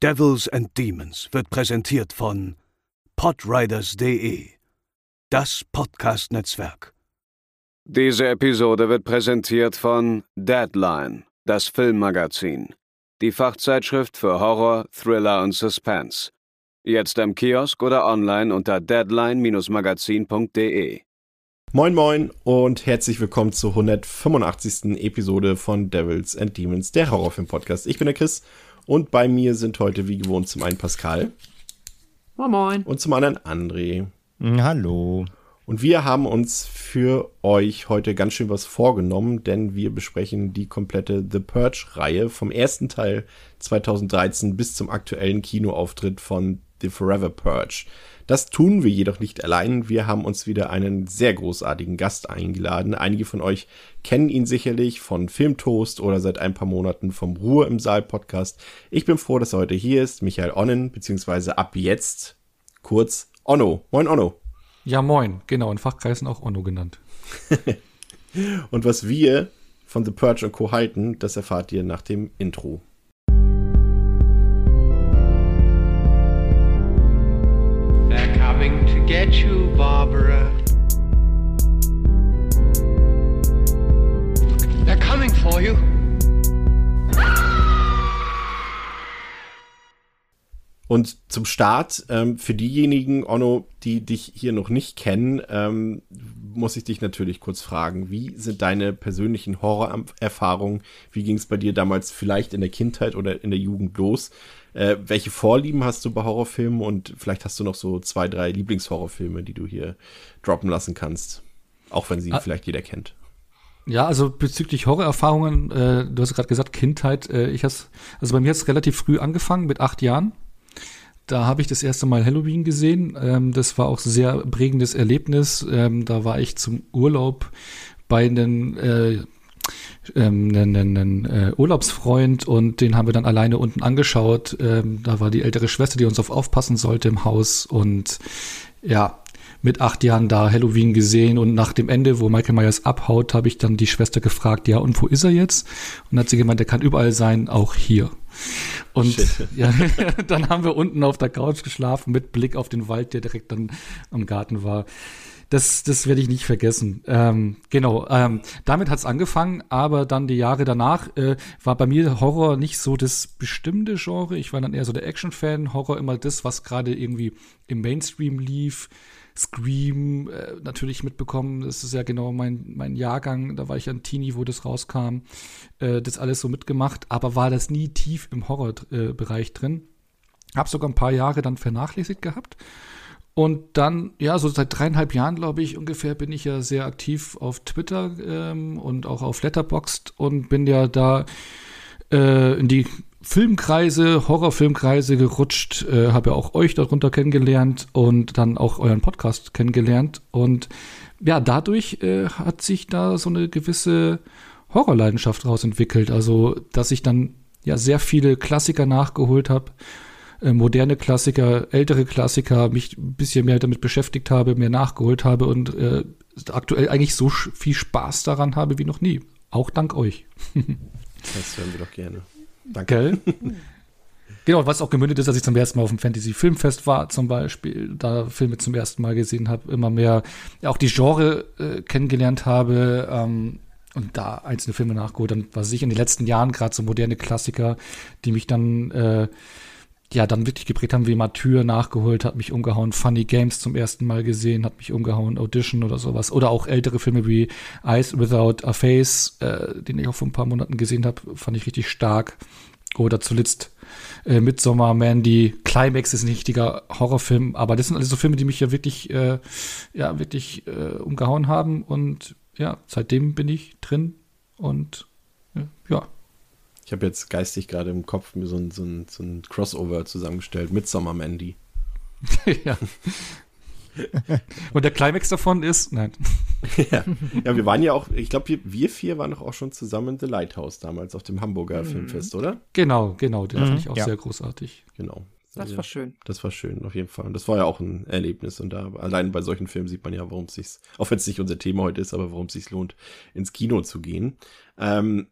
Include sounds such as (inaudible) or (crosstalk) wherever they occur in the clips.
Devils and Demons wird präsentiert von podriders.de, das Podcast-Netzwerk. Diese Episode wird präsentiert von Deadline, das Filmmagazin, die Fachzeitschrift für Horror, Thriller und Suspense. Jetzt im Kiosk oder online unter deadline-magazin.de. Moin Moin und herzlich willkommen zur 185. Episode von Devils and Demons, der Horrorfilm-Podcast. Ich bin der Chris und bei mir sind heute wie gewohnt zum einen Pascal. Moin Moin. Und zum anderen André. Mm, hallo. Und wir haben uns für euch heute ganz schön was vorgenommen, denn wir besprechen die komplette The Purge-Reihe vom ersten Teil 2013 bis zum aktuellen Kinoauftritt von The Forever Purge. Das tun wir jedoch nicht allein. Wir haben uns wieder einen sehr großartigen Gast eingeladen. Einige von euch kennen ihn sicherlich von Filmtoast oder seit ein paar Monaten vom Ruhe im Saal Podcast. Ich bin froh, dass er heute hier ist. Michael Onnen, beziehungsweise ab jetzt kurz Onno. Moin Onno. Ja, moin. Genau, in Fachkreisen auch Onno genannt. (laughs) Und was wir von The Purge und Co. halten, das erfahrt ihr nach dem Intro. Get you, Barbara. They're coming for you. Und zum Start, ähm, für diejenigen, Onno, die dich hier noch nicht kennen, ähm, muss ich dich natürlich kurz fragen, wie sind deine persönlichen Horrorerfahrungen? Wie ging es bei dir damals vielleicht in der Kindheit oder in der Jugend los? Äh, welche Vorlieben hast du bei Horrorfilmen? Und vielleicht hast du noch so zwei, drei Lieblingshorrorfilme, die du hier droppen lassen kannst. Auch wenn sie ah. vielleicht jeder kennt. Ja, also bezüglich Horrorerfahrungen, äh, du hast gerade gesagt, Kindheit, äh, ich has, also bei mir hat es relativ früh angefangen, mit acht Jahren. Da habe ich das erste Mal Halloween gesehen. Ähm, das war auch ein sehr prägendes Erlebnis. Ähm, da war ich zum Urlaub bei einem, äh, ähm, einen, einen äh, Urlaubsfreund und den haben wir dann alleine unten angeschaut. Ähm, da war die ältere Schwester, die uns auf aufpassen sollte im Haus und ja, mit acht Jahren da Halloween gesehen und nach dem Ende, wo Michael Myers abhaut, habe ich dann die Schwester gefragt, ja, und wo ist er jetzt? Und hat sie gemeint, der kann überall sein, auch hier. Und (laughs) ja, dann haben wir unten auf der Couch geschlafen mit Blick auf den Wald, der direkt dann am Garten war. Das, das werde ich nicht vergessen. Ähm, genau, ähm, damit hat's angefangen, aber dann die Jahre danach äh, war bei mir Horror nicht so das bestimmte Genre. Ich war dann eher so der Action-Fan, Horror immer das, was gerade irgendwie im Mainstream lief. Scream äh, natürlich mitbekommen. Das ist ja genau mein, mein Jahrgang. Da war ich ein Teenie, wo das rauskam. Äh, das alles so mitgemacht, aber war das nie tief im Horrorbereich äh, drin. Hab sogar ein paar Jahre dann vernachlässigt gehabt. Und dann, ja, so seit dreieinhalb Jahren, glaube ich, ungefähr, bin ich ja sehr aktiv auf Twitter ähm, und auch auf Letterboxd und bin ja da äh, in die Filmkreise, Horrorfilmkreise gerutscht, äh, habe ja auch euch darunter kennengelernt und dann auch euren Podcast kennengelernt. Und ja, dadurch äh, hat sich da so eine gewisse Horrorleidenschaft rausentwickelt. Also, dass ich dann ja sehr viele Klassiker nachgeholt habe, äh, moderne Klassiker, ältere Klassiker, mich ein bisschen mehr damit beschäftigt habe, mehr nachgeholt habe und äh, aktuell eigentlich so viel Spaß daran habe wie noch nie. Auch dank euch. (laughs) das hören wir doch gerne. Danke. Genau, was auch gemündet ist, dass ich zum ersten Mal auf dem Fantasy Filmfest war, zum Beispiel, da Filme zum ersten Mal gesehen habe, immer mehr ja, auch die Genre äh, kennengelernt habe ähm, und da einzelne Filme nachgeholt. Dann was ich in den letzten Jahren gerade so moderne Klassiker, die mich dann äh, ja dann wirklich geprägt haben, wie Mathieu nachgeholt, hat mich umgehauen, Funny Games zum ersten Mal gesehen, hat mich umgehauen, Audition oder sowas. Oder auch ältere Filme wie Eyes Without a Face, äh, den ich auch vor ein paar Monaten gesehen habe, fand ich richtig stark. Oder zuletzt äh, Midsommar, Mandy, Climax ist ein richtiger Horrorfilm, aber das sind alles so Filme, die mich ja wirklich, äh, ja, wirklich äh, umgehauen haben und ja, seitdem bin ich drin und äh, ja. Ich habe jetzt geistig gerade im Kopf mir so ein, so ein, so ein Crossover zusammengestellt mit Sommer Mandy. (laughs) ja. Und der Climax davon ist, nein. (laughs) ja. ja, wir waren ja auch, ich glaube, wir, wir, vier waren doch auch schon zusammen in The Lighthouse damals auf dem Hamburger mhm. Filmfest, oder? Genau, genau, den mhm. fand ich auch ja. sehr großartig. Genau. Das war schön. Das war schön, auf jeden Fall. Und das war ja auch ein Erlebnis. Und da, allein bei solchen Filmen sieht man ja, warum es sich, auch wenn es nicht unser Thema heute ist, aber warum es sich lohnt, ins Kino zu gehen. Ähm,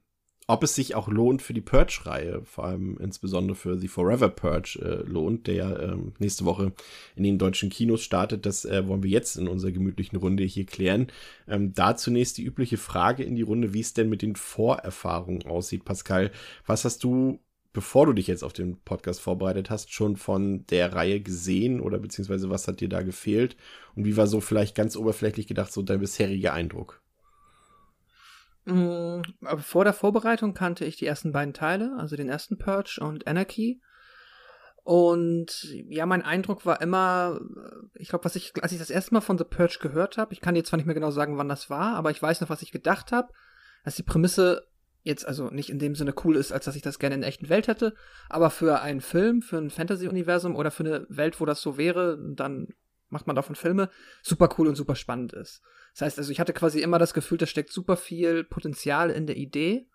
ob es sich auch lohnt für die Purge-Reihe, vor allem insbesondere für The Forever Purge äh, lohnt, der ähm, nächste Woche in den deutschen Kinos startet. Das äh, wollen wir jetzt in unserer gemütlichen Runde hier klären. Ähm, da zunächst die übliche Frage in die Runde, wie es denn mit den Vorerfahrungen aussieht. Pascal, was hast du bevor du dich jetzt auf den Podcast vorbereitet hast, schon von der Reihe gesehen oder beziehungsweise was hat dir da gefehlt? Und wie war so vielleicht ganz oberflächlich gedacht so dein bisheriger Eindruck? Mm, vor der Vorbereitung kannte ich die ersten beiden Teile, also den ersten Purge und Anarchy. Und ja, mein Eindruck war immer, ich glaube, was ich, als ich das erste Mal von The Purge gehört habe, ich kann jetzt zwar nicht mehr genau sagen, wann das war, aber ich weiß noch, was ich gedacht habe, dass die Prämisse jetzt also nicht in dem Sinne cool ist, als dass ich das gerne in der echten Welt hätte, aber für einen Film, für ein Fantasy-Universum oder für eine Welt, wo das so wäre, dann macht man davon Filme, super cool und super spannend ist. Das heißt also, ich hatte quasi immer das Gefühl, da steckt super viel Potenzial in der Idee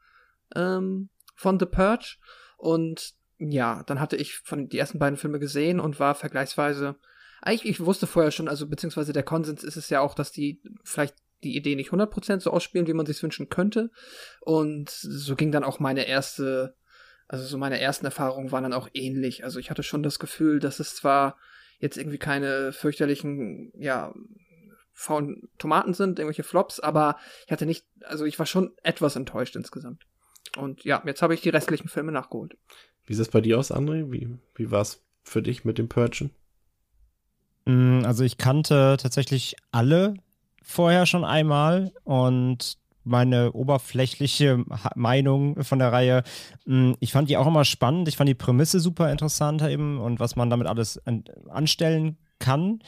ähm, von The Purge. Und ja, dann hatte ich von die ersten beiden Filme gesehen und war vergleichsweise. Eigentlich, ich wusste vorher schon, also beziehungsweise der Konsens ist es ja auch, dass die vielleicht die Idee nicht 100% so ausspielen, wie man sich wünschen könnte. Und so ging dann auch meine erste, also so meine ersten Erfahrungen waren dann auch ähnlich. Also ich hatte schon das Gefühl, dass es zwar jetzt irgendwie keine fürchterlichen, ja, faulen Tomaten sind, irgendwelche Flops, aber ich hatte nicht, also ich war schon etwas enttäuscht insgesamt. Und ja, jetzt habe ich die restlichen Filme nachgeholt. Wie sieht es bei dir aus, André? Wie, wie war es für dich mit dem Purgen? Mm, also ich kannte tatsächlich alle vorher schon einmal und meine oberflächliche Meinung von der Reihe. Mm, ich fand die auch immer spannend. Ich fand die Prämisse super interessant eben und was man damit alles anstellen kann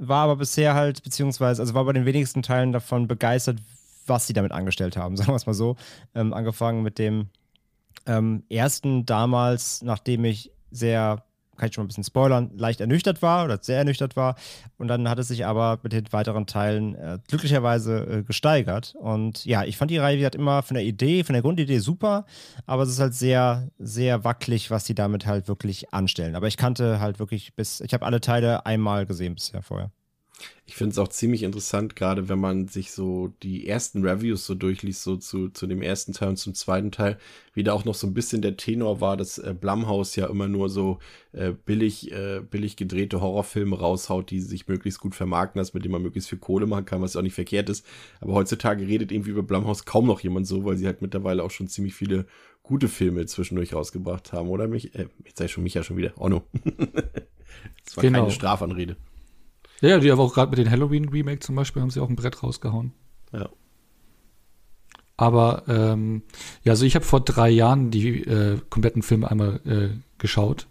war aber bisher halt, beziehungsweise, also war bei den wenigsten Teilen davon begeistert, was sie damit angestellt haben, (laughs) sagen wir es mal so. Ähm, angefangen mit dem ähm, ersten damals, nachdem ich sehr, kann ich schon mal ein bisschen spoilern, leicht ernüchtert war oder sehr ernüchtert war. Und dann hat es sich aber mit den weiteren Teilen äh, glücklicherweise äh, gesteigert. Und ja, ich fand die Reihe, wie gesagt, immer von der Idee, von der Grundidee super, aber es ist halt sehr, sehr wackelig, was sie damit halt wirklich anstellen. Aber ich kannte halt wirklich bis, ich habe alle Teile einmal gesehen bisher vorher. Ich finde es auch ziemlich interessant, gerade wenn man sich so die ersten Reviews so durchliest, so zu, zu dem ersten Teil und zum zweiten Teil, wie da auch noch so ein bisschen der Tenor war, dass äh, Blumhouse ja immer nur so äh, billig, äh, billig gedrehte Horrorfilme raushaut, die sich möglichst gut vermarkten lassen, mit denen man möglichst viel Kohle machen kann, was auch nicht verkehrt ist. Aber heutzutage redet irgendwie über Blumhouse kaum noch jemand so, weil sie halt mittlerweile auch schon ziemlich viele gute Filme zwischendurch rausgebracht haben, oder mich? Äh, jetzt sei schon Micha schon wieder. Oh no. (laughs) das war genau. keine Strafanrede. Ja, die aber auch gerade mit den Halloween-Remake zum Beispiel haben sie auch ein Brett rausgehauen. Ja. Aber ähm, ja, also ich habe vor drei Jahren die äh, kompletten Filme einmal äh, geschaut.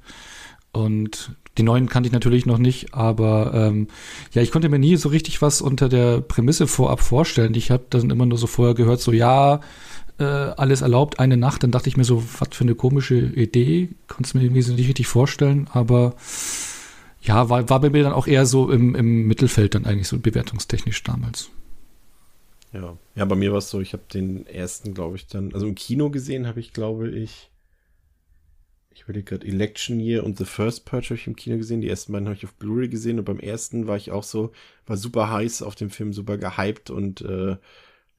Und die neuen kannte ich natürlich noch nicht, aber ähm, ja, ich konnte mir nie so richtig was unter der Prämisse vorab vorstellen. Ich habe dann immer nur so vorher gehört, so ja, äh, alles erlaubt, eine Nacht. Dann dachte ich mir so, was für eine komische Idee. Konnte es mir irgendwie so nicht richtig vorstellen, aber ja, war, war bei mir dann auch eher so im, im Mittelfeld dann eigentlich so bewertungstechnisch damals. Ja, ja, bei mir war es so, ich habe den ersten, glaube ich, dann, also im Kino gesehen habe ich, glaube ich, ich würde gerade Election Year und The First Purge habe ich im Kino gesehen. Die ersten beiden habe ich auf Blu-ray gesehen und beim ersten war ich auch so, war super heiß auf dem Film, super gehypt und äh,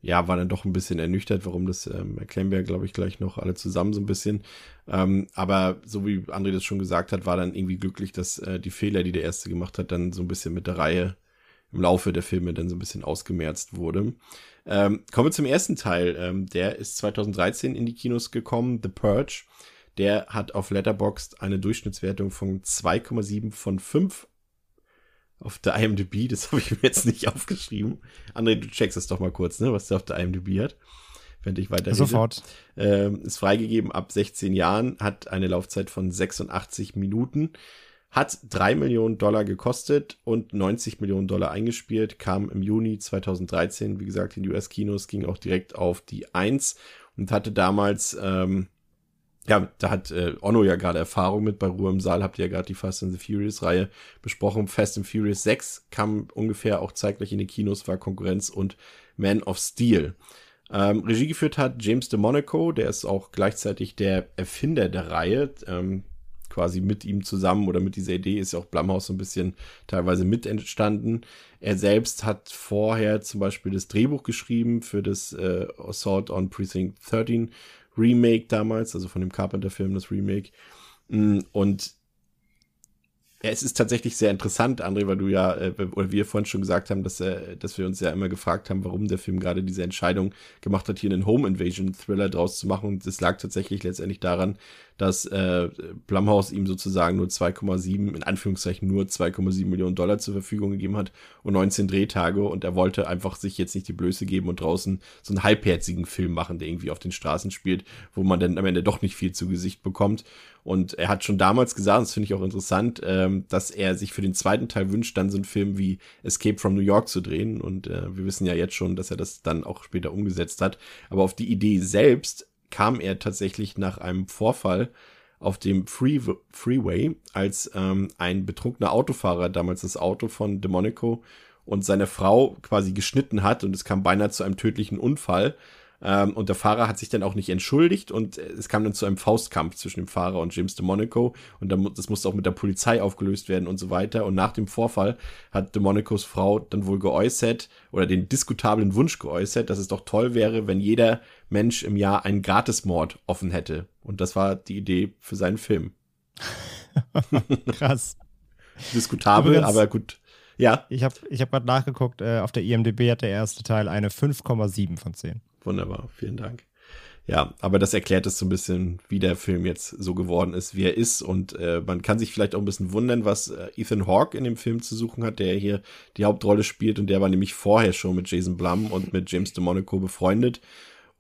ja, war dann doch ein bisschen ernüchtert, warum das ähm, erklären wir, glaube ich, gleich noch alle zusammen so ein bisschen. Ähm, aber so wie André das schon gesagt hat, war dann irgendwie glücklich, dass äh, die Fehler, die der erste gemacht hat, dann so ein bisschen mit der Reihe im Laufe der Filme dann so ein bisschen ausgemerzt wurde. Ähm, kommen wir zum ersten Teil. Ähm, der ist 2013 in die Kinos gekommen, The Purge. Der hat auf Letterboxd eine Durchschnittswertung von 2,7 von 5 auf der IMDb, das (laughs) habe ich mir jetzt nicht aufgeschrieben. André, du checkst es doch mal kurz, ne, was der auf der IMDb hat. Wenn ich weiter Sofort. Ähm, ist freigegeben ab 16 Jahren, hat eine Laufzeit von 86 Minuten, hat 3 Millionen Dollar gekostet und 90 Millionen Dollar eingespielt, kam im Juni 2013, wie gesagt, in die US-Kinos, ging auch direkt auf die 1 und hatte damals ähm, ja, da hat äh, Onno ja gerade Erfahrung mit bei Ruhe im Saal, habt ihr ja gerade die Fast and the Furious Reihe besprochen. Fast and Furious 6 kam ungefähr auch zeitgleich in die Kinos, war Konkurrenz und Man of Steel. Ähm, Regie geführt hat James de Monaco, der ist auch gleichzeitig der Erfinder der Reihe. Ähm, quasi mit ihm zusammen oder mit dieser Idee ist ja auch Blumhouse so ein bisschen teilweise mit entstanden. Er selbst hat vorher zum Beispiel das Drehbuch geschrieben für das äh, Assault on Precinct 13 Remake damals, also von dem Carpenter-Film, das Remake. Mm, und ja, es ist tatsächlich sehr interessant, André, weil du ja, äh, oder wir vorhin schon gesagt haben, dass, äh, dass wir uns ja immer gefragt haben, warum der Film gerade diese Entscheidung gemacht hat, hier einen Home Invasion Thriller draus zu machen. Und es lag tatsächlich letztendlich daran, dass äh, Blumhouse ihm sozusagen nur 2,7, in Anführungszeichen nur 2,7 Millionen Dollar zur Verfügung gegeben hat und 19 Drehtage und er wollte einfach sich jetzt nicht die Blöße geben und draußen so einen halbherzigen Film machen, der irgendwie auf den Straßen spielt, wo man dann am Ende doch nicht viel zu Gesicht bekommt. Und er hat schon damals gesagt, das finde ich auch interessant, ähm, dass er sich für den zweiten Teil wünscht, dann so einen Film wie Escape from New York zu drehen. Und äh, wir wissen ja jetzt schon, dass er das dann auch später umgesetzt hat. Aber auf die Idee selbst kam er tatsächlich nach einem Vorfall auf dem Free Freeway, als ähm, ein betrunkener Autofahrer damals das Auto von Demonico und seine Frau quasi geschnitten hat und es kam beinahe zu einem tödlichen Unfall. Ähm, und der Fahrer hat sich dann auch nicht entschuldigt und es kam dann zu einem Faustkampf zwischen dem Fahrer und James DeMonico und dann, das musste auch mit der Polizei aufgelöst werden und so weiter. Und nach dem Vorfall hat DeMonicos Frau dann wohl geäußert oder den diskutablen Wunsch geäußert, dass es doch toll wäre, wenn jeder Mensch im Jahr einen Gratismord offen hätte. Und das war die Idee für seinen Film. (laughs) Krass. Diskutabel, Übrigens, aber gut. Ja. Ich habe ich hab gerade nachgeguckt, äh, auf der IMDb hat der erste Teil eine 5,7 von 10. Wunderbar, vielen Dank. Ja, aber das erklärt es so ein bisschen, wie der Film jetzt so geworden ist, wie er ist. Und äh, man kann sich vielleicht auch ein bisschen wundern, was äh, Ethan Hawke in dem Film zu suchen hat, der hier die Hauptrolle spielt. Und der war nämlich vorher schon mit Jason Blum und mit James DeMonaco befreundet.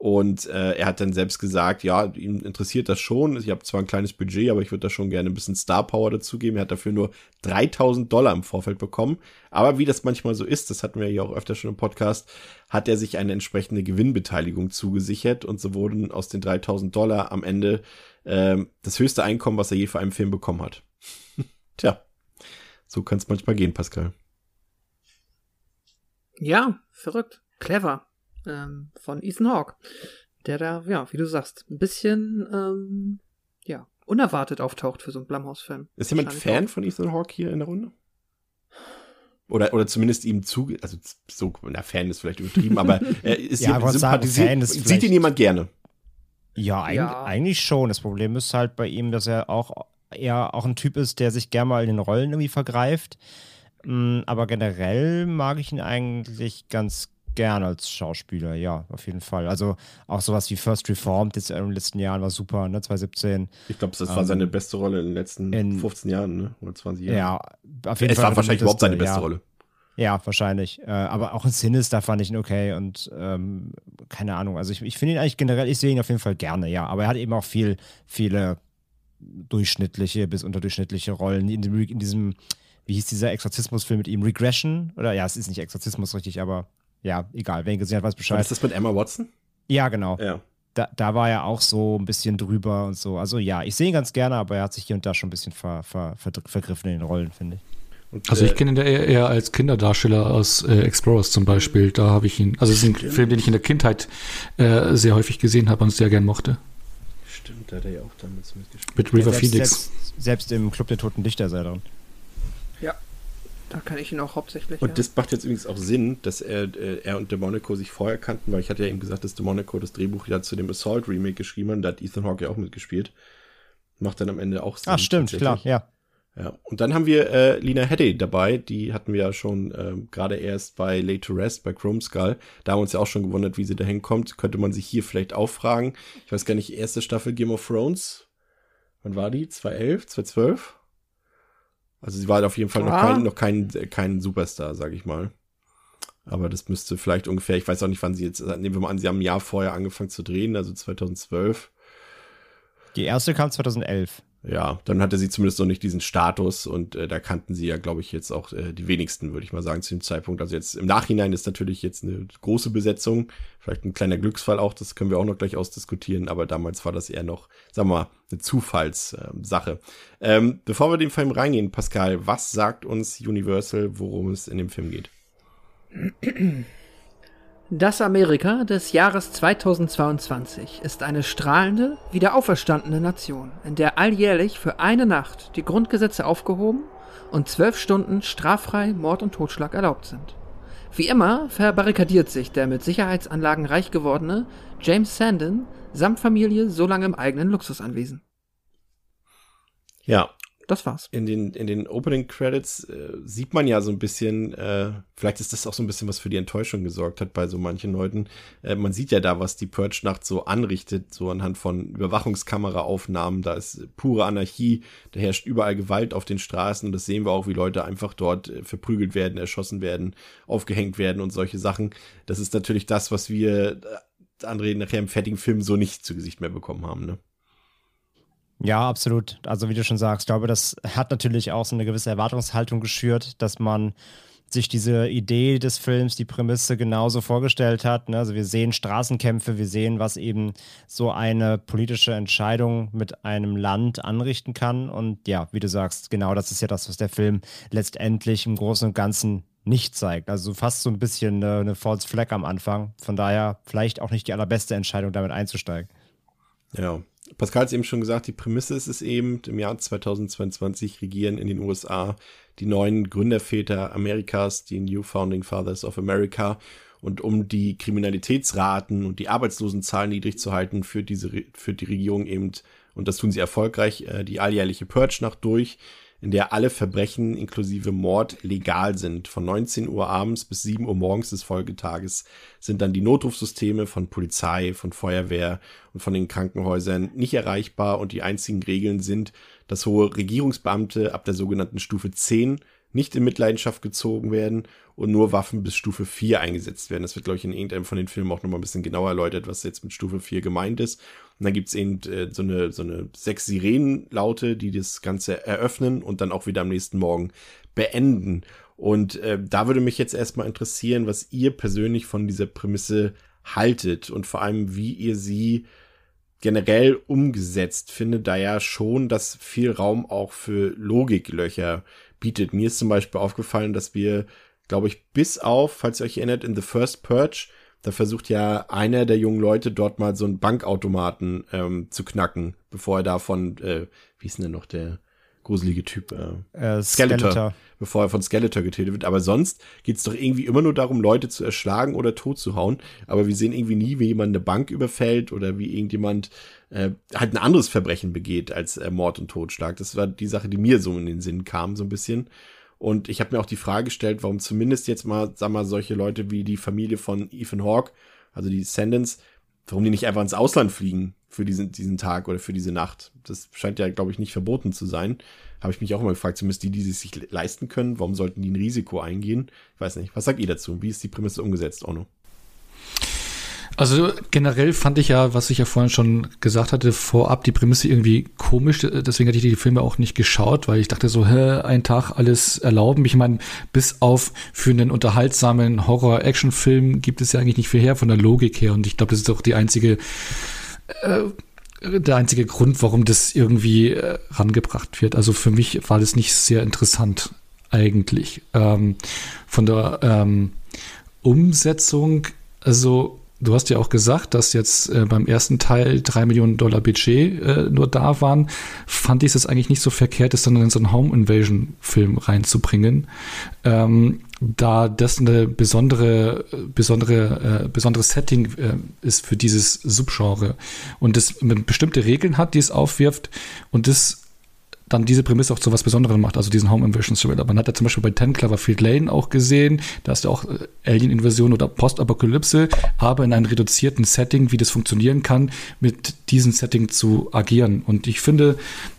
Und äh, er hat dann selbst gesagt, ja, ihn interessiert das schon. Ich habe zwar ein kleines Budget, aber ich würde da schon gerne ein bisschen Star Power dazugeben. Er hat dafür nur 3000 Dollar im Vorfeld bekommen. Aber wie das manchmal so ist, das hatten wir ja auch öfter schon im Podcast, hat er sich eine entsprechende Gewinnbeteiligung zugesichert. Und so wurden aus den 3000 Dollar am Ende äh, das höchste Einkommen, was er je für einen Film bekommen hat. (laughs) Tja, so kann es manchmal gehen, Pascal. Ja, verrückt. Clever ähm, von Ethan Hawke, der da, ja, wie du sagst, ein bisschen, ähm, ja, unerwartet auftaucht für so einen Blumhouse-Film. Ist jemand Fan auch. von Ethan Hawke hier in der Runde? Oder, oder zumindest ihm zu, also so, na, Fan ist vielleicht übertrieben, aber (laughs) er ist ja, hier sympathisiert, sieht ihn jemand gerne? Ja, eigentlich, ja. eigentlich schon. Das Problem ist halt bei ihm, dass er auch eher auch ein Typ ist, der sich gerne mal in den Rollen irgendwie vergreift. Mm, aber generell mag ich ihn eigentlich ganz gern als Schauspieler, ja, auf jeden Fall. Also auch sowas wie First Reformed jetzt in den letzten Jahren war super, ne, 2017. Ich glaube, das war ähm, seine beste Rolle in den letzten in, 15 Jahren, ne, oder 20 Jahren. Ja, auf jeden es Fall. Es war wahrscheinlich überhaupt seine beste ja. Rolle. Ja, wahrscheinlich. Äh, aber auch in Sinister fand ich ihn okay und ähm, keine Ahnung. Also ich, ich finde ihn eigentlich generell, ich sehe ihn auf jeden Fall gerne, ja. Aber er hat eben auch viel, viele durchschnittliche bis unterdurchschnittliche Rollen in, dem, in diesem, wie hieß dieser Exorzismusfilm mit ihm? Regression? Oder ja, es ist nicht Exorzismus richtig, aber ja, egal, wer ihn gesehen hat, weiß Bescheid. ist das mit Emma Watson? Ja, genau. Ja. Da, da war er auch so ein bisschen drüber und so. Also ja, ich sehe ihn ganz gerne, aber er hat sich hier und da schon ein bisschen ver, ver, ver, vergriffen in den Rollen, finde ich. Und, also ich äh, kenne ihn eher, eher als Kinderdarsteller aus äh, Explorers zum Beispiel. Da habe ich ihn, also es ist ein Stimmt. Film, den ich in der Kindheit äh, sehr häufig gesehen habe und sehr gern mochte. Stimmt, da hat er ja auch damals mitgespielt. Mit River ja, selbst, Phoenix. Selbst, selbst, im Club der Toten Dichter sei drin. Da kann ich ihn auch hauptsächlich. Und ja. das macht jetzt übrigens auch Sinn, dass er, äh, er und DeMonico sich vorher kannten, weil ich hatte ja eben gesagt, dass DeMonico das Drehbuch ja zu dem Assault Remake geschrieben hat. Da hat Ethan Hawke ja auch mitgespielt. Macht dann am Ende auch Sinn. Ah, stimmt, klar, ja. Ja, und dann haben wir äh, Lina Headey dabei, die hatten wir ja schon äh, gerade erst bei Late to Rest, bei Chrome Skull. Da haben wir uns ja auch schon gewundert, wie sie da hinkommt. Könnte man sich hier vielleicht auch fragen. Ich weiß gar nicht, erste Staffel Game of Thrones. Wann war die? 2011, 2012? Also sie war halt auf jeden Fall noch kein, noch kein, kein Superstar, sag ich mal. Aber das müsste vielleicht ungefähr, ich weiß auch nicht, wann sie jetzt, nehmen wir mal an, sie haben ein Jahr vorher angefangen zu drehen, also 2012. Die erste kam 2011 ja, dann hatte sie zumindest noch nicht diesen Status und äh, da kannten sie ja, glaube ich, jetzt auch äh, die wenigsten, würde ich mal sagen, zu dem Zeitpunkt. Also jetzt im Nachhinein ist natürlich jetzt eine große Besetzung, vielleicht ein kleiner Glücksfall auch, das können wir auch noch gleich ausdiskutieren, aber damals war das eher noch, sagen wir mal, eine Zufallssache. Ähm, ähm, bevor wir den Film reingehen, Pascal, was sagt uns Universal, worum es in dem Film geht? Das Amerika des Jahres 2022 ist eine strahlende, wiederauferstandene Nation, in der alljährlich für eine Nacht die Grundgesetze aufgehoben und zwölf Stunden straffrei Mord und Totschlag erlaubt sind. Wie immer verbarrikadiert sich der mit Sicherheitsanlagen reich gewordene James Sandon samt Familie so lange im eigenen Luxusanwesen. Ja, Das war's. in den, in den Opening Credits äh, sieht man ja so ein bisschen, äh, vielleicht ist das auch so ein bisschen, was für die Enttäuschung gesorgt hat bei so manchen Leuten. Äh, man sieht ja da, was die Purge-Nacht so anrichtet, so anhand von Überwachungskameraaufnahmen. Da ist pure Anarchie, da herrscht überall Gewalt auf den Straßen und das sehen wir auch, wie Leute einfach dort äh, verprügelt werden, erschossen werden, aufgehängt werden und solche Sachen. Das ist natürlich das, was wir, äh, André, nachher im fertigen Film so nicht zu Gesicht mehr bekommen haben, ne? Ja, absolut. Also wie du schon sagst, ich glaube, das hat natürlich auch so eine gewisse Erwartungshaltung geschürt, dass man sich diese Idee des Films, die Prämisse genauso vorgestellt hat. ne? Also wir sehen Straßenkämpfe, wir sehen, was eben so eine politische Entscheidung mit einem Land anrichten kann. Und ja, wie du sagst, genau das ist ja das, was der Film letztendlich im Großen und Ganzen nicht zeigt. Also fast so ein bisschen eine, eine False Flag am Anfang. Von daher vielleicht auch nicht die allerbeste Entscheidung, damit einzusteigen. Ja. Pascal hat eben schon gesagt, die Prämisse ist es eben, im Jahr 2022 regieren in den USA die neuen Gründerväter Amerikas, die New Founding Fathers of America. Und um die Kriminalitätsraten und die Arbeitslosenzahlen niedrig zu halten, führt diese, führt die Regierung eben, und das tun sie erfolgreich, äh, die alljährliche Purge-Nacht durch, in der alle Verbrechen inklusive Mord legal sind. Von 19 Uhr abends bis 7 Uhr morgens des Folgetages sind dann die Notrufsysteme von Polizei, von Feuerwehr und von den Krankenhäusern nicht erreichbar und die einzigen Regeln sind, dass hohe Regierungsbeamte ab der sogenannten Stufe 10 nicht in Mitleidenschaft gezogen werden und nur Waffen bis Stufe 4 eingesetzt werden. Das wird, glaube ich, in irgendeinem von den Filmen auch nochmal ein bisschen genauer erläutert, was jetzt mit Stufe 4 gemeint ist. Und dann gibt's eben äh, so eine, so eine sechs Sirenenlaute, die das Ganze eröffnen und dann auch wieder am nächsten Morgen beenden. Und äh, da würde mich jetzt erstmal interessieren, was ihr persönlich von dieser Prämisse haltet und vor allem, wie ihr sie generell umgesetzt findet, da ja schon das viel Raum auch für Logiklöcher bietet. Mir ist zum Beispiel aufgefallen, dass wir, glaube ich, bis auf, falls ihr euch erinnert, in The First Purge, da versucht ja einer der jungen Leute dort mal so einen Bankautomaten ähm, zu knacken, bevor er davon, äh, wie ist denn denn noch der gruselige Typ? Äh, Äh, Skeletor, bevor er von Skeletor getötet wird. Aber sonst geht's doch irgendwie immer nur darum, Leute zu erschlagen oder tot zu hauen. Aber wir sehen irgendwie nie, wie jemand eine Bank überfällt oder wie irgendjemand äh, halt ein anderes Verbrechen begeht als äh, Mord und Totschlag. Das war die Sache, die mir so in den Sinn kam, so ein bisschen. Und ich habe mir auch die Frage gestellt, warum zumindest jetzt mal, sag mal, solche Leute wie die Familie von Ethan Hawke, also die Descendants, warum die nicht einfach ins Ausland fliegen für diesen, diesen Tag oder für diese Nacht. Das scheint ja, glaube ich, nicht verboten zu sein. Habe ich mich auch immer gefragt, zumindest die, die es sich leisten können, warum sollten die ein Risiko eingehen? Ich weiß nicht. Was sagt ihr dazu? Wie ist die Prämisse umgesetzt, Ono? Also generell fand ich ja, was ich ja vorhin schon gesagt hatte, vorab die Prämisse irgendwie komisch. Deswegen hatte ich die Filme auch nicht geschaut, weil ich dachte so, hä, ein Tag alles erlauben. Ich meine, bis auf für einen unterhaltsamen Horror-Action-Film gibt es ja eigentlich nicht viel her von der Logik her. Und ich glaube, das ist auch die einzige, äh, der einzige Grund, warum das irgendwie äh, rangebracht wird. Also für mich war das nicht sehr interessant eigentlich. Ähm, von der ähm, Umsetzung, also Du hast ja auch gesagt, dass jetzt äh, beim ersten Teil drei Millionen Dollar Budget äh, nur da waren. Fand ich es eigentlich nicht so verkehrt, es dann in so einen Home Invasion Film reinzubringen, ähm, da das eine besondere, besondere, äh, besonderes Setting äh, ist für dieses Subgenre und es bestimmte Regeln hat, die es aufwirft und das dann diese Prämisse auch zu was Besonderem macht, also diesen Home Invasion Thriller. Man hat ja zum Beispiel bei 10 Cloverfield Lane auch gesehen, da ist ja auch äh, Alien-Invasion oder Postapokalypse, aber in einem reduzierten Setting, wie das funktionieren kann, mit diesem Setting zu agieren. Und ich finde,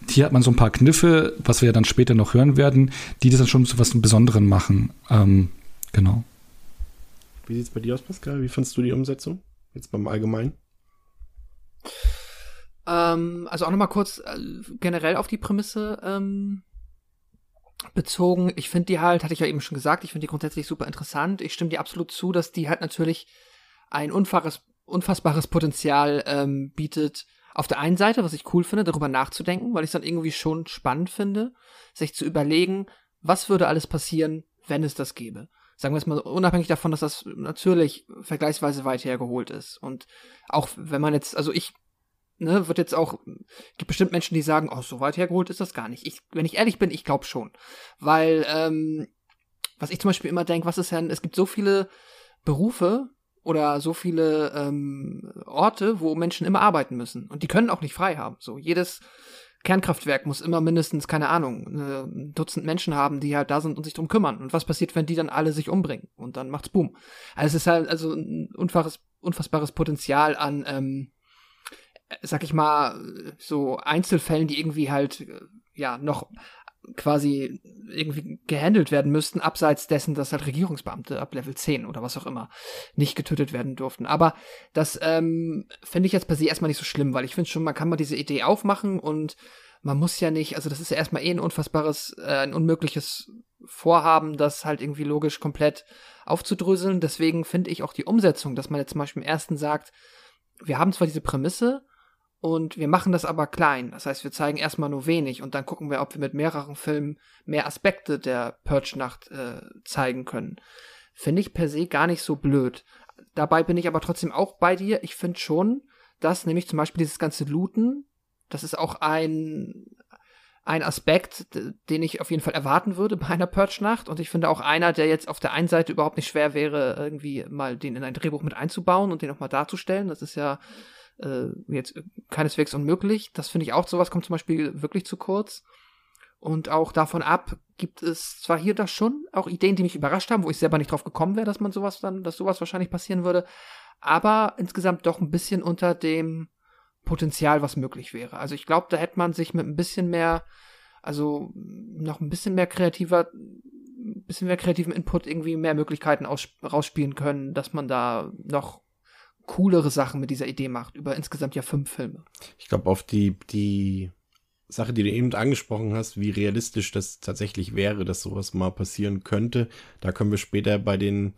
hier hat man so ein paar Kniffe, was wir ja dann später noch hören werden, die das dann schon zu was Besonderem machen. Ähm, genau. Wie sieht's bei dir aus, Pascal? Wie fandst du die Umsetzung? Jetzt beim Allgemeinen? Ähm, also auch nochmal kurz äh, generell auf die Prämisse ähm, bezogen. Ich finde die halt, hatte ich ja eben schon gesagt, ich finde die grundsätzlich super interessant. Ich stimme dir absolut zu, dass die halt natürlich ein unfassbares, unfassbares Potenzial ähm, bietet. Auf der einen Seite, was ich cool finde, darüber nachzudenken, weil ich es dann irgendwie schon spannend finde, sich zu überlegen, was würde alles passieren, wenn es das gäbe. Sagen wir es mal unabhängig davon, dass das natürlich vergleichsweise weit hergeholt ist. Und auch wenn man jetzt, also ich ne, wird jetzt auch, gibt bestimmt Menschen, die sagen, oh, so weit hergeholt ist das gar nicht. Ich, wenn ich ehrlich bin, ich glaube schon. Weil, ähm, Was ich zum Beispiel immer denke, was ist denn, es gibt so viele Berufe oder so viele ähm, Orte, wo Menschen immer arbeiten müssen. Und die können auch nicht frei haben. So, jedes Kernkraftwerk muss immer mindestens, keine Ahnung, ein Dutzend Menschen haben, die halt da sind und sich drum kümmern. Und was passiert, wenn die dann alle sich umbringen? Und dann macht's Boom. Also es ist halt also ein unfassbares, unfassbares Potenzial an, ähm, sag ich mal, so Einzelfällen, die irgendwie halt, ja, noch quasi irgendwie gehandelt werden müssten, abseits dessen, dass halt Regierungsbeamte ab Level 10 oder was auch immer nicht getötet werden durften. Aber das ähm, finde ich jetzt per se erstmal nicht so schlimm, weil ich finde schon, man kann mal diese Idee aufmachen und man muss ja nicht, also das ist ja erstmal eh ein unfassbares, äh, ein unmögliches Vorhaben, das halt irgendwie logisch komplett aufzudröseln. Deswegen finde ich auch die Umsetzung, dass man jetzt zum Beispiel im ersten sagt, wir haben zwar diese Prämisse, und wir machen das aber klein. Das heißt, wir zeigen erstmal nur wenig und dann gucken wir, ob wir mit mehreren Filmen mehr Aspekte der Purge-Nacht äh, zeigen können. Finde ich per se gar nicht so blöd. Dabei bin ich aber trotzdem auch bei dir. Ich finde schon, dass nämlich zum Beispiel dieses ganze Looten, das ist auch ein, ein Aspekt, den ich auf jeden Fall erwarten würde bei einer Purge-Nacht. Und ich finde auch einer, der jetzt auf der einen Seite überhaupt nicht schwer wäre, irgendwie mal den in ein Drehbuch mit einzubauen und den auch mal darzustellen. Das ist ja äh, jetzt keineswegs unmöglich. Das finde ich auch, sowas kommt zum Beispiel wirklich zu kurz. Und auch davon ab gibt es zwar hier das schon auch Ideen, die mich überrascht haben, wo ich selber nicht drauf gekommen wäre, dass man sowas dann, dass sowas wahrscheinlich passieren würde, aber insgesamt doch ein bisschen unter dem Potenzial, was möglich wäre. Also ich glaube, da hätte man sich mit ein bisschen mehr, also noch ein bisschen mehr kreativer, ein bisschen mehr kreativen Input irgendwie mehr Möglichkeiten aus, rausspielen können, dass man da noch coolere Sachen mit dieser Idee macht, über insgesamt ja fünf Filme. Ich glaube, auf die, die Sache, die du eben angesprochen hast, wie realistisch das tatsächlich wäre, dass sowas mal passieren könnte, da können wir später bei den,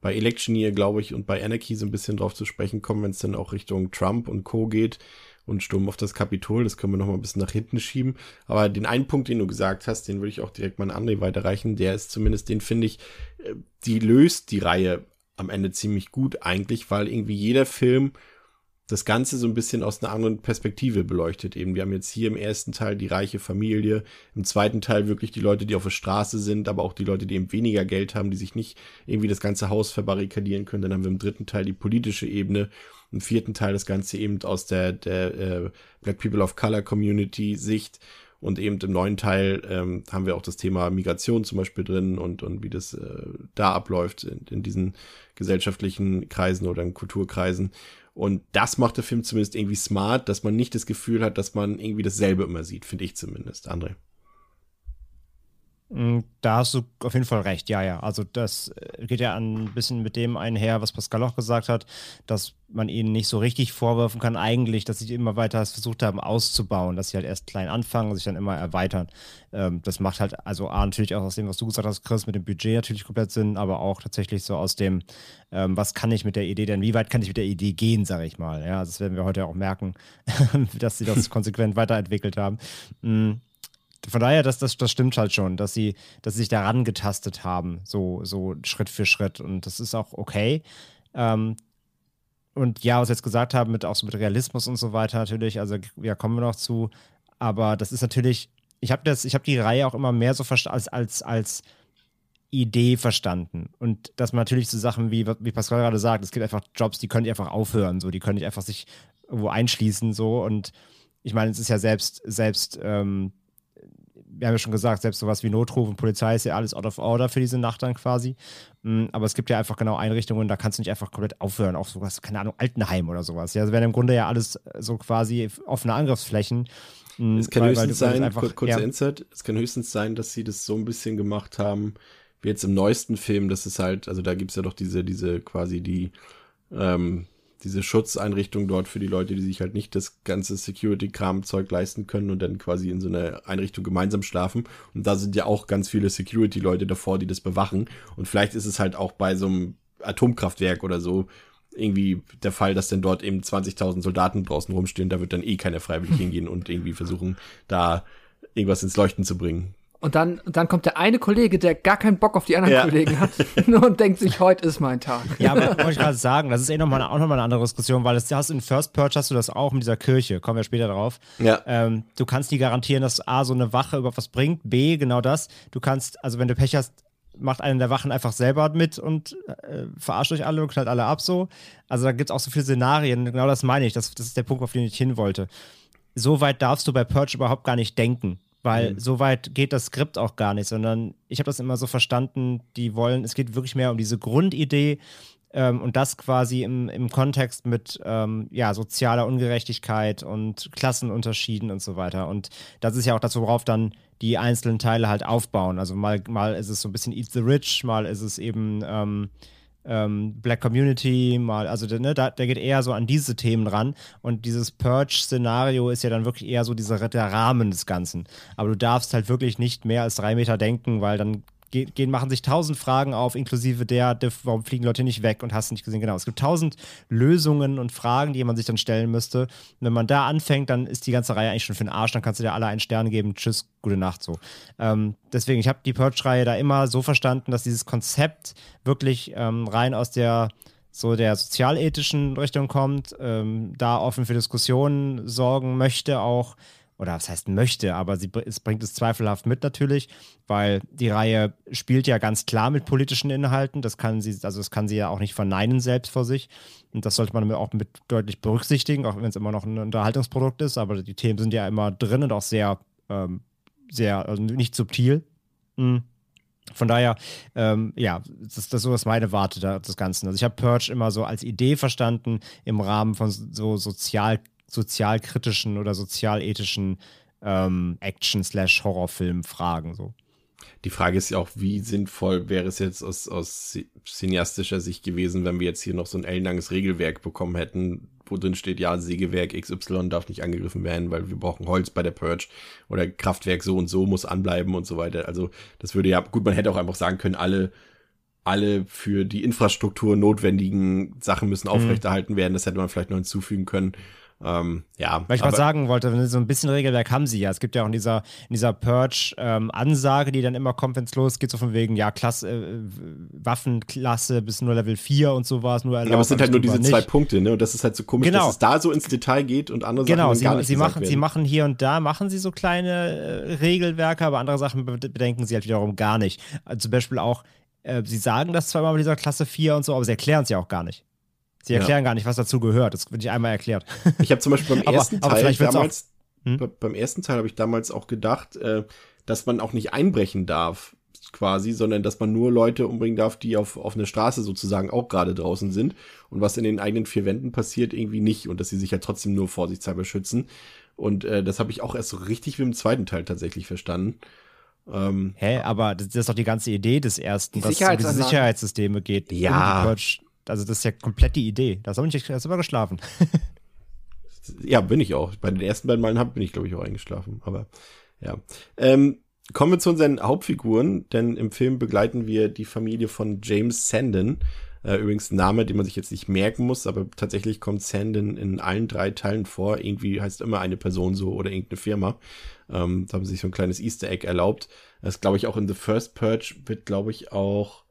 bei Election Year, glaube ich, und bei Anarchy so ein bisschen drauf zu sprechen kommen, wenn es dann auch Richtung Trump und Co. geht und Sturm auf das Kapitol. Das können wir noch mal ein bisschen nach hinten schieben. Aber den einen Punkt, den du gesagt hast, den würde ich auch direkt mal an André weiterreichen. Der ist zumindest, den finde ich, äh, die löst die Reihe am Ende ziemlich gut eigentlich, weil irgendwie jeder Film das Ganze so ein bisschen aus einer anderen Perspektive beleuchtet. Eben, wir haben jetzt hier im ersten Teil die reiche Familie, im zweiten Teil wirklich die Leute, die auf der Straße sind, aber auch die Leute, die eben weniger Geld haben, die sich nicht irgendwie das ganze Haus verbarrikadieren können. Dann haben wir im dritten Teil die politische Ebene, im vierten Teil das Ganze eben aus der, der äh, Black People of Color Community Sicht und eben im neuen Teil ähm, haben wir auch das Thema Migration zum Beispiel drin und, und wie das äh, da abläuft in, in diesen gesellschaftlichen Kreisen oder in Kulturkreisen. Und das macht der Film zumindest irgendwie smart, dass man nicht das Gefühl hat, dass man irgendwie dasselbe immer sieht, finde ich zumindest. André. Mm, da hast du auf jeden Fall recht, ja, ja. Also das äh, geht ja ein bisschen mit dem einher, was Pascal auch gesagt hat, dass man ihnen nicht so richtig vorwerfen kann, eigentlich, dass sie immer weiter versucht haben auszubauen, dass sie halt erst klein anfangen und sich dann immer erweitern. Ähm, das macht halt, also A, natürlich auch aus dem, was du gesagt hast, Chris, mit dem Budget natürlich komplett Sinn, aber auch tatsächlich so aus dem, ähm, was kann ich mit der Idee denn, wie weit kann ich mit der Idee gehen, sage ich mal. Ja, das werden wir heute auch merken, (laughs) dass sie das (laughs) konsequent weiterentwickelt haben. Mhm von daher, das, das, das stimmt halt schon, dass sie, dass sie sich daran getastet haben, so, so Schritt für Schritt. Und das ist auch okay. Ähm, und ja, was wir jetzt gesagt haben, mit, auch so mit Realismus und so weiter natürlich, also ja, kommen wir noch zu. Aber das ist natürlich, ich habe das, die Reihe auch immer mehr so als, als, als Idee verstanden. Und dass man natürlich so Sachen wie, wie Pascal gerade sagt, es gibt einfach Jobs, die können nicht einfach aufhören, so, die können nicht einfach sich irgendwo einschließen, so. Und ich meine, es ist ja selbst, selbst ähm, wir haben ja schon gesagt, selbst sowas wie Notruf und Polizei ist ja alles out of order für diese Nacht dann quasi. Mm, aber es gibt ja einfach genau Einrichtungen, da kannst du nicht einfach komplett aufhören, auch sowas, keine Ahnung, Altenheim oder sowas. Ja, also wären im Grunde ja alles äh, so quasi offene Angriffsflächen. Mm, es kann weil, höchstens weil sein, einfach, kurzer ja. Insight, es kann höchstens sein, dass sie das so ein bisschen gemacht haben, wie jetzt im neuesten Film, das ist halt, also da gibt es ja doch diese, diese quasi die, ähm, diese Schutzeinrichtung dort für die Leute, die sich halt nicht das ganze Security-Kram-Zeug leisten können und dann quasi in so einer Einrichtung gemeinsam schlafen. Und da sind ja auch ganz viele Security-Leute davor, die das bewachen. Und vielleicht ist es halt auch bei so einem Atomkraftwerk oder so irgendwie der Fall, dass dann dort eben 20.000 Soldaten draußen rumstehen. Da wird dann eh keiner freiwillig hingehen und irgendwie versuchen, da irgendwas ins Leuchten zu bringen. Und dann, und dann kommt der eine Kollege, der gar keinen Bock auf die anderen ja. Kollegen hat (laughs) (laughs) und denkt sich, heute ist mein Tag. Ja, aber wollte ich gerade sagen, das ist eh nochmal, auch nochmal eine andere Diskussion, weil das hast in First Purge hast du das auch mit dieser Kirche, kommen wir später drauf. Ja. Ähm, du kannst nie garantieren, dass A, so eine Wache über was bringt, B, genau das. Du kannst, also wenn du Pech hast, macht einen der Wachen einfach selber mit und äh, verarscht euch alle und knallt alle ab so. Also da gibt es auch so viele Szenarien, genau das meine ich, das, das ist der Punkt, auf den ich hin wollte. So weit darfst du bei Purge überhaupt gar nicht denken, weil mhm. so weit geht das Skript auch gar nicht, sondern ich habe das immer so verstanden, die wollen, es geht wirklich mehr um diese Grundidee, ähm, und das quasi im, im Kontext mit ähm, ja, sozialer Ungerechtigkeit und Klassenunterschieden und so weiter. Und das ist ja auch das, worauf dann die einzelnen Teile halt aufbauen. Also mal, mal ist es so ein bisschen Eat the Rich, mal ist es eben ähm, ähm, Black Community, mal, also ne, da, der geht eher so an diese Themen ran. Und dieses Purge-Szenario ist ja dann wirklich eher so dieser der Rahmen des Ganzen. Aber du darfst halt wirklich nicht mehr als drei Meter denken, weil dann gehen, machen sich tausend Fragen auf, inklusive der, der, warum fliegen Leute nicht weg und hast du nicht gesehen. Genau, es gibt tausend Lösungen und Fragen, die man sich dann stellen müsste. Und wenn man da anfängt, dann ist die ganze Reihe eigentlich schon für den Arsch, dann kannst du dir alle einen Stern geben, tschüss, gute Nacht so. Ähm, deswegen, ich habe die Purge-Reihe da immer so verstanden, dass dieses Konzept wirklich ähm, rein aus der so der sozialethischen Richtung kommt, ähm, da offen für Diskussionen sorgen möchte, auch oder was heißt möchte, aber sie, es bringt es zweifelhaft mit natürlich, weil die Reihe spielt ja ganz klar mit politischen Inhalten. Das kann sie, also das kann sie ja auch nicht verneinen selbst vor sich. Und das sollte man auch mit deutlich berücksichtigen, auch wenn es immer noch ein Unterhaltungsprodukt ist. Aber die Themen sind ja immer drin und auch sehr, ähm, sehr, also nicht subtil. Mhm. Von daher, ähm, ja, das ist das so, was meine Warte da, des Ganzen. Also ich habe Purge immer so als Idee verstanden im Rahmen von so sozial sozialkritischen oder sozialethischen ähm, Action-Horrorfilm-Fragen. So. Die Frage ist ja auch, wie sinnvoll wäre es jetzt aus, aus cineastischer Sicht gewesen, wenn wir jetzt hier noch so ein ellenlanges Regelwerk bekommen hätten, wo drin steht, ja, Sägewerk XY darf nicht angegriffen werden, weil wir brauchen Holz bei der Purge oder Kraftwerk so und so muss anbleiben und so weiter. Also das würde ja, gut, man hätte auch einfach sagen können, alle alle für die Infrastruktur notwendigen Sachen müssen mhm. aufrechterhalten werden. Das hätte man vielleicht noch hinzufügen können. Ähm, ja. Weil ich mal sagen wollte, so ein bisschen Regelwerk haben sie ja. Es gibt ja auch in dieser, in dieser Purge-Ansage, ähm, die dann immer kommt, wenn es losgeht, so von wegen, ja, Klasse, äh, Waffenklasse bis nur Level 4 und sowas. Nur erlaubt, ja, aber es sind halt nur diese nicht. zwei Punkte, ne? Und das ist halt so komisch, genau. dass es da so ins Detail geht und andere genau, Sachen sie, gar nicht sie machen, werden. sie machen hier und da, machen sie so kleine äh, Regelwerke, aber andere Sachen bedenken sie halt wiederum gar nicht. Also zum Beispiel auch, äh, sie sagen das zweimal bei dieser Klasse 4 und so, aber sie erklären es ja auch gar nicht. Sie erklären ja. gar nicht, was dazu gehört. Das wird nicht einmal erklärt. (laughs) Ich habe zum Beispiel beim (laughs) ersten aber, Teil aber damals, hm? beim ersten Teil habe ich damals auch gedacht, äh, dass man auch nicht einbrechen darf, quasi, sondern dass man nur Leute umbringen darf, die auf, auf einer Straße sozusagen auch gerade draußen sind. Und was in den eigenen vier Wänden passiert, irgendwie nicht. Und dass sie sich ja trotzdem nur vorsichtshalber schützen. Und äh, das habe ich auch erst so richtig wie im zweiten Teil tatsächlich verstanden. Ähm, Hä, aber das ist doch die ganze Idee des ersten, dass es um diese Sicherheitssysteme geht. Ja. Um also das ist ja komplett die Idee. Da habe ich erst immer geschlafen. ja, bin ich auch. Bei den ersten beiden Malen bin ich, glaube ich, auch eingeschlafen. Aber ja. Ähm, kommen wir zu unseren Hauptfiguren, denn im Film begleiten wir die Familie von James Sandon. Äh, übrigens ein Name, den man sich jetzt nicht merken muss, aber tatsächlich kommt Sandon in allen drei Teilen vor. Irgendwie heißt immer eine Person so oder irgendeine Firma. Ähm, da haben sie sich so ein kleines Easter Egg erlaubt. Das glaube ich auch in The First Purge wird, glaube ich, auch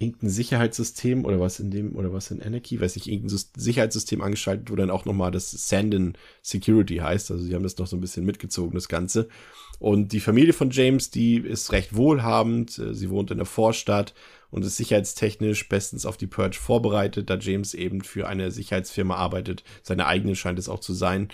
irgendein Sicherheitssystem oder was in dem, oder was in Anarchy, weiß ich, irgendein Sicherheitssystem angeschaltet, wo dann auch nochmal das Sandin Security heißt. Also sie haben das noch so ein bisschen mitgezogen, das Ganze. Und die Familie von James, die ist recht wohlhabend. Sie wohnt in der Vorstadt und ist sicherheitstechnisch bestens auf die Purge vorbereitet, da James eben für eine Sicherheitsfirma arbeitet. Seine eigene scheint es auch zu sein.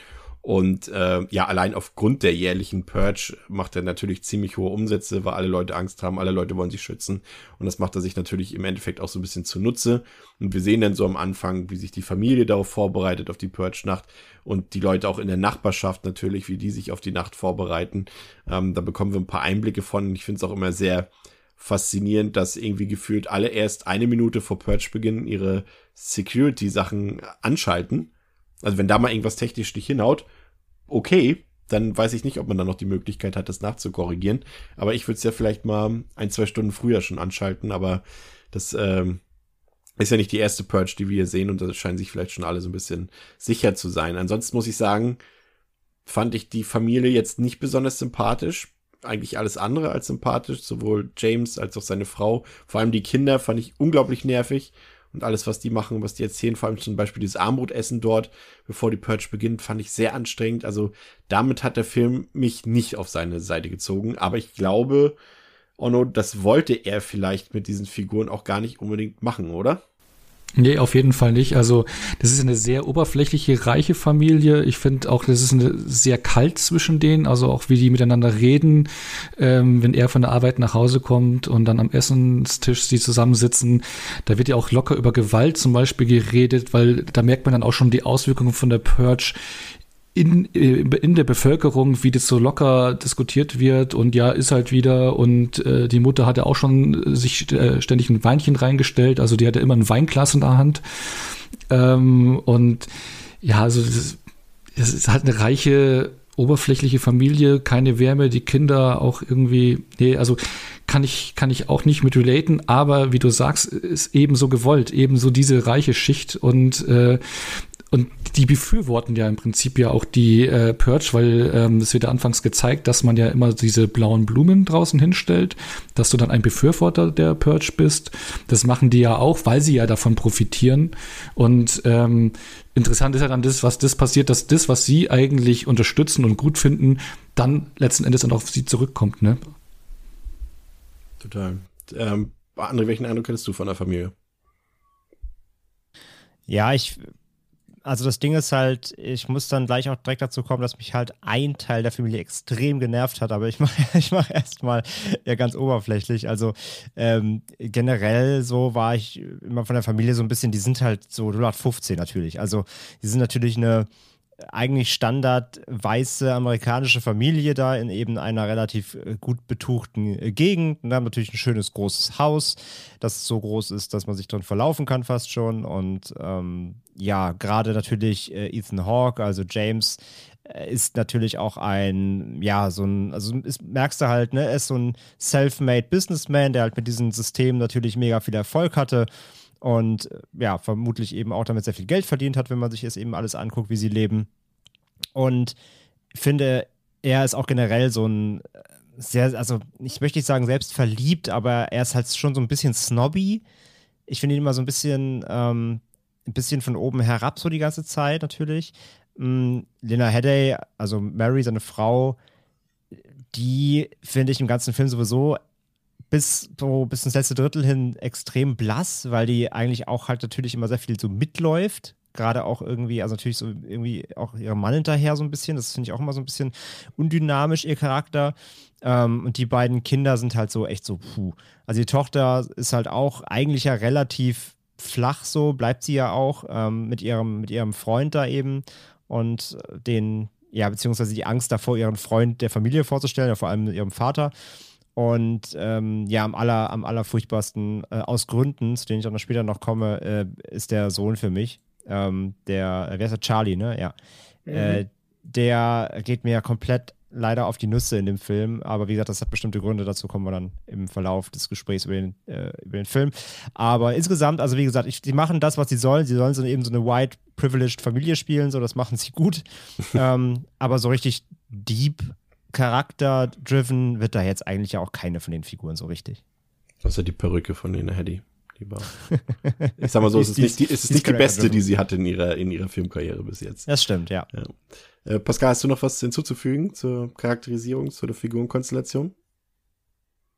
Und äh, ja, allein aufgrund der jährlichen Purge macht er natürlich ziemlich hohe Umsätze, weil alle Leute Angst haben, alle Leute wollen sich schützen. Und das macht er sich natürlich im Endeffekt auch so ein bisschen zunutze. Und wir sehen dann so am Anfang, wie sich die Familie darauf vorbereitet, auf die Purge-Nacht. Und die Leute auch in der Nachbarschaft natürlich, wie die sich auf die Nacht vorbereiten. Ähm, da bekommen wir ein paar Einblicke von. Ich finde es auch immer sehr faszinierend, dass irgendwie gefühlt alle erst eine Minute vor Purge-Beginn ihre Security-Sachen anschalten. Also wenn da mal irgendwas technisch nicht hinhaut, okay, dann weiß ich nicht, ob man dann noch die Möglichkeit hat, das nachzukorrigieren. Aber ich würde es ja vielleicht mal ein, zwei Stunden früher schon anschalten, aber das ähm, ist ja nicht die erste Purge, die wir hier sehen und da scheinen sich vielleicht schon alle so ein bisschen sicher zu sein. Ansonsten muss ich sagen, fand ich die Familie jetzt nicht besonders sympathisch. Eigentlich alles andere als sympathisch, sowohl James als auch seine Frau. Vor allem die Kinder fand ich unglaublich nervig und alles, was die machen, was die erzählen, vor allem zum Beispiel dieses Armbrotessen dort, bevor die Purge beginnt, fand ich sehr anstrengend. Also damit hat der Film mich nicht auf seine Seite gezogen, aber ich glaube, Onno, das wollte er vielleicht mit diesen Figuren auch gar nicht unbedingt machen, oder? Nee, auf jeden Fall nicht. Also, das ist eine sehr oberflächliche, reiche Familie. Ich finde auch, das ist eine sehr kalt zwischen denen, also auch wie die miteinander reden, ähm, wenn er von der Arbeit nach Hause kommt und dann am Essenstisch sie zusammensitzen. Da wird ja auch locker über Gewalt zum Beispiel geredet, weil da merkt man dann auch schon die Auswirkungen von der Purge in, äh, in der Bevölkerung, wie das so locker diskutiert wird. Und ja, ist halt wieder. Und äh, die Mutter hatte auch schon sich äh, ständig ein Weinchen reingestellt, also die hatte immer ein Weinglas in der Hand. Ähm, und ja, also das ist halt eine reiche oberflächliche Familie, keine Wärme, die Kinder auch irgendwie, nee, also kann ich, kann ich auch nicht mit relaten, aber wie du sagst, ist ebenso gewollt, ebenso diese reiche Schicht. Und äh, und die befürworten ja im Prinzip ja auch die äh, Purge, weil ähm, es wird ja anfangs gezeigt, dass man ja immer diese blauen Blumen draußen hinstellt, dass du dann ein Befürworter der Purge bist. Das machen die ja auch, weil sie ja davon profitieren. Und ähm, interessant ist ja dann das, was das passiert, dass das, was sie eigentlich unterstützen und gut finden, dann letzten Endes dann auf sie zurückkommt, ne? Total. Ähm, André, welchen Eindruck hättest du von der Familie? Ja, ich also das Ding ist halt, ich muss dann gleich auch direkt dazu kommen, dass mich halt ein Teil der Familie extrem genervt hat, aber ich (laughs) mache ich mach erstmal ja ganz oberflächlich. Also ähm, generell so war ich immer von der Familie so ein bisschen, die sind halt so 0815 natürlich. Also die sind natürlich eine eigentlich Standard weiße amerikanische Familie da in eben einer relativ äh, gut betuchten äh, Gegend und haben natürlich ein schönes großes Haus, das so groß ist, dass man sich drin verlaufen kann fast schon und ähm, ja, gerade natürlich äh, Ethan Hawke, also James, äh, ist natürlich auch ein, ja, so ein, also ist, merkst du halt, ne, er ist so ein self-made Businessman, der halt mit diesem System natürlich mega viel Erfolg hatte und äh, ja, vermutlich eben auch damit sehr viel Geld verdient hat, wenn man sich jetzt eben alles anguckt, wie sie leben. Und finde, er ist auch generell so ein äh, sehr, also ich möchte nicht sagen selbst verliebt, aber er ist halt schon so ein bisschen snobby. Ich finde ihn immer so ein bisschen, ähm, ein bisschen von oben herab so die ganze Zeit natürlich. Ähm, Lena Headey, also Mary, seine Frau, die finde ich im ganzen Film sowieso bis so bis ins letzte Drittel hin extrem blass, weil die eigentlich auch halt natürlich immer sehr viel so mitläuft. Gerade auch irgendwie, also natürlich so irgendwie auch ihrem Mann hinterher so ein bisschen. Das finde ich auch immer so ein bisschen undynamisch, ihr Charakter. Ähm, und die beiden Kinder sind halt so echt so, puh. Also die Tochter ist halt auch eigentlich ja relativ flach so, bleibt sie ja auch ähm, mit, ihrem, mit ihrem Freund da eben und den, ja, beziehungsweise die Angst davor, ihren Freund der Familie vorzustellen, ja, vor allem ihrem Vater. Und ähm, ja, am, aller, am allerfurchtbarsten äh, aus Gründen, zu denen ich auch noch später noch komme, äh, ist der Sohn für mich. Ähm, der, wer ist der? Charlie, ne? Ja. Mhm. Äh, der geht mir ja komplett leider auf die Nüsse in dem Film, aber wie gesagt, das hat bestimmte Gründe, dazu kommen wir dann im Verlauf des Gesprächs über den, äh, über den Film. Aber insgesamt, also wie gesagt, ich, die machen das, was sie sollen. Sie sollen so eben so eine white privileged Familie spielen, so das machen sie gut. (laughs) ähm, aber so richtig deep Charakter-driven wird da jetzt eigentlich ja auch keine von den Figuren so richtig. Außer die Perücke von Lena Headey. Lieber. (laughs) Ich sag mal so, es ist nicht, die, es ist nicht die beste, die sie hatte in ihrer, in ihrer Filmkarriere bis jetzt. Das stimmt, ja. ja. Äh, Pascal, hast du noch was hinzuzufügen zur Charakterisierung, zu der Figurenkonstellation?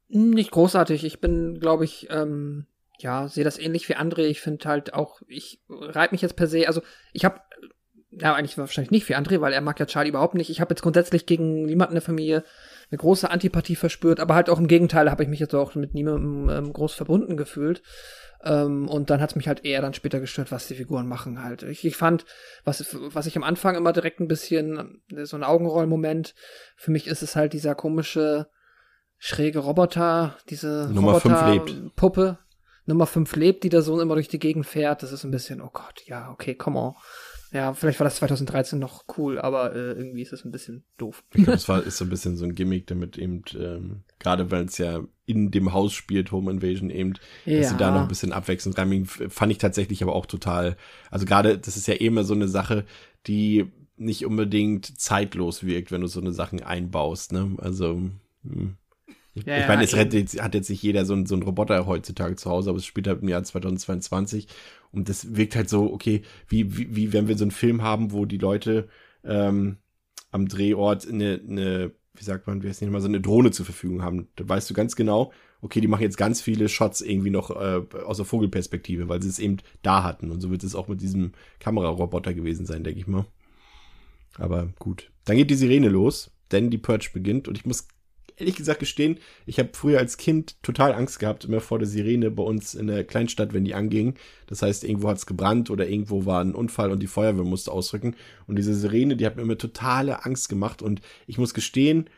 Nicht großartig. Ich bin, glaube ich, ähm, ja, sehe das ähnlich wie andere. Ich finde halt auch, ich reibe mich jetzt per se, also ich habe ja, eigentlich wahrscheinlich nicht für André, weil er mag ja Charlie überhaupt nicht. Ich habe jetzt grundsätzlich gegen niemanden in der Familie eine große Antipathie verspürt, aber halt auch im Gegenteil habe ich mich jetzt auch mit niemandem ähm, groß verbunden gefühlt. Ähm, und dann hat es mich halt eher dann später gestört, was die Figuren machen halt. Ich, ich fand, was, was ich am Anfang immer direkt ein bisschen, so ein Augenrollmoment, für mich ist es halt dieser komische, schräge Roboter, diese Nummer Roboter-Puppe. Nummer 5 lebt, die da so immer durch die Gegend fährt. Das ist ein bisschen, oh Gott, ja, okay, come on. Ja, vielleicht war das 2013 noch cool, aber äh, irgendwie ist das ein bisschen doof. Ich glaube, das war, ist so ein bisschen so ein Gimmick, damit eben, ähm, gerade weil es ja in dem Haus spielt, Home Invasion eben, ja. dass sie da noch ein bisschen abwechselnd reinbringen, fand ich tatsächlich aber auch total, also gerade, das ist ja eh immer so eine Sache, die nicht unbedingt zeitlos wirkt, wenn du so eine Sachen einbaust, ne? Also, mh. Hm. Ja, ich meine, es hat jetzt, hat jetzt nicht jeder so, ein, so einen Roboter heutzutage zu Hause, aber es spielt halt im Jahr 2022 und das wirkt halt so, okay, wie, wie, wie wenn wir so einen Film haben, wo die Leute ähm, am Drehort eine, eine wie sagt man, wie heißt nicht mal, so eine Drohne zur Verfügung haben. Da weißt du ganz genau, okay, die machen jetzt ganz viele Shots irgendwie noch äh, aus der Vogelperspektive, weil sie es eben da hatten. Und so wird es auch mit diesem Kameraroboter gewesen sein, denke ich mal. Aber gut. Dann geht die Sirene los, denn die Purge beginnt. Und ich muss ehrlich gesagt gestehen, ich habe früher als Kind total Angst gehabt, immer vor der Sirene bei uns in der Kleinstadt, wenn die anging. Das heißt, irgendwo hat es gebrannt oder irgendwo war ein Unfall und die Feuerwehr musste ausrücken. Und diese Sirene, die hat mir immer totale Angst gemacht. Und ich muss gestehen,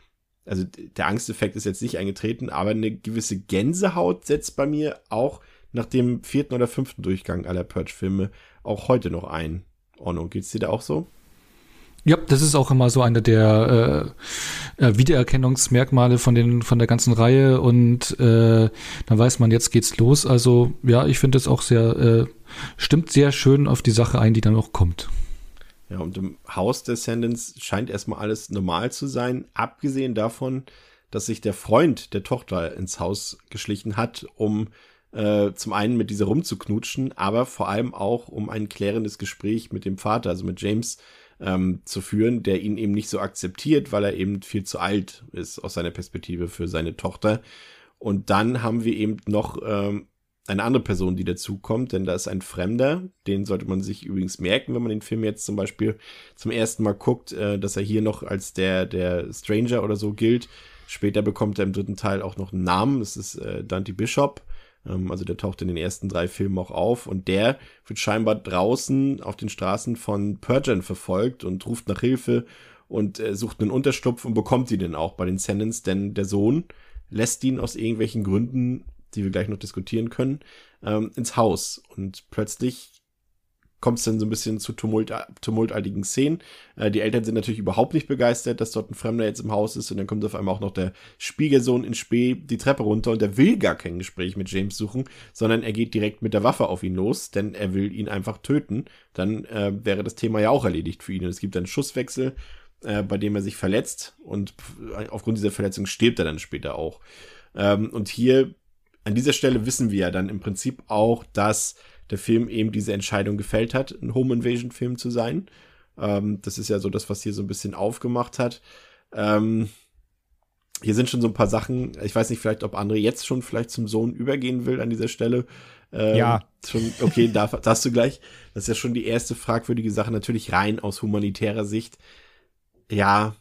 also der Angsteffekt ist jetzt nicht eingetreten, aber eine gewisse Gänsehaut setzt bei mir auch nach dem vierten oder fünften Durchgang aller Purge-Filme auch heute noch ein. Orno, geht's dir da auch so? Ja, das ist auch immer so eine der äh, äh, Wiedererkennungsmerkmale von den von der ganzen Reihe und äh, dann weiß man, jetzt geht's los. Also ja, ich finde es auch sehr äh, stimmt sehr schön auf die Sache ein, die dann auch kommt. Ja, und im Haus der Sandens scheint erstmal alles normal zu sein, abgesehen davon, dass sich der Freund der Tochter ins Haus geschlichen hat, um äh, zum einen mit dieser rumzuknutschen, aber vor allem auch um ein klärendes Gespräch mit dem Vater, also mit James, ähm, zu führen, der ihn eben nicht so akzeptiert, weil er eben viel zu alt ist aus seiner Perspektive für seine Tochter. Und dann haben wir eben noch ähm, eine andere Person, die dazukommt, denn da ist ein Fremder, den sollte man sich übrigens merken, wenn man den Film jetzt zum Beispiel zum ersten Mal guckt, äh, dass er hier noch als der, der Stranger oder so gilt. Später bekommt er im dritten Teil auch noch einen Namen, das ist äh, Dante Bishop. Ähm, also der taucht in den ersten drei Filmen auch auf und der wird scheinbar draußen auf den Straßen von Purgen verfolgt und ruft nach Hilfe und äh, sucht einen Unterschlupf und bekommt ihn dann auch bei den Sendens, denn der Sohn lässt ihn aus irgendwelchen Gründen, die wir gleich noch diskutieren können, ähm, ins Haus. Und plötzlich kommt es dann so ein bisschen zu tumult, tumultartigen Szenen. Äh, die Eltern sind natürlich überhaupt nicht begeistert, dass dort ein Fremder jetzt im Haus ist und dann kommt auf einmal auch noch der Spiegelsohn in Spee die Treppe runter und er will gar kein Gespräch mit James suchen, sondern er geht direkt mit der Waffe auf ihn los, denn er will ihn einfach töten. Dann äh, wäre das Thema ja auch erledigt für ihn und es gibt einen Schusswechsel, äh, bei dem er sich verletzt und aufgrund dieser Verletzung stirbt er dann später auch. Ähm, und hier an dieser Stelle wissen wir ja dann im Prinzip auch, dass der Film eben diese Entscheidung gefällt hat, ein Home Invasion Film zu sein. Ähm, das ist ja so das, was hier so ein bisschen aufgemacht hat. Ähm, hier sind schon so ein paar Sachen. Ich weiß nicht, vielleicht, ob André jetzt schon vielleicht zum Sohn übergehen will an dieser Stelle. Ähm, ja. Schon, okay, da, (laughs) darfst du gleich. Das ist ja schon die erste fragwürdige Sache, natürlich rein aus humanitärer Sicht. Ja,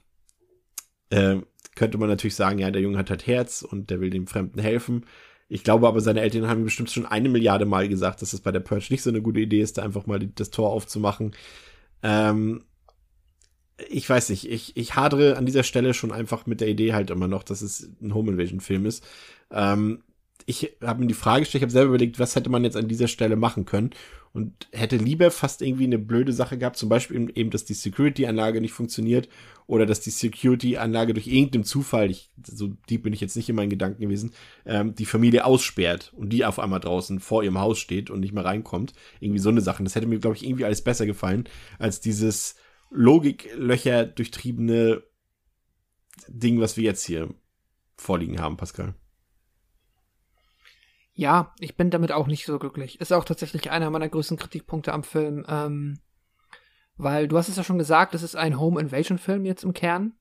äh, könnte man natürlich sagen, ja, der Junge hat halt Herz und der will dem Fremden helfen. Ich glaube aber, seine Eltern haben bestimmt schon eine Milliarde Mal gesagt, dass es bei der Purge nicht so eine gute Idee ist, da einfach mal das Tor aufzumachen. Ähm, ich weiß nicht, ich, ich hadere an dieser Stelle schon einfach mit der Idee halt immer noch, dass es ein Home Invasion Film ist. Ähm, ich habe mir die Frage gestellt, ich habe selber überlegt, was hätte man jetzt an dieser Stelle machen können und hätte lieber fast irgendwie eine blöde Sache gehabt, zum Beispiel eben, dass die Security-Anlage nicht funktioniert oder dass die Security-Anlage durch irgendeinen Zufall, ich, so deep bin ich jetzt nicht in meinen Gedanken gewesen, ähm, die Familie aussperrt und die auf einmal draußen vor ihrem Haus steht und nicht mehr reinkommt. Irgendwie so eine Sache. Das hätte mir, glaube ich, irgendwie alles besser gefallen, als dieses Logiklöcher durchtriebene Ding, was wir jetzt hier vorliegen haben, Pascal. Ja, ich bin damit auch nicht so glücklich. Ist auch tatsächlich einer meiner größten Kritikpunkte am Film. Ähm, weil du hast es ja schon gesagt, es ist ein Home Invasion Film jetzt im Kern.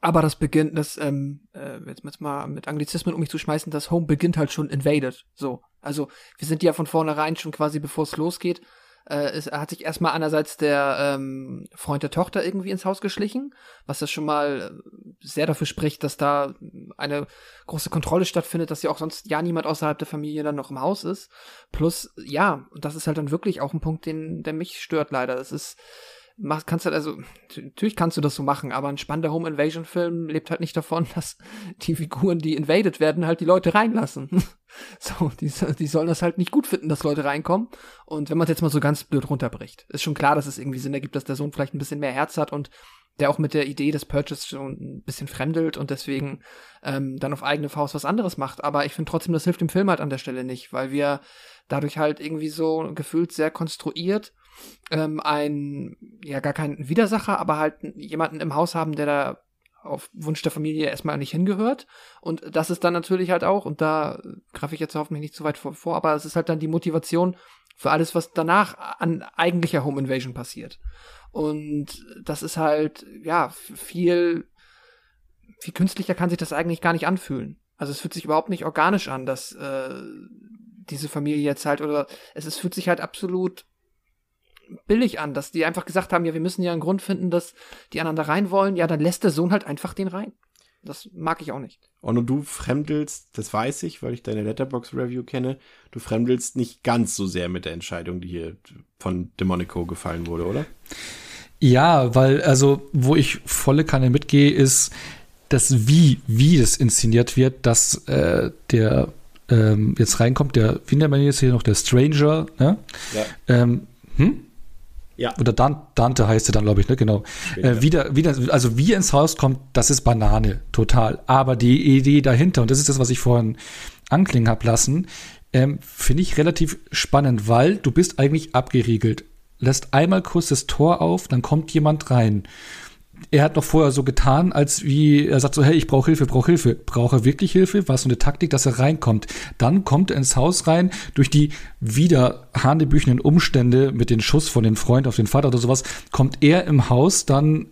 Aber das beginnt, das, ähm, äh, jetzt, jetzt mal mit Anglizismen um mich zu schmeißen, das Home beginnt halt schon invaded. So. Also, wir sind ja von vornherein schon quasi, bevor es losgeht, äh, es hat sich erstmal einerseits der ähm, Freund der Tochter irgendwie ins Haus geschlichen, was das schon mal äh, sehr dafür spricht, dass da eine große Kontrolle stattfindet, dass ja auch sonst ja niemand außerhalb der Familie dann noch im Haus ist. Plus, ja, und das ist halt dann wirklich auch ein Punkt, den, der mich stört leider. Das ist mach, kannst halt also, natürlich kannst du das so machen, aber ein spannender Home Invasion Film lebt halt nicht davon, (laughs) dass die Figuren, die invaded werden, halt die Leute reinlassen. (laughs) (laughs) so, die, die sollen das halt nicht gut finden, dass Leute reinkommen. Und wenn man es jetzt mal so ganz blöd runterbricht, ist schon klar, dass es irgendwie Sinn ergibt, dass der Sohn vielleicht ein bisschen mehr Herz hat und der auch mit der Idee des Purchase schon ein bisschen fremdelt und deswegen ähm, dann auf eigene Faust was anderes macht. Aber ich finde trotzdem, das hilft dem Film halt an der Stelle nicht, weil wir dadurch halt irgendwie so gefühlt sehr konstruiert ähm, ein, ja, gar kein Widersacher, aber halt jemanden im Haus haben, der da auf Wunsch der Familie erstmal nicht hingehört. Und das ist dann natürlich halt auch, und da greife ich jetzt hoffentlich nicht zu weit vor, vor, aber es ist halt dann die Motivation für alles, was danach an eigentlicher Home Invasion passiert. Und das ist halt, ja, viel viel künstlicher kann sich das eigentlich gar nicht anfühlen. Also es fühlt sich überhaupt nicht organisch an, dass äh, diese Familie jetzt halt, oder es ist, fühlt sich halt absolut billig an, dass die einfach gesagt haben, ja, wir müssen ja einen Grund finden, dass die anderen da rein wollen. Ja, dann lässt der Sohn halt einfach den rein. Das mag ich auch nicht. Und du fremdelst, das weiß ich, weil ich deine Letterbox-Review kenne, du fremdelst nicht ganz so sehr mit der Entscheidung, die hier von Demonico gefallen wurde, oder? Ja, weil, also, wo ich volle Kanne mitgehe, ist das Wie, wie das inszeniert wird, dass äh, der ähm, jetzt reinkommt, der, wie nennt man jetzt hier noch, der Stranger, ne? Ja. Ähm, hm? Ja. Oder Dante heißt er dann, glaube ich, ne? Genau. Äh, wieder, wieder, also wie er ins Haus kommt, das ist Banane, total. Aber die Idee dahinter, und das ist das, was ich vorhin anklingen habe lassen, ähm, finde ich relativ spannend, weil du bist eigentlich abgeriegelt. Lässt einmal kurz das Tor auf, dann kommt jemand rein er hat noch vorher so getan, als wie er sagt so, hey, ich brauche Hilfe, brauche Hilfe. Brauche er wirklich Hilfe? War so eine Taktik, dass er reinkommt? Dann kommt er ins Haus rein durch die wieder hanebüchenden Umstände mit dem Schuss von den Freund auf den Vater oder sowas, kommt er im Haus dann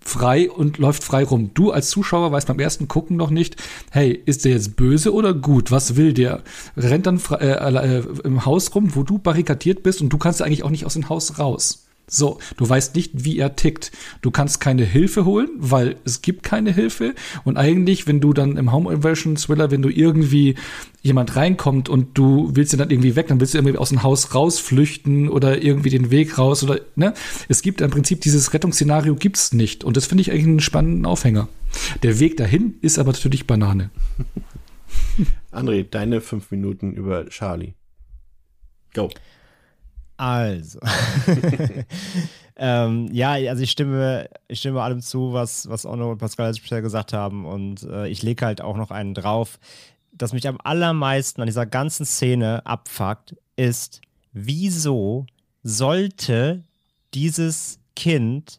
frei und läuft frei rum. Du als Zuschauer weißt beim ersten Gucken noch nicht, hey, ist der jetzt böse oder gut? Was will der? Rennt dann äh, äh, im Haus rum, wo du barrikadiert bist und du kannst eigentlich auch nicht aus dem Haus raus. So, du weißt nicht, wie er tickt. Du kannst keine Hilfe holen, weil es gibt keine Hilfe. Und eigentlich, wenn du dann im Home Invasion Thriller, wenn du irgendwie jemand reinkommt und du willst ihn dann irgendwie weg, dann willst du irgendwie aus dem Haus rausflüchten oder irgendwie den Weg raus oder, ne? Es gibt im Prinzip dieses Rettungsszenario gibt's nicht. Und das finde ich eigentlich einen spannenden Aufhänger. Der Weg dahin ist aber natürlich Banane. André, deine fünf Minuten über Charlie. Go. Also. (laughs) ähm, ja, also ich stimme, ich stimme allem zu, was, was Onno und Pascal speziell gesagt haben. Und äh, ich lege halt auch noch einen drauf. Das mich am allermeisten an dieser ganzen Szene abfuckt, ist, wieso sollte dieses Kind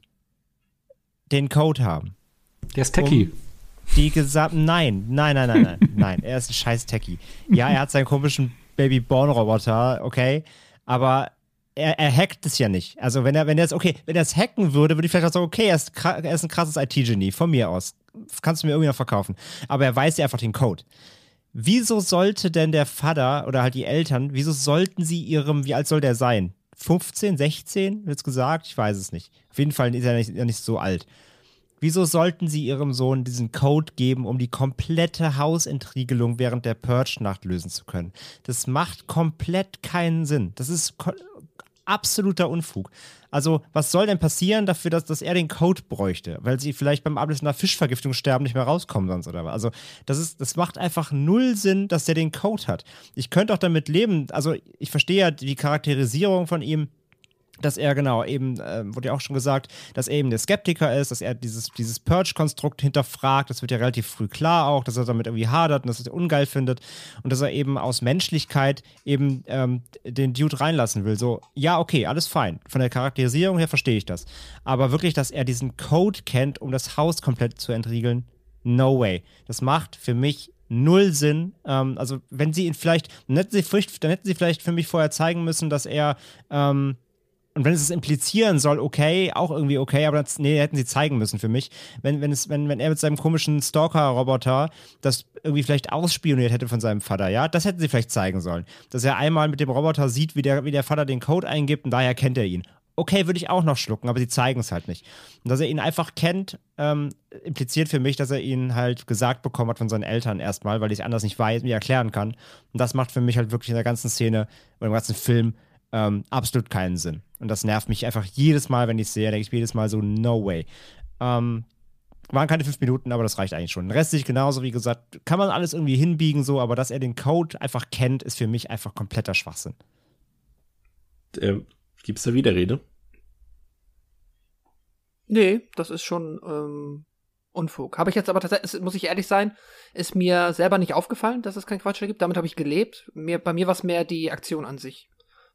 den Code haben? Der ist Techie. Um die gesamten. Nein, nein, nein, nein, nein, nein. Er ist ein scheiß Techie. Ja, er hat seinen komischen Baby-Born-Roboter, okay. Aber er, er hackt es ja nicht. Also wenn er, wenn er es, okay, wenn er es hacken würde, würde ich vielleicht auch sagen, okay, er ist, er ist ein krasses IT-Genie, von mir aus. Das kannst du mir irgendwie noch verkaufen. Aber er weiß ja einfach den Code. Wieso sollte denn der Vater oder halt die Eltern, wieso sollten sie ihrem, wie alt soll der sein? 15, 16, wird's gesagt? Ich weiß es nicht. Auf jeden Fall ist er nicht, nicht so alt. Wieso sollten sie ihrem Sohn diesen Code geben, um die komplette Hausentriegelung während der Purge-Nacht lösen zu können? Das macht komplett keinen Sinn. Das ist absoluter Unfug. Also, was soll denn passieren dafür, dass, dass er den Code bräuchte? Weil sie vielleicht beim Ablösen einer Fischvergiftung sterben, nicht mehr rauskommen sonst oder was. Also, das ist, das macht einfach null Sinn, dass der den Code hat. Ich könnte auch damit leben, also ich verstehe ja die Charakterisierung von ihm dass er genau eben, äh, wurde ja auch schon gesagt, dass er eben der Skeptiker ist, dass er dieses, dieses Purge-Konstrukt hinterfragt. Das wird ja relativ früh klar auch, dass er damit irgendwie hadert und dass er ungeil findet und dass er eben aus Menschlichkeit eben ähm, den Dude reinlassen will. So, ja, okay, alles fein. Von der Charakterisierung her verstehe ich das. Aber wirklich, dass er diesen Code kennt, um das Haus komplett zu entriegeln, no way. Das macht für mich null Sinn. Ähm, also, wenn sie ihn vielleicht, dann hätten sie, dann hätten sie vielleicht für mich vorher zeigen müssen, dass er ähm, und wenn es es implizieren soll, okay, auch irgendwie okay, aber das, nee, hätten sie zeigen müssen für mich. Wenn, wenn, es, wenn, wenn er mit seinem komischen Stalker-Roboter das irgendwie vielleicht ausspioniert hätte von seinem Vater, ja, das hätten sie vielleicht zeigen sollen. Dass er einmal mit dem Roboter sieht, wie der, wie der Vater den Code eingibt und daher kennt er ihn. Okay, würde ich auch noch schlucken, aber sie zeigen es halt nicht. Und dass er ihn einfach kennt, ähm, impliziert für mich, dass er ihn halt gesagt bekommen hat von seinen Eltern erstmal, weil ich es anders nicht weiß, mir erklären kann. Und das macht für mich halt wirklich in der ganzen Szene oder im ganzen Film ähm, absolut keinen Sinn. Und das nervt mich einfach jedes Mal, wenn ich es sehe, denke ich jedes Mal so, no way. Ähm, waren keine fünf Minuten, aber das reicht eigentlich schon. Restlich genauso, wie gesagt, kann man alles irgendwie hinbiegen, so, aber dass er den Code einfach kennt, ist für mich einfach kompletter Schwachsinn. Äh, Gibt es da Widerrede? Nee, das ist schon ähm, Unfug. Habe ich jetzt aber tatsächlich, muss ich ehrlich sein, ist mir selber nicht aufgefallen, dass es kein Quatsch gibt. Damit habe ich gelebt. Mir, bei mir war es mehr die Aktion an sich.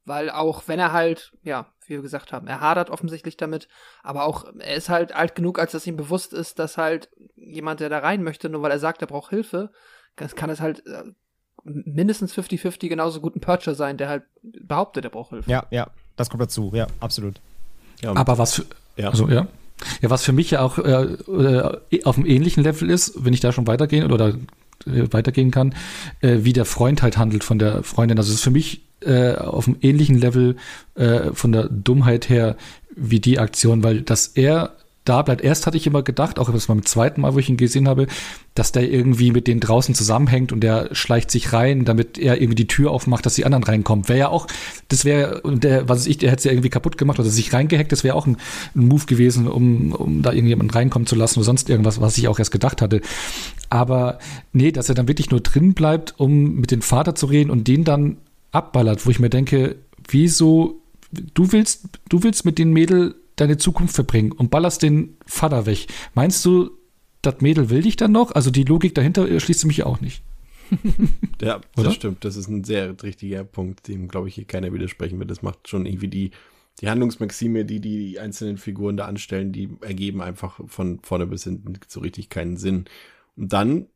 Weil auch wenn er halt, ja, wie wir gesagt haben, er hadert offensichtlich damit, aber auch er ist halt alt genug, als dass ihm bewusst ist, dass halt jemand, der da rein möchte, nur weil er sagt, er braucht Hilfe, das kann es halt äh, mindestens 50-50 genauso gut ein Purcher sein, der halt behauptet, er braucht Hilfe. Ja, ja, das kommt dazu, ja, absolut. Ja, aber was für, ja. Also, ja. Ja, was für mich ja auch äh, äh, auf einem ähnlichen Level ist, wenn ich da schon weitergehen oder weitergehen kann, äh, wie der Freund halt handelt von der Freundin. Also es ist für mich äh, auf einem ähnlichen Level äh, von der Dummheit her wie die Aktion, weil dass er da bleibt. Erst hatte ich immer gedacht, auch das beim zweiten Mal, wo ich ihn gesehen habe, dass der irgendwie mit denen draußen zusammenhängt und der schleicht sich rein, damit er irgendwie die Tür aufmacht, dass die anderen reinkommen. Wäre ja auch, das wäre, der, was ich, der hätte es ja irgendwie kaputt gemacht oder sich reingehackt, das wäre auch ein, ein, Move gewesen, um, um da irgendjemanden reinkommen zu lassen oder sonst irgendwas, was ich auch erst gedacht hatte. Aber nee, dass er dann wirklich nur drin bleibt, um mit dem Vater zu reden und den dann abballert, wo ich mir denke, wieso, du willst, du willst mit den Mädel deine Zukunft verbringen und ballerst den Vater weg. Meinst du, das Mädel will dich dann noch? Also die Logik dahinter schließt mich auch nicht. (laughs) ja, das Oder? stimmt. Das ist ein sehr richtiger Punkt, dem, glaube ich, hier keiner widersprechen wird. Das macht schon irgendwie die, die Handlungsmaxime, die die einzelnen Figuren da anstellen, die ergeben einfach von vorne bis hinten so richtig keinen Sinn. Und dann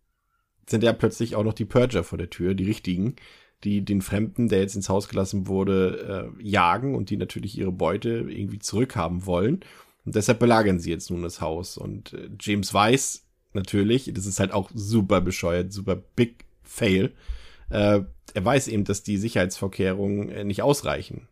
sind ja plötzlich auch noch die Purger vor der Tür, die richtigen, die den Fremden, der jetzt ins Haus gelassen wurde, äh, jagen und die natürlich ihre Beute irgendwie zurückhaben wollen. Und deshalb belagern sie jetzt nun das Haus. Und äh, James weiß natürlich, das ist halt auch super bescheuert, super big fail. Äh, er weiß eben, dass die Sicherheitsvorkehrungen äh, nicht ausreichen.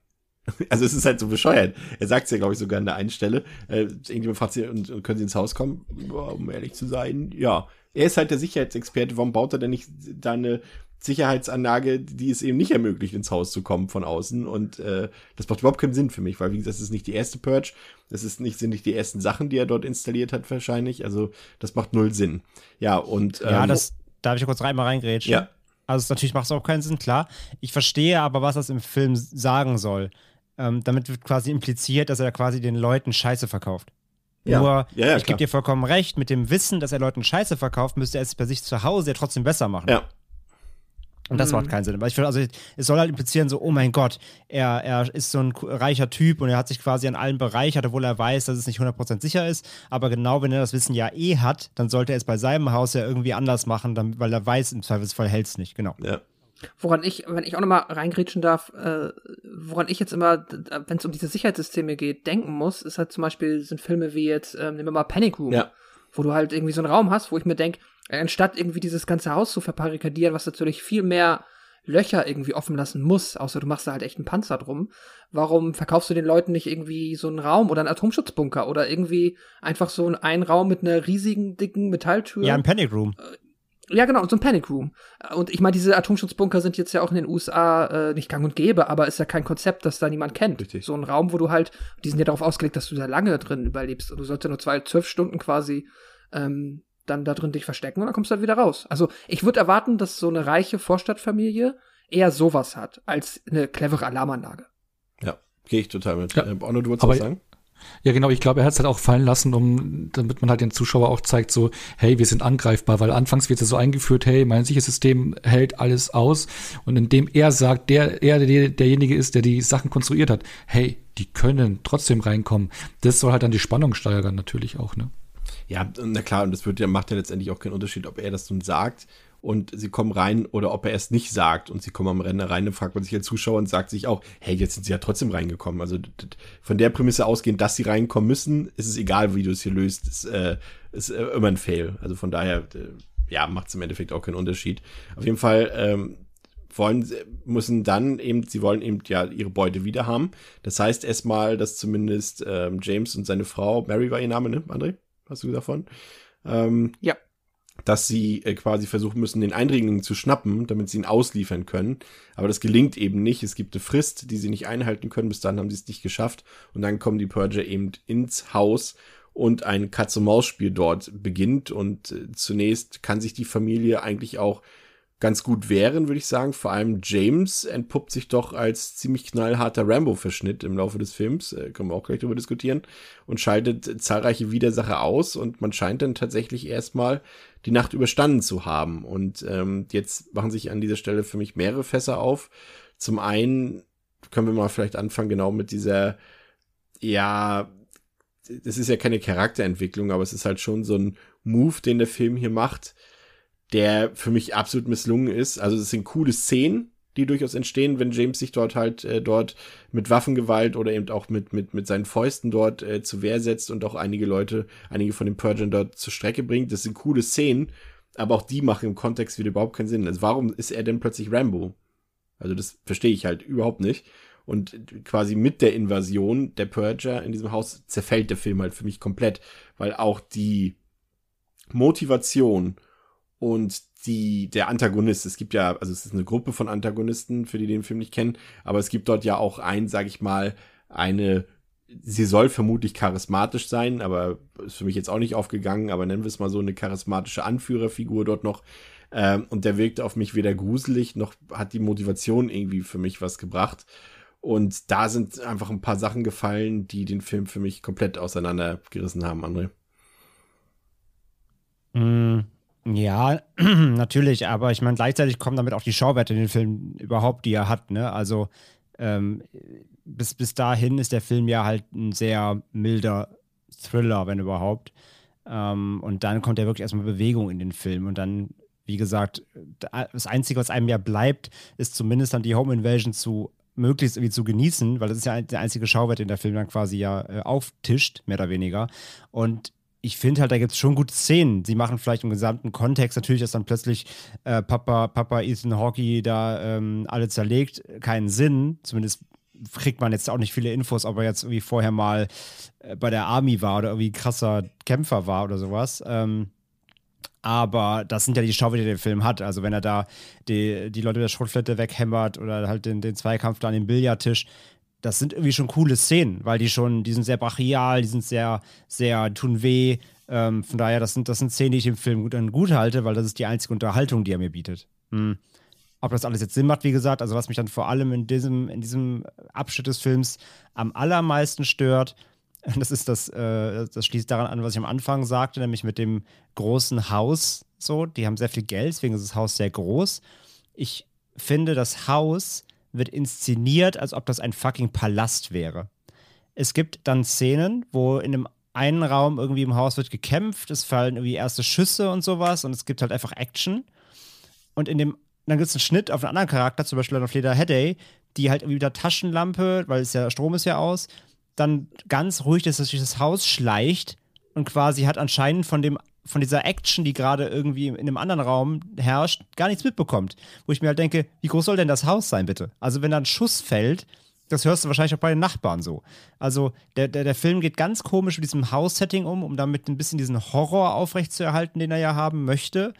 (laughs) Also es ist halt so bescheuert. Er sagt es ja, glaube ich, sogar an der einen Stelle. Äh, irgendjemand fragt sie, und, können sie ins Haus kommen? Boah, um ehrlich zu sein, ja. Er ist halt der Sicherheitsexperte. Warum baut er denn nicht da eine Sicherheitsanlage, die es eben nicht ermöglicht, ins Haus zu kommen von außen. Und äh, das macht überhaupt keinen Sinn für mich, weil, wie gesagt, das ist nicht die erste Purge. Das ist nicht, sind nicht die ersten Sachen, die er dort installiert hat, wahrscheinlich. Also, das macht null Sinn. Ja, und. Ähm, ja, das darf ich kurz einmal reingrätschen. Ja. Also, natürlich macht es auch keinen Sinn, klar. Ich verstehe aber, was das im Film sagen soll. Ähm, damit wird quasi impliziert, dass er quasi den Leuten Scheiße verkauft. Ja. Nur, ja, ja, ich gebe dir vollkommen recht, mit dem Wissen, dass er Leuten Scheiße verkauft, müsste er es bei sich zu Hause ja trotzdem besser machen. Ja. Und das mhm. macht keinen Sinn. Weil ich finde, also es soll halt implizieren, so, oh mein Gott, er, er ist so ein reicher Typ und er hat sich quasi an allen bereichert, obwohl er weiß, dass es nicht 100% sicher ist. Aber genau, wenn er das Wissen ja eh hat, dann sollte er es bei seinem Haus ja irgendwie anders machen, dann, weil er weiß, im Zweifelsfall hält es nicht. Genau. Ja. Woran ich, wenn ich auch nochmal reingrätschen darf, äh, woran ich jetzt immer, wenn es um diese Sicherheitssysteme geht, denken muss, ist halt zum Beispiel, sind Filme wie jetzt, äh, nehmen wir mal Panic Room, ja. wo du halt irgendwie so einen Raum hast, wo ich mir denke, anstatt irgendwie dieses ganze Haus zu verbarrikadieren, was natürlich viel mehr Löcher irgendwie offen lassen muss, außer du machst da halt echt einen Panzer drum. Warum verkaufst du den Leuten nicht irgendwie so einen Raum oder einen Atomschutzbunker oder irgendwie einfach so einen Raum mit einer riesigen, dicken Metalltür? Ja, ein Panic Room. Ja, genau, so ein Panic Room. Und ich meine, diese Atomschutzbunker sind jetzt ja auch in den USA äh, nicht gang und gäbe, aber ist ja kein Konzept, das da niemand kennt. Richtig. So ein Raum, wo du halt, die sind ja darauf ausgelegt, dass du da lange drin überlebst. Und du sollst ja nur zwei, zwölf Stunden quasi ähm, dann da drin dich verstecken und dann kommst du halt wieder raus. Also ich würde erwarten, dass so eine reiche Vorstadtfamilie eher sowas hat, als eine clevere Alarmanlage. Ja, gehe ich total mit. Ja. Äh, Arno, du wolltest was sagen? Ja, genau. Ich glaube, er hat es halt auch fallen lassen, um, damit man halt den Zuschauer auch zeigt, so, hey, wir sind angreifbar, weil anfangs wird es so eingeführt, hey, mein Sicherheitssystem hält alles aus. Und indem er sagt, der, er der, derjenige ist, der die Sachen konstruiert hat, hey, die können trotzdem reinkommen. Das soll halt dann die Spannung steigern, natürlich auch, ne? Ja, na klar, und das wird ja, macht ja letztendlich auch keinen Unterschied, ob er das nun sagt und sie kommen rein oder ob er es nicht sagt und sie kommen am Rennen rein, dann fragt man sich als Zuschauer und sagt sich auch, hey, jetzt sind sie ja trotzdem reingekommen. Also von der Prämisse ausgehend, dass sie reinkommen müssen, ist es egal, wie du es hier löst, ist, äh, ist äh, immer ein Fail. Also von daher, äh, ja, macht es im Endeffekt auch keinen Unterschied. Auf jeden Fall, ähm, wollen, müssen dann eben, sie wollen eben ja ihre Beute wieder haben. Das heißt erstmal, dass zumindest ähm, James und seine Frau, Mary war ihr Name, ne, André? hast du davon? Ähm, ja. Dass sie äh, quasi versuchen müssen, den Eindringling zu schnappen, damit sie ihn ausliefern können. Aber das gelingt eben nicht. Es gibt eine Frist, die sie nicht einhalten können. Bis dann haben sie es nicht geschafft. Und dann kommen die Purger eben ins Haus und ein Katz-und-Maus-Spiel dort beginnt. Und äh, zunächst kann sich die Familie eigentlich auch ganz gut wären, würde ich sagen. Vor allem James entpuppt sich doch als ziemlich knallharter Rambo-Verschnitt im Laufe des Films, äh, können wir auch gleich darüber diskutieren, und schaltet zahlreiche Widersacher aus und man scheint dann tatsächlich erstmal die Nacht überstanden zu haben. Und ähm, jetzt machen sich an dieser Stelle für mich mehrere Fässer auf. Zum einen können wir mal vielleicht anfangen, genau mit dieser, ja, das ist ja keine Charakterentwicklung, aber es ist halt schon so ein Move, den der Film hier macht, der für mich absolut misslungen ist. Also es sind coole Szenen, die durchaus entstehen, wenn James sich dort halt äh, dort mit Waffengewalt oder eben auch mit, mit, mit seinen Fäusten dort äh, zu Wehr setzt und auch einige Leute, einige von den Purgern dort zur Strecke bringt. Das sind coole Szenen, aber auch die machen im Kontext wieder überhaupt keinen Sinn. Also warum ist er denn plötzlich Rambo? Also das verstehe ich halt überhaupt nicht. Und quasi mit der Invasion der Purger in diesem Haus zerfällt der Film halt für mich komplett, weil auch die Motivation und die, der Antagonist, es gibt ja, also es ist eine Gruppe von Antagonisten, für die den Film nicht kennen, aber es gibt dort ja auch ein, sag ich mal, eine, sie soll vermutlich charismatisch sein, aber ist für mich jetzt auch nicht aufgegangen, aber nennen wir es mal so eine charismatische Anführerfigur dort noch. Ähm, und der wirkte auf mich weder gruselig, noch hat die Motivation irgendwie für mich was gebracht. Und da sind einfach ein paar Sachen gefallen, die den Film für mich komplett auseinandergerissen haben, André. Mm, ja, (clears throat) natürlich, aber ich meine, gleichzeitig kommen damit auch die Schauwerte in den Film überhaupt, die er hat, ne? Also ähm, bis, bis dahin ist der Film ja halt ein sehr milder Thriller, wenn überhaupt. Ähm, und dann kommt ja wirklich erstmal Bewegung in den Film und dann, wie gesagt, das Einzige, was einem ja bleibt, ist zumindest dann die Home Invasion zu möglichst irgendwie zu genießen, weil das ist ja der einzige Schauwert, den der Film dann quasi ja äh, auftischt, mehr oder weniger. Und ich finde halt, da gibt es schon gute Szenen. Sie machen vielleicht im gesamten Kontext natürlich, dass dann plötzlich äh, Papa, Papa Ethan Hawkey da ähm, alle zerlegt, keinen Sinn. Zumindest kriegt man jetzt auch nicht viele Infos, ob er jetzt irgendwie vorher mal äh, bei der Army war oder irgendwie krasser Kämpfer war oder sowas. Ähm, aber das sind ja die Schauwerte, die der Film hat. Also wenn er da die, die Leute der Schrotflinte weghämmert oder halt den, den Zweikampf da an dem Billardtisch, das sind irgendwie schon coole Szenen, weil die schon, die sind sehr brachial, die sind sehr, sehr, tun weh. Ähm, von daher, das sind, das sind Szenen, die ich dem Film gut, gut halte, weil das ist die einzige Unterhaltung, die er mir bietet. Hm. Ob das alles jetzt Sinn macht, wie gesagt, also was mich dann vor allem in diesem, in diesem Abschnitt des Films am allermeisten stört, (laughs) das ist das, äh, das schließt daran an, was ich am Anfang sagte, nämlich mit dem großen Haus. So, die haben sehr viel Geld, deswegen ist das Haus sehr groß. Ich finde, das Haus wird inszeniert, als ob das ein fucking Palast wäre. Es gibt dann Szenen, wo in einem einen Raum irgendwie im Haus wird gekämpft, es fallen irgendwie erste Schüsse und sowas und es gibt halt einfach Action. Und in dem, dann gibt es einen Schnitt auf einen anderen Charakter, zum Beispiel auf Leda Headey, die halt irgendwie mit der Taschenlampe, weil es ja Strom ist ja aus, dann ganz ruhig dass durch das Haus schleicht und quasi hat anscheinend von dem von dieser Action, die gerade irgendwie in einem anderen Raum herrscht, gar nichts mitbekommt. Wo ich mir halt denke, wie groß soll denn das Haus sein, bitte? Also, wenn da ein Schuss fällt, das hörst du wahrscheinlich auch bei den Nachbarn so. Also, der, der, der Film geht ganz komisch mit diesem Haus-Setting um, um damit ein bisschen diesen Horror aufrechtzuerhalten, den er ja haben möchte.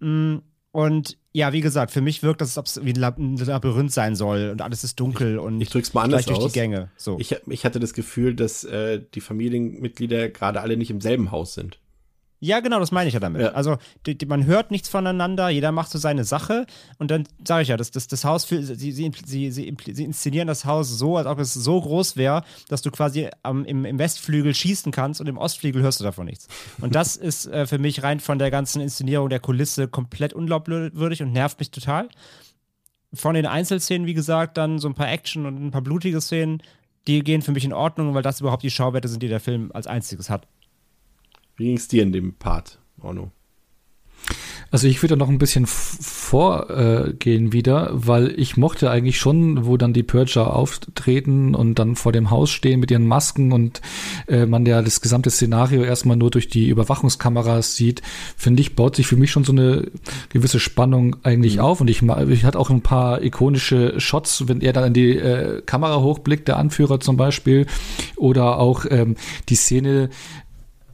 Mm, und ja, wie gesagt, für mich wirkt das, als ob es wie ein Labyrinth sein soll und alles ist dunkel und ich drück's mal anders durch aus. die Gänge. So. Ich, ich hatte das Gefühl, dass äh, die Familienmitglieder gerade alle nicht im selben Haus sind. Ja, genau, das meine ich ja damit. Ja. Also die, die, man hört nichts voneinander, jeder macht so seine Sache und dann sage ich ja, das, das, das Haus, für, sie, sie, sie, sie, inszenieren das Haus so, als ob es so groß wäre, dass du quasi ähm, im, im Westflügel schießen kannst und im Ostflügel hörst du davon nichts. Und das (laughs) ist äh, für mich rein von der ganzen Inszenierung der Kulisse komplett unglaubwürdig und nervt mich total. Von den Einzelszenen, wie gesagt, dann so ein paar Action und ein paar blutige Szenen, die gehen für mich in Ordnung, weil das überhaupt die Schauwerte sind, die der Film als einziges hat. Wie ging es dir in dem Part, Orno? Also ich würde noch ein bisschen vorgehen äh, wieder, weil ich mochte eigentlich schon, wo dann die Purger auftreten und dann vor dem Haus stehen mit ihren Masken und äh, man ja das gesamte Szenario erstmal nur durch die Überwachungskameras sieht, finde ich, baut sich für mich schon so eine gewisse Spannung eigentlich mhm. auf und ich, ich hatte auch ein paar ikonische Shots, wenn er dann in die äh, Kamera hochblickt, der Anführer zum Beispiel, oder auch ähm, die Szene,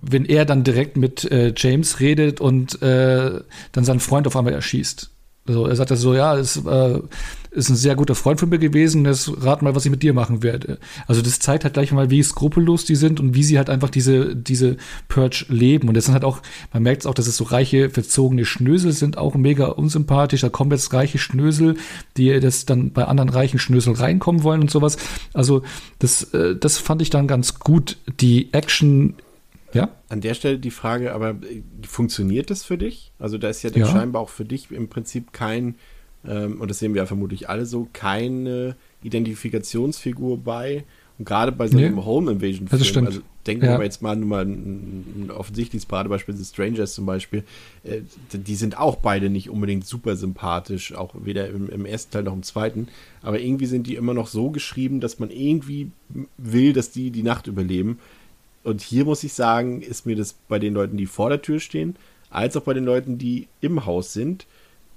wenn er dann direkt mit äh, James redet und äh, dann seinen Freund auf einmal erschießt. Also er sagt so, ja, es äh, ist ein sehr guter Freund von mir gewesen, jetzt rat mal, was ich mit dir machen werde. Also das zeigt halt gleich mal, wie skrupellos die sind und wie sie halt einfach diese, diese Purge leben. Und das sind halt auch, man merkt es auch, dass es so reiche, verzogene Schnösel sind, auch mega unsympathisch. Da kommen jetzt reiche Schnösel, die das dann bei anderen reichen Schnösel reinkommen wollen und sowas. Also das, äh, das fand ich dann ganz gut. Die Action ja. An der Stelle die Frage, aber äh, funktioniert das für dich? Also da ist ja, ja. scheinbar auch für dich im Prinzip kein, ähm, und das sehen wir ja vermutlich alle so, keine Identifikationsfigur bei. Und gerade bei so einem Nee. Home Invasion Das Film, stimmt. also denken wir Ja. aber jetzt mal nur mal ein, ein offensichtliches Paradebeispiel, The Strangers zum Beispiel, äh, die sind auch beide nicht unbedingt super sympathisch, auch weder im, im ersten Teil noch im zweiten, aber irgendwie sind die immer noch so geschrieben, dass man irgendwie will, dass die die Nacht überleben. Und hier muss ich sagen, ist mir das bei den Leuten, die vor der Tür stehen, als auch bei den Leuten, die im Haus sind,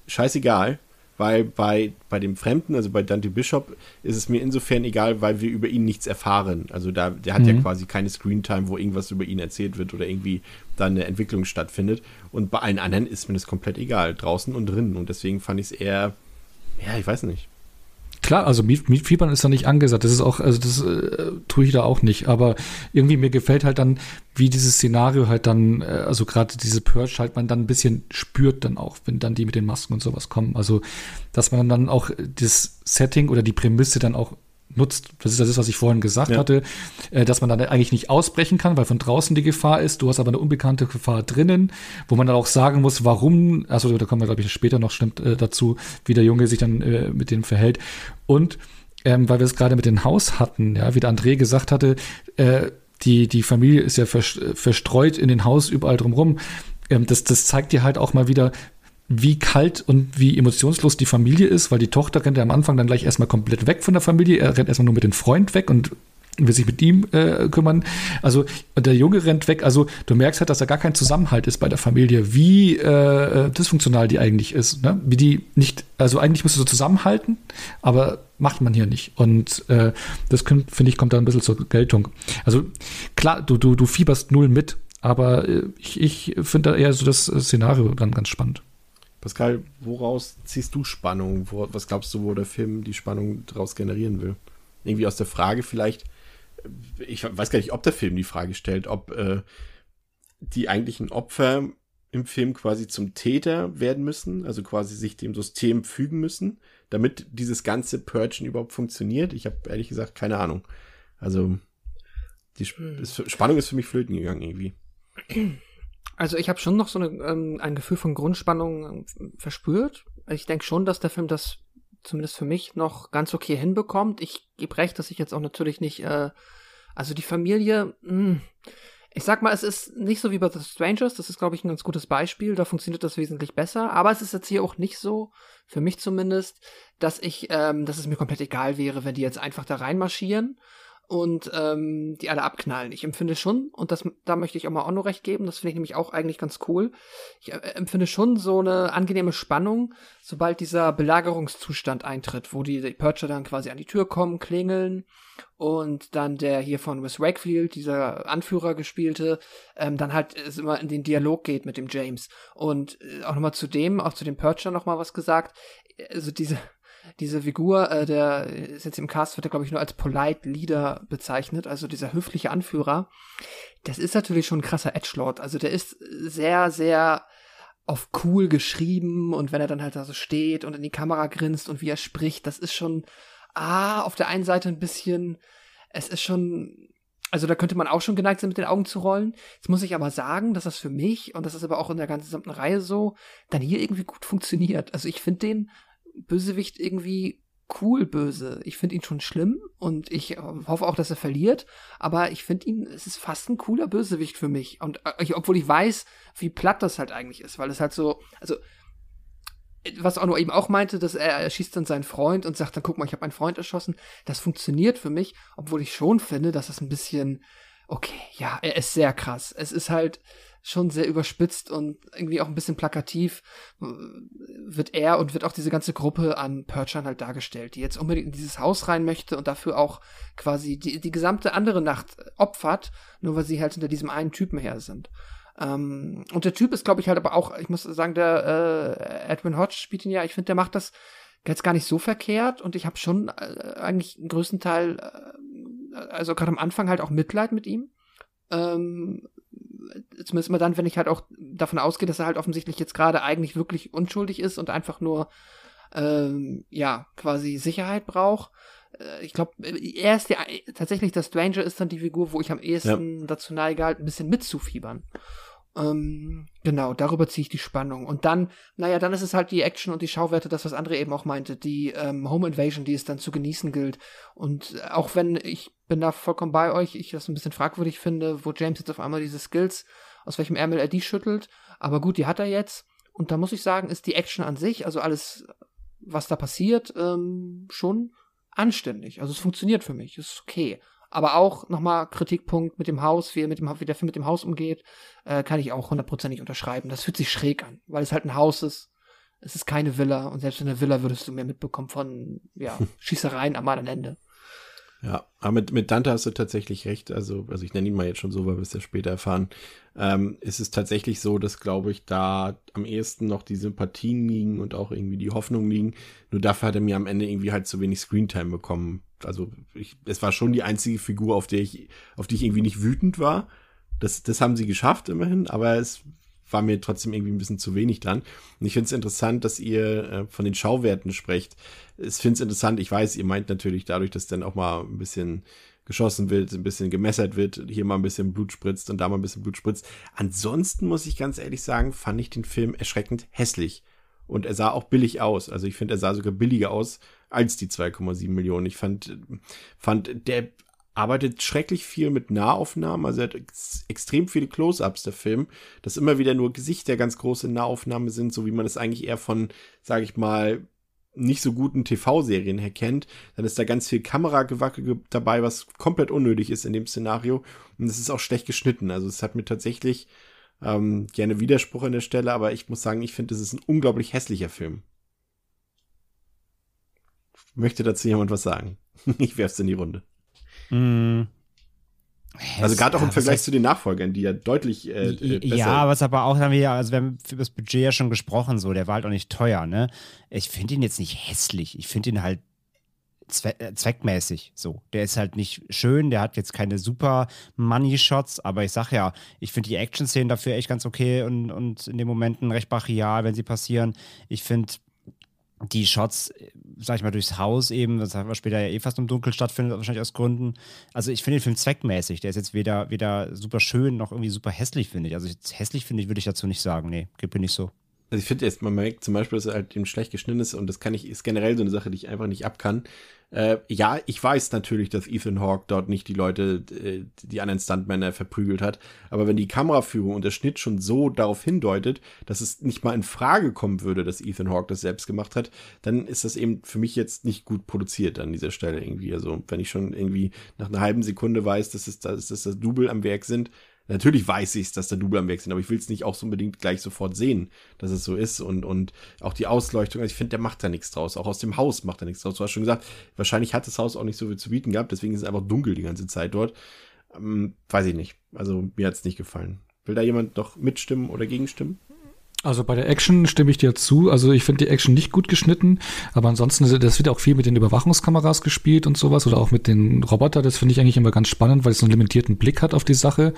scheißegal. Weil bei, bei dem Fremden, also bei Dante Bishop, ist es mir insofern egal, weil wir über ihn nichts erfahren. Also da, der hat ja Mhm. quasi keine Screentime, wo irgendwas über ihn erzählt wird oder irgendwie da eine Entwicklung stattfindet. Und bei allen anderen ist mir das komplett egal, draußen und drinnen. Und deswegen fand ich es eher, ja, ich weiß nicht. Klar, also Miet- Mietfiebern ist da nicht angesagt. Das ist auch, also das äh, tue ich da auch nicht. Aber irgendwie mir gefällt halt dann, wie dieses Szenario halt dann, äh, also gerade diese Purge halt man dann ein bisschen spürt dann auch, wenn dann die mit den Masken und sowas kommen. Also, dass man dann auch das Setting oder die Prämisse dann auch nutzt. Das ist das, was ich vorhin gesagt Ja. hatte, äh, dass man dann eigentlich nicht ausbrechen kann, weil von draußen die Gefahr ist. Du hast aber eine unbekannte Gefahr drinnen, wo man dann auch sagen muss, warum, also da kommen wir, glaube ich, später noch stimmt äh, dazu, wie der Junge sich dann äh, mit denen verhält. Und ähm, weil wir es gerade mit dem Haus hatten, ja, wie der André gesagt hatte, äh, die, die Familie ist ja vers verstreut in den Haus überall drumrum. Ähm, das, das zeigt dir halt auch mal wieder, wie kalt und wie emotionslos die Familie ist, weil die Tochter rennt ja am Anfang dann gleich erstmal komplett weg von der Familie. Er rennt erstmal nur mit dem Freund weg und will sich mit ihm äh, kümmern. Also der Junge rennt weg. Also du merkst halt, dass da gar kein Zusammenhalt ist bei der Familie, wie äh, dysfunktional die eigentlich ist. Ne? Wie die nicht, also eigentlich müsste so zusammenhalten, aber macht man hier nicht. Und äh, das finde ich, kommt da ein bisschen zur Geltung. Also klar, du, du, du fieberst null mit, aber äh, ich, ich finde da eher so das Szenario dann ganz spannend. Pascal, woraus ziehst du Spannung? Wo, was glaubst du, wo der Film die Spannung daraus generieren will? Irgendwie aus der Frage vielleicht, ich weiß gar nicht, ob der Film die Frage stellt, ob äh, die eigentlichen Opfer im Film quasi zum Täter werden müssen, also quasi sich dem System fügen müssen, damit dieses ganze Purgen überhaupt funktioniert. Ich habe ehrlich gesagt keine Ahnung. Also die Sp ist, Spannung ist für mich flöten gegangen irgendwie. (clears throat) Also ich habe schon noch so eine, ähm, ein Gefühl von Grundspannung ähm, verspürt. Ich denke schon, dass der Film das zumindest für mich noch ganz okay hinbekommt. Ich gebe recht, dass ich jetzt auch natürlich nicht, äh, also die Familie, mh, ich sag mal, es ist nicht so wie bei The Strangers, das ist, glaube ich, ein ganz gutes Beispiel, da funktioniert das wesentlich besser, aber es ist jetzt hier auch nicht so, für mich zumindest, dass ich, ähm, dass es mir komplett egal wäre, wenn die jetzt einfach da reinmarschieren und ähm, die alle abknallen. Ich empfinde schon, und das, da möchte ich auch mal Onno recht geben, das finde ich nämlich auch eigentlich ganz cool. Ich äh, empfinde schon so eine angenehme Spannung, sobald dieser Belagerungszustand eintritt, wo die, die Purger dann quasi an die Tür kommen, klingeln und dann der hier von Wes Wakefield, dieser Anführer gespielte, ähm, dann halt es immer in den Dialog geht mit dem James. Und äh, auch nochmal zu dem, auch zu dem Purger nochmal was gesagt. Also diese, diese Figur, äh, der ist jetzt im Cast, wird er, glaube ich, nur als Polite Leader bezeichnet, also dieser höfliche Anführer. Das ist natürlich schon ein krasser Edgelord. Also der ist sehr, sehr auf cool geschrieben und wenn er dann halt da so steht und in die Kamera grinst und wie er spricht, das ist schon, ah, auf der einen Seite ein bisschen, es ist schon, also da könnte man auch schon geneigt sein, mit den Augen zu rollen. Jetzt muss ich aber sagen, dass das für mich, und das ist aber auch in der ganzen gesamten Reihe so, dann hier irgendwie gut funktioniert. Also ich finde den Bösewicht irgendwie cool böse. Ich finde ihn schon schlimm und ich äh, hoffe auch, dass er verliert, aber ich finde ihn, es ist fast ein cooler Bösewicht für mich. Und äh, obwohl ich weiß, wie platt das halt eigentlich ist, weil es halt so, also was Onno eben auch meinte, dass er, er schießt dann seinen Freund und sagt dann, guck mal, ich habe meinen Freund erschossen. Das funktioniert für mich, obwohl ich schon finde, dass es ein bisschen, okay, ja, er ist sehr krass. Es ist halt schon sehr überspitzt und irgendwie auch ein bisschen plakativ äh, wird er und wird auch diese ganze Gruppe an Purchern halt dargestellt, die jetzt unbedingt in dieses Haus rein möchte und dafür auch quasi die, die gesamte andere Nacht opfert, nur weil sie halt hinter diesem einen Typen her sind. Ähm, und der Typ ist, glaube ich, halt aber auch, ich muss sagen, der äh, Edwin Hodge spielt ihn ja, ich finde, der macht das jetzt gar nicht so verkehrt und ich habe schon äh, eigentlich einen größten Teil, äh, also gerade am Anfang halt auch Mitleid mit ihm. Ähm, zumindest mal dann, wenn ich halt auch davon ausgehe, dass er halt offensichtlich jetzt gerade eigentlich wirklich unschuldig ist und einfach nur, ähm, ja, quasi Sicherheit braucht. Äh, Ich glaube, er ist der, tatsächlich der Stranger ist dann die Figur, wo ich am ehesten dazu neige, halt ein bisschen mitzufiebern. Ähm, genau, darüber ziehe ich die Spannung. Und dann, naja, dann ist es halt die Action und die Schauwerte, das, was André eben auch meinte, die ähm, Home Invasion, die es dann zu genießen gilt. Und auch wenn ich bin da vollkommen bei euch, ich das ein bisschen fragwürdig finde, wo James jetzt auf einmal diese Skills, aus welchem Ärmel er die schüttelt. Aber gut, die hat er jetzt. Und da muss ich sagen, ist die Action an sich, also alles, was da passiert, ähm, schon anständig. Also es funktioniert für mich, ist okay. Aber auch nochmal Kritikpunkt mit dem Haus, wie, er mit dem, wie der Film mit dem Haus umgeht, äh, kann ich auch hundertprozentig unterschreiben. Das fühlt sich schräg an, weil es halt ein Haus ist. Es ist keine Villa und selbst in der Villa würdest du mehr mitbekommen von ja, (laughs) Schießereien am anderen Ende. Ja, aber mit, mit Dante hast du tatsächlich recht. Also, also ich nenne ihn mal jetzt schon so, weil wir es ja später erfahren. Ähm, ist es tatsächlich so, dass, glaube ich, da am ehesten noch die Sympathien liegen und auch irgendwie die Hoffnungen liegen. Nur dafür hat er mir am Ende irgendwie halt zu wenig Screentime bekommen also ich, es war schon die einzige Figur, auf der ich, auf die ich irgendwie nicht wütend war. Das, das haben sie geschafft immerhin, aber es war mir trotzdem irgendwie ein bisschen zu wenig dran. Und ich finde es interessant, dass ihr äh, von den Schauwerten sprecht. Ich finde es interessant, ich weiß, ihr meint natürlich dadurch, dass dann auch mal ein bisschen geschossen wird, ein bisschen gemessert wird, hier mal ein bisschen Blut spritzt und da mal ein bisschen Blut spritzt. Ansonsten muss ich ganz ehrlich sagen, fand ich den Film erschreckend hässlich. Und er sah auch billig aus. Also ich finde, er sah sogar billiger aus als die 2,7 Millionen. Ich fand, fand, der arbeitet schrecklich viel mit Nahaufnahmen, also er hat ex extrem viele Close-ups, der Film, dass immer wieder nur Gesichter ganz große Nahaufnahmen sind, so wie man es eigentlich eher von, sage ich mal, nicht so guten TV-Serien her kennt. Dann ist da ganz viel Kameragewackel dabei, was komplett unnötig ist in dem Szenario. Und es ist auch schlecht geschnitten. Also es hat mir tatsächlich ähm, gerne Widerspruch an der Stelle, aber ich muss sagen, ich finde, es ist ein unglaublich hässlicher Film. Möchte dazu jemand was sagen? (laughs) ich werf's in die Runde. Mm. Also gerade auch im Vergleich zu den Nachfolgern, die ja deutlich äh, äh besser Ja, was aber auch, haben wir ja, also wir haben über das Budget ja schon gesprochen, so, der war halt auch nicht teuer, ne? Ich finde ihn jetzt nicht hässlich, ich finde ihn halt zwe äh, zweckmäßig so. Der ist halt nicht schön, der hat jetzt keine super Money-Shots, aber ich sag ja, ich finde die Action-Szenen dafür echt ganz okay und, und in den Momenten recht brachial, wenn sie passieren. Ich finde die Shots, sag ich mal, durchs Haus eben, das haben wir später ja eh fast im Dunkeln stattfindet, wahrscheinlich aus Gründen. Also ich finde den Film zweckmäßig. Der ist jetzt weder, weder super schön noch irgendwie super hässlich, finde ich. Also hässlich finde ich, würde ich dazu nicht sagen. Nee, mir nicht so. Also ich finde jetzt, man merkt zum Beispiel, dass er halt eben schlecht geschnitten ist und das kann ich, ist generell so eine Sache, die ich einfach nicht abkann. Äh, ja, ich weiß natürlich, dass Ethan Hawke dort nicht die Leute, äh, die anderen Stuntmänner verprügelt hat, aber wenn die Kameraführung und der Schnitt schon so darauf hindeutet, dass es nicht mal in Frage kommen würde, dass Ethan Hawke das selbst gemacht hat, dann ist das eben für mich jetzt nicht gut produziert an dieser Stelle irgendwie. Also wenn ich schon irgendwie nach einer halben Sekunde weiß, dass es, dass, dass das Double am Werk sind, Natürlich weiß ich es, dass da Double am Weg sind, aber ich will es nicht auch so unbedingt gleich sofort sehen, dass es so ist. Und, und auch die Ausleuchtung, also ich finde, der macht da nichts draus. Auch aus dem Haus macht er nichts draus. Du hast schon gesagt, wahrscheinlich hat das Haus auch nicht so viel zu bieten gehabt, deswegen ist es einfach dunkel die ganze Zeit dort. Ähm, weiß ich nicht. Also mir hat es nicht gefallen. Will da jemand noch mitstimmen oder gegenstimmen? Also bei der Action stimme ich dir zu. Also ich finde die Action nicht gut geschnitten, aber ansonsten, das wird auch viel mit den Überwachungskameras gespielt und sowas oder auch mit den Roboter. Das finde ich eigentlich immer ganz spannend, weil es so einen limitierten Blick hat auf die Sache.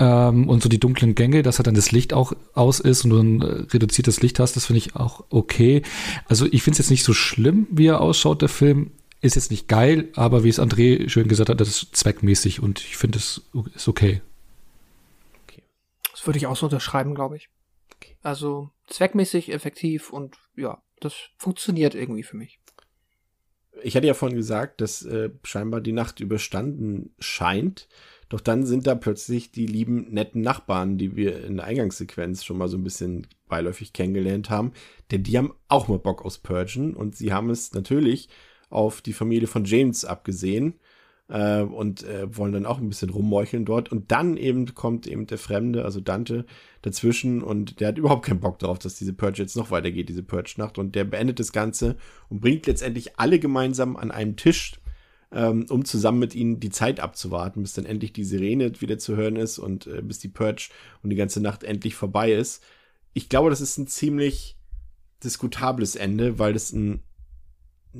Ähm, und so die dunklen Gänge, dass halt dann das Licht auch aus ist und du ein äh, reduziertes Licht hast, das finde ich auch okay. Also ich finde es jetzt nicht so schlimm, wie er ausschaut, der Film. Ist jetzt nicht geil, aber wie es André schön gesagt hat, das ist zweckmäßig und ich finde es ist okay. okay. Das würde ich auch so unterschreiben, glaube ich. Also zweckmäßig, effektiv und ja, das funktioniert irgendwie für mich. Ich hatte ja vorhin gesagt, dass äh, scheinbar die Nacht überstanden scheint. Doch dann sind da plötzlich die lieben, netten Nachbarn, die wir in der Eingangssequenz schon mal so ein bisschen beiläufig kennengelernt haben. Denn die haben auch mal Bock aus Purgen und sie haben es natürlich auf die Familie von James abgesehen äh, und äh, wollen dann auch ein bisschen rummeucheln dort. Und dann eben kommt eben der Fremde, also Dante, dazwischen und der hat überhaupt keinen Bock drauf, dass diese Purge jetzt noch weitergeht, diese Purge-Nacht. Und der beendet das Ganze und bringt letztendlich alle gemeinsam an einem Tisch, ähm, um zusammen mit ihnen die Zeit abzuwarten, bis dann endlich die Sirene wieder zu hören ist und äh, bis die Purge und die ganze Nacht endlich vorbei ist. Ich glaube, das ist ein ziemlich diskutables Ende, weil das ein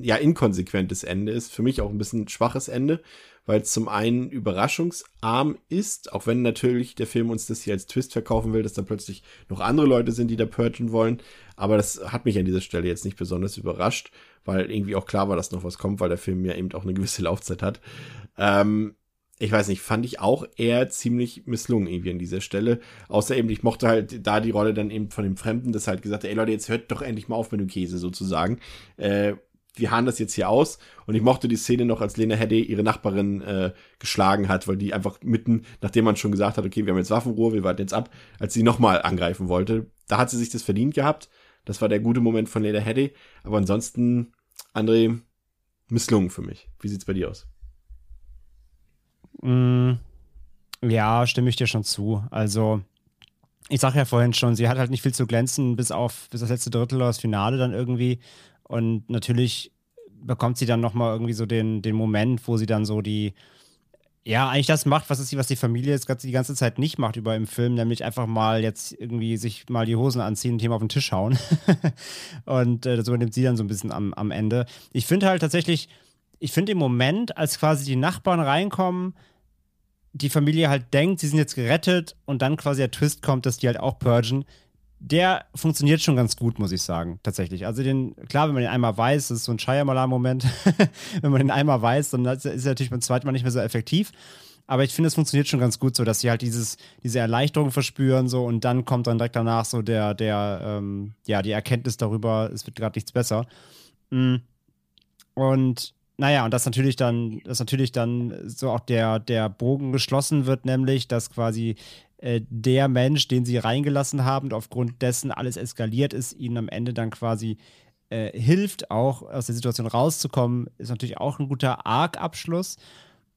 ja inkonsequentes Ende ist. Für mich auch ein bisschen schwaches Ende, weil es zum einen überraschungsarm ist, auch wenn natürlich der Film uns das hier als Twist verkaufen will, dass da plötzlich noch andere Leute sind, die da purgen wollen. Aber das hat mich an dieser Stelle jetzt nicht besonders überrascht, weil irgendwie auch klar war, dass noch was kommt, weil der Film ja eben auch eine gewisse Laufzeit hat. Ähm, ich weiß nicht, fand ich auch eher ziemlich misslungen irgendwie an dieser Stelle. Außer eben, ich mochte halt da die Rolle dann eben von dem Fremden, das halt gesagt hat, ey Leute, jetzt hört doch endlich mal auf mit dem Käse sozusagen. Äh, wir hauen das jetzt hier aus. Und ich mochte die Szene noch, als Lena Headey ihre Nachbarin äh, geschlagen hat, weil die einfach mitten, nachdem man schon gesagt hat, okay, wir haben jetzt Waffenruhe, wir warten jetzt ab, als sie nochmal angreifen wollte. Da hat sie sich das verdient gehabt. Das war der gute Moment von Lena Headey. Aber ansonsten, André, misslungen für mich. Wie sieht's bei dir aus? Mm, ja, stimme ich dir schon zu. Also, ich sag ja vorhin schon, sie hat halt nicht viel zu glänzen, bis auf bis das letzte Drittel oder das Finale dann irgendwie. Und natürlich bekommt sie dann nochmal irgendwie so den, den Moment, wo sie dann so die, ja, eigentlich das macht, was, ist, was die Familie jetzt die ganze Zeit nicht macht über im Film, nämlich einfach mal jetzt irgendwie sich mal die Hosen anziehen und Thema auf den Tisch hauen. (laughs) und äh, das übernimmt sie dann so ein bisschen am, am Ende. Ich finde halt tatsächlich, ich finde im Moment, als quasi die Nachbarn reinkommen, die Familie halt denkt, sie sind jetzt gerettet und dann quasi der Twist kommt, dass die halt auch purgen, der funktioniert schon ganz gut, muss ich sagen, tatsächlich. Also den, klar, wenn man den einmal weiß, das ist so ein Shyamalan-Moment, (laughs) wenn man den einmal weiß, dann ist er natürlich beim zweiten Mal nicht mehr so effektiv. Aber ich finde, es funktioniert schon ganz gut so, dass sie halt dieses, diese Erleichterung verspüren so und dann kommt dann direkt danach so der, der, ähm, ja, die Erkenntnis darüber, es wird gerade nichts besser. Mm. Und naja, und das natürlich dann, dass natürlich dann so auch der, der Bogen geschlossen wird, nämlich, dass quasi äh, der Mensch, den sie reingelassen haben und aufgrund dessen alles eskaliert ist, ihnen am Ende dann quasi äh, hilft, auch aus der Situation rauszukommen, ist natürlich auch ein guter Arc-Abschluss.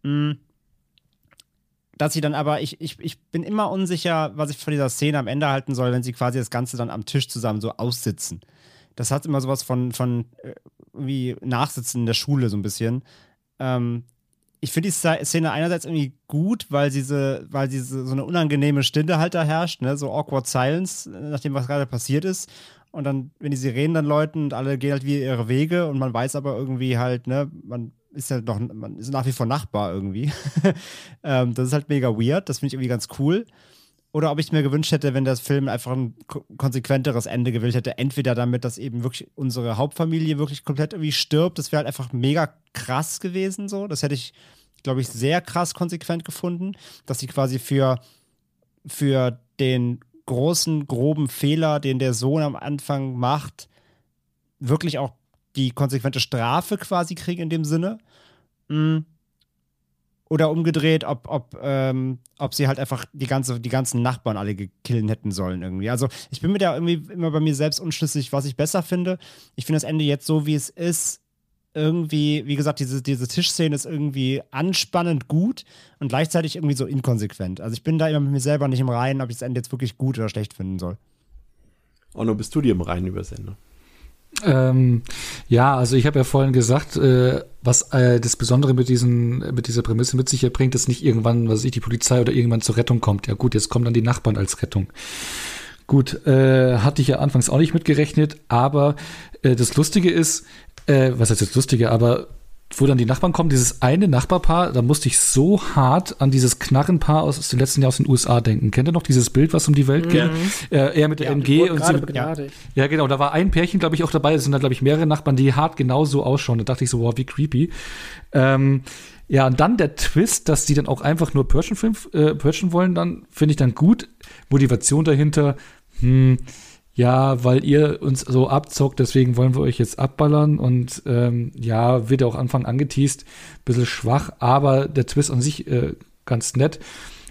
Mhm. Dass sie dann aber, ich, ich, ich bin immer unsicher, was ich von dieser Szene am Ende halten soll, wenn sie quasi das Ganze dann am Tisch zusammen so aussitzen. Das hat immer sowas von, von äh, wie Nachsitzen in der Schule so ein bisschen. Ähm, ich finde die Szene einerseits irgendwie gut, weil diese, weil diese so eine unangenehme Stille halt da herrscht, ne? so awkward silence, nachdem was gerade passiert ist. Und dann, wenn die Sirenen dann läuten und alle gehen halt wie ihre Wege und man weiß aber irgendwie halt, ne, man ist ja noch, man ist nach wie vor Nachbar irgendwie. (laughs) ähm, das ist halt mega weird, das finde ich irgendwie ganz cool oder ob ich mir gewünscht hätte, wenn das Film einfach ein konsequenteres Ende gewählt hätte. Entweder damit, dass eben wirklich unsere Hauptfamilie wirklich komplett irgendwie stirbt. Das wäre halt einfach mega krass gewesen, so. Das hätte ich, glaube ich, sehr krass konsequent gefunden, dass sie quasi für, für den großen, groben Fehler, den der Sohn am Anfang macht, wirklich auch die konsequente Strafe quasi kriegen in dem Sinne. Mhm oder umgedreht, ob, ob, ähm, ob sie halt einfach die, ganze, die ganzen Nachbarn alle gekillen hätten sollen irgendwie. Also ich bin mir da irgendwie immer bei mir selbst unschlüssig, was ich besser finde. Ich finde das Ende jetzt so, wie es ist, irgendwie, wie gesagt, diese, diese Tischszene ist irgendwie anspannend gut und gleichzeitig irgendwie so inkonsequent. Also ich bin da immer mit mir selber nicht im Reinen, ob ich das Ende jetzt wirklich gut oder schlecht finden soll. Onno, bist du dir im Reinen über das Ende? Ähm, ja, also ich habe ja vorhin gesagt, äh, was äh, das Besondere mit diesen mit dieser Prämisse mit sich bringt, dass nicht irgendwann, was ich die Polizei oder irgendwann zur Rettung kommt. Ja gut, jetzt kommen dann die Nachbarn als Rettung. Gut, äh, hatte ich ja anfangs auch nicht mitgerechnet, aber äh, das Lustige ist, äh, was heißt jetzt Lustige, aber wo dann die Nachbarn kommen, dieses eine Nachbarpaar, da musste ich so hart an dieses Knarrenpaar aus, aus dem letzten Jahr aus den USA denken. Kennt ihr noch dieses Bild, was um die Welt geht? Mhm. Äh, er mit der ja, MG und sie. Ja. ja, genau. Da war ein Pärchen, glaube ich, auch dabei. Es sind da, glaube ich, mehrere Nachbarn, die hart genauso ausschauen. Da dachte ich so, wow, wie creepy. Ähm, ja, und dann der Twist, dass die dann auch einfach nur Film, äh, Persian wollen, dann finde ich dann gut. Motivation dahinter, hm, ja, weil ihr uns so abzockt, deswegen wollen wir euch jetzt abballern und ähm, ja, wird ja auch Anfang angeteased, bisschen schwach, aber der Twist an sich äh, ganz nett.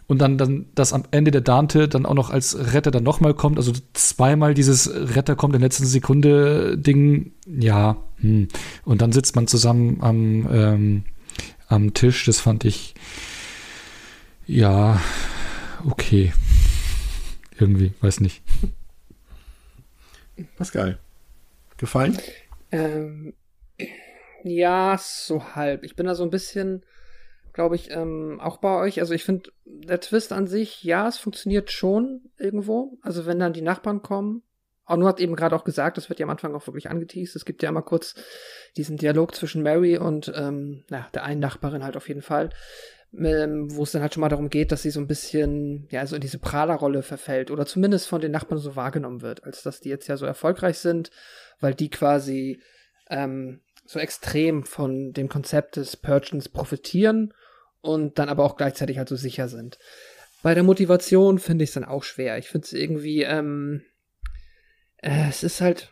Und dann, dann, dass am Ende der Dante dann auch noch als Retter dann nochmal kommt, also zweimal dieses Retter kommt in letzten Sekunde Ding, ja, hm. und dann sitzt man zusammen am, ähm, am Tisch, das fand ich, ja, okay. Irgendwie, weiß nicht. Pascal, gefallen? Ähm, ja, so halb. Ich bin da so ein bisschen, glaube ich, ähm, auch bei euch. Also ich finde, der Twist an sich, ja, es funktioniert schon irgendwo. Also wenn dann die Nachbarn kommen. Arno hat eben gerade auch gesagt, das wird ja am Anfang auch wirklich angeteased. Es gibt ja immer kurz diesen Dialog zwischen Mary und ähm, na, der einen Nachbarin halt auf jeden Fall wo es dann halt schon mal darum geht, dass sie so ein bisschen, ja, so in diese Prahlerrolle verfällt oder zumindest von den Nachbarn so wahrgenommen wird, als dass die jetzt ja so erfolgreich sind, weil die quasi ähm, so extrem von dem Konzept des Purchens profitieren und dann aber auch gleichzeitig halt so sicher sind. Bei der Motivation finde ich es dann auch schwer. Ich finde es irgendwie, ähm, äh, es ist halt,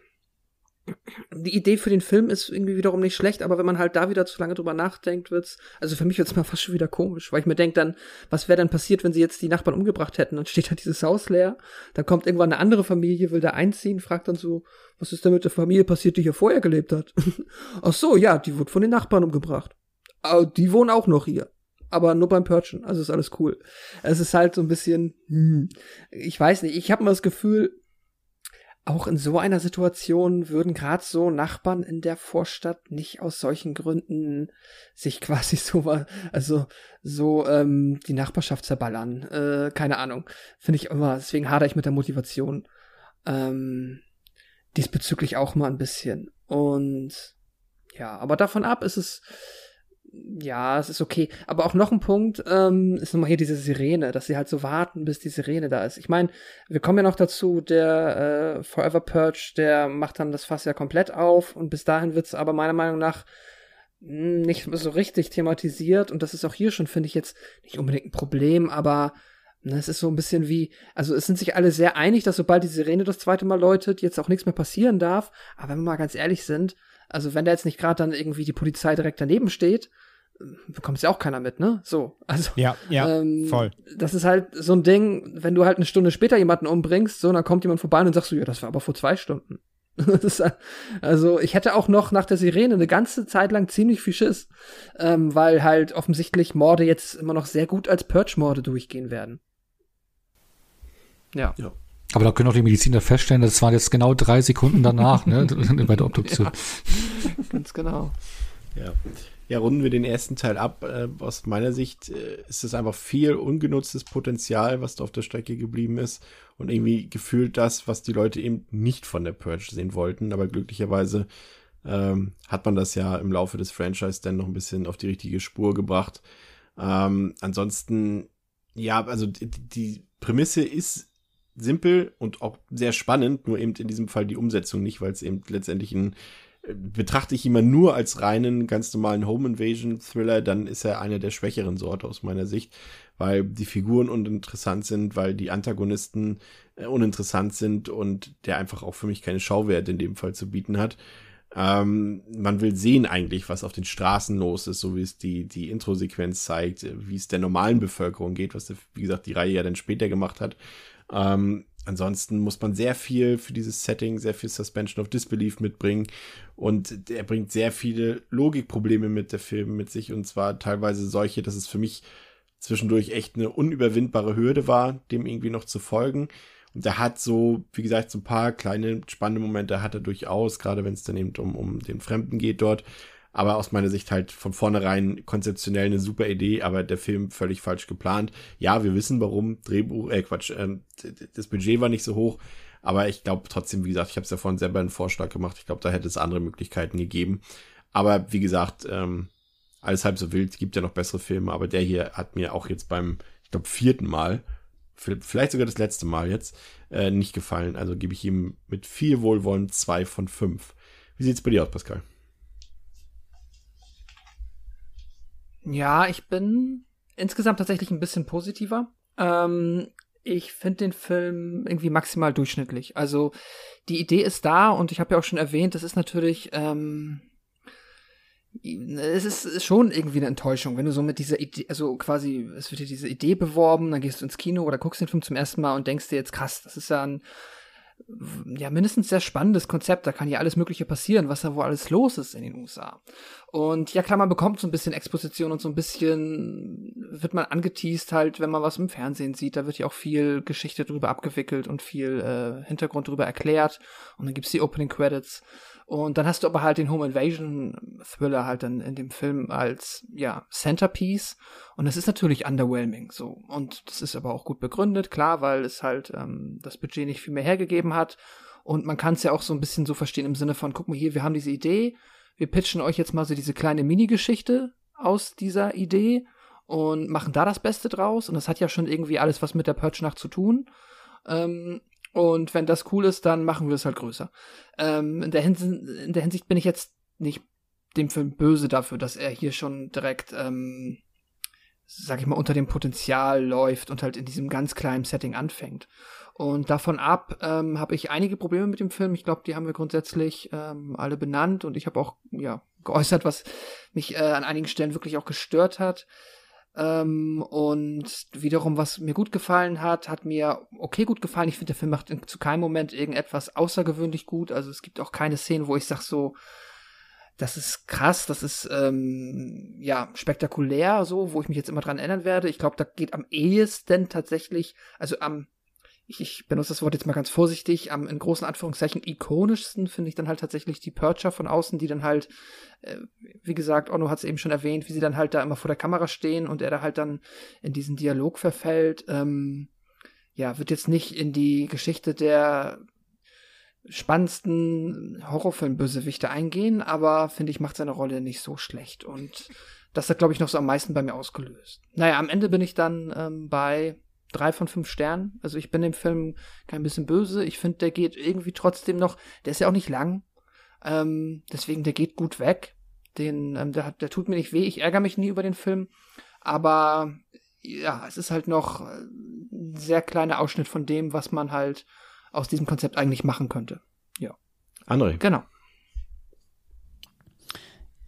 die Idee für den Film ist irgendwie wiederum nicht schlecht, aber wenn man halt da wieder zu lange drüber nachdenkt, wird's, also für mich wird's mal (laughs) fast schon wieder komisch, weil ich mir denke dann, was wäre dann passiert, wenn sie jetzt die Nachbarn umgebracht hätten? Dann steht halt dieses Haus leer, dann kommt irgendwann eine andere Familie, will da einziehen, fragt dann so, was ist denn mit der Familie passiert, die hier vorher gelebt hat? (laughs) Ach so, ja, die wurde von den Nachbarn umgebracht. Aber die wohnen auch noch hier. Aber nur beim Purchen, also ist alles cool. Es ist halt so ein bisschen, hm, ich weiß nicht, ich habe mal das Gefühl, auch in so einer Situation würden gerade so Nachbarn in der Vorstadt nicht aus solchen Gründen sich (laughs) quasi so, also so ähm, die Nachbarschaft zerballern. Äh, keine Ahnung. Finde ich immer, deswegen hadere ich mit der Motivation. Ähm, diesbezüglich auch mal ein bisschen. Und ja, aber davon ab ist es ja, es ist okay. Aber auch noch ein Punkt ähm, ist nochmal hier diese Sirene, dass sie halt so warten, bis die Sirene da ist. Ich meine, wir kommen ja noch dazu, der äh, Forever Purge, der macht dann das Fass ja komplett auf und bis dahin wird's aber meiner Meinung nach hm, nicht so richtig thematisiert und das ist auch hier schon, finde ich jetzt nicht unbedingt ein Problem, aber ne, es ist so ein bisschen wie, also es sind sich alle sehr einig, dass sobald die Sirene das zweite Mal läutet, jetzt auch nichts mehr passieren darf. Aber wenn wir mal ganz ehrlich sind, also wenn da jetzt nicht gerade dann irgendwie die Polizei direkt daneben steht, bekommt ja auch keiner mit, ne? So, also ja, ja, ähm, voll. Das ist halt so ein Ding, wenn du halt eine Stunde später jemanden umbringst, so, dann kommt jemand vorbei und sagst du, ja, das war aber vor zwei Stunden. (laughs) ist, also ich hätte auch noch nach der Sirene eine ganze Zeit lang ziemlich viel Schiss, ähm, weil halt offensichtlich Morde jetzt immer noch sehr gut als Purge-Morde durchgehen werden. Ja. ja. Aber da können auch die Mediziner feststellen, das waren jetzt genau drei Sekunden danach, ne, (laughs) (laughs) bei der Obduktion. Ja, ganz genau. Ja. Ja, runden wir den ersten Teil ab. Äh, aus meiner Sicht äh, ist es einfach viel ungenutztes Potenzial, was da auf der Strecke geblieben ist. Und irgendwie gefühlt das, was die Leute eben nicht von der Purge sehen wollten. Aber glücklicherweise ähm, hat man das ja im Laufe des Franchise dann noch ein bisschen auf die richtige Spur gebracht. Ähm, ansonsten, ja, also die, die Prämisse ist simpel und auch sehr spannend, nur eben in diesem Fall die Umsetzung nicht, weil es eben letztendlich ein betrachte ich ihn nur als reinen, ganz normalen Home Invasion Thriller, dann ist er einer der schwächeren Sorte aus meiner Sicht, weil die Figuren uninteressant sind, weil die Antagonisten äh, uninteressant sind und der einfach auch für mich keine Schauwerte in dem Fall zu bieten hat. Ähm, man will sehen eigentlich, was auf den Straßen los ist, so wie es die, die Intro-Sequenz zeigt, wie es der normalen Bevölkerung geht, was, wie gesagt, die Reihe ja dann später gemacht hat. Ähm, ansonsten muss man sehr viel für dieses Setting, sehr viel Suspension of Disbelief mitbringen. Und er bringt sehr viele Logikprobleme mit der Film mit sich. Und zwar teilweise solche, dass es für mich zwischendurch echt eine unüberwindbare Hürde war, dem irgendwie noch zu folgen. Und er hat so, wie gesagt, so ein paar kleine spannende Momente hat er durchaus, gerade wenn es dann eben um, um den Fremden geht dort aber aus meiner Sicht halt von vornherein konzeptionell eine super Idee, aber der Film völlig falsch geplant. Ja, wir wissen warum, Drehbuch, äh Quatsch, äh, das Budget war nicht so hoch, aber ich glaube trotzdem, wie gesagt, ich habe es ja vorhin selber einen Vorschlag gemacht, ich glaube, da hätte es andere Möglichkeiten gegeben. Aber wie gesagt, ähm, alles halb so wild, gibt ja noch bessere Filme, aber der hier hat mir auch jetzt beim, ich glaube, vierten Mal, vielleicht sogar das letzte Mal jetzt, äh, nicht gefallen. Also gebe ich ihm mit viel Wohlwollen zwei von fünf. Wie sieht's bei dir aus, Pascal? Ja, ich bin insgesamt tatsächlich ein bisschen positiver. Ähm, ich finde den Film irgendwie maximal durchschnittlich. Also die Idee ist da und ich habe ja auch schon erwähnt, das ist natürlich, ähm, es ist schon irgendwie eine Enttäuschung, wenn du so mit dieser Idee, also quasi, es wird dir diese Idee beworben, dann gehst du ins Kino oder guckst den Film zum ersten Mal und denkst dir jetzt, krass, das ist ja ein ja, mindestens sehr spannendes Konzept. Da kann ja alles Mögliche passieren, was da wo alles los ist in den USA. Und ja, klar, man bekommt so ein bisschen Exposition und so ein bisschen wird man angeteased halt, wenn man was im Fernsehen sieht. Da wird ja auch viel Geschichte drüber abgewickelt und viel äh, Hintergrund drüber erklärt. Und dann gibt's die Opening Credits. Und dann hast du aber halt den Home Invasion Thriller halt dann in dem Film als, ja, Centerpiece. Und das ist natürlich underwhelming, so. Und das ist aber auch gut begründet, klar, weil es halt ähm, das Budget nicht viel mehr hergegeben hat. Und man kann es ja auch so ein bisschen so verstehen im Sinne von, guck mal hier, wir haben diese Idee, wir pitchen euch jetzt mal so diese kleine Mini-Geschichte aus dieser Idee und machen da das Beste draus. Und das hat ja schon irgendwie alles was mit der Purge-Nacht zu tun. Ähm, und wenn das cool ist, dann machen wir es halt größer. Ähm, in, der in, der Hinsicht bin ich jetzt nicht dem Film böse dafür, dass er hier schon direkt, ähm, sag ich mal, unter dem Potenzial läuft und halt in diesem ganz kleinen Setting anfängt. Und davon ab ähm, habe ich einige Probleme mit dem Film. Ich glaube, die haben wir grundsätzlich ähm, alle benannt und ich habe auch ja geäußert, was mich äh, an einigen Stellen wirklich auch gestört hat. Ähm, und wiederum, was mir gut gefallen hat, hat mir okay gut gefallen. Ich finde, der Film macht in, zu keinem Moment irgendetwas außergewöhnlich gut. Also es gibt auch keine Szene, wo ich sage so, das ist krass, das ist ähm, ja spektakulär, so, wo ich mich jetzt immer dran erinnern werde. Ich glaube, da geht am ehesten tatsächlich, also am ich, ich benutze das Wort jetzt mal ganz vorsichtig, am in großen Anführungszeichen ikonischsten finde ich dann halt tatsächlich die Percher von außen, die dann halt, äh, wie gesagt, Onno hat es eben schon erwähnt, wie sie dann halt da immer vor der Kamera stehen und er da halt dann in diesen Dialog verfällt. Ähm, ja, wird jetzt nicht in die Geschichte der spannendsten Horrorfilm-Bösewichte eingehen, aber finde ich, macht seine Rolle nicht so schlecht und das hat, glaube ich, noch so am meisten bei mir ausgelöst. Naja, am Ende bin ich dann ähm, bei drei von fünf Sternen. Also ich bin dem Film kein bisschen böse. Ich finde, der geht irgendwie trotzdem noch, der ist ja auch nicht lang. Ähm, deswegen, der geht gut weg. Den, ähm, der, der tut mir nicht weh. Ich ärgere mich nie über den Film. Aber ja, es ist halt noch ein sehr kleiner Ausschnitt von dem, was man halt aus diesem Konzept eigentlich machen könnte. Ja. André. Genau.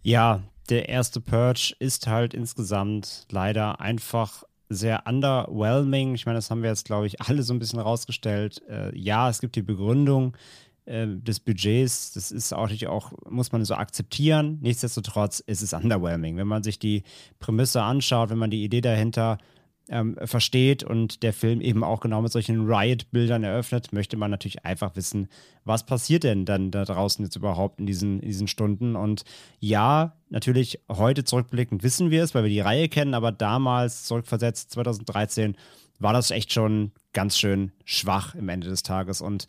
Ja, der erste Purge ist halt insgesamt leider einfach sehr underwhelming. Ich meine, das haben wir jetzt, glaube ich, alle so ein bisschen rausgestellt. Äh, ja, es gibt die Begründung äh, des Budgets. Das ist auch, auch, muss man so akzeptieren. Nichtsdestotrotz ist es underwhelming. Wenn man sich die Prämisse anschaut, wenn man die Idee dahinter ähm, versteht und der Film eben auch genau mit solchen Riot-Bildern eröffnet, möchte man natürlich einfach wissen, was passiert denn dann da draußen jetzt überhaupt in diesen, in diesen Stunden. Und ja, natürlich heute zurückblickend wissen wir es, weil wir die Reihe kennen, aber damals zurückversetzt, 2013, war das echt schon ganz schön schwach im Ende des Tages. Und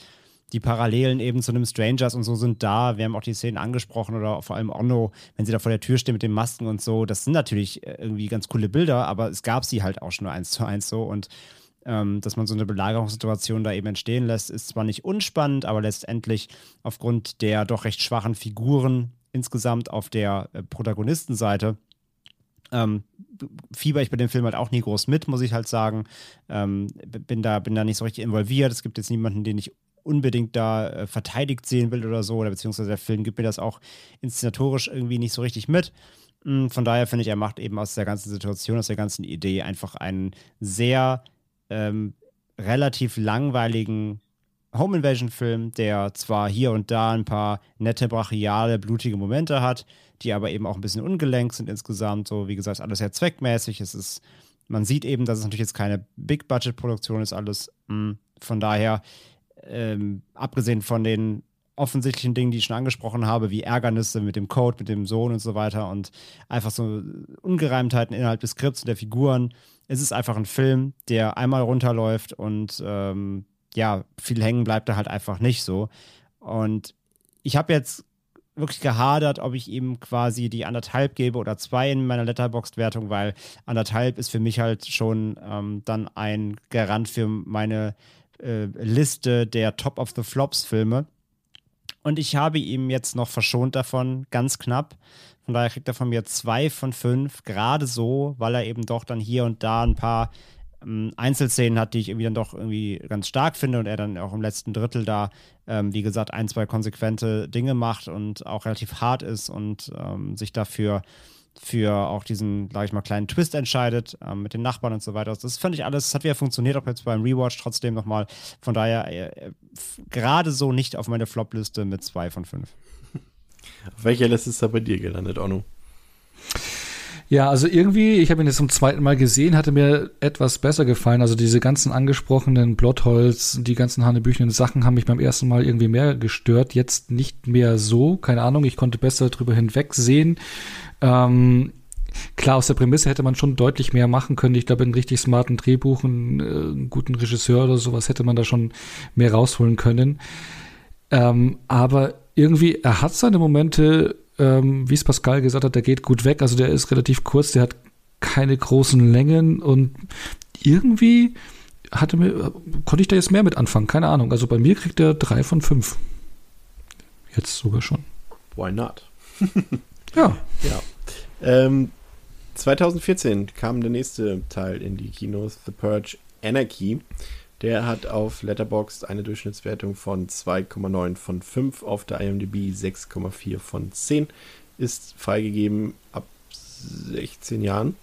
die Parallelen eben zu einem Strangers und so sind da. Wir haben auch die Szenen angesprochen oder vor allem Onno, wenn sie da vor der Tür stehen mit den Masken und so. Das sind natürlich äh, irgendwie ganz coole Bilder, aber es gab sie halt auch schon nur eins zu eins so und ähm, dass man so eine Belagerungssituation da eben entstehen lässt, ist zwar nicht unspannend, aber letztendlich aufgrund der doch recht schwachen Figuren insgesamt auf der äh, Protagonistenseite ähm, fieber ich bei dem Film halt auch nie groß mit, muss ich halt sagen. Ähm, bin, da, bin da nicht so richtig involviert. Es gibt jetzt niemanden, den ich unbedingt da äh, verteidigt sehen will oder so, oder beziehungsweise der Film gibt mir das auch inszenatorisch irgendwie nicht so richtig mit. Mm, von daher finde ich, er macht eben aus der ganzen Situation, aus der ganzen Idee einfach einen sehr ähm, relativ langweiligen Home Invasion Film, der zwar hier und da ein paar nette, brachiale, blutige Momente hat, die aber eben auch ein bisschen ungelenkt sind insgesamt. So, wie gesagt, alles sehr zweckmäßig. Es ist, man sieht eben, dass es natürlich jetzt keine Big-Budget-Produktion ist, alles. Mm, von daher ähm, abgesehen von den offensichtlichen Dingen, die ich schon angesprochen habe, wie Ärgernisse mit dem Code, mit dem Sohn und so weiter und einfach so Ungereimtheiten innerhalb des Skripts und der Figuren. Es ist einfach ein Film, der einmal runterläuft und ähm, ja, viel hängen bleibt da halt einfach nicht so. Und ich habe jetzt wirklich gehadert, ob ich ihm quasi die anderthalb gebe oder zwei in meiner Letterboxd-Wertung, weil anderthalb ist für mich halt schon ähm, dann ein Garant für meine äh, Liste der Top of the Flops Filme. Und ich habe ihm jetzt noch verschont davon, ganz knapp. Von daher kriegt er von mir zwei von fünf, gerade so, weil er eben doch dann hier und da ein paar ähm, Einzelszenen hat, die ich irgendwie dann doch irgendwie ganz stark finde und er dann auch im letzten Drittel da, ähm, wie gesagt, ein, zwei konsequente Dinge macht und auch relativ hart ist und ähm, sich dafür für auch diesen, sag ich mal, kleinen Twist entscheidet ähm, mit den Nachbarn und so weiter. Das fand ich alles, das hat wieder funktioniert, auch jetzt beim Rewatch trotzdem nochmal. Von daher äh, gerade so nicht auf meine Flop-Liste mit zwei von fünf. Auf welcher Liste ist da bei dir gelandet, Onu? Ja, also irgendwie, ich habe ihn jetzt zum zweiten Mal gesehen, hatte mir etwas besser gefallen. Also diese ganzen angesprochenen Blottholz, die ganzen hanebüchenen Sachen haben mich beim ersten Mal irgendwie mehr gestört. Jetzt nicht mehr so, keine Ahnung, ich konnte besser drüber hinwegsehen. Ähm, klar, aus der Prämisse hätte man schon deutlich mehr machen können. Ich glaube, in richtig smarten Drehbuch, einen, äh, einen guten Regisseur oder sowas hätte man da schon mehr rausholen können. Ähm, aber irgendwie, er hat seine Momente, ähm, wie es Pascal gesagt hat, der geht gut weg. Also der ist relativ kurz, der hat keine großen Längen und irgendwie hatte mir, konnte ich da jetzt mehr mit anfangen. Keine Ahnung. Also bei mir kriegt er drei von fünf. Jetzt sogar schon. Why not? (laughs) Ja. Ja. Ähm, 2014 kam der nächste Teil in die Kinos, The Purge Anarchy. Der hat auf Letterboxd eine Durchschnittswertung von 2,9 von 5, auf der IMDb 6,4 von 10. Ist freigegeben ab 16 Jahren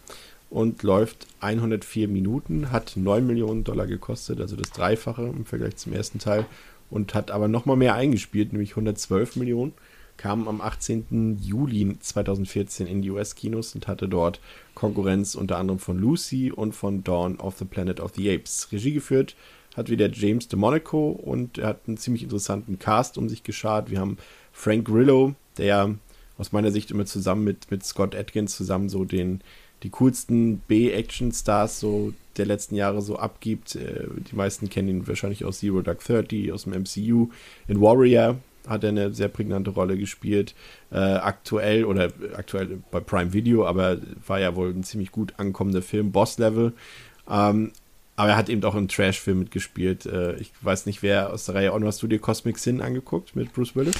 und läuft 104 Minuten, hat 9 Millionen Dollar gekostet, also das Dreifache im Vergleich zum ersten Teil und hat aber nochmal mehr eingespielt, nämlich 112 Millionen. Kam am 18. Juli 2014 in die US-Kinos und hatte dort Konkurrenz unter anderem von Lucy und von Dawn of the Planet of the Apes. Regie geführt hat wieder James DeMonaco und er hat einen ziemlich interessanten Cast um sich geschart. Wir haben Frank Grillo, der aus meiner Sicht immer zusammen mit, mit Scott Atkins zusammen so den, die coolsten B-Action-Stars so der letzten Jahre so abgibt. Äh, die meisten kennen ihn wahrscheinlich aus Zero Dark Thirty, aus dem MCU. In Warrior hat er eine sehr prägnante Rolle gespielt. Äh, aktuell oder aktuell bei Prime Video, aber war ja wohl ein ziemlich gut ankommender Film, Boss Level. Ähm, aber er hat eben auch im Trash-Film mitgespielt. Äh, ich weiß nicht, wer aus der Reihe noch hast du dir Cosmic Sin angeguckt mit Bruce Willis?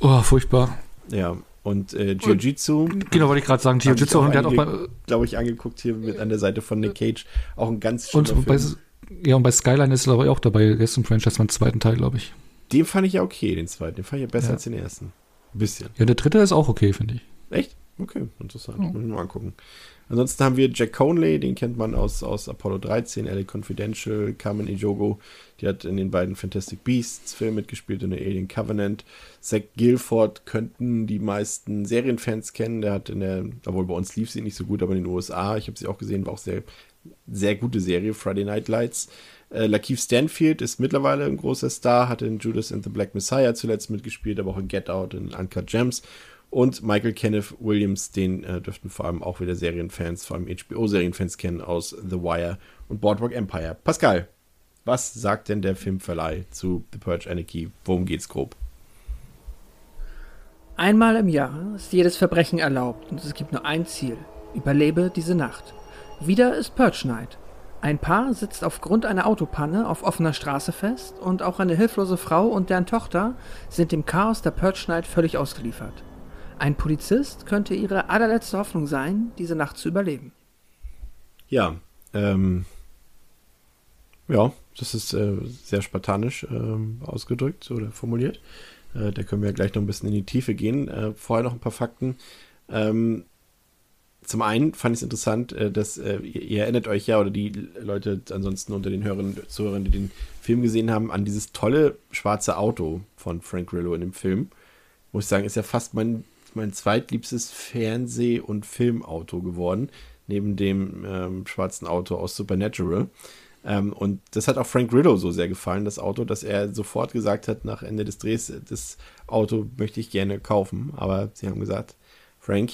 Oh, furchtbar. Ja, und äh, Jiu-Jitsu. Genau, wollte ich gerade sagen, Jiu-Jitsu. Und der hat auch bei. Glaube ich, angeguckt hier mit an der Seite von Nick Cage. Auch ein ganz schöner Und bei, Film. ja, und bei Skyline ist er aber auch dabei. Im Franchise beim zweiten Teil, glaube ich. Den fand ich ja okay, den zweiten. Den fand ich ja besser Ja. als den ersten. Ein bisschen. Ja, der dritte ist auch okay, finde ich. Echt? Okay, interessant. Ja. Muss ich mal angucken. Ansonsten haben wir Jack Conley, den kennt man aus, aus Apollo 13, LA Confidential, Carmen Ejogo, die hat in den beiden Fantastic Beasts Filmen mitgespielt, in der Alien Covenant. Zach Guilford könnten die meisten Serienfans kennen, der hat in der, obwohl bei uns lief sie nicht so gut, aber in den USA, ich habe sie auch gesehen, war auch sehr, sehr gute Serie, Friday Night Lights. Äh, Lakeith Stanfield ist mittlerweile ein großer Star, hat in Judas and the Black Messiah zuletzt mitgespielt, aber auch in Get Out, in Uncut Gems. Und Michael Kenneth Williams, den äh, dürften vor allem auch wieder Serienfans, vor allem HBO-Serienfans kennen aus The Wire und Boardwalk Empire. Pascal, was sagt denn der Filmverleih zu The Purge Anarchy? Worum geht's grob? Einmal im Jahr ist jedes Verbrechen erlaubt und es gibt nur ein Ziel. Überlebe diese Nacht. Wieder ist Purge Night. Ein Paar sitzt aufgrund einer Autopanne auf offener Straße fest und auch eine hilflose Frau und deren Tochter sind dem Chaos der Purge Night völlig ausgeliefert. Ein Polizist könnte ihre allerletzte Hoffnung sein, diese Nacht zu überleben. Ja, ähm, ja, das ist äh, sehr spartanisch ähm, ausgedrückt oder formuliert. Äh, da können wir gleich noch ein bisschen in die Tiefe gehen. Äh, vorher noch ein paar Fakten. Ähm, zum einen fand ich es interessant, äh, dass äh, ihr, ihr erinnert euch ja, oder die Leute ansonsten unter den Hörern, Zuhörern, die den Film gesehen haben, an dieses tolle schwarze Auto von Frank Grillo in dem Film. Muss ich sagen, ist ja fast mein, mein zweitliebstes Fernseh- und Filmauto geworden, neben dem ähm, schwarzen Auto aus Supernatural. Ähm, und das hat auch Frank Grillo so sehr gefallen, das Auto, dass er sofort gesagt hat, nach Ende des Drehs, das Auto möchte ich gerne kaufen. Aber sie haben gesagt, Frank,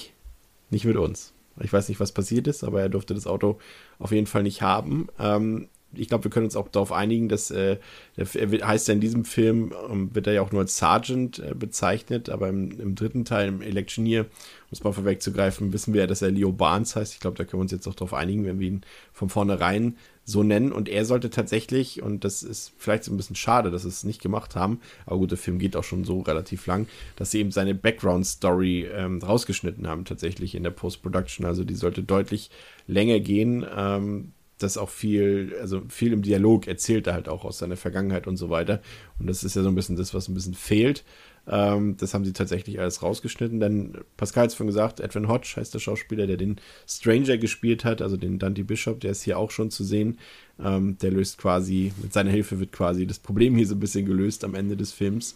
nicht mit uns. Ich weiß nicht, was passiert ist, aber er durfte das Auto auf jeden Fall nicht haben. Ähm, ich glaube, wir können uns auch darauf einigen, dass äh, er heißt ja in diesem Film, ähm, wird er ja auch nur als Sergeant äh, bezeichnet, aber im, im dritten Teil, im Electioneer, um es mal vorwegzugreifen, wissen wir ja, dass er Leo Barnes heißt. Ich glaube, da können wir uns jetzt auch darauf einigen, wenn wir ihn von vornherein so nennen. Und er sollte tatsächlich, und das ist vielleicht so ein bisschen schade, dass sie es nicht gemacht haben, aber gut, der Film geht auch schon so relativ lang, dass sie eben seine Background-Story ähm, rausgeschnitten haben, tatsächlich in der Post-Production. Also die sollte deutlich länger gehen. Ähm, das auch viel, also viel im Dialog erzählt er halt auch aus seiner Vergangenheit und so weiter. Und das ist ja so ein bisschen das, was ein bisschen fehlt. Ähm, das haben sie tatsächlich alles rausgeschnitten. Denn Pascal hat es schon gesagt, Edwin Hodge heißt der Schauspieler, der den Stranger gespielt hat, also den Dante Bishop, der ist hier auch schon zu sehen. Ähm, der löst quasi, mit seiner Hilfe wird quasi das Problem hier so ein bisschen gelöst am Ende des Films.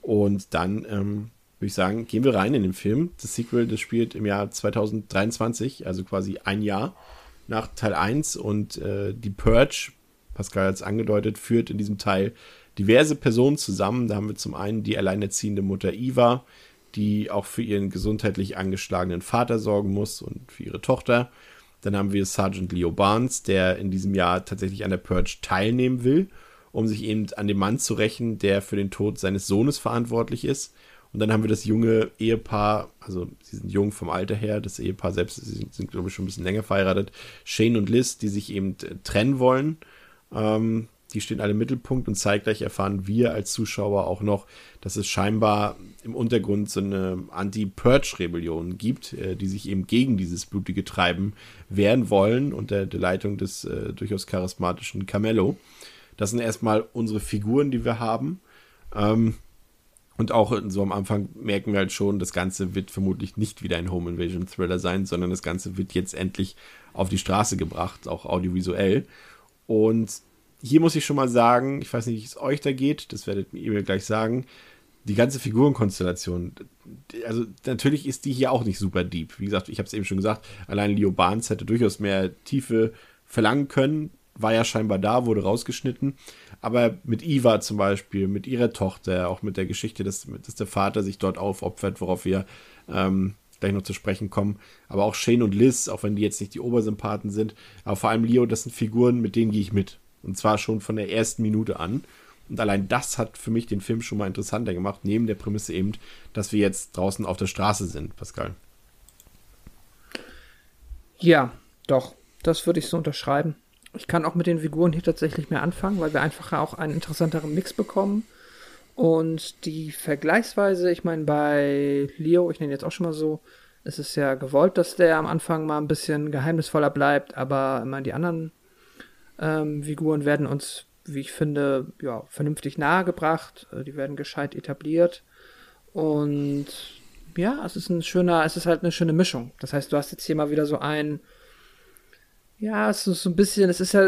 Und dann ähm, würde ich sagen, gehen wir rein in den Film. Das Sequel, das spielt im Jahr 2023, also quasi ein Jahr nach Teil 1 und äh, die Purge, Pascal hat es angedeutet, führt in diesem Teil diverse Personen zusammen. Da haben wir zum einen die alleinerziehende Mutter Eva, die auch für ihren gesundheitlich angeschlagenen Vater sorgen muss und für ihre Tochter. Dann haben wir Sergeant Leo Barnes, der in diesem Jahr tatsächlich an der Purge teilnehmen will, um sich eben an dem Mann zu rächen, der für den Tod seines Sohnes verantwortlich ist. Und dann haben wir das junge Ehepaar, also sie sind jung vom Alter her, das Ehepaar selbst sie sind, sind glaube ich, schon ein bisschen länger verheiratet, Shane und Liz, die sich eben trennen wollen. Ähm, die stehen alle im Mittelpunkt und zeitgleich erfahren wir als Zuschauer auch noch, dass es scheinbar im Untergrund so eine Anti-Purge-Rebellion gibt, äh, die sich eben gegen dieses blutige Treiben wehren wollen unter der Leitung des äh, durchaus charismatischen Carmelo. Das sind erstmal unsere Figuren, die wir haben. Ähm, und auch so am Anfang merken wir halt schon, das Ganze wird vermutlich nicht wieder ein Home Invasion Thriller sein, sondern das Ganze wird jetzt endlich auf die Straße gebracht, auch audiovisuell. Und hier muss ich schon mal sagen, ich weiß nicht, wie es euch da geht, das werdet ihr mir gleich sagen. Die ganze Figurenkonstellation, also natürlich ist die hier auch nicht super deep. Wie gesagt, ich habe es eben schon gesagt, allein Leo Barnes hätte durchaus mehr Tiefe verlangen können, war ja scheinbar da, wurde rausgeschnitten. Aber mit Eva zum Beispiel, mit ihrer Tochter, auch mit der Geschichte, dass, dass der Vater sich dort aufopfert, worauf wir ähm, gleich noch zu sprechen kommen. Aber auch Shane und Liz, auch wenn die jetzt nicht die Obersympathen sind, aber vor allem Leo, das sind Figuren, mit denen gehe ich mit. Und zwar schon von der ersten Minute an. Und allein das hat für mich den Film schon mal interessanter gemacht, neben der Prämisse eben, dass wir jetzt draußen auf der Straße sind, Pascal. Ja, doch, das würde ich so unterschreiben. Ich kann auch mit den Figuren hier tatsächlich mehr anfangen, weil wir einfach auch einen interessanteren Mix bekommen. Und die vergleichsweise, ich meine, bei Leo, ich nenne jetzt auch schon mal so, es ist ja gewollt, dass der am Anfang mal ein bisschen geheimnisvoller bleibt, aber meine, die anderen ähm, Figuren werden uns, wie ich finde, ja, vernünftig nahegebracht. Äh, die werden gescheit etabliert. Und ja, es ist ein schöner, es ist halt eine schöne Mischung. Das heißt, du hast jetzt hier mal wieder so ein, ja, es ist so ein bisschen, es ist ja,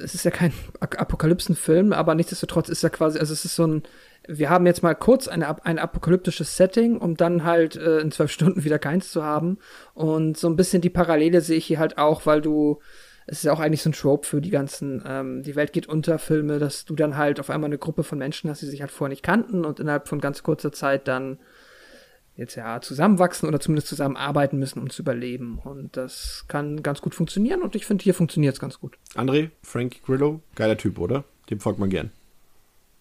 es ist ja kein Apokalypsenfilm, aber nichtsdestotrotz ist ja quasi, also es ist so ein, wir haben jetzt mal kurz eine, ein apokalyptisches Setting, um dann halt äh, in zwölf (laughs) Stunden wieder keins zu haben. Und so ein bisschen die Parallele sehe ich hier halt auch, weil du es ist ja auch eigentlich so ein Trope für die ganzen, ähm, die Welt geht unter Filme, dass du dann halt auf einmal eine Gruppe von Menschen hast, die sich halt vorher nicht kannten und innerhalb von ganz kurzer Zeit dann jetzt ja zusammenwachsen oder zumindest zusammenarbeiten müssen, um zu überleben. Und das kann ganz gut funktionieren und ich finde, hier funktioniert es ganz gut. André, Frank Grillo, geiler Typ, oder? Dem folgt man gern.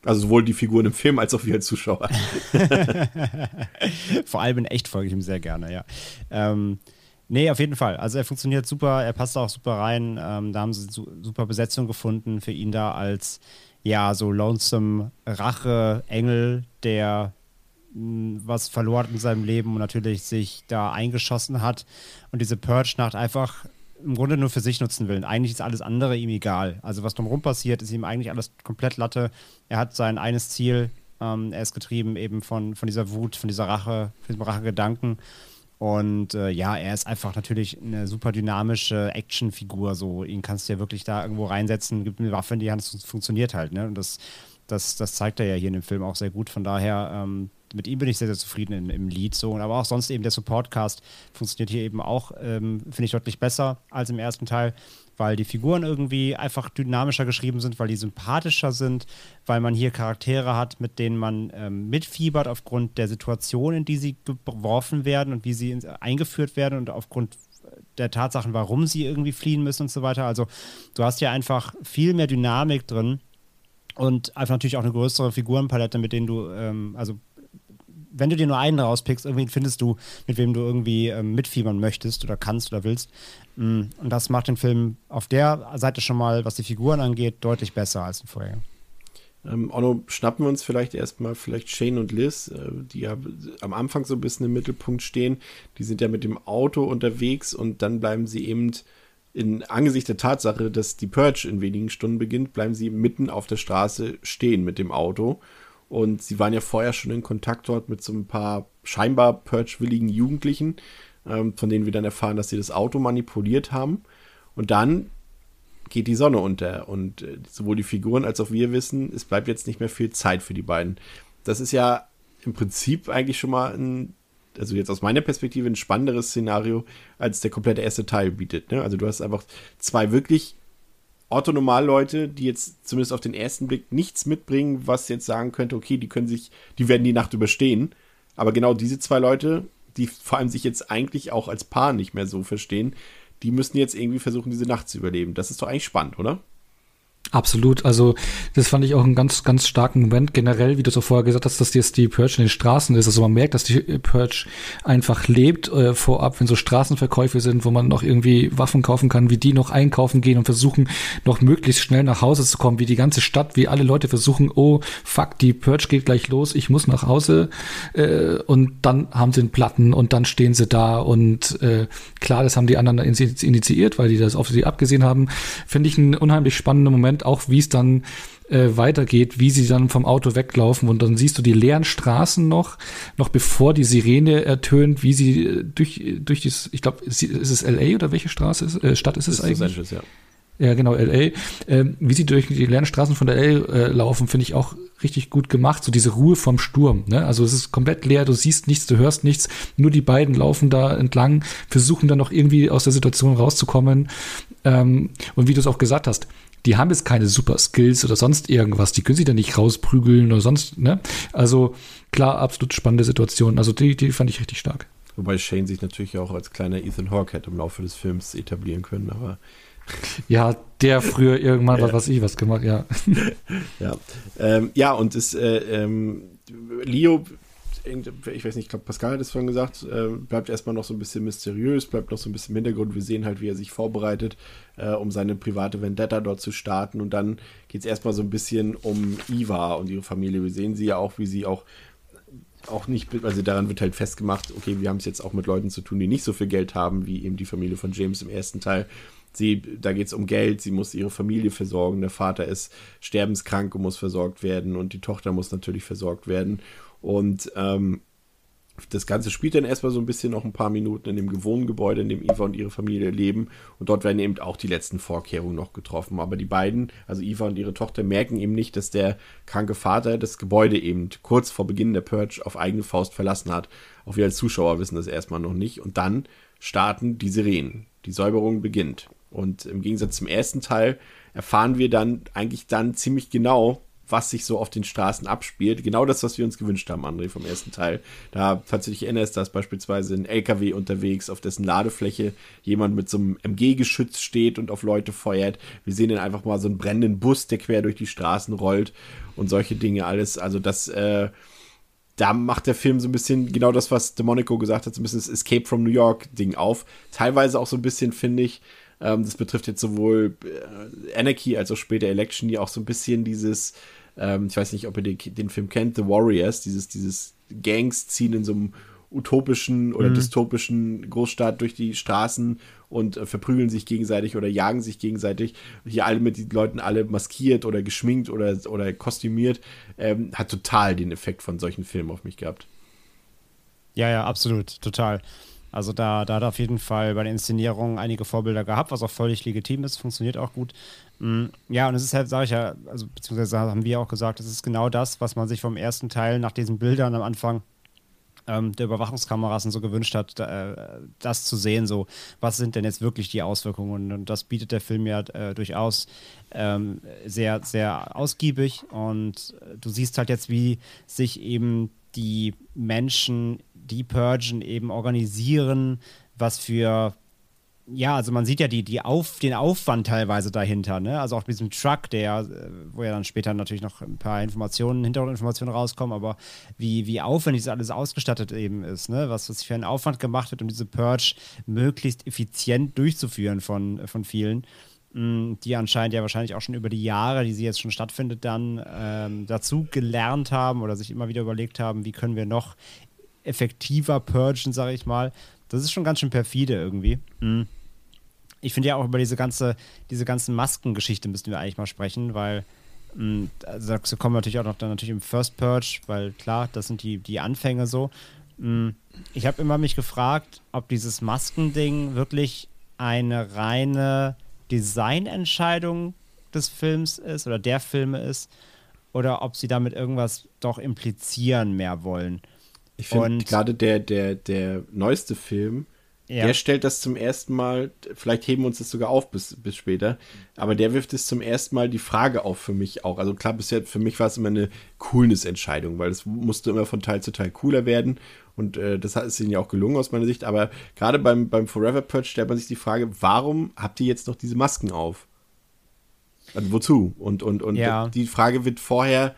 Also sowohl die Figuren im Film als auch wir als Zuschauer. (laughs) Vor allem in echt folge ich ihm sehr gerne, ja. Ähm, Nee, auf jeden Fall. Also er funktioniert super, er passt auch super rein. Ähm, da haben sie su super Besetzung gefunden für ihn da als ja so lonesome Rache-Engel, der hm, was verloren in seinem Leben und natürlich sich da eingeschossen hat und diese Purge-Nacht einfach im Grunde nur für sich nutzen will. Eigentlich ist alles andere ihm egal. Also was drumherum passiert, ist ihm eigentlich alles komplett Latte. Er hat sein eines Ziel. Ähm, er ist getrieben eben von, von dieser Wut, von dieser Rache, von diesem Rachegedanken. Und äh, ja, er ist einfach natürlich eine super dynamische Actionfigur. So, ihn kannst du ja wirklich da irgendwo reinsetzen, gibt eine Waffe in die Hand, es funktioniert halt. Ne? Und das, das, das zeigt er ja hier in dem Film auch sehr gut. Von daher, ähm, mit ihm bin ich sehr, sehr zufrieden im, im Lied. So. Aber auch sonst eben der Supportcast funktioniert hier eben auch, ähm, finde ich, deutlich besser als im ersten Teil weil die Figuren irgendwie einfach dynamischer geschrieben sind, weil die sympathischer sind, weil man hier Charaktere hat, mit denen man ähm, mitfiebert aufgrund der Situation, in die sie geworfen werden und wie sie in, eingeführt werden und aufgrund der Tatsachen, warum sie irgendwie fliehen müssen und so weiter. Also du hast hier einfach viel mehr Dynamik drin und einfach natürlich auch eine größere Figurenpalette, mit denen du, ähm, also wenn du dir nur einen rauspickst, irgendwie findest du, mit wem du irgendwie ähm, mitfiebern möchtest oder kannst oder willst. Mm, und das macht den Film auf der Seite schon mal, was die Figuren angeht, deutlich besser als den vorher. Ähm, Onno, schnappen wir uns vielleicht erstmal vielleicht Shane und Liz, äh, die ja am Anfang so ein bisschen im Mittelpunkt stehen. Die sind ja mit dem Auto unterwegs und dann bleiben sie eben in Angesicht der Tatsache, dass die Purge in wenigen Stunden beginnt, bleiben sie mitten auf der Straße stehen mit dem Auto und sie waren ja vorher schon in Kontakt dort mit so ein paar scheinbar purge-willigen Jugendlichen, ähm, von denen wir dann erfahren, dass sie das Auto manipuliert haben. Und dann geht die Sonne unter. Und äh, sowohl die Figuren als auch wir wissen, es bleibt jetzt nicht mehr viel Zeit für die beiden. Das ist ja im Prinzip eigentlich schon mal ein, also jetzt aus meiner Perspektive, ein spannenderes Szenario, als der komplette erste Teil bietet. Ne? Also du hast einfach zwei wirklich Orthonormal-Leute, die jetzt zumindest auf den ersten Blick nichts mitbringen, was jetzt sagen könnte, okay, die können sich, die werden die Nacht überstehen. Aber genau diese zwei Leute, die vor allem sich jetzt eigentlich auch als Paar nicht mehr so verstehen, die müssen jetzt irgendwie versuchen, diese Nacht zu überleben. Das ist doch eigentlich spannend, oder? Absolut. Also das fand ich auch einen ganz, ganz starken Moment generell, wie du auch vorher gesagt hast, dass jetzt die Purge in den Straßen ist. Also man merkt, dass die Purge einfach lebt äh, vorab, wenn so Straßenverkäufe sind, wo man noch irgendwie Waffen kaufen kann, wie die noch einkaufen gehen und versuchen, noch möglichst schnell nach Hause zu kommen, wie die ganze Stadt, wie alle Leute versuchen, oh fuck, die Purge geht gleich los, ich muss nach Hause. Äh, und dann haben sie einen Platten und dann stehen sie da und äh, klar, das haben die anderen initiiert, weil die das auf sie abgesehen haben. Finde ich einen unheimlich spannenden Moment Moment auch, wie es dann äh, weitergeht, wie sie dann vom Auto weglaufen und dann siehst du die leeren Straßen noch, noch bevor die Sirene ertönt, wie sie äh, durch, durch dieses, ich glaube, ist es LA oder welche Straße ist, äh, Stadt ist es ist eigentlich? Los Angeles, ja. Ja, genau, LA. Ähm, wie sie durch die leeren Straßen von LA äh, laufen, finde ich auch richtig gut gemacht. So diese Ruhe vom Sturm. Ne? Also es ist komplett leer, du siehst nichts, du hörst nichts. Nur die beiden laufen da entlang, versuchen dann noch irgendwie aus der Situation rauszukommen. Ähm, und wie du es auch gesagt hast, die haben jetzt keine super Skills oder sonst irgendwas. Die können sich da nicht rausprügeln oder sonst, ne? Also klar, absolut spannende Situation. Also die, die fand ich richtig stark. Wobei Shane sich natürlich auch als kleiner Ethan Hawke hätte im Laufe des Films etablieren können, aber. (laughs) Ja, der früher irgendwann, ja. was ich was gemacht, ja. (laughs) Ja, ähm, ja und es, äh, ähm, Leo ich weiß nicht, ich glaube, Pascal hat es vorhin gesagt, äh, bleibt erstmal noch so ein bisschen mysteriös, bleibt noch so ein bisschen im Hintergrund. Wir sehen halt, wie er sich vorbereitet, äh, um seine private Vendetta dort zu starten. Und dann geht es erstmal so ein bisschen um Iva und ihre Familie. Wir sehen sie ja auch, wie sie auch auch nicht, also daran wird halt festgemacht, okay, wir haben es jetzt auch mit Leuten zu tun, die nicht so viel Geld haben, wie eben die Familie von James im ersten Teil. Sie, da geht es um Geld, sie muss ihre Familie versorgen, der Vater ist sterbenskrank und muss versorgt werden und die Tochter muss natürlich versorgt werden. Und ähm, das Ganze spielt dann erstmal so ein bisschen noch ein paar Minuten in dem Gewohngebäude, in dem Eva und ihre Familie leben. Und dort werden eben auch die letzten Vorkehrungen noch getroffen. Aber die beiden, also Eva und ihre Tochter, merken eben nicht, dass der kranke Vater das Gebäude eben kurz vor Beginn der Purge auf eigene Faust verlassen hat. Auch wir als Zuschauer wissen das erstmal noch nicht. Und dann starten die Sirenen. Die Säuberung beginnt. Und im Gegensatz zum ersten Teil erfahren wir dann eigentlich dann ziemlich genau, was sich so auf den Straßen abspielt. Genau das, was wir uns gewünscht haben, André, vom ersten Teil. Da, du dich erinnerst, da ist beispielsweise ein LKW unterwegs, auf dessen Ladefläche jemand mit so einem MG-Geschütz steht und auf Leute feuert. Wir sehen dann einfach mal so einen brennenden Bus, der quer durch die Straßen rollt und solche Dinge alles. Also das, äh, da macht der Film so ein bisschen genau das, was DeMonico gesagt hat, so ein bisschen das Escape from New York Ding auf. Teilweise auch so ein bisschen, finde ich, ähm, das betrifft jetzt sowohl äh, Anarchy als auch später Election, die auch so ein bisschen dieses ähm, ich weiß nicht, ob ihr den, den, Film kennt, The Warriors, dieses, dieses Gangs ziehen in so einem utopischen oder mhm. dystopischen Großstaat durch die Straßen und äh, verprügeln sich gegenseitig oder jagen sich gegenseitig. Hier alle mit den Leuten alle maskiert oder geschminkt oder, oder kostümiert, ähm, hat total den Effekt von solchen Filmen auf mich gehabt. Ja, ja, absolut, total. Also da, da hat er auf jeden Fall bei der Inszenierung einige Vorbilder gehabt, was auch völlig legitim ist, funktioniert auch gut. Mm, ja, und es ist halt, sage ich ja, also beziehungsweise haben wir auch gesagt, es ist genau das, was man sich vom ersten Teil nach diesen Bildern am Anfang ähm, der Überwachungskameras und so gewünscht hat, äh, das zu sehen, so, was sind denn jetzt wirklich die Auswirkungen? Und das bietet der Film ja äh, durchaus ähm, sehr, sehr ausgiebig. Und du siehst halt jetzt, wie sich eben die Menschen, die Purgen eben organisieren, was für ja, also man sieht ja die, die Auf, den Aufwand teilweise dahinter, ne? Also auch mit diesem Truck, der, äh, wo ja dann später natürlich noch ein paar Informationen, Hintergrundinformationen rauskommen, aber wie, wie aufwendig das alles ausgestattet eben ist, ne? Was, was für ein Aufwand gemacht wird, um diese Purge möglichst effizient durchzuführen von, von vielen die anscheinend ja wahrscheinlich auch schon über die Jahre, die sie jetzt schon stattfindet, dann ähm, dazu gelernt haben oder sich immer wieder überlegt haben, wie können wir noch effektiver purgen, sage ich mal. Das ist schon ganz schön perfide irgendwie. Mhm ich finde ja auch über diese ganze, diese ganzen Maskengeschichte müssten wir eigentlich mal sprechen, weil mh, hm, also da kommen wir natürlich auch noch dann natürlich im First Purge, weil klar, das sind die, die Anfänge so. Mh, hm, ich habe immer mich gefragt, ob dieses Maskending wirklich eine reine Designentscheidung des Films ist oder der Filme ist oder ob sie damit irgendwas doch implizieren mehr wollen. Ich finde gerade der, der, der neueste Film, ja. Der stellt das zum ersten Mal, vielleicht heben wir uns das sogar auf bis, bis später, aber der wirft es zum ersten Mal die Frage auf für mich auch. Also klar, bisher für mich war es immer eine Coolness-Entscheidung, weil es musste immer von Teil zu Teil cooler werden und äh, das ist ihnen ja auch gelungen aus meiner Sicht. Aber gerade beim, beim Forever Purge stellt man sich die Frage, warum habt ihr jetzt noch diese Masken auf? Also wozu? Und, und, und Ja. die Frage wird vorher,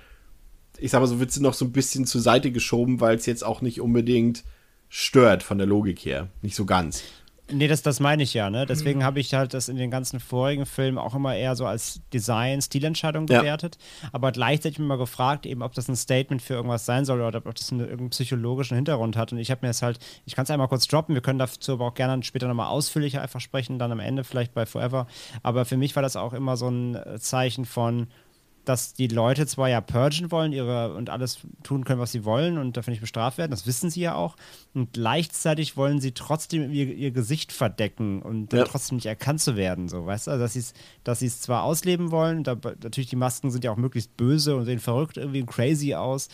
ich sag mal so, wird sie noch so ein bisschen zur Seite geschoben, weil es jetzt auch nicht unbedingt stört von der Logik her. Nicht so ganz. Nee, das, das meine ich ja, ne? Deswegen habe ich halt das in den ganzen vorigen Filmen auch immer eher so als Design, Stilentscheidung Ja. bewertet. Aber gleichzeitig mir mal gefragt, eben, ob das ein Statement für irgendwas sein soll oder ob das einen, irgendeinen psychologischen Hintergrund hat. Und ich habe mir das halt, ich kann es einmal kurz droppen, wir können dazu aber auch gerne später nochmal ausführlicher einfach sprechen, dann am Ende vielleicht bei Forever. Aber für mich war das auch immer so ein Zeichen von, dass die Leute zwar ja purgen wollen ihre und alles tun können, was sie wollen und dafür nicht bestraft werden, das wissen sie ja auch. Und gleichzeitig wollen sie trotzdem ihr, ihr Gesicht verdecken und Ja. trotzdem nicht erkannt zu werden, so, weißt du? Also, dass sie es dass sie's zwar ausleben wollen, da, natürlich die Masken sind ja auch möglichst böse und sehen verrückt irgendwie crazy aus.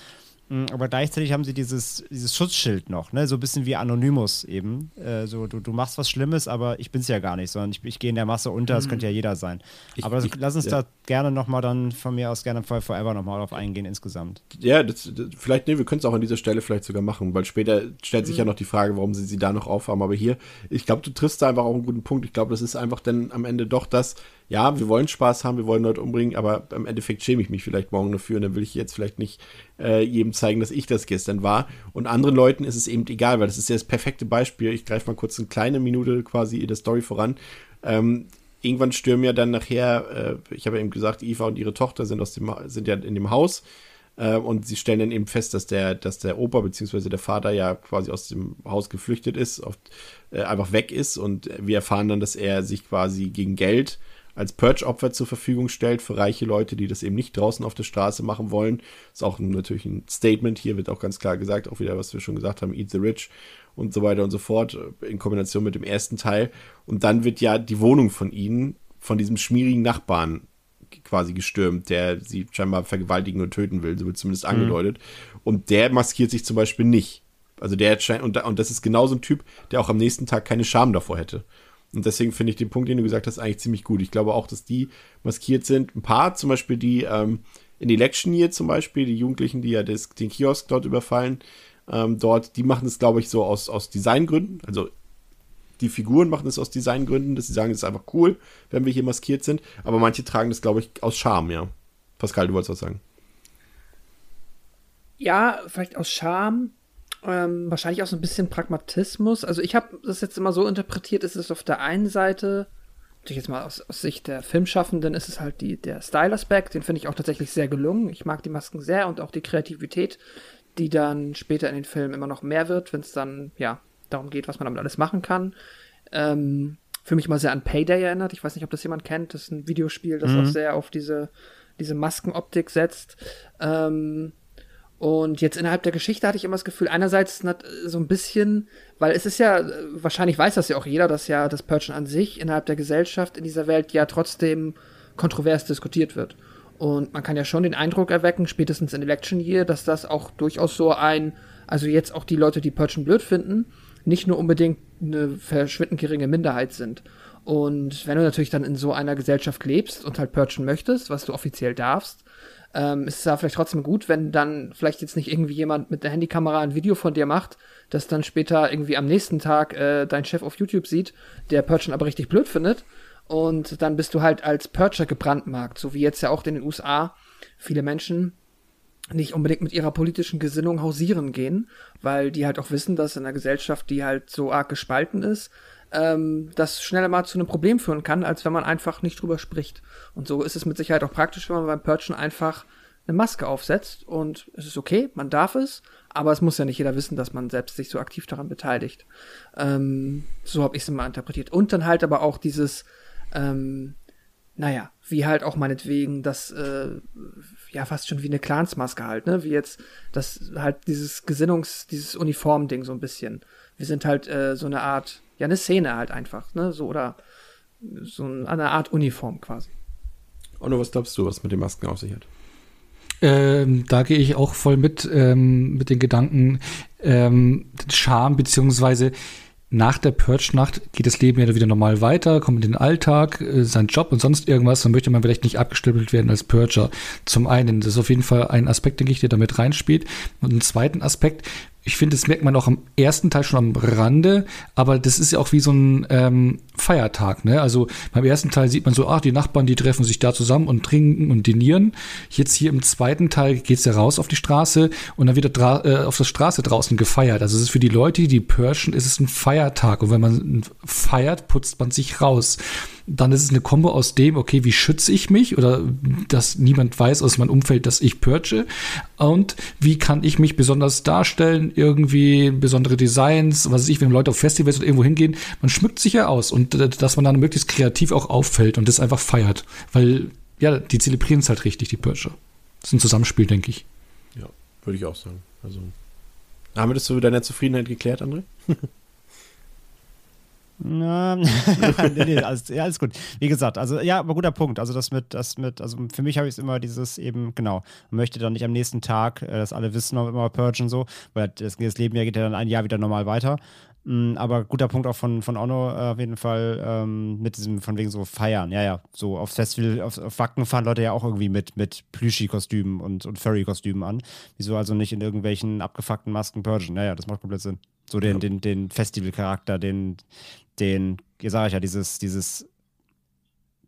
Mm, Aber gleichzeitig haben sie dieses, dieses Schutzschild noch, ne? So ein bisschen wie Anonymous eben. Äh, so, du, du machst was Schlimmes, aber ich bin's ja gar nicht, sondern ich, ich gehe in der Masse unter, es könnte ja jeder sein. Ich- aber das, ich- lass uns ja. da gerne nochmal dann von mir aus gerne for Forever nochmal drauf eingehen insgesamt. Ja, das, das, vielleicht, nee, wir können es auch an dieser Stelle vielleicht sogar machen, weil später stellt sich ja noch die Frage, warum sie sie da noch aufhaben. Aber hier, ich glaube, du triffst da einfach auch einen guten Punkt. Ich glaube, das ist einfach dann am Ende doch das, ja, wir wollen Spaß haben, wir wollen Leute umbringen, aber im Endeffekt schäme ich mich vielleicht morgen dafür und dann will ich jetzt vielleicht nicht äh, jedem zeigen, dass ich das gestern war. Und anderen Leuten ist es eben egal, weil das ist ja das perfekte Beispiel. Ich greife mal kurz eine kleine Minute quasi in der Story voran. Ähm, irgendwann stürmen ja dann nachher, äh, ich habe ja eben gesagt, Eva und ihre Tochter sind aus dem sind ja in dem Haus äh, und sie stellen dann eben fest, dass der, dass der Opa bzw. der Vater ja quasi aus dem Haus geflüchtet ist, oft, äh, einfach weg ist und wir erfahren dann, dass er sich quasi gegen Geld als Purge-Opfer zur Verfügung stellt für reiche Leute, die das eben nicht draußen auf der Straße machen wollen. Ist auch natürlich ein Statement. Hier wird auch ganz klar gesagt, auch wieder, was wir schon gesagt haben, Eat the Rich und so weiter und so fort, in Kombination mit dem ersten Teil. Und dann wird ja die Wohnung von ihnen, von diesem schmierigen Nachbarn quasi gestürmt, der sie scheinbar vergewaltigen und töten will, so wird zumindest angedeutet. Und der maskiert sich zum Beispiel nicht. Also der scheint, und, und das ist genau so ein Typ, der auch am nächsten Tag keine Scham davor hätte. Und deswegen finde ich den Punkt, den du gesagt hast, eigentlich ziemlich gut. Ich glaube auch, dass die maskiert sind. Ein paar, zum Beispiel die ähm, in Election Year zum Beispiel, die Jugendlichen, die ja des, den Kiosk dort überfallen, ähm, dort, die machen es, glaube ich, so aus, aus Designgründen. Also die Figuren machen es aus Designgründen, dass sie sagen, es ist einfach cool, wenn wir hier maskiert sind. Aber manche tragen das, glaube ich, aus Scham, ja. Pascal, du wolltest was sagen. Ja, vielleicht aus Scham, ähm, wahrscheinlich auch so ein bisschen Pragmatismus. Also ich habe das jetzt immer so interpretiert, es ist auf der einen Seite, natürlich jetzt mal aus, aus Sicht der Filmschaffenden, ist es halt die, der Style-Aspekt, den finde ich auch tatsächlich sehr gelungen. Ich mag die Masken sehr und auch die Kreativität, die dann später in den Filmen immer noch mehr wird, wenn es dann, ja, darum geht, was man damit alles machen kann. Ähm, für mich mal sehr an Payday erinnert. Ich weiß nicht, ob das jemand kennt. Das ist ein Videospiel, das auch sehr auf diese, diese Maskenoptik setzt. Ähm, und jetzt innerhalb der Geschichte hatte ich immer das Gefühl, einerseits so ein bisschen, weil es ist ja, wahrscheinlich weiß das ja auch jeder, dass ja das Purgen an sich innerhalb der Gesellschaft in dieser Welt ja trotzdem kontrovers diskutiert wird. Und man kann ja schon den Eindruck erwecken, spätestens in Election Year, dass das auch durchaus so ein, also jetzt auch die Leute, die Purgen blöd finden, nicht nur unbedingt eine verschwindend geringe Minderheit sind. Und wenn du natürlich dann in so einer Gesellschaft lebst und halt purgen möchtest, was du offiziell darfst, ähm, ist es ja vielleicht trotzdem gut, wenn dann vielleicht jetzt nicht irgendwie jemand mit der Handykamera ein Video von dir macht, das dann später irgendwie am nächsten Tag äh, dein Chef auf YouTube sieht, der Purgen aber richtig blöd findet. Und dann bist du halt als Purger gebrandmarkt, so wie jetzt ja auch in den USA viele Menschen nicht unbedingt mit ihrer politischen Gesinnung hausieren gehen, weil die halt auch wissen, dass in einer Gesellschaft, die halt so arg gespalten ist, ähm, das schneller mal zu einem Problem führen kann, als wenn man einfach nicht drüber spricht. Und so ist es mit Sicherheit auch praktisch, wenn man beim Purgen einfach eine Maske aufsetzt und es ist okay, man darf es, aber es muss ja nicht jeder wissen, dass man selbst sich so aktiv daran beteiligt. Ähm, so habe ich es immer interpretiert. Und dann halt aber auch dieses, ähm, naja, wie halt auch meinetwegen das, äh, ja, fast schon wie eine Clansmaske halt, ne? Wie jetzt das halt dieses Gesinnungs-, dieses Uniform-Ding so ein bisschen. Wir sind halt äh, so eine Art, ja, eine Szene halt einfach, ne? So oder so ein- eine Art Uniform quasi. Onno, was glaubst du, was mit den Masken auf sich hat? Ähm, da gehe ich auch voll mit, ähm, mit den Gedanken, ähm, Charme, beziehungsweise nach der Purge-Nacht geht das Leben ja wieder normal weiter, kommt in den Alltag, äh, sein Job und sonst irgendwas, dann möchte man vielleicht nicht abgestempelt werden als Purger. Zum einen, das ist auf jeden Fall ein Aspekt, denke ich, der damit reinspielt. Und einen zweiten Aspekt, ich finde, das merkt man auch am ersten Teil schon am Rande, aber das ist ja auch wie so ein ähm, Feiertag, ne? Also beim ersten Teil sieht man so, ach, die Nachbarn, die treffen sich da zusammen und trinken und dinieren. Jetzt hier im zweiten Teil geht's ja raus auf die Straße und dann wird da äh, auf der Straße draußen gefeiert. Also es ist für die Leute, die Perschen, ist es ein Feiertag. Und wenn man feiert, putzt man sich raus dann ist es eine Kombo aus dem, okay, wie schütze ich mich oder dass niemand weiß aus meinem Umfeld, dass ich purge und wie kann ich mich besonders darstellen, irgendwie besondere Designs, was weiß ich, wenn Leute auf Festivals oder irgendwo hingehen, man schmückt sich ja aus und äh, dass man dann möglichst kreativ auch auffällt und das einfach feiert, weil ja, die zelebrieren es halt richtig, die Purger. Das ist ein Zusammenspiel, denke ich. Ja, würde ich auch sagen. Also haben wir das zu deiner Zufriedenheit geklärt, André? (laughs) Na, (laughs) nee, nee, alles, ja, alles gut. Wie gesagt, also ja, aber guter Punkt. Also das mit, das mit, also für mich habe ich es immer dieses eben, genau, man möchte dann nicht am nächsten Tag, äh, dass alle wissen, immer Purge und so, weil das, das Leben ja geht ja dann ein Jahr wieder normal weiter. Mm, aber guter Punkt auch von, von Ono äh, auf jeden Fall ähm, mit diesem, von wegen so Feiern. Ja, ja, so aufs Festival, auf, auf Wacken fahren Leute ja auch irgendwie mit, mit Plüschi-Kostümen und, und Furry-Kostümen an. Wieso also nicht in irgendwelchen abgefuckten Masken purgen? Naja, das macht komplett Sinn. So den, ja. den, den Festival-Charakter, den, den, hier sage ich ja, dieses, dieses,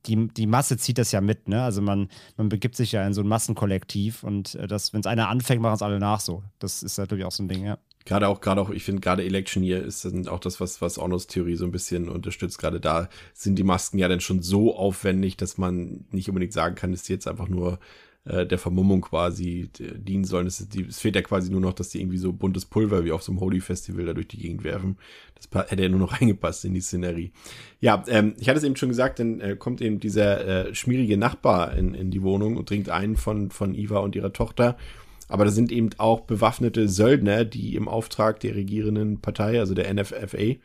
die, die Masse zieht das ja mit, ne? Also man, man begibt sich ja in so ein Massenkollektiv und äh, das, wenn es einer anfängt, machen es alle nach so. Das ist natürlich auch so ein Ding, ja. Gerade auch, gerade auch, ich finde gerade Electioneer ist dann auch das, was, was Ornos Theorie so ein bisschen unterstützt. Gerade da sind die Masken ja dann schon so aufwendig, dass man nicht unbedingt sagen kann, dass die jetzt einfach nur äh, der Vermummung quasi dienen sollen. Es, die, es, fehlt ja quasi nur noch, dass die irgendwie so buntes Pulver wie auf so einem Holy Festival da durch die Gegend werfen. Das hätte ja nur noch (laughs) reingepasst in die Szenerie. Ja, ähm, ich hatte es eben schon gesagt, dann äh, kommt eben dieser äh, schmierige Nachbar in, in die Wohnung und dringt ein von, von Iva und ihrer Tochter. Aber da sind eben auch bewaffnete Söldner, die im Auftrag der regierenden Partei, also der NFFA,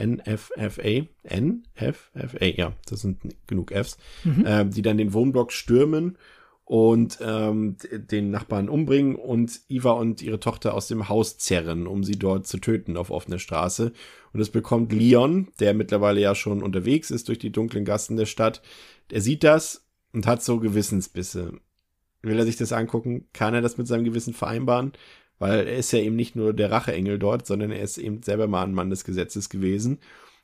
NFFA, NFFA, ja, das sind genug Fs, mhm. äh, die dann den Wohnblock stürmen und ähm, den Nachbarn umbringen und Iva und ihre Tochter aus dem Haus zerren, um sie dort zu töten auf offener Straße. Und das bekommt Leon, der mittlerweile ja schon unterwegs ist durch die dunklen Gassen der Stadt. Er sieht das und hat so Gewissensbisse. Will er sich das angucken? Kann er das mit seinem Gewissen vereinbaren? Weil er ist ja eben nicht nur der Racheengel dort, sondern er ist eben selber mal ein Mann des Gesetzes gewesen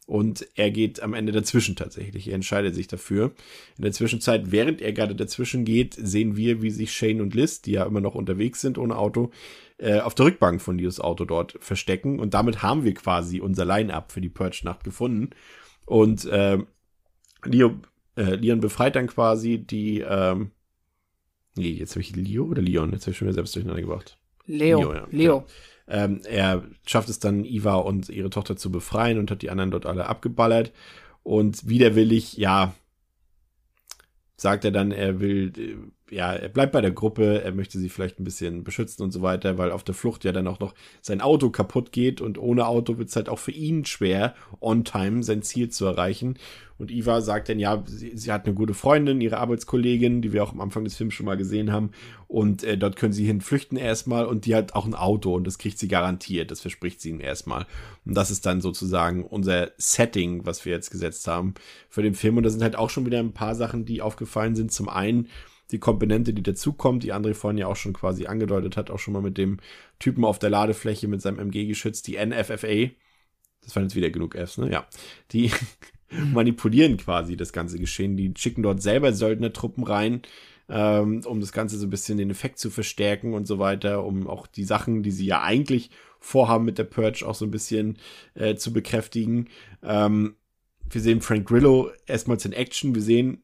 und er geht am Ende dazwischen tatsächlich. Er entscheidet sich dafür. In der Zwischenzeit, während er gerade dazwischen geht, sehen wir, wie sich Shane und Liz, die ja immer noch unterwegs sind ohne Auto, äh, auf der Rückbank von Leos Auto dort verstecken. Und damit haben wir quasi unser Line-Up für die Purge-Nacht gefunden. Und äh, Leo, äh, Leon befreit dann quasi die, ähm, nee, jetzt habe ich Leo oder Leon? Jetzt habe ich schon wieder selbst durcheinander gebracht. Leo. Leo. Ja. Leo. Ähm, er schafft es dann, Iva und ihre Tochter zu befreien und hat die anderen dort alle abgeballert. Und widerwillig, ja, sagt er dann, er will, äh, ja, er bleibt bei der Gruppe, er möchte sie vielleicht ein bisschen beschützen und so weiter, weil auf der Flucht ja dann auch noch sein Auto kaputt geht und ohne Auto wird es halt auch für ihn schwer, on time sein Ziel zu erreichen. Und Iva sagt dann, ja, sie, sie, hat eine gute Freundin, ihre Arbeitskollegin, die wir auch am Anfang des Films schon mal gesehen haben. Und äh, dort können sie hin flüchten erstmal und die hat auch ein Auto und das kriegt sie garantiert. Das verspricht sie ihm erstmal. Und das ist dann sozusagen unser Setting, was wir jetzt gesetzt haben für den Film. Und da sind halt auch schon wieder ein paar Sachen, die aufgefallen sind. Zum einen die Komponente, die dazukommt, die André vorhin ja auch schon quasi angedeutet hat, auch schon mal mit dem Typen auf der Ladefläche mit seinem MG-Geschütz, die NFFA. Das waren jetzt wieder genug Fs, ne? Ja. Die (laughs) manipulieren quasi das ganze Geschehen. Die schicken dort selber Söldnertruppen rein, ähm, um das Ganze so ein bisschen den Effekt zu verstärken und so weiter, um auch die Sachen, die sie ja eigentlich vorhaben mit der Purge auch so ein bisschen äh, zu bekräftigen. Ähm, wir sehen Frank Grillo erstmals in Action. Wir sehen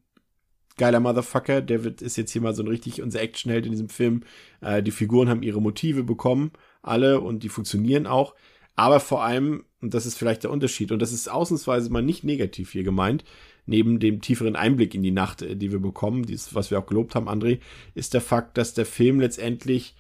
geiler Motherfucker. Der wird, ist jetzt hier mal so ein richtig unser Actionheld in diesem Film. Äh, die Figuren haben ihre Motive bekommen, alle, und die funktionieren auch. Aber vor allem, und das ist vielleicht der Unterschied, und das ist ausnahmsweise mal nicht negativ hier gemeint, neben dem tieferen Einblick in die Nacht, äh, die wir bekommen, dies, was wir auch gelobt haben, André, ist der Fakt, dass der Film letztendlich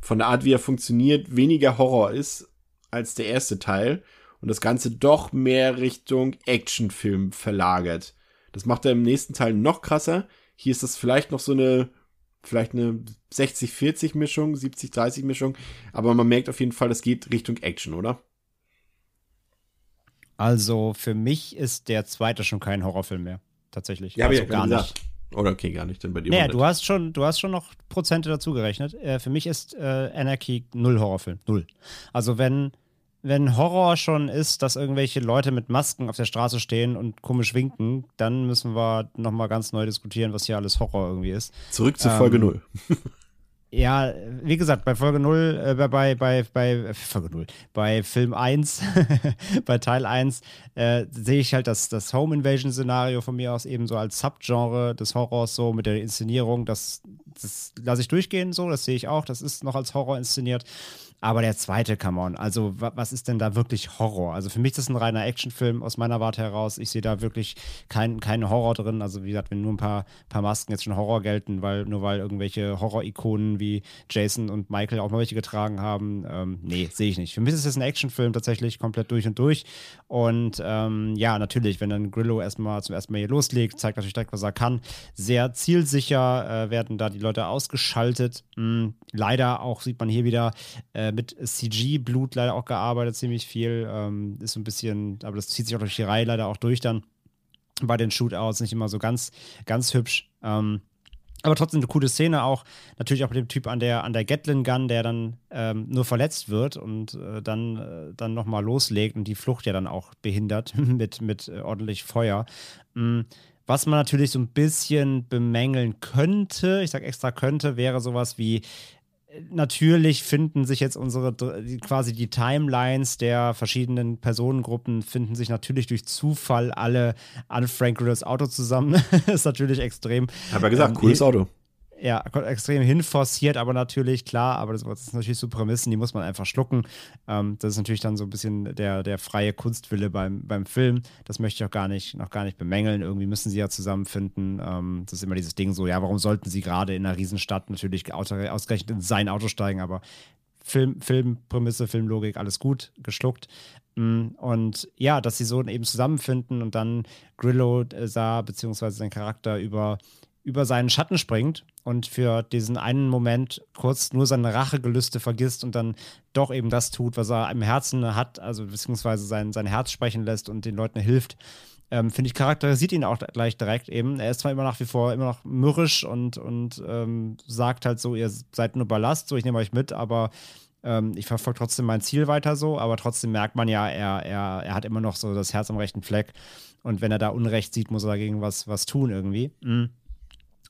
von der Art, wie er funktioniert, weniger Horror ist als der erste Teil und das Ganze doch mehr Richtung Actionfilm verlagert. Das macht er im nächsten Teil noch krasser. Hier ist das vielleicht noch so eine vielleicht eine 60-40-Mischung, 70-30-Mischung, aber man merkt auf jeden Fall, es geht Richtung Action, oder? Also für mich ist der zweite schon kein Horrorfilm mehr, tatsächlich. Ja, also ja gar nicht. Oder okay, gar nicht, denn bei dir. Naja, 100. du hast schon, du hast schon noch Prozente dazu gerechnet. Äh, für mich ist äh, Anarchy null Horrorfilm. Null. Also wenn, wenn Horror schon ist, dass irgendwelche Leute mit Masken auf der Straße stehen und komisch winken, dann müssen wir nochmal ganz neu diskutieren, was hier alles Horror irgendwie ist. Zurück zu ähm, Folge (laughs) 0. Ja, wie gesagt, bei Folge 0, äh, bei, bei, bei, bei Folge 0, bei Film 1, (laughs) bei Teil 1, äh, sehe ich halt das, das Home Invasion-Szenario von mir aus eben so als Subgenre des Horrors, so mit der Inszenierung. Das, das lasse ich durchgehen, so, das sehe ich auch. Das ist noch als Horror inszeniert. Aber der zweite, come on, also wa was ist denn da wirklich Horror? Also für mich ist das ein reiner Actionfilm aus meiner Warte heraus. Ich sehe da wirklich keinen kein Horror drin. Also wie gesagt, wenn nur ein paar, paar Masken jetzt schon Horror gelten, weil nur weil irgendwelche Horror-Ikonen wie Jason und Michael auch mal welche getragen haben, ähm, nee, sehe ich nicht. Für mich ist es ein Actionfilm tatsächlich komplett durch und durch. Und ähm, ja, natürlich, wenn dann Grillo erstmal zum ersten Mal hier loslegt, zeigt natürlich direkt, was er kann. Sehr zielsicher äh, werden da die Leute ausgeschaltet. Hm, leider auch sieht man hier wieder äh, mit CG-Blut leider auch gearbeitet, ziemlich viel. Ähm, ist so ein bisschen, aber das zieht sich auch durch die Reihe leider auch durch dann. Bei den Shootouts nicht immer so ganz, ganz hübsch. Ähm, aber trotzdem eine coole Szene auch. Natürlich auch mit dem Typ an der, an der Gatlin Gun, der dann ähm, nur verletzt wird und äh, dann, äh, dann nochmal loslegt und die Flucht ja dann auch behindert (laughs) mit, mit äh, ordentlich Feuer. Mhm. Was man natürlich so ein bisschen bemängeln könnte, ich sage extra könnte, wäre sowas wie, natürlich finden sich jetzt unsere quasi die Timelines der verschiedenen Personengruppen finden sich natürlich durch Zufall alle an Frank Grillos Auto zusammen. (laughs) ist natürlich extrem. Hab ja gesagt, ähm, cooles Auto. Ja, extrem hinforciert, aber natürlich, klar, aber das, das sind natürlich so Prämissen, die muss man einfach schlucken. Ähm, das ist natürlich dann so ein bisschen der, der freie Kunstwille beim, beim Film. Das möchte ich auch gar nicht, noch gar nicht bemängeln. Irgendwie müssen sie ja zusammenfinden. Ähm, das ist immer dieses Ding so, ja, warum sollten sie gerade in einer Riesenstadt natürlich ausgerechnet in sein Auto steigen, aber Film, Filmprämisse, Filmlogik, alles gut, geschluckt. Und ja, dass sie so eben zusammenfinden und dann Grillo sah, beziehungsweise sein Charakter über über seinen Schatten springt und für diesen einen Moment kurz nur seine Rachegelüste vergisst und dann doch eben das tut, was er im Herzen hat, also beziehungsweise sein, sein Herz sprechen lässt und den Leuten hilft. Ähm, Finde ich, charakterisiert ihn auch gleich direkt eben. Er ist zwar immer nach wie vor immer noch mürrisch und, und ähm, sagt halt so, ihr seid nur Ballast, so ich nehme euch mit, aber ähm, ich verfolge trotzdem mein Ziel weiter so, aber trotzdem merkt man ja, er, er, er hat immer noch so das Herz am rechten Fleck und wenn er da Unrecht sieht, muss er dagegen was, was tun irgendwie. Mhm.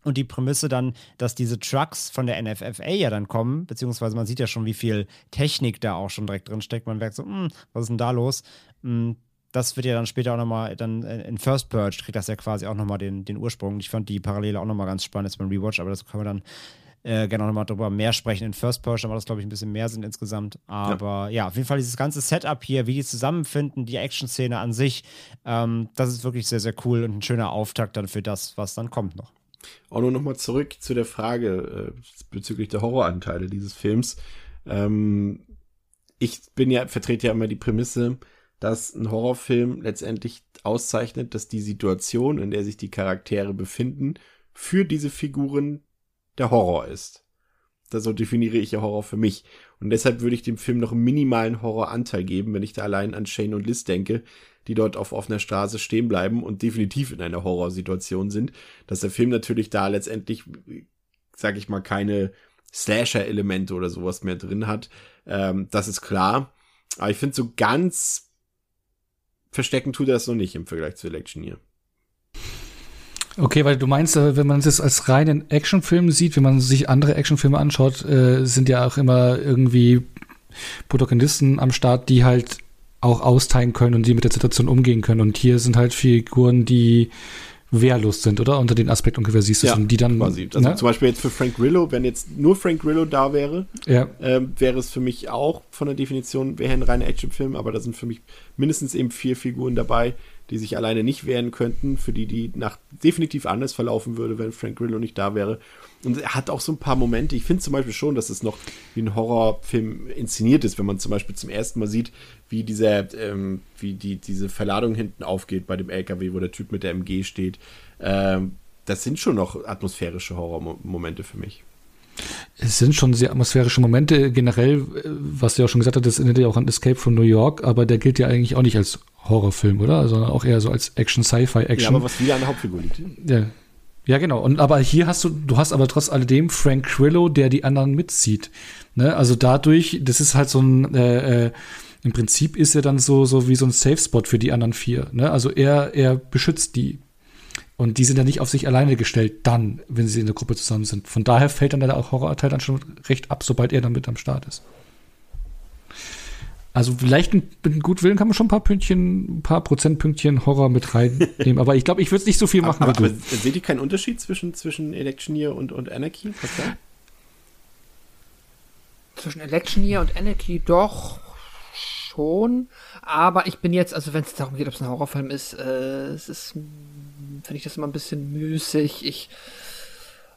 Und die Prämisse dann, dass diese Trucks von der NFFA ja dann kommen, beziehungsweise man sieht ja schon, wie viel Technik da auch schon direkt drin steckt. Man merkt so, hm, was ist denn da los? Hm, das wird ja dann später auch nochmal, dann in First Purge kriegt das ja quasi auch nochmal den, den Ursprung. Ich fand die Parallele auch nochmal ganz spannend jetzt beim Rewatch, aber das können wir dann äh, gerne nochmal drüber mehr sprechen. In First Purge da macht das, glaube ich, ein bisschen mehr Sinn insgesamt. Aber ja. ja. auf jeden Fall dieses ganze Setup hier, wie die zusammenfinden, die Action-Szene an sich, ähm, das ist wirklich sehr, sehr cool und ein schöner Auftakt dann für das, was dann kommt noch. Auch nur nochmal zurück zu der Frage äh, bezüglich der Horroranteile dieses Films. Ähm, ich bin ja, vertrete ja immer die Prämisse, dass ein Horrorfilm letztendlich auszeichnet, dass die Situation, in der sich die Charaktere befinden, für diese Figuren der Horror ist. Das so definiere ich ja Horror für mich. Und deshalb würde ich dem Film noch einen minimalen Horroranteil geben, wenn ich da allein an Shane und Liz denke, die dort auf offener Straße stehen bleiben und definitiv in einer Horrorsituation sind. Dass der Film natürlich da letztendlich, sag ich mal, keine Slasher-Elemente oder sowas mehr drin hat. Ähm, das ist klar. Aber ich finde, so ganz verstecken tut er das noch nicht im Vergleich zu Electioneer. Okay, weil du meinst, äh, wenn man es als reinen Actionfilm sieht, wenn man sich andere Actionfilme anschaut, äh, sind ja auch immer irgendwie Protagonisten am Start, die halt auch austeilen können und die mit der Situation umgehen können. Und hier sind halt Figuren, die wehrlos sind, oder? Unter den Aspekt ungefähr siehst du ja, und die dann. Quasi. Also ne? zum Beispiel jetzt für Frank Grillo, wenn jetzt nur Frank Grillo da wäre, ja. ähm, wäre es für mich auch von der Definition, wäre ein reiner Actionfilm, aber da sind für mich mindestens eben vier Figuren dabei, die sich alleine nicht wehren könnten, für die die nach definitiv anders verlaufen würde, wenn Frank Grillo nicht da wäre. Und er hat auch so ein paar Momente. Ich finde zum Beispiel schon, dass es noch wie ein Horrorfilm inszeniert ist, wenn man zum Beispiel zum ersten Mal sieht, wie dieser, ähm, wie die, diese Verladung hinten aufgeht bei dem LKW, wo der Typ mit der MG steht. Ähm, das sind schon noch atmosphärische Horrormomente für mich. Es sind schon sehr atmosphärische Momente. Generell, äh, was du ja auch schon gesagt das erinnert ja auch an Escape from New York, aber der gilt ja eigentlich auch nicht als Horrorfilm, oder? Sondern auch eher so als Action-Sci-Fi-Action. Ja, aber was wieder an der Hauptfigur liegt. Ja. Ja, genau. Und aber hier hast du, du hast aber trotz alledem Frank Grillo, der die anderen mitzieht. Ne? Also dadurch, das ist halt so ein, äh, äh, im Prinzip ist er dann so, so wie so ein Safe Spot für die anderen vier. Ne? Also er, er beschützt die. Und die sind ja nicht auf sich alleine gestellt, dann, wenn sie in der Gruppe zusammen sind. Von daher fällt dann der Horrorteil dann schon recht ab, sobald er dann mit am Start ist. Also vielleicht mit gut Willen kann man schon ein paar Pünktchen, ein paar Prozentpünktchen Horror mit reinnehmen. (laughs) aber ich glaube, ich würde nicht so viel machen. Aber, aber, aber seht ihr keinen Unterschied zwischen, zwischen Electioneer und, und Anarchy? Zwischen Electioneer und Anarchy doch schon. Aber ich bin jetzt, also wenn es darum geht, ob es ein Horrorfilm ist, äh, es ist, finde ich das immer ein bisschen müßig. Ich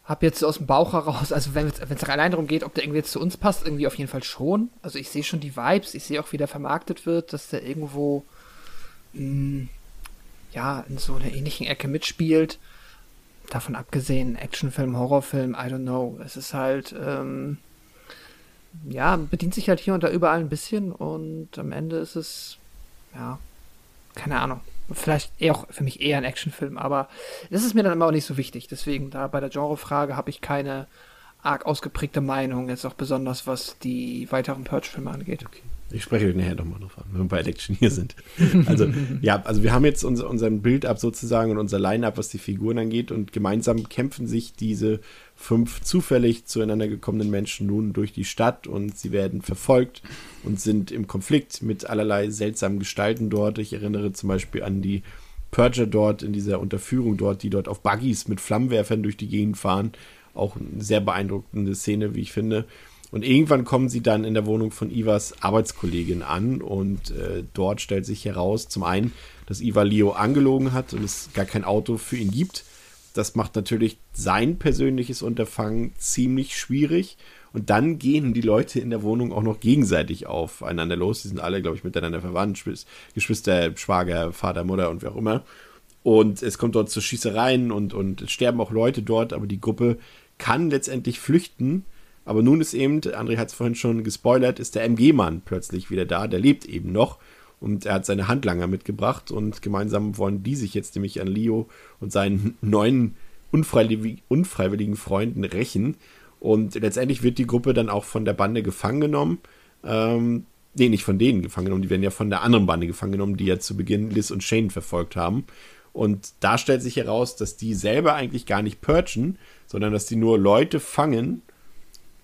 habe jetzt aus dem Bauch heraus, also wenn es allein darum geht, ob der irgendwie jetzt zu uns passt, irgendwie auf jeden Fall schon. Also ich sehe schon die Vibes, ich sehe auch, wie der vermarktet wird, dass der irgendwo mh, hm, ja in so einer ähnlichen Ecke mitspielt. Davon abgesehen, Actionfilm, Horrorfilm, I don't know. Es ist halt, ähm, ja, bedient sich halt hier und da überall ein bisschen und am Ende ist es, ja, keine Ahnung vielleicht eher auch für mich eher ein Actionfilm, aber das ist mir dann immer auch nicht so wichtig. Deswegen, da bei der Genrefrage habe ich keine arg ausgeprägte Meinung, jetzt auch besonders was die weiteren Purge-Filme angeht. Okay. Ich spreche nachher nochmal drauf an, wenn wir bei Election hier sind. Also, (laughs) ja, also wir haben jetzt unser, unseren Build-up sozusagen und unser Line-up, was die Figuren angeht, und gemeinsam kämpfen sich diese fünf zufällig zueinander gekommenen Menschen nun durch die Stadt und sie werden verfolgt und sind im Konflikt mit allerlei seltsamen Gestalten dort. Ich erinnere zum Beispiel an die Purger dort in dieser Unterführung dort, die dort auf Buggies mit Flammenwerfern durch die Gegend fahren. Auch eine sehr beeindruckende Szene, wie ich finde. Und irgendwann kommen sie dann in der Wohnung von Ivas Arbeitskollegin an und äh, dort stellt sich heraus, zum einen, dass Iva Leo angelogen hat und es gar kein Auto für ihn gibt. Das macht natürlich sein persönliches Unterfangen ziemlich schwierig. Und dann gehen die Leute in der Wohnung auch noch gegenseitig aufeinander los. Die sind alle, glaube ich, miteinander verwandt. Geschwister, Schwager, Vater, Mutter und wer auch immer. Und es kommt dort zu Schießereien und, und es sterben auch Leute dort, aber die Gruppe kann letztendlich flüchten aber nun ist eben, André hat es vorhin schon gespoilert, ist der MG-Mann plötzlich wieder da. Der lebt eben noch. Und er hat seine Handlanger mitgebracht und gemeinsam wollen die sich jetzt nämlich an Leo und seinen neuen unfreiwilligen, Freunden rächen. Und letztendlich wird die Gruppe dann auch von der Bande gefangen genommen. Ähm, nee, nicht von denen gefangen genommen, die werden ja von der anderen Bande gefangen genommen, die ja zu Beginn Liz und Shane verfolgt haben. Und da stellt sich heraus, dass die selber eigentlich gar nicht purchen, sondern dass die nur Leute fangen,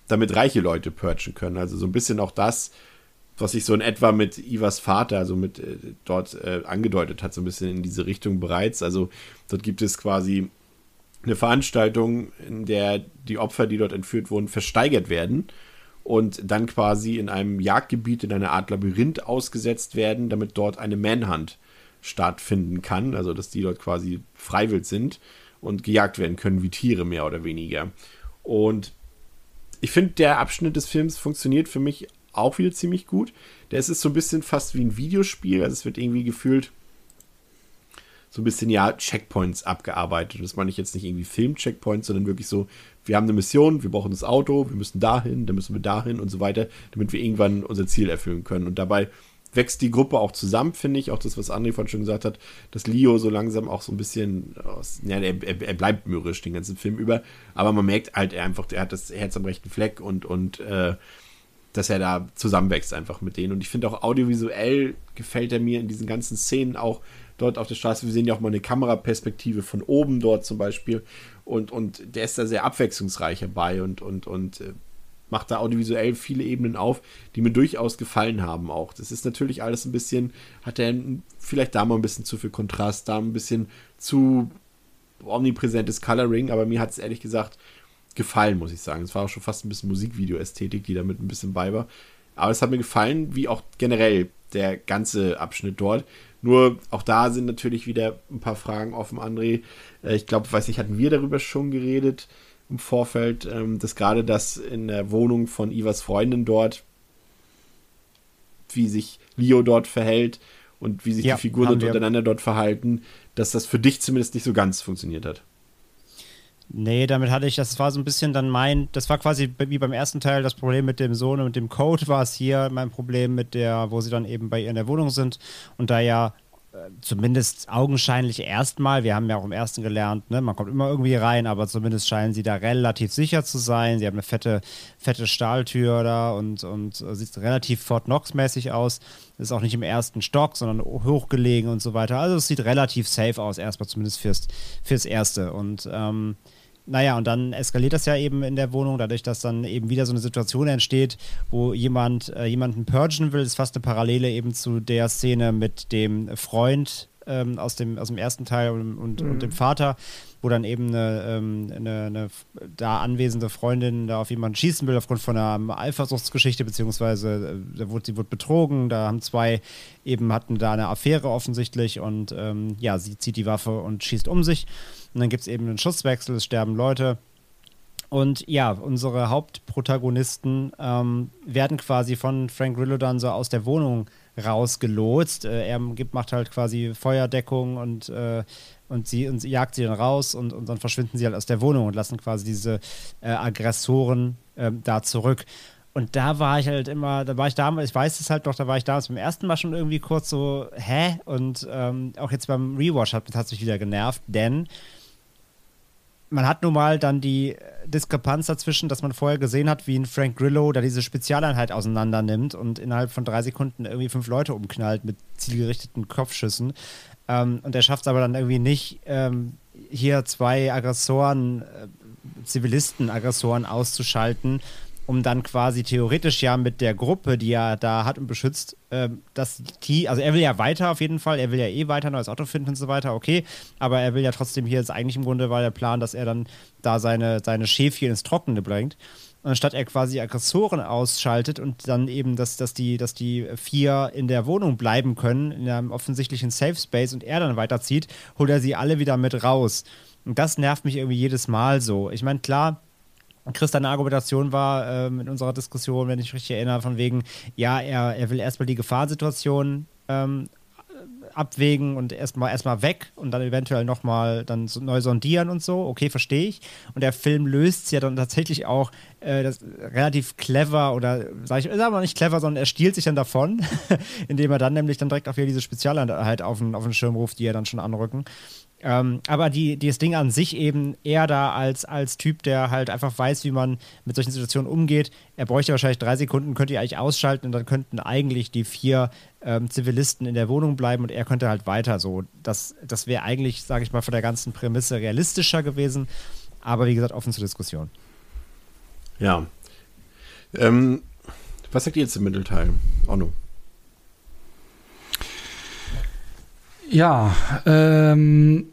damit reiche Leute purchen können. Also so ein bisschen auch das, was sich so in etwa mit Ivas Vater, also mit äh, dort äh, angedeutet hat, so ein bisschen in diese Richtung bereits. Also dort gibt es quasi eine Veranstaltung, in der die Opfer, die dort entführt wurden, versteigert werden und dann quasi in einem Jagdgebiet in einer Art Labyrinth ausgesetzt werden, damit dort eine Manhunt stattfinden kann, also dass die dort quasi freiwillig sind und gejagt werden können wie Tiere mehr oder weniger. Und ich finde, der Abschnitt des Films funktioniert für mich auch wieder ziemlich gut. Der ist so ein bisschen fast wie ein Videospiel. Also es wird irgendwie gefühlt so ein bisschen, ja, Checkpoints abgearbeitet. Das meine ich jetzt nicht irgendwie Film-Checkpoints, sondern wirklich so, wir haben eine Mission, wir brauchen das Auto, wir müssen dahin, dann müssen wir dahin und so weiter, damit wir irgendwann unser Ziel erfüllen können. Und dabei wächst die Gruppe auch zusammen, finde ich. Auch das, was André vorhin schon gesagt hat, dass Leo so langsam auch so ein bisschen, ja, er, er, bleibt mürrisch den ganzen Film über, aber man merkt halt er einfach, er hat das Herz am rechten Fleck und, und äh, dass er da zusammenwächst einfach mit denen. Und ich finde auch audiovisuell gefällt er mir in diesen ganzen Szenen auch dort auf der Straße. Wir sehen ja auch mal eine Kameraperspektive von oben dort zum Beispiel. Und, und der ist da sehr abwechslungsreich dabei und, und, und äh, macht da audiovisuell viele Ebenen auf, die mir durchaus gefallen haben auch. Das ist natürlich alles ein bisschen, hat er vielleicht da mal ein bisschen zu viel Kontrast, da ein bisschen zu omnipräsentes Coloring, aber mir hat es ehrlich gesagt gefallen, muss ich sagen. Es war auch schon fast ein bisschen Musikvideo-Ästhetik, die damit ein bisschen bei war. Aber es hat mir gefallen, wie auch generell der ganze Abschnitt dort. Nur auch da sind natürlich wieder ein paar Fragen offen, André. Äh, ich glaube, weiß nicht, hatten wir darüber schon geredet? im Vorfeld, ähm, dass gerade das in der Wohnung von Ivas Freundin dort, wie sich Leo dort verhält und wie sich ja, die Figuren untereinander dort verhalten, dass das für dich zumindest nicht so ganz funktioniert hat. Nee, damit hatte ich, das war so ein bisschen dann mein, das war quasi wie beim ersten Teil das Problem mit dem Sohn und dem Code, war es hier mein Problem mit der, wo sie dann eben bei ihr in der Wohnung sind und da ja zumindest augenscheinlich erstmal, wir haben ja auch im ersten gelernt, ne, man kommt immer irgendwie rein, aber zumindest scheinen sie da relativ sicher zu sein. Sie haben eine fette, fette Stahltür da und, und äh, sieht relativ Fort Knox-mäßig aus. Ist auch nicht im ersten Stock, sondern hochgelegen und so weiter. Also es sieht relativ safe aus, erstmal zumindest fürs, fürs Erste. Und ähm, naja, und dann eskaliert das ja eben in der Wohnung, dadurch, dass dann eben wieder so eine Situation entsteht, wo jemand äh, jemanden purgen will. Das ist fast eine Parallele eben zu der Szene mit dem Freund ähm, aus, dem, aus dem ersten Teil und, und, mhm. und dem Vater, wo dann eben eine, ähm, eine, eine, da anwesende Freundin da auf jemanden schießen will aufgrund von einer Eifersuchtsgeschichte, beziehungsweise äh, da wurde, sie wurde betrogen, da haben zwei eben hatten da eine Affäre offensichtlich und ähm, ja, sie zieht die Waffe und schießt um sich. Und dann gibt es eben einen Schusswechsel, es sterben Leute. Und ja, unsere Hauptprotagonisten ähm, werden quasi von Frank Grillo dann so aus der Wohnung rausgelotst. Äh, er gibt, macht halt quasi Feuerdeckung und, äh, und, sie, und sie jagt sie dann raus und, und dann verschwinden sie halt aus der Wohnung und lassen quasi diese äh, Aggressoren ähm, da zurück. Und da war ich halt immer, da war ich damals, ich weiß es halt doch, da war ich damals beim ersten Mal schon irgendwie kurz so, hä? Und ähm, auch jetzt beim Rewatch hat es sich wieder genervt, denn man hat nun mal dann die Diskrepanz dazwischen, dass man vorher gesehen hat, wie ein Frank Grillo da diese Spezialeinheit auseinander nimmt und innerhalb von drei Sekunden irgendwie fünf Leute umknallt mit zielgerichteten Kopfschüssen. Ähm, und er schafft es aber dann irgendwie nicht, ähm, hier zwei Aggressoren, äh, Zivilisten-Aggressoren auszuschalten um dann quasi theoretisch ja mit der Gruppe, die er da hat und beschützt, äh, dass die, also er will ja weiter auf jeden Fall, er will ja eh weiter neues Auto finden und so weiter, okay, aber er will ja trotzdem hier, jetzt eigentlich im Grunde war der Plan, dass er dann da seine, seine Schäfchen ins Trockene bringt. Und anstatt er quasi Aggressoren ausschaltet und dann eben, dass, dass, die, dass die vier in der Wohnung bleiben können, in einem offensichtlichen Safe Space und er dann weiterzieht, holt er sie alle wieder mit raus. Und das nervt mich irgendwie jedes Mal so. Ich meine, klar, Chris, deine Argumentation war ähm, in unserer Diskussion, wenn ich mich richtig erinnere, von wegen, ja, er, er will erstmal die Gefahrsituation ähm, abwägen und erstmal erstmal weg und dann eventuell nochmal dann so neu sondieren und so. Okay, verstehe ich. Und der Film löst es ja dann tatsächlich auch äh, das, relativ clever oder sag ich, sag mal nicht clever, sondern er stiehlt sich dann davon, (laughs) indem er dann nämlich dann direkt auf wieder diese Spezialeinheit auf den, auf den Schirm ruft, die er dann schon anrücken. Ähm, aber die, das Ding an sich eben eher da als, als Typ, der halt einfach weiß, wie man mit solchen Situationen umgeht. Er bräuchte wahrscheinlich drei Sekunden, könnte ihr eigentlich ausschalten und dann könnten eigentlich die vier ähm, Zivilisten in der Wohnung bleiben und er könnte halt weiter so. Das, das wäre eigentlich, sage ich mal, von der ganzen Prämisse realistischer gewesen. Aber wie gesagt, offen zur Diskussion. Ja. Ähm, was sagt ihr jetzt zum Mittelteil? Onno. Ja, ähm,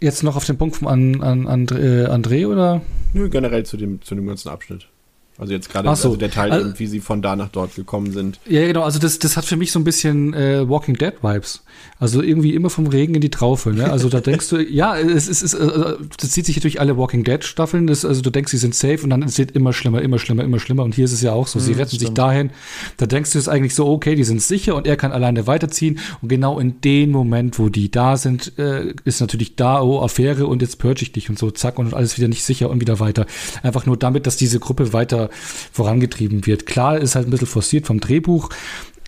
Jetzt noch auf den Punkt von an, an, an äh, André oder? Nö, generell zu dem, zu dem ganzen Abschnitt. Also jetzt gerade so. also der Teil, also, wie sie von da nach dort gekommen sind. Ja, genau. Also das, das hat für mich so ein bisschen äh, Walking Dead Vibes. Also irgendwie immer vom Regen in die Traufe. Ne? Also da denkst du, (laughs) ja, es ist, es, äh, das zieht sich durch alle Walking Dead Staffeln. Das, also du denkst, sie sind safe und dann ist es immer schlimmer, immer schlimmer, immer schlimmer. Und hier ist es ja auch so. Sie hm, retten sich dahin. Da denkst du es eigentlich so, okay, die sind sicher und er kann alleine weiterziehen. Und genau in dem Moment, wo die da sind, äh, ist natürlich da, oh, Affäre und jetzt purge ich dich und so, zack, und alles wieder nicht sicher und wieder weiter. Einfach nur damit, dass diese Gruppe weiter vorangetrieben wird. Klar, ist halt ein bisschen forciert vom Drehbuch.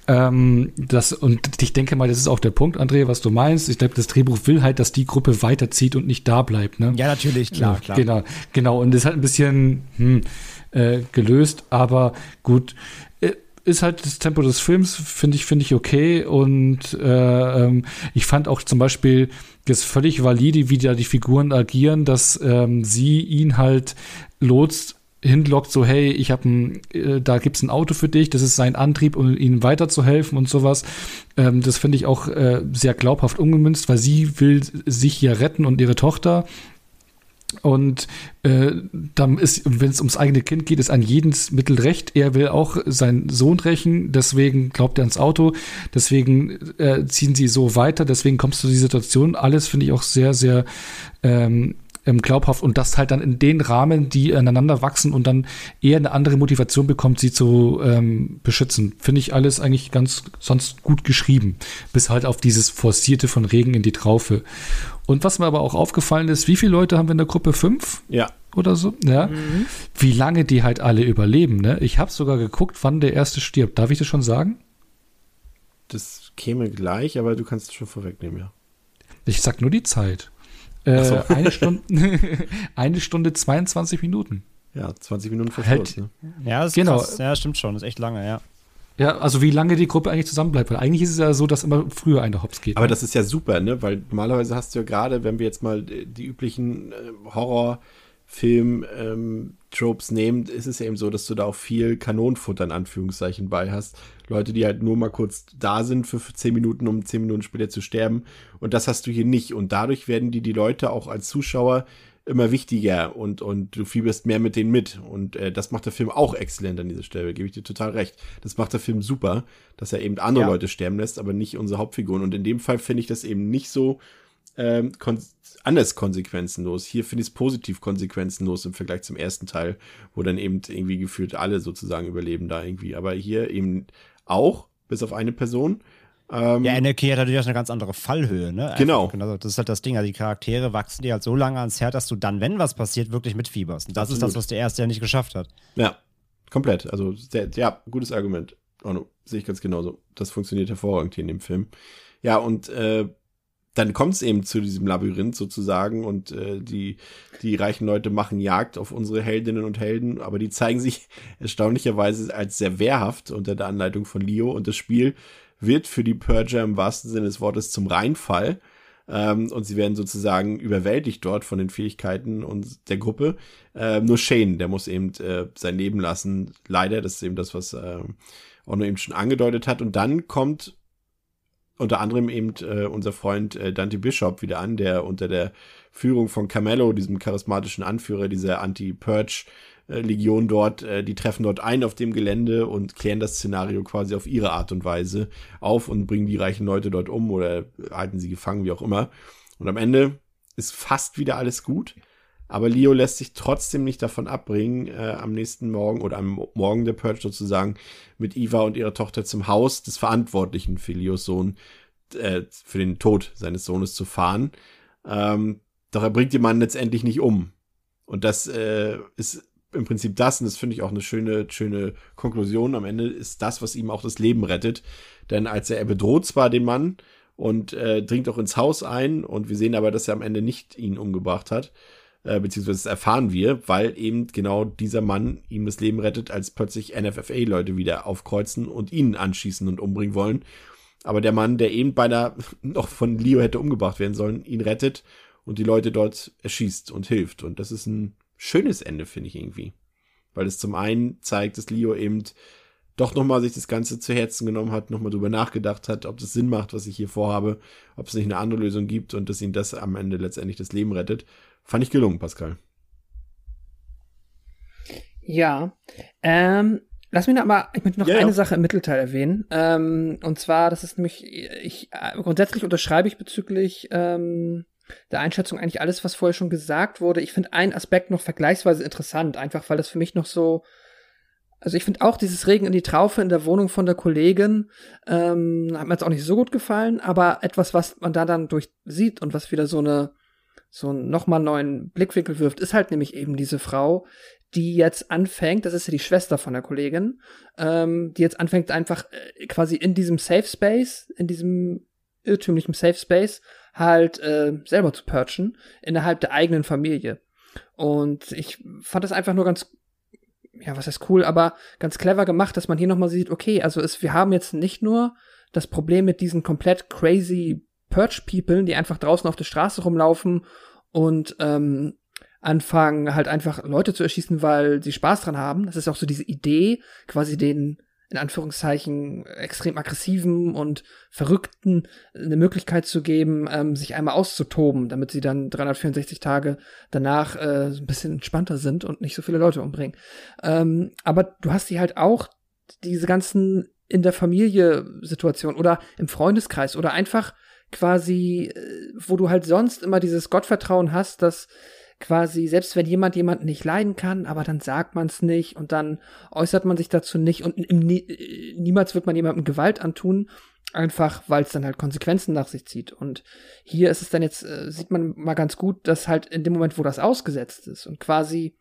Ähm, das, und ich denke mal, das ist auch der Punkt, André, was du meinst. Ich glaube, das Drehbuch will halt, dass die Gruppe weiterzieht und nicht da bleibt. Ne? Ja, natürlich, klar, klar. Genau, genau. Und das ist halt ein bisschen hm, äh, gelöst, aber gut äh, ist halt das Tempo des Films, finde ich, finde ich okay. Und äh, ähm, ich fand auch zum Beispiel das völlig valide, wie da die Figuren agieren, dass ähm, sie ihn halt lotst hinlockt, so hey, ich habe ein, äh, da gibt's ein Auto für dich, das ist sein Antrieb, um ihnen weiterzuhelfen und sowas. Ähm, das finde ich auch äh, sehr glaubhaft umgemünzt, weil sie will sich hier retten und ihre Tochter. Und äh, dann ist, wenn es ums eigene Kind geht, ist an jedes Mittel recht. Er will auch seinen Sohn rächen, deswegen glaubt er ans Auto, deswegen äh, ziehen sie so weiter, deswegen kommst du zu die Situation. Alles finde ich auch sehr, sehr ähm, ähm, glaubhaft und das halt dann in den Rahmen, die aneinander wachsen und dann eher eine andere Motivation bekommt, sie zu ähm, beschützen. Finde ich alles eigentlich ganz sonst gut geschrieben. Bis halt auf dieses Forcierte von Regen in die Traufe. Und was mir aber auch aufgefallen ist, wie viele Leute haben wir in der Gruppe? Fünf? Ja. Oder so, ja. Mhm. Wie lange die halt alle überleben, ne? Ich habe sogar geguckt, wann der erste stirbt. Darf ich das schon sagen? das käme gleich, aber du kannst es schon vorwegnehmen, ja. Ich sag nur die Zeit. Äh, so. eine, (laughs) Stunde, (laughs) eine Stunde 22 Minuten. Ja, 20 Minuten vor Schluss, Halt. ne? Ja, das ist Genau. krass. Ja, stimmt schon. Das ist echt lange, ja. Ja, also wie lange die Gruppe eigentlich zusammenbleibt. Weil eigentlich ist es ja so, dass immer früher einer hops geht. Aber das ist ja super, ne? Weil normalerweise hast du ja gerade, wenn wir jetzt mal die üblichen äh, Horrorfilm-Tropes nehmen, ist es eben so, dass du da auch viel Kanonenfutter in Anführungszeichen bei hast. Leute, die halt nur mal kurz da sind für 10 Minuten, um 10 Minuten später zu sterben. Und das hast du hier nicht. Und dadurch werden die, die Leute auch als Zuschauer immer wichtiger und, und du fieberst mehr mit denen mit. Und äh, das macht der Film auch exzellent an dieser Stelle, gebe ich dir total recht. Das macht der Film super, dass er eben andere Ja. Leute sterben lässt, aber nicht unsere Hauptfiguren. Und in dem Fall finde ich das eben nicht so ähm, kon anders konsequenzenlos. Hier finde ich es positiv konsequenzenlos im Vergleich zum ersten Teil, wo dann eben irgendwie gefühlt alle sozusagen überleben da irgendwie. Aber hier eben auch, bis auf eine Person. Ähm, Ja, Anarchy hat natürlich auch eine ganz andere Fallhöhe, ne? Einfach, Genau. genau. Das ist halt das Ding. Also die Charaktere wachsen dir halt so lange ans Herz, dass du dann, wenn was passiert, wirklich mitfieberst. Und das ist Absolut. das, was der erste ja nicht geschafft hat. Ja, komplett. Also, sehr, ja, gutes Argument. Oh, no, sehe ich ganz genauso. Das funktioniert hervorragend hier in dem Film. Ja, und äh, dann kommt es eben zu diesem Labyrinth sozusagen und äh, die, die reichen Leute machen Jagd auf unsere Heldinnen und Helden, aber die zeigen sich (laughs) erstaunlicherweise als sehr wehrhaft unter der Anleitung von Leo und das Spiel wird für die Purger im wahrsten Sinne des Wortes zum Reinfall. Ähm, und sie werden sozusagen überwältigt dort von den Fähigkeiten und der Gruppe. Ähm, nur Shane, der muss eben äh, sein Leben lassen. Leider, das ist eben das, was äh, Onno eben schon angedeutet hat. Und dann kommt unter anderem eben äh, unser Freund äh, Dante Bishop wieder an, der unter der Führung von Carmelo, diesem charismatischen Anführer dieser Anti-Purge-Legion dort, äh, die treffen dort ein auf dem Gelände und klären das Szenario quasi auf ihre Art und Weise auf und bringen die reichen Leute dort um oder halten sie gefangen, wie auch immer. Und am Ende ist fast wieder alles gut. Aber Leo lässt sich trotzdem nicht davon abbringen, äh, am nächsten Morgen oder am Morgen der Purge sozusagen mit Eva und ihrer Tochter zum Haus des Verantwortlichen für Leos Sohn, äh, für den Tod seines Sohnes zu fahren. Ähm, doch er bringt den Mann letztendlich nicht um. Und das äh, ist im Prinzip das, und das finde ich auch eine schöne, schöne Konklusion. Am Ende ist das, was ihm auch das Leben rettet. Denn als er, er bedroht zwar den Mann und äh, dringt auch ins Haus ein, und wir sehen aber, dass er am Ende nicht ihn umgebracht hat, äh, beziehungsweise das erfahren wir, weil eben genau dieser Mann ihm das Leben rettet, als plötzlich NFFA-Leute wieder aufkreuzen und ihn anschießen und umbringen wollen. Aber der Mann, der eben beinahe (laughs) noch von Leo hätte umgebracht werden sollen, ihn rettet und die Leute dort erschießt und hilft. Und das ist ein schönes Ende, finde ich irgendwie. Weil es zum einen zeigt, dass Leo eben doch nochmal sich das Ganze zu Herzen genommen hat, nochmal drüber nachgedacht hat, ob das Sinn macht, was ich hier vorhabe, ob es nicht eine andere Lösung gibt und dass ihn das am Ende letztendlich das Leben rettet. Fand ich gelungen, Pascal. Ja, ähm, lass mich noch mal, ich möchte noch Ja, ja. eine Sache im Mittelteil erwähnen. Ähm, und zwar, das ist nämlich, ich, äh, grundsätzlich unterschreibe ich bezüglich ähm, der Einschätzung eigentlich alles, was vorher schon gesagt wurde. Ich finde einen Aspekt noch vergleichsweise interessant, einfach weil das für mich noch so, also ich finde auch dieses Regen in die Traufe in der Wohnung von der Kollegin, ähm, hat mir jetzt auch nicht so gut gefallen, aber etwas, was man da dann durchsieht und was wieder so eine, so nochmal neuen Blickwinkel wirft, ist halt nämlich eben diese Frau, die jetzt anfängt, das ist ja die Schwester von der Kollegin, ähm, die jetzt anfängt einfach äh, quasi in diesem Safe Space, in diesem irrtümlichen Safe Space halt äh, selber zu purchen innerhalb der eigenen Familie. Und ich fand das einfach nur ganz, ja, was heißt cool, aber ganz clever gemacht, dass man hier nochmal sieht, okay, also es, wir haben jetzt nicht nur das Problem mit diesen komplett crazy Purge-People, die einfach draußen auf der Straße rumlaufen und ähm, anfangen, halt einfach Leute zu erschießen, weil sie Spaß dran haben. Das ist auch so diese Idee, quasi den, in Anführungszeichen, extrem aggressiven und Verrückten eine Möglichkeit zu geben, ähm, sich einmal auszutoben, damit sie dann 364 Tage danach äh, ein bisschen entspannter sind und nicht so viele Leute umbringen. Ähm, aber du hast die halt auch diese ganzen in der Familie Situation oder im Freundeskreis oder einfach quasi, äh, wo du halt sonst immer dieses Gottvertrauen hast, dass quasi, selbst wenn jemand jemanden nicht leiden kann, aber dann sagt man es nicht und dann äußert man sich dazu nicht und im, äh, niemals wird man jemandem Gewalt antun, einfach weil es dann halt Konsequenzen nach sich zieht. Und hier ist es dann jetzt, äh, sieht man mal ganz gut, dass halt in dem Moment, wo das ausgesetzt ist und quasi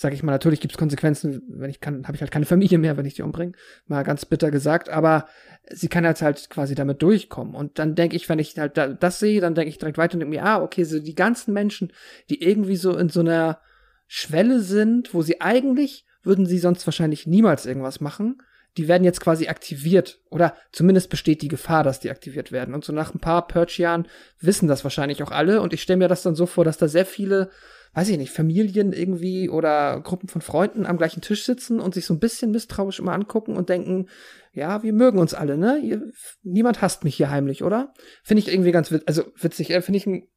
sag ich mal, natürlich gibt es Konsequenzen, wenn ich kann, habe ich halt keine Familie mehr, wenn ich die umbringe, mal ganz bitter gesagt, aber sie kann jetzt halt quasi damit durchkommen. Und dann denke ich, wenn ich halt da, das sehe, dann denke ich direkt weiter und denke mir, ah, okay, so die ganzen Menschen, die irgendwie so in so einer Schwelle sind, wo sie eigentlich würden sie sonst wahrscheinlich niemals irgendwas machen, die werden jetzt quasi aktiviert oder zumindest besteht die Gefahr, dass die aktiviert werden. Und so nach ein paar Purge-Jahren wissen das wahrscheinlich auch alle und ich stelle mir das dann so vor, dass da sehr viele weiß ich nicht, Familien irgendwie oder Gruppen von Freunden am gleichen Tisch sitzen und sich so ein bisschen misstrauisch immer angucken und denken, ja, wir mögen uns alle, ne? Ihr, niemand hasst mich hier heimlich, oder? Finde ich irgendwie ganz wit also witzig, äh, finde ich einen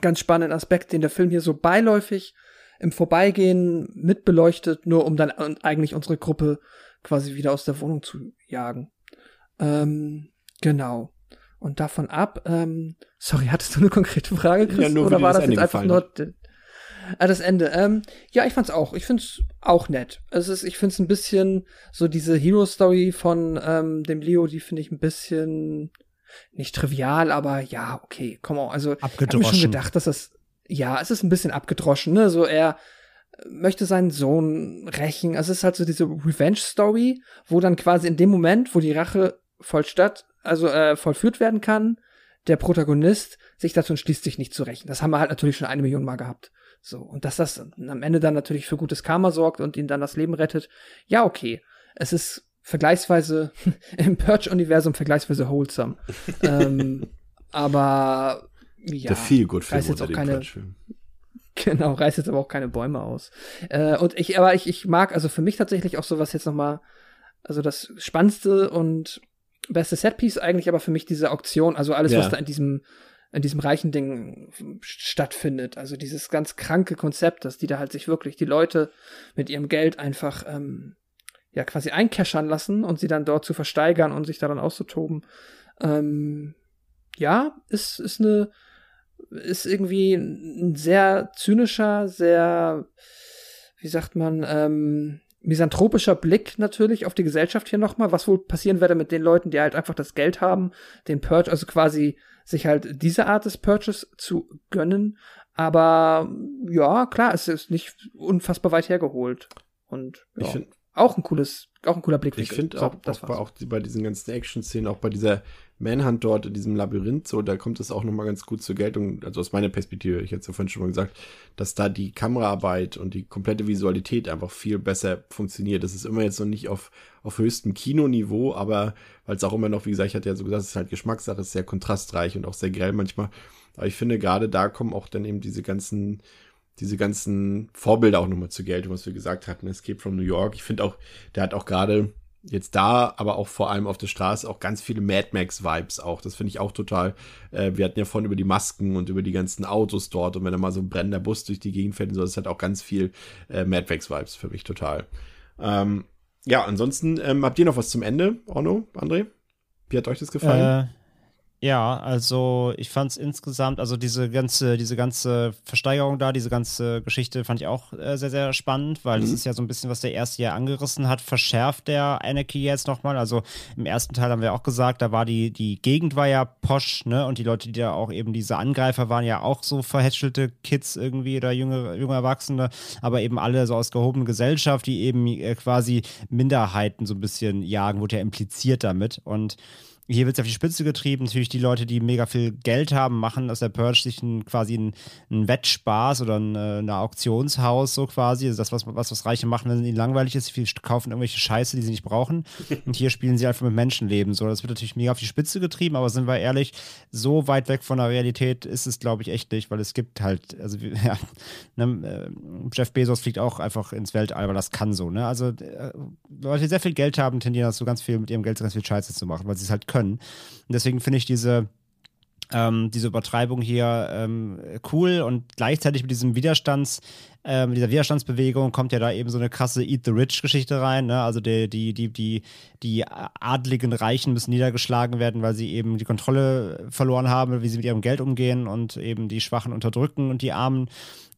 ganz spannenden Aspekt, den der Film hier so beiläufig im Vorbeigehen mitbeleuchtet, nur um dann eigentlich unsere Gruppe quasi wieder aus der Wohnung zu jagen. Ähm, genau. Und davon ab, ähm, sorry, hattest du eine konkrete Frage, Chris? Ja, nur, oder war das Ende jetzt einfach nur Ah, das Ende. Ähm, ja, ich fand's auch. Ich find's auch nett. Es ist, ich find's ein bisschen so diese Hero-Story von ähm, dem Leo, die finde ich ein bisschen nicht trivial, aber ja, okay, komm on. Also ich hab mir schon gedacht, dass das ja, es ist ein bisschen abgedroschen, ne? So er möchte seinen Sohn rächen. Also es ist halt so diese Revenge-Story, wo dann quasi in dem Moment, wo die Rache vollstatt, also äh, vollführt werden kann, der Protagonist sich dazu entschließt, sich nicht zu rächen. Das haben wir halt natürlich schon eine Million Mal gehabt. So, und dass das am Ende dann natürlich für gutes Karma sorgt und ihn dann das Leben rettet, ja, okay. Es ist vergleichsweise (laughs) im Purge-Universum vergleichsweise wholesome. (laughs) ähm, aber ja, der viel gut reißt jetzt auch keine, Genau, reißt jetzt aber auch keine Bäume aus. Äh, und ich, aber ich, ich mag also für mich tatsächlich auch sowas jetzt nochmal, also das spannendste und beste Setpiece eigentlich, aber für mich diese Auktion, also alles, ja. was da in diesem in diesem reichen Ding stattfindet. Also dieses ganz kranke Konzept, dass die da halt sich wirklich die Leute mit ihrem Geld einfach ähm, ja quasi einkeschern lassen und sie dann dort zu versteigern und sich daran auszutoben. Ähm, ja, ist, ist eine, ist irgendwie ein sehr zynischer, sehr, wie sagt man, ähm, misanthropischer Blick natürlich auf die Gesellschaft hier nochmal, was wohl passieren werde mit den Leuten, die halt einfach das Geld haben, den Purge, also quasi sich halt diese Art des Purchase zu gönnen. Aber ja, klar, es ist nicht unfassbar weit hergeholt. Und ja, ich finde auch ein cooles, auch ein cooler Blickwinkel. Ich finde so, auch, auch, bei, auch bei diesen ganzen Action-Szenen, auch bei dieser Manhunt dort in diesem Labyrinth, so, da kommt es auch nochmal ganz gut zur Geltung, also aus meiner Perspektive, ich hätte es ja vorhin schon mal gesagt, dass da die Kameraarbeit und die komplette Visualität einfach viel besser funktioniert. Das ist immer jetzt noch nicht auf, auf höchstem Kinoniveau, aber weil es auch immer noch, wie gesagt, ich hatte ja so gesagt, es ist halt Geschmackssache, es ist sehr kontrastreich und auch sehr grell manchmal. Aber ich finde, gerade da kommen auch dann eben diese ganzen, diese ganzen Vorbilder auch nochmal zur Geltung, was wir gesagt hatten, Escape from New York. Ich finde auch, der hat auch gerade jetzt da, aber auch vor allem auf der Straße auch ganz viele Mad Max-Vibes auch. Das finde ich auch total. Äh, wir hatten ja vorhin über die Masken und über die ganzen Autos dort und wenn da mal so ein brennender Bus durch die Gegend fährt, so, das hat auch ganz viel äh, Mad Max-Vibes für mich total. Ähm, ja, ansonsten ähm, habt ihr noch was zum Ende, Orno, André? Wie hat euch das gefallen? Äh, ja, also ich fand es insgesamt, also diese ganze, diese ganze Versteigerung da, diese ganze Geschichte fand ich auch äh, sehr, sehr spannend, weil mhm. das ist ja so ein bisschen, was der erste Jahr angerissen hat, verschärft der Anarchy jetzt nochmal. Also im ersten Teil haben wir auch gesagt, da war die, die Gegend war ja posch, ne? Und die Leute, die da auch eben diese Angreifer waren ja auch so verhätschelte Kids irgendwie oder junge, junge Erwachsene, aber eben alle so aus gehobener Gesellschaft, die eben äh, quasi Minderheiten so ein bisschen jagen, wurde ja impliziert damit. Und hier wird es auf die Spitze getrieben. Natürlich die Leute, die mega viel Geld haben, machen aus der Purge sich ein, quasi ein, Wettspaß oder ein, äh, ein Auktionshaus so quasi. Also das, was, was, was Reiche machen, wenn ihnen langweilig ist. Sie kaufen irgendwelche Scheiße, die sie nicht brauchen. (laughs) Und hier spielen sie einfach mit Menschenleben. So, das wird natürlich mega auf die Spitze getrieben, aber sind wir ehrlich, so weit weg von der Realität ist es, glaube ich, echt nicht, weil es gibt halt, also (laughs) ja, ne, äh, Jeff Bezos fliegt auch einfach ins Weltall, weil das kann so. Ne? Also äh, Leute, die sehr viel Geld haben, tendieren dazu, ganz viel mit ihrem Geld ganz viel Scheiße zu machen, weil sie es halt können können. Und deswegen finde ich diese, ähm, diese Übertreibung hier ähm, cool und gleichzeitig mit diesem Widerstands, äh, dieser Widerstandsbewegung kommt ja da eben so eine krasse Eat the Rich-Geschichte rein. Ne? Also die, die, die, die, die adligen Reichen müssen niedergeschlagen werden, weil sie eben die Kontrolle verloren haben, wie sie mit ihrem Geld umgehen und eben die Schwachen unterdrücken und die Armen.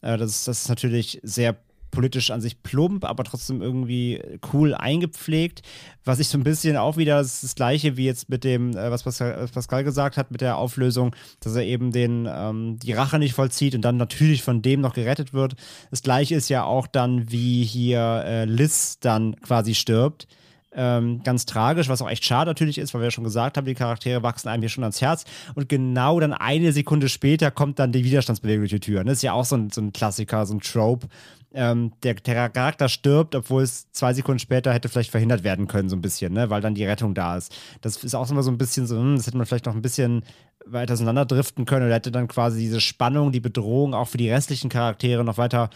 Äh, das, ist, das ist natürlich sehr politisch an sich plump, aber trotzdem irgendwie cool eingepflegt. Was ich so ein bisschen auch wieder, das, ist das gleiche wie jetzt mit dem, äh, was Pascal, Pascal, gesagt hat, mit der Auflösung, dass er eben den, ähm, die Rache nicht vollzieht und dann natürlich von dem noch gerettet wird. Das gleiche ist ja auch dann, wie hier äh, Liz dann quasi stirbt ähm, ganz tragisch, was auch echt schade natürlich ist, weil wir ja schon gesagt haben, die Charaktere wachsen einem hier schon ans Herz. Und genau dann eine Sekunde später kommt dann die Widerstandsbewegung durch die Tür. Das ist ja auch so ein, so ein Klassiker, so ein Trope. Ähm, der, der, Charakter stirbt, obwohl es zwei Sekunden später hätte vielleicht verhindert werden können, so ein bisschen, ne? weil dann die Rettung da ist. Das ist auch immer so ein bisschen so, hm, das hätte man vielleicht noch ein bisschen weiter auseinanderdriften können oder hätte dann quasi diese Spannung, die Bedrohung auch für die restlichen Charaktere noch weiter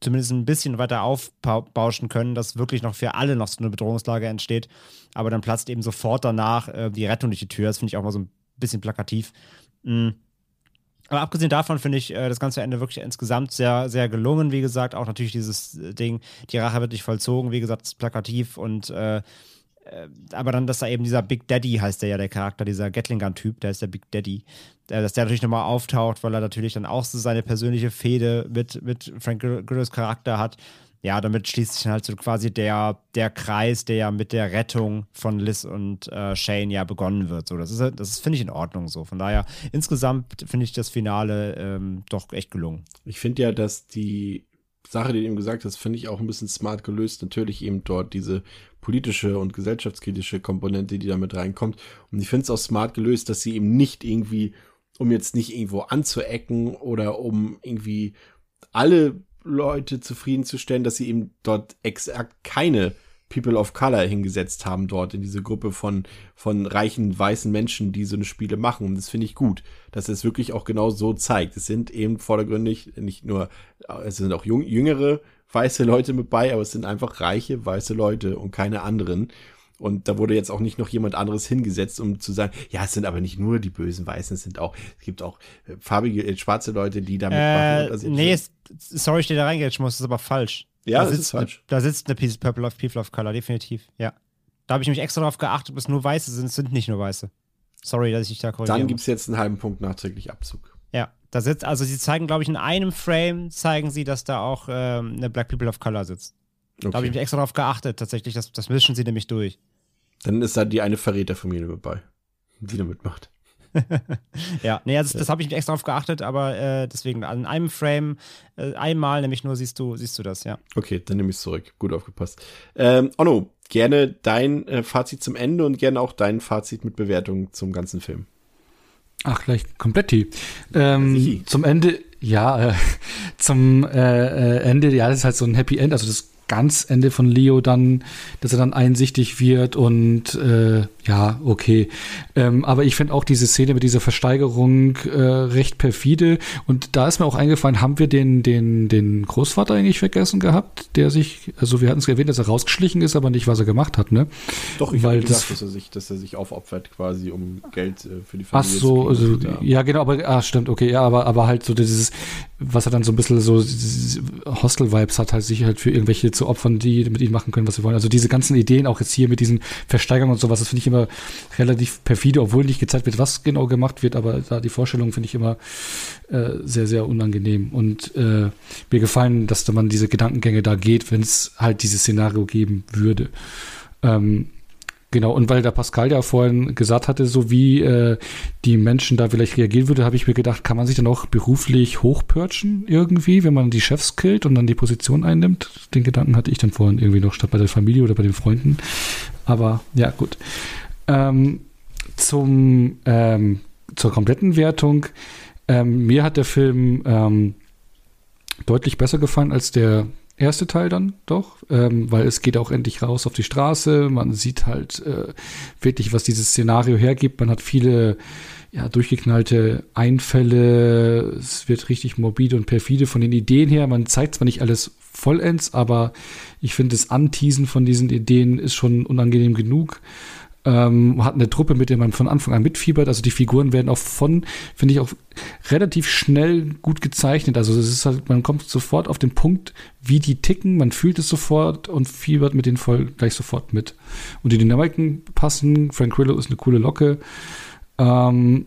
zumindest ein bisschen weiter aufbauschen können, dass wirklich noch für alle noch so eine Bedrohungslage entsteht. Aber dann platzt eben sofort danach äh, die Rettung durch die Tür. Das finde ich auch mal so ein bisschen plakativ. Mhm. Aber abgesehen davon finde ich äh, das ganze Ende wirklich insgesamt sehr, sehr gelungen. Wie gesagt, auch natürlich dieses äh, Ding, die Rache wird nicht vollzogen, wie gesagt, plakativ und äh, äh, aber dann, dass da eben dieser Big Daddy heißt der ja, der Charakter, dieser Gatlingan-Typ, der ist der Big Daddy, äh, dass der natürlich nochmal auftaucht, weil er natürlich dann auch so seine persönliche Fehde mit, mit Frank Grillos Charakter hat. Ja, damit schließt sich halt so quasi der, der Kreis, der ja mit der Rettung von Liz und äh, Shane ja begonnen wird. So, das ist, das ist finde ich, in Ordnung so. Von daher, insgesamt finde ich das Finale ähm, doch echt gelungen. Ich finde ja, dass die Sache, die du eben gesagt hast, finde ich auch ein bisschen smart gelöst. Natürlich eben dort diese politische und gesellschaftskritische Komponente, die da mit reinkommt. Und ich finde es auch smart gelöst, dass sie eben nicht irgendwie, um jetzt nicht irgendwo anzuecken oder um irgendwie alle Leute zufriedenzustellen, dass sie eben dort exakt keine People of Color hingesetzt haben dort in diese Gruppe von, von reichen weißen Menschen, die so eine Spiele machen. Und das finde ich gut, dass es wirklich auch genau so zeigt. Es sind eben vordergründig nicht nur, es sind auch jüngere weiße Leute mit bei, aber es sind einfach reiche weiße Leute und keine anderen. Und da wurde jetzt auch nicht noch jemand anderes hingesetzt, um zu sagen, ja, es sind aber nicht nur die bösen Weißen, es sind auch, es gibt auch äh, farbige, äh, schwarze Leute, die damit äh, machen. Nee, es, sorry, ich dir da reingehen muss, das ist aber falsch. Ja, da das ist falsch. Eine, da sitzt eine Piece Purple of People of Color, definitiv, ja. Da habe ich mich extra darauf geachtet, ob es nur Weiße sind. Es sind nicht nur Weiße. Sorry, dass ich dich da korrigiere. Dann gibt es jetzt einen halben Punkt nachträglich Abzug. Ja, da sitzt, also sie zeigen, glaube ich, in einem Frame zeigen sie, dass da auch ähm, eine Black People of Color sitzt. Okay. Da habe ich mich extra darauf geachtet, tatsächlich. Das, das mischen sie nämlich durch. Dann ist da die eine Verräterfamilie mit bei, die da mitmacht. (laughs) ja, nee, also, das habe ich nicht extra drauf geachtet, aber äh, deswegen an einem Frame äh, einmal nämlich nur siehst du, siehst du das, ja. Okay, dann nehme ich es zurück. Gut aufgepasst. Ähm, Onno, gerne dein äh, Fazit zum Ende und gerne auch dein Fazit mit Bewertung zum ganzen Film. Ach, gleich komplett die. Ähm, zum Ende, ja, äh, (laughs) zum äh, äh, Ende, ja, das ist halt so ein Happy End, also das ganz Ende von Leo dann, dass er dann einsichtig wird und äh, ja, okay. Ähm, aber ich finde auch diese Szene mit dieser Versteigerung äh, recht perfide. Und da ist mir auch eingefallen, haben wir den, den, den Großvater eigentlich vergessen gehabt, der sich, also wir hatten es erwähnt, dass er rausgeschlichen ist, aber nicht, was er gemacht hat, ne? Doch, ich habe gedacht, dass er sich, dass er sich aufopfert quasi, um Geld äh, für die Familie Ach so, also, ja, genau, aber, ah, stimmt, okay, ja, aber, aber halt so dieses, was er dann so ein bisschen so Hostel-Vibes hat, halt sich halt für irgendwelche zu opfern, die mit ihm machen können, was sie wollen. Also diese ganzen Ideen, auch jetzt hier mit diesen Versteigerungen und sowas, das finde ich immer relativ perfide, obwohl nicht gezeigt wird, was genau gemacht wird, aber da die Vorstellung finde ich immer äh, sehr, sehr unangenehm. Und äh, mir gefallen, dass da man diese Gedankengänge da geht, wenn es halt dieses Szenario geben würde. Ähm, Genau, und weil der Pascal ja vorhin gesagt hatte, so wie äh, die Menschen da vielleicht reagieren würde, habe ich mir gedacht, kann man sich dann auch beruflich hochpörchen irgendwie, wenn man die Chefs killt und dann die Position einnimmt? Den Gedanken hatte ich dann vorhin irgendwie noch statt bei der Familie oder bei den Freunden. Aber ja, gut. Ähm, zum, ähm, zur kompletten Wertung. Ähm, mir hat der Film ähm, deutlich besser gefallen als der erste Teil dann doch, ähm, weil es geht auch endlich raus auf die Straße. Man sieht halt äh, wirklich, was dieses Szenario hergibt. Man hat viele ja, durchgeknallte Einfälle. Es wird richtig morbide und perfide von den Ideen her. Man zeigt zwar nicht alles vollends, aber ich finde, das Anteasen von diesen Ideen ist schon unangenehm genug ähm, hat eine Truppe, mit der man von Anfang an mitfiebert. Also die Figuren werden auch von, finde ich, auch relativ schnell gut gezeichnet. Also es ist halt, man kommt sofort auf den Punkt, wie die ticken, man fühlt es sofort und fiebert mit denen voll gleich sofort mit. Und die Dynamiken passen. Frank Grillo ist eine coole Locke. Ähm,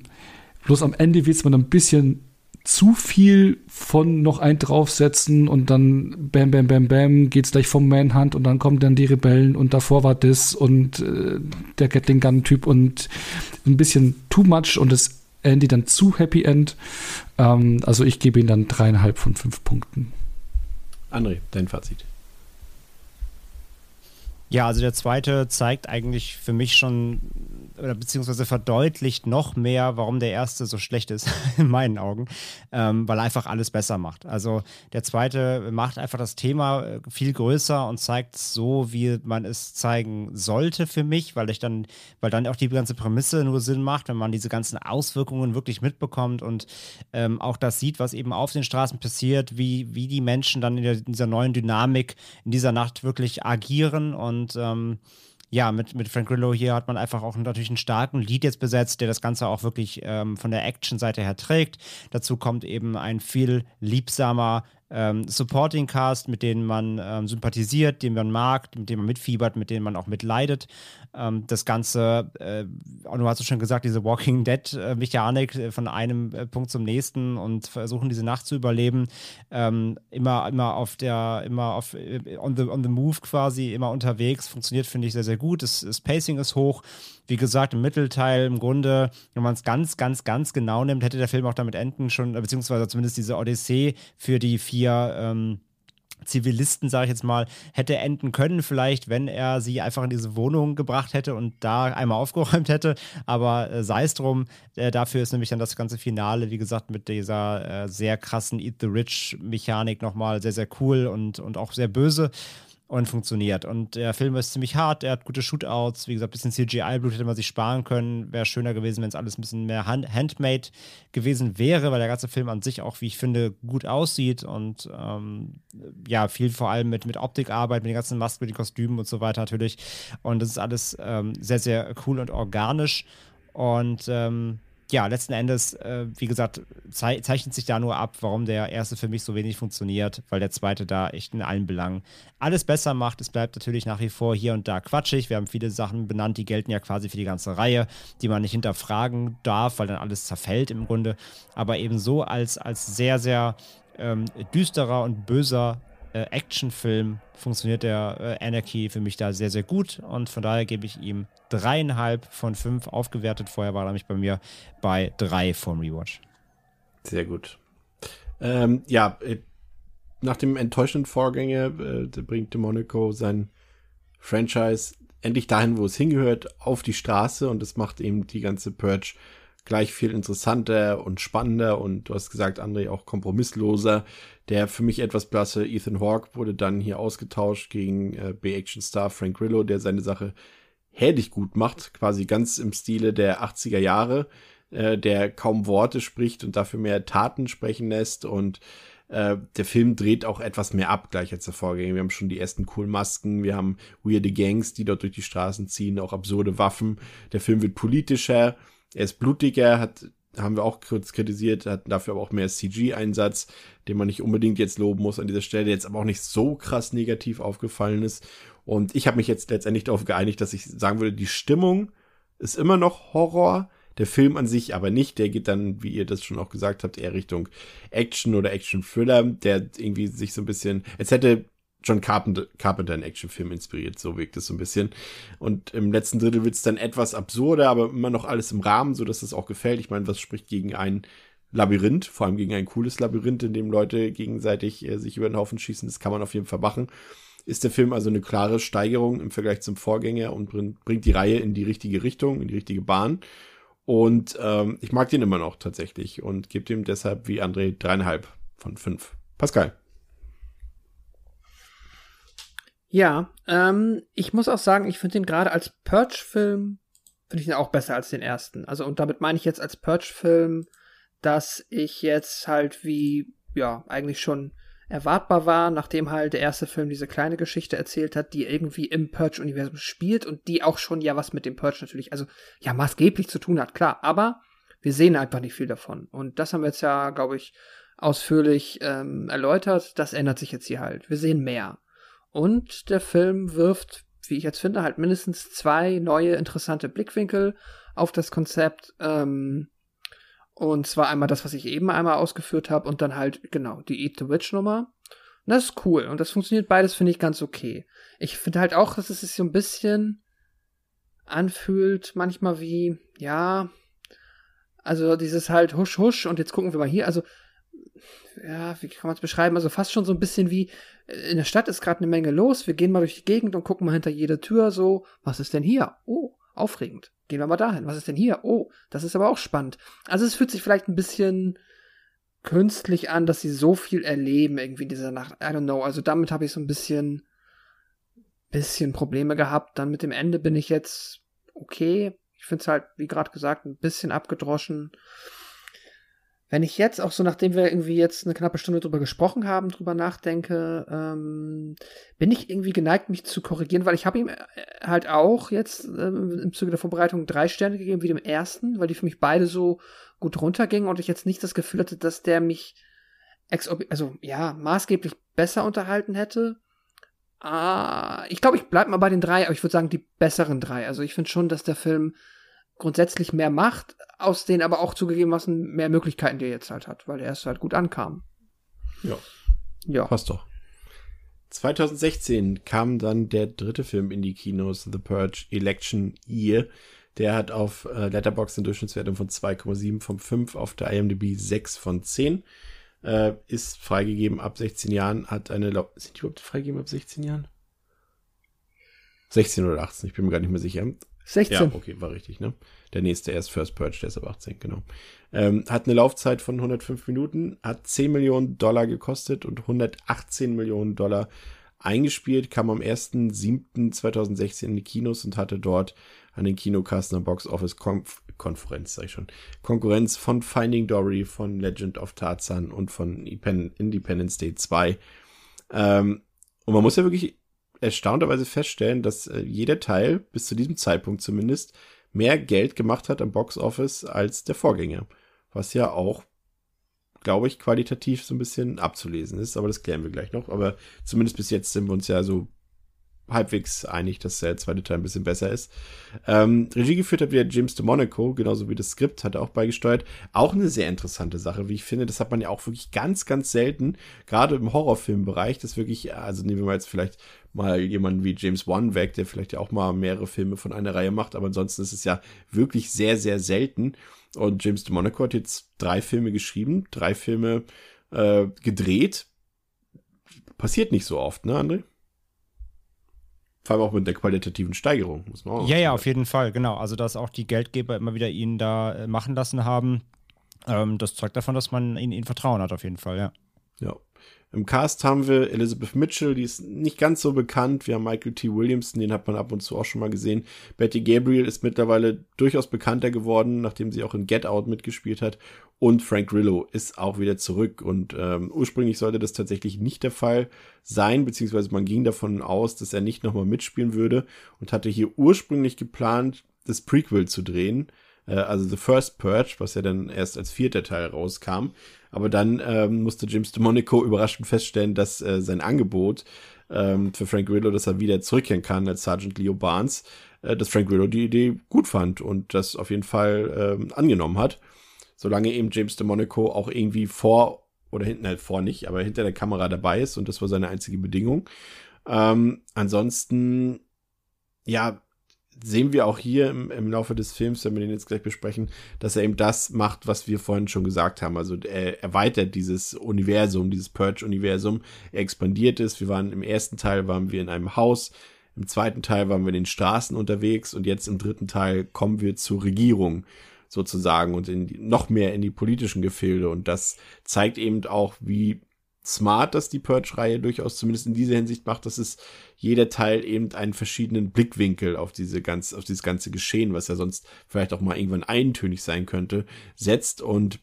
bloß am Ende wird es man ein bisschen zu viel von noch ein draufsetzen und dann bam, bam, bam, bam, geht's gleich vom Manhunt und dann kommen dann die Rebellen und davor war das und äh, der Gatling Gun Typ und ein bisschen too much und das Andy dann zu Happy End. Ähm, also ich gebe ihm dann dreieinhalb von fünf Punkten. André, dein Fazit. Ja, also der zweite zeigt eigentlich für mich schon oder beziehungsweise verdeutlicht noch mehr, warum der erste so schlecht ist, (laughs) in meinen Augen, ähm, weil er einfach alles besser macht. Also der zweite macht einfach das Thema äh, viel größer und zeigt es so, wie man es zeigen sollte für mich, weil ich dann, weil dann auch die ganze Prämisse nur Sinn macht, wenn man diese ganzen Auswirkungen wirklich mitbekommt und ähm, auch das sieht, was eben auf den Straßen passiert, wie, wie die Menschen dann in, der, in dieser neuen Dynamik in dieser Nacht wirklich agieren und ähm, ja, mit, mit Frank Grillo hier hat man einfach auch natürlich einen starken Lead jetzt besetzt, der das Ganze auch wirklich ähm, von der Action-Seite her trägt. Dazu kommt eben ein viel liebsamer ähm, Supporting Cast, mit denen man ähm, sympathisiert, den man mag, mit denen man mitfiebert, mit denen man auch mitleidet. Ähm, das Ganze, äh, du hast es schon gesagt, diese Walking Dead-Mechanik äh, von einem äh, Punkt zum nächsten und versuchen diese Nacht zu überleben, ähm, immer, immer auf der, immer auf äh, on the, on the move quasi, immer unterwegs, funktioniert, finde ich, sehr, sehr gut. Das, das Pacing ist hoch. Wie gesagt, im Mittelteil im Grunde, wenn man es ganz, ganz, ganz genau nimmt, hätte der Film auch damit enden schon, beziehungsweise zumindest diese Odyssee für die vier ähm, Zivilisten, sage ich jetzt mal, hätte enden können, vielleicht, wenn er sie einfach in diese Wohnung gebracht hätte und da einmal aufgeräumt hätte. Aber äh, sei es drum, äh, dafür ist nämlich dann das ganze Finale, wie gesagt, mit dieser äh, sehr krassen Eat the Rich-Mechanik nochmal sehr, sehr cool und, und auch sehr böse und funktioniert. Und der Film ist ziemlich hart, er hat gute Shootouts, wie gesagt, ein bisschen CGI-Blut hätte man sich sparen können. Wäre schöner gewesen, wenn es alles ein bisschen mehr hand handmade gewesen wäre, weil der ganze Film an sich auch, wie ich finde, gut aussieht und ähm, ja, viel vor allem mit, mit Optikarbeit, mit den ganzen Masken, mit den Kostümen und so weiter natürlich. Und das ist alles ähm, sehr, sehr cool und organisch. Und ähm, ja, letzten Endes, äh, wie gesagt, zei zeichnet sich da nur ab, warum der erste für mich so wenig funktioniert, weil der zweite da echt in allen Belangen alles besser macht. Es bleibt natürlich nach wie vor hier und da quatschig. Wir haben viele Sachen benannt, die gelten ja quasi für die ganze Reihe, die man nicht hinterfragen darf, weil dann alles zerfällt im Grunde. Aber eben so als, als sehr, sehr ähm, düsterer und böser äh, Actionfilm funktioniert der äh, Anarchy für mich da sehr, sehr gut und von daher gebe ich ihm dreieinhalb von fünf aufgewertet. Vorher war er nämlich bei mir bei drei vom Rewatch. Sehr gut. Ähm, ja, äh, nach dem enttäuschenden Vorgänger äh, bringt Monaco sein Franchise endlich dahin, wo es hingehört, auf die Straße und das macht eben die ganze Purge gleich viel interessanter und spannender und du hast gesagt, André, auch kompromissloser. Der für mich etwas blasse Ethan Hawke wurde dann hier ausgetauscht gegen äh, B-Action-Star Frank Grillo, der seine Sache herrlich gut macht, quasi ganz im Stile der 80er Jahre, äh, der kaum Worte spricht und dafür mehr Taten sprechen lässt und äh, der Film dreht auch etwas mehr ab, gleich als der Vorgänger. Wir haben schon die ersten coolen Masken, wir haben weirde Gangs, die dort durch die Straßen ziehen, auch absurde Waffen. Der Film wird politischer, er ist blutiger, hat, haben wir auch kurz kritisiert, hat dafür aber auch mehr CG-Einsatz, den man nicht unbedingt jetzt loben muss an dieser Stelle, jetzt aber auch nicht so krass negativ aufgefallen ist. Und ich habe mich jetzt letztendlich darauf geeinigt, dass ich sagen würde, die Stimmung ist immer noch Horror, der Film an sich aber nicht. Der geht dann, wie ihr das schon auch gesagt habt, eher Richtung Action oder Action-Thriller, der irgendwie sich so ein bisschen, als hätte John Carpenter, Carpenter einen Actionfilm inspiriert, so wirkt es so ein bisschen. Und im letzten Drittel wird es dann etwas absurder, aber immer noch alles im Rahmen, so dass es auch gefällt. Ich meine, was spricht gegen ein Labyrinth, vor allem gegen ein cooles Labyrinth, in dem Leute gegenseitig äh, sich über den Haufen schießen, das kann man auf jeden Fall machen. Ist der Film also eine klare Steigerung im Vergleich zum Vorgänger und bringt, bringt die Reihe in die richtige Richtung, in die richtige Bahn. Und ähm, ich mag den immer noch tatsächlich und gebe dem deshalb wie André dreieinhalb von fünf. Pascal. Ja, ähm, ich muss auch sagen, ich finde den gerade als Purge-Film, finde ich den auch besser als den ersten. Also, und damit meine ich jetzt als Purge-Film, dass ich jetzt halt wie, ja, eigentlich schon erwartbar war, nachdem halt der erste Film diese kleine Geschichte erzählt hat, die irgendwie im Purge-Universum spielt und die auch schon ja was mit dem Purge natürlich, also ja, maßgeblich zu tun hat, klar, aber wir sehen einfach nicht viel davon. Und das haben wir jetzt ja, glaube ich, ausführlich ähm, erläutert. Das ändert sich jetzt hier halt. Wir sehen mehr. Und der Film wirft, wie ich jetzt finde, halt mindestens zwei neue interessante Blickwinkel auf das Konzept. Ähm, Und zwar einmal das, was ich eben einmal ausgeführt habe und dann halt, genau, die Eat the Witch Nummer. Und das ist cool und das funktioniert beides, finde ich ganz okay. Ich finde halt auch, dass es sich so ein bisschen anfühlt, manchmal wie, ja, also dieses halt husch husch und jetzt gucken wir mal hier, also ja, wie kann man es beschreiben? Also fast schon so ein bisschen wie in der Stadt ist gerade eine Menge los. Wir gehen mal durch die Gegend und gucken mal hinter jeder Tür so, was ist denn hier? Oh, aufregend. Gehen wir mal dahin. Was ist denn hier? Oh, das ist aber auch spannend. Also es fühlt sich vielleicht ein bisschen künstlich an, dass sie so viel erleben irgendwie in dieser Nacht. I don't know. Also damit habe ich so ein bisschen bisschen Probleme gehabt. Dann mit dem Ende bin ich jetzt okay. Ich finde es halt, wie gerade gesagt, ein bisschen abgedroschen. Wenn ich jetzt auch so, nachdem wir irgendwie jetzt eine knappe Stunde drüber gesprochen haben, drüber nachdenke, ähm, bin ich irgendwie geneigt, mich zu korrigieren, weil ich habe ihm äh, halt auch jetzt ähm, im Zuge der Vorbereitung drei Sterne gegeben wie dem ersten, weil die für mich beide so gut runtergingen und ich jetzt nicht das Gefühl hatte, dass der mich also ja, maßgeblich besser unterhalten hätte. Ah, ich glaube, ich bleib mal bei den drei, aber ich würde sagen, die besseren drei. Also ich finde schon, dass der Film grundsätzlich mehr macht, aus denen aber auch zugegebenermaßen mehr Möglichkeiten, die er jetzt halt hat, weil er erst halt gut ankam. Ja. Ja. Passt doch. 2016 kam dann der dritte Film in die Kinos, The Purge Election Year. Der hat auf äh, Letterboxd eine Durchschnittswertung von 2,7 von 5, auf der IMDb 6 von 10. Äh, ist freigegeben ab 16 Jahren, hat eine, La sind die überhaupt freigegeben ab 16 Jahren? 16 oder 18, ich bin mir gar nicht mehr sicher. 16. Ja, okay, war richtig, ne? Der nächste erst First Purge, der ist ab 18, genau. Ähm, hat eine Laufzeit von 105 Minuten, hat 10 Millionen Dollar gekostet und 118 Millionen Dollar eingespielt, kam am 1.7.2016 in die Kinos und hatte dort an den Kinokasten Box Office Konf Konferenz, sag ich schon, Konkurrenz von Finding Dory, von Legend of Tarzan und von Independence Day 2. Ähm, und man muss ja wirklich erstaunterweise feststellen, dass äh, jeder Teil, bis zu diesem Zeitpunkt zumindest, mehr Geld gemacht hat am Box Office als der Vorgänger. Was ja auch, glaube ich, qualitativ so ein bisschen abzulesen ist, aber das klären wir gleich noch. Aber zumindest bis jetzt sind wir uns ja so halbwegs einig, dass der zweite Teil ein bisschen besser ist. Ähm, Regie geführt hat wieder James de Monaco, genauso wie das Skript, hat er auch beigesteuert. Auch eine sehr interessante Sache, wie ich finde. Das hat man ja auch wirklich ganz, ganz selten, gerade im Horrorfilmbereich, das wirklich, also nehmen wir mal jetzt vielleicht mal jemanden wie James Wan weg, der vielleicht ja auch mal mehrere Filme von einer Reihe macht, aber ansonsten ist es ja wirklich sehr, sehr selten. Und James de Monaco hat jetzt drei Filme geschrieben, drei Filme äh, gedreht. Passiert nicht so oft, ne, André? Vor allem auch mit der qualitativen Steigerung, muss man auch Ja, ja, auf jeden Fall, genau. Also, dass auch die Geldgeber immer wieder ihn da äh, machen lassen haben, ähm, das zeugt davon, dass man in ihn Vertrauen hat, auf jeden Fall, ja. Ja. Im Cast haben wir Elizabeth Mitchell, die ist nicht ganz so bekannt. Wir haben Michael T. Williamson, den hat man ab und zu auch schon mal gesehen. Betty Gabriel ist mittlerweile durchaus bekannter geworden, nachdem sie auch in Get Out mitgespielt hat. Und Frank Grillo ist auch wieder zurück. Und ähm, ursprünglich sollte das tatsächlich nicht der Fall sein, beziehungsweise man ging davon aus, dass er nicht nochmal mitspielen würde und hatte hier ursprünglich geplant, das Prequel zu drehen äh, also The First Purge, was ja dann erst als vierter Teil rauskam. Aber dann ähm, musste James DeMonico (laughs) überraschend feststellen, dass äh, sein Angebot ähm, für Frank Grillo, dass er wieder zurückkehren kann als Sergeant Leo Barnes, äh, dass Frank Grillo die Idee gut fand und das auf jeden Fall ähm, angenommen hat. Solange eben James DeMonico auch irgendwie vor oder hinten halt vor nicht, aber hinter der Kamera dabei ist und das war seine einzige Bedingung. Ähm, ansonsten, ja, sehen wir auch hier im, im Laufe des Films, wenn wir den jetzt gleich besprechen, dass er eben das macht, was wir vorhin schon gesagt haben. Also er erweitert dieses Universum, dieses Purge-Universum, er expandiert es. Wir waren im ersten Teil waren wir in einem Haus, im zweiten Teil waren wir in den Straßen unterwegs und jetzt im dritten Teil kommen wir zur Regierung sozusagen und in noch mehr in die politischen Gefilde und das zeigt eben auch, wie smart, dass die Purge-Reihe durchaus zumindest in dieser Hinsicht macht, dass es jeder Teil eben einen verschiedenen Blickwinkel auf diese ganz, auf dieses ganze Geschehen, was ja sonst vielleicht auch mal irgendwann eintönig sein könnte, setzt und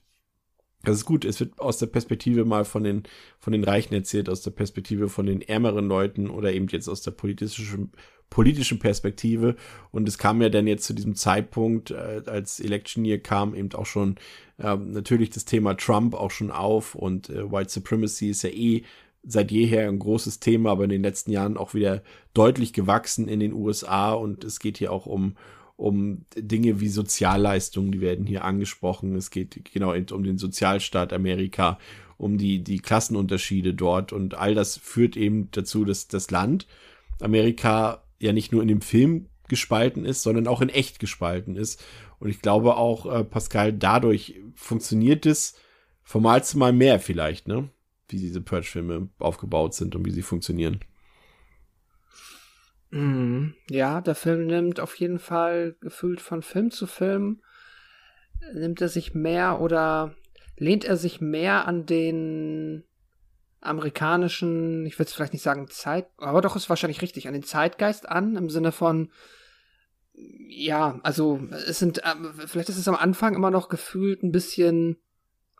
das ist gut. Es wird aus der Perspektive mal von den, von den Reichen erzählt, aus der Perspektive von den ärmeren Leuten oder eben jetzt aus der politischen, politischen Perspektive. Und es kam ja dann jetzt zu diesem Zeitpunkt, äh, als Election Year kam, eben auch schon äh, natürlich das Thema Trump auch schon auf und äh, White Supremacy ist ja eh seit jeher ein großes Thema, aber in den letzten Jahren auch wieder deutlich gewachsen in den USA und es geht hier auch um um Dinge wie Sozialleistungen, die werden hier angesprochen. Es geht genau um den Sozialstaat Amerika, um die, die Klassenunterschiede dort und all das führt eben dazu, dass das Land Amerika ja nicht nur in dem Film gespalten ist, sondern auch in echt gespalten ist. Und ich glaube auch, äh, Pascal, dadurch funktioniert es von Mal zu Mal mehr vielleicht, ne? Wie diese Purge-Filme aufgebaut sind und wie sie funktionieren. Mm, ja, der Film nimmt auf jeden Fall gefühlt von Film zu Film, nimmt er sich mehr oder lehnt er sich mehr an den amerikanischen, ich würde es vielleicht nicht sagen Zeit, aber doch ist wahrscheinlich richtig, an den Zeitgeist an, im Sinne von, ja, also es sind, äh, vielleicht ist es am Anfang immer noch gefühlt ein bisschen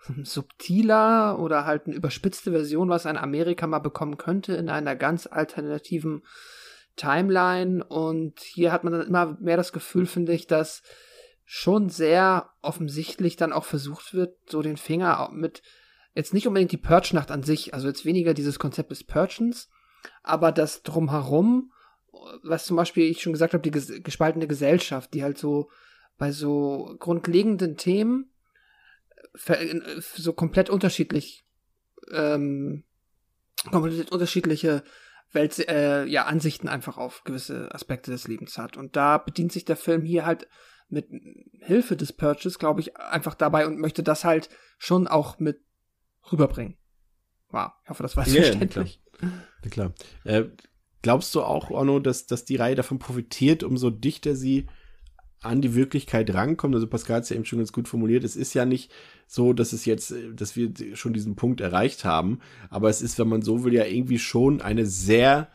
(laughs) subtiler oder halt eine überspitzte Version, was ein Amerika mal bekommen könnte in einer ganz alternativen Timeline. Und hier hat man dann immer mehr das Gefühl, finde ich, dass schon sehr offensichtlich dann auch versucht wird, so den Finger mit jetzt nicht unbedingt die Purge-Nacht an sich, also jetzt weniger dieses Konzept des Purgens, aber das drumherum, was zum Beispiel ich schon gesagt habe, die gespaltene Gesellschaft, die halt so bei so grundlegenden Themen so komplett unterschiedlich, ähm, komplett unterschiedliche Welt, äh, ja, Ansichten einfach auf gewisse Aspekte des Lebens hat. Und da bedient sich der Film hier halt mit Hilfe des Purges, glaube ich, einfach dabei und möchte das halt schon auch mit rüberbringen. Wow, ich hoffe, das war yeah, verständlich. Klar. klar. Äh, glaubst du auch, Onno, dass, dass die Reihe davon profitiert, umso dichter sie an die Wirklichkeit rankommt. Also Pascal hat es ja eben schon ganz gut formuliert. Es ist ja nicht so, dass es jetzt, dass wir schon diesen Punkt erreicht haben. Aber es ist, wenn man so will, ja irgendwie schon eine sehr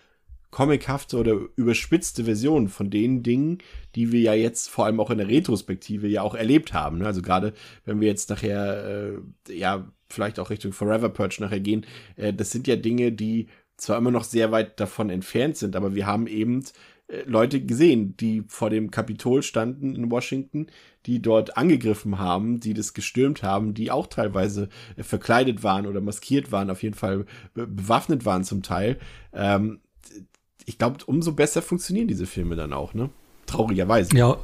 comichafte oder überspitzte Version von den Dingen, die wir ja jetzt vor allem auch in der Retrospektive ja auch erlebt haben. Ne? Also gerade wenn wir jetzt nachher, äh, ja, vielleicht auch Richtung Forever Purge nachher gehen, äh, das sind ja Dinge, die zwar immer noch sehr weit davon entfernt sind, aber wir haben eben äh, Leute gesehen, die vor dem Kapitol standen in Washington, die dort angegriffen haben, die das gestürmt haben, die auch teilweise äh, verkleidet waren oder maskiert waren, auf jeden Fall bewaffnet waren zum Teil. Ähm, ich glaube, umso besser funktionieren diese Filme dann auch, ne? Traurigerweise. Ja,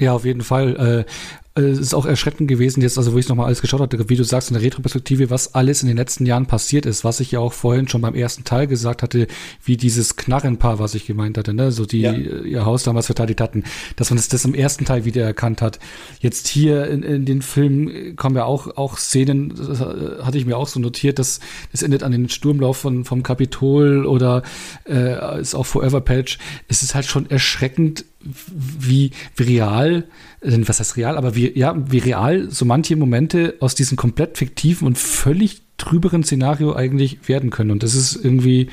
ja, auf jeden Fall. Äh, es ist auch erschreckend gewesen, jetzt, also wo ich nochmal alles geschaut hatte, wie du sagst, in der Retroperspektive, was alles in den letzten Jahren passiert ist, was ich ja auch vorhin schon beim ersten Teil gesagt hatte, wie dieses Knarrenpaar, was ich gemeint hatte, ne, so die ja. ihr Haus damals verteidigt hatten, dass man das, das im ersten Teil wieder erkannt hat. Jetzt hier in, in den Filmen kommen ja auch, auch Szenen, das hatte ich mir auch so notiert, dass das endet an den Sturmlauf von, vom Kapitol oder äh, ist auch Forever Patch. Es ist halt schon erschreckend, wie, wie real, äh, was heißt real, aber wie, ja, wie real so manche Momente aus diesem komplett fiktiven und völlig trüberen Szenario eigentlich werden können. Und das ist irgendwie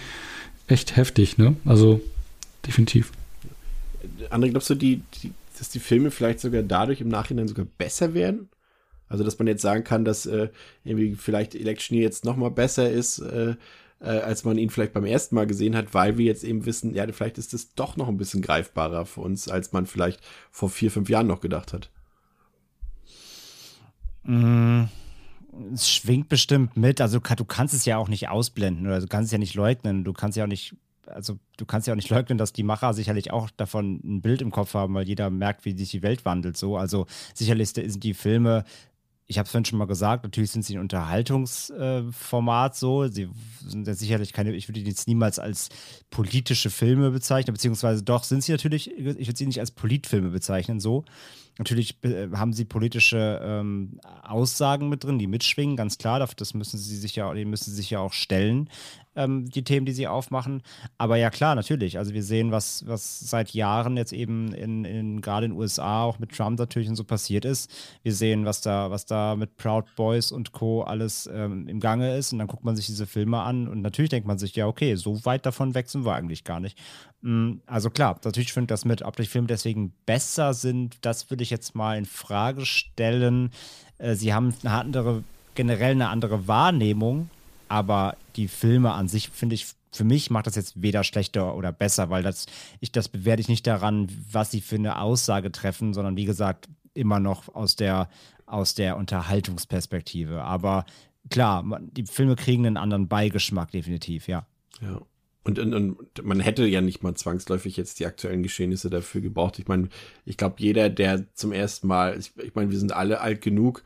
echt heftig, ne? Also definitiv. André, glaubst du, die, die, dass die Filme vielleicht sogar dadurch im Nachhinein sogar besser werden? Also, dass man jetzt sagen kann, dass äh, irgendwie vielleicht Electioneer jetzt noch mal besser ist, äh, äh, als man ihn vielleicht beim ersten Mal gesehen hat, weil wir jetzt eben wissen, ja, vielleicht ist es doch noch ein bisschen greifbarer für uns, als man vielleicht vor vier, fünf Jahren noch gedacht hat. Mm, es schwingt bestimmt mit. Also du kannst es ja auch nicht ausblenden oder du kannst es ja nicht leugnen. Du kannst ja auch nicht, also du kannst ja auch nicht (laughs) leugnen, dass die Macher sicherlich auch davon ein Bild im Kopf haben, weil jeder merkt, wie sich die Welt wandelt. So, also sicherlich sind die Filme ich habe es vorhin schon mal gesagt, natürlich sind sie ein Unterhaltungsformat äh, so. Sie sind ja sicherlich keine, ich würde die jetzt niemals als politische Filme bezeichnen, beziehungsweise doch sind sie natürlich, ich würde sie nicht als Politfilme bezeichnen, so. Natürlich äh, haben sie politische ähm, Aussagen mit drin, die mitschwingen, ganz klar. Das müssen sie sich ja, die müssen sie sich ja auch stellen, ähm, die Themen, die sie aufmachen. Aber ja klar, natürlich. Also wir sehen, was, was seit Jahren jetzt eben in, in gerade in den USA auch mit Trump natürlich und so passiert ist. Wir sehen, was da, was da mit Proud Boys und Co. alles ähm, im Gange ist. Und dann guckt man sich diese Filme an und natürlich denkt man sich, ja, okay, so weit davon weg sind wir eigentlich gar nicht. Mm, also klar, natürlich finde ich das mit, ob die Filme deswegen besser sind, das würde ich jetzt mal in Frage stellen. Äh, sie haben eine andere, generell eine andere Wahrnehmung, aber die Filme an sich finde ich für mich macht das jetzt weder schlechter oder besser, weil das ich das bewerte ich nicht daran, was sie für eine Aussage treffen, sondern wie gesagt immer noch aus der aus der Unterhaltungsperspektive. Aber klar, die Filme kriegen einen anderen Beigeschmack definitiv, ja. Ja. Und, und, und man hätte ja nicht mal zwangsläufig jetzt die aktuellen Geschehnisse dafür gebraucht. Ich meine, ich glaube, jeder, der zum ersten Mal, ich, ich meine, wir sind alle alt genug,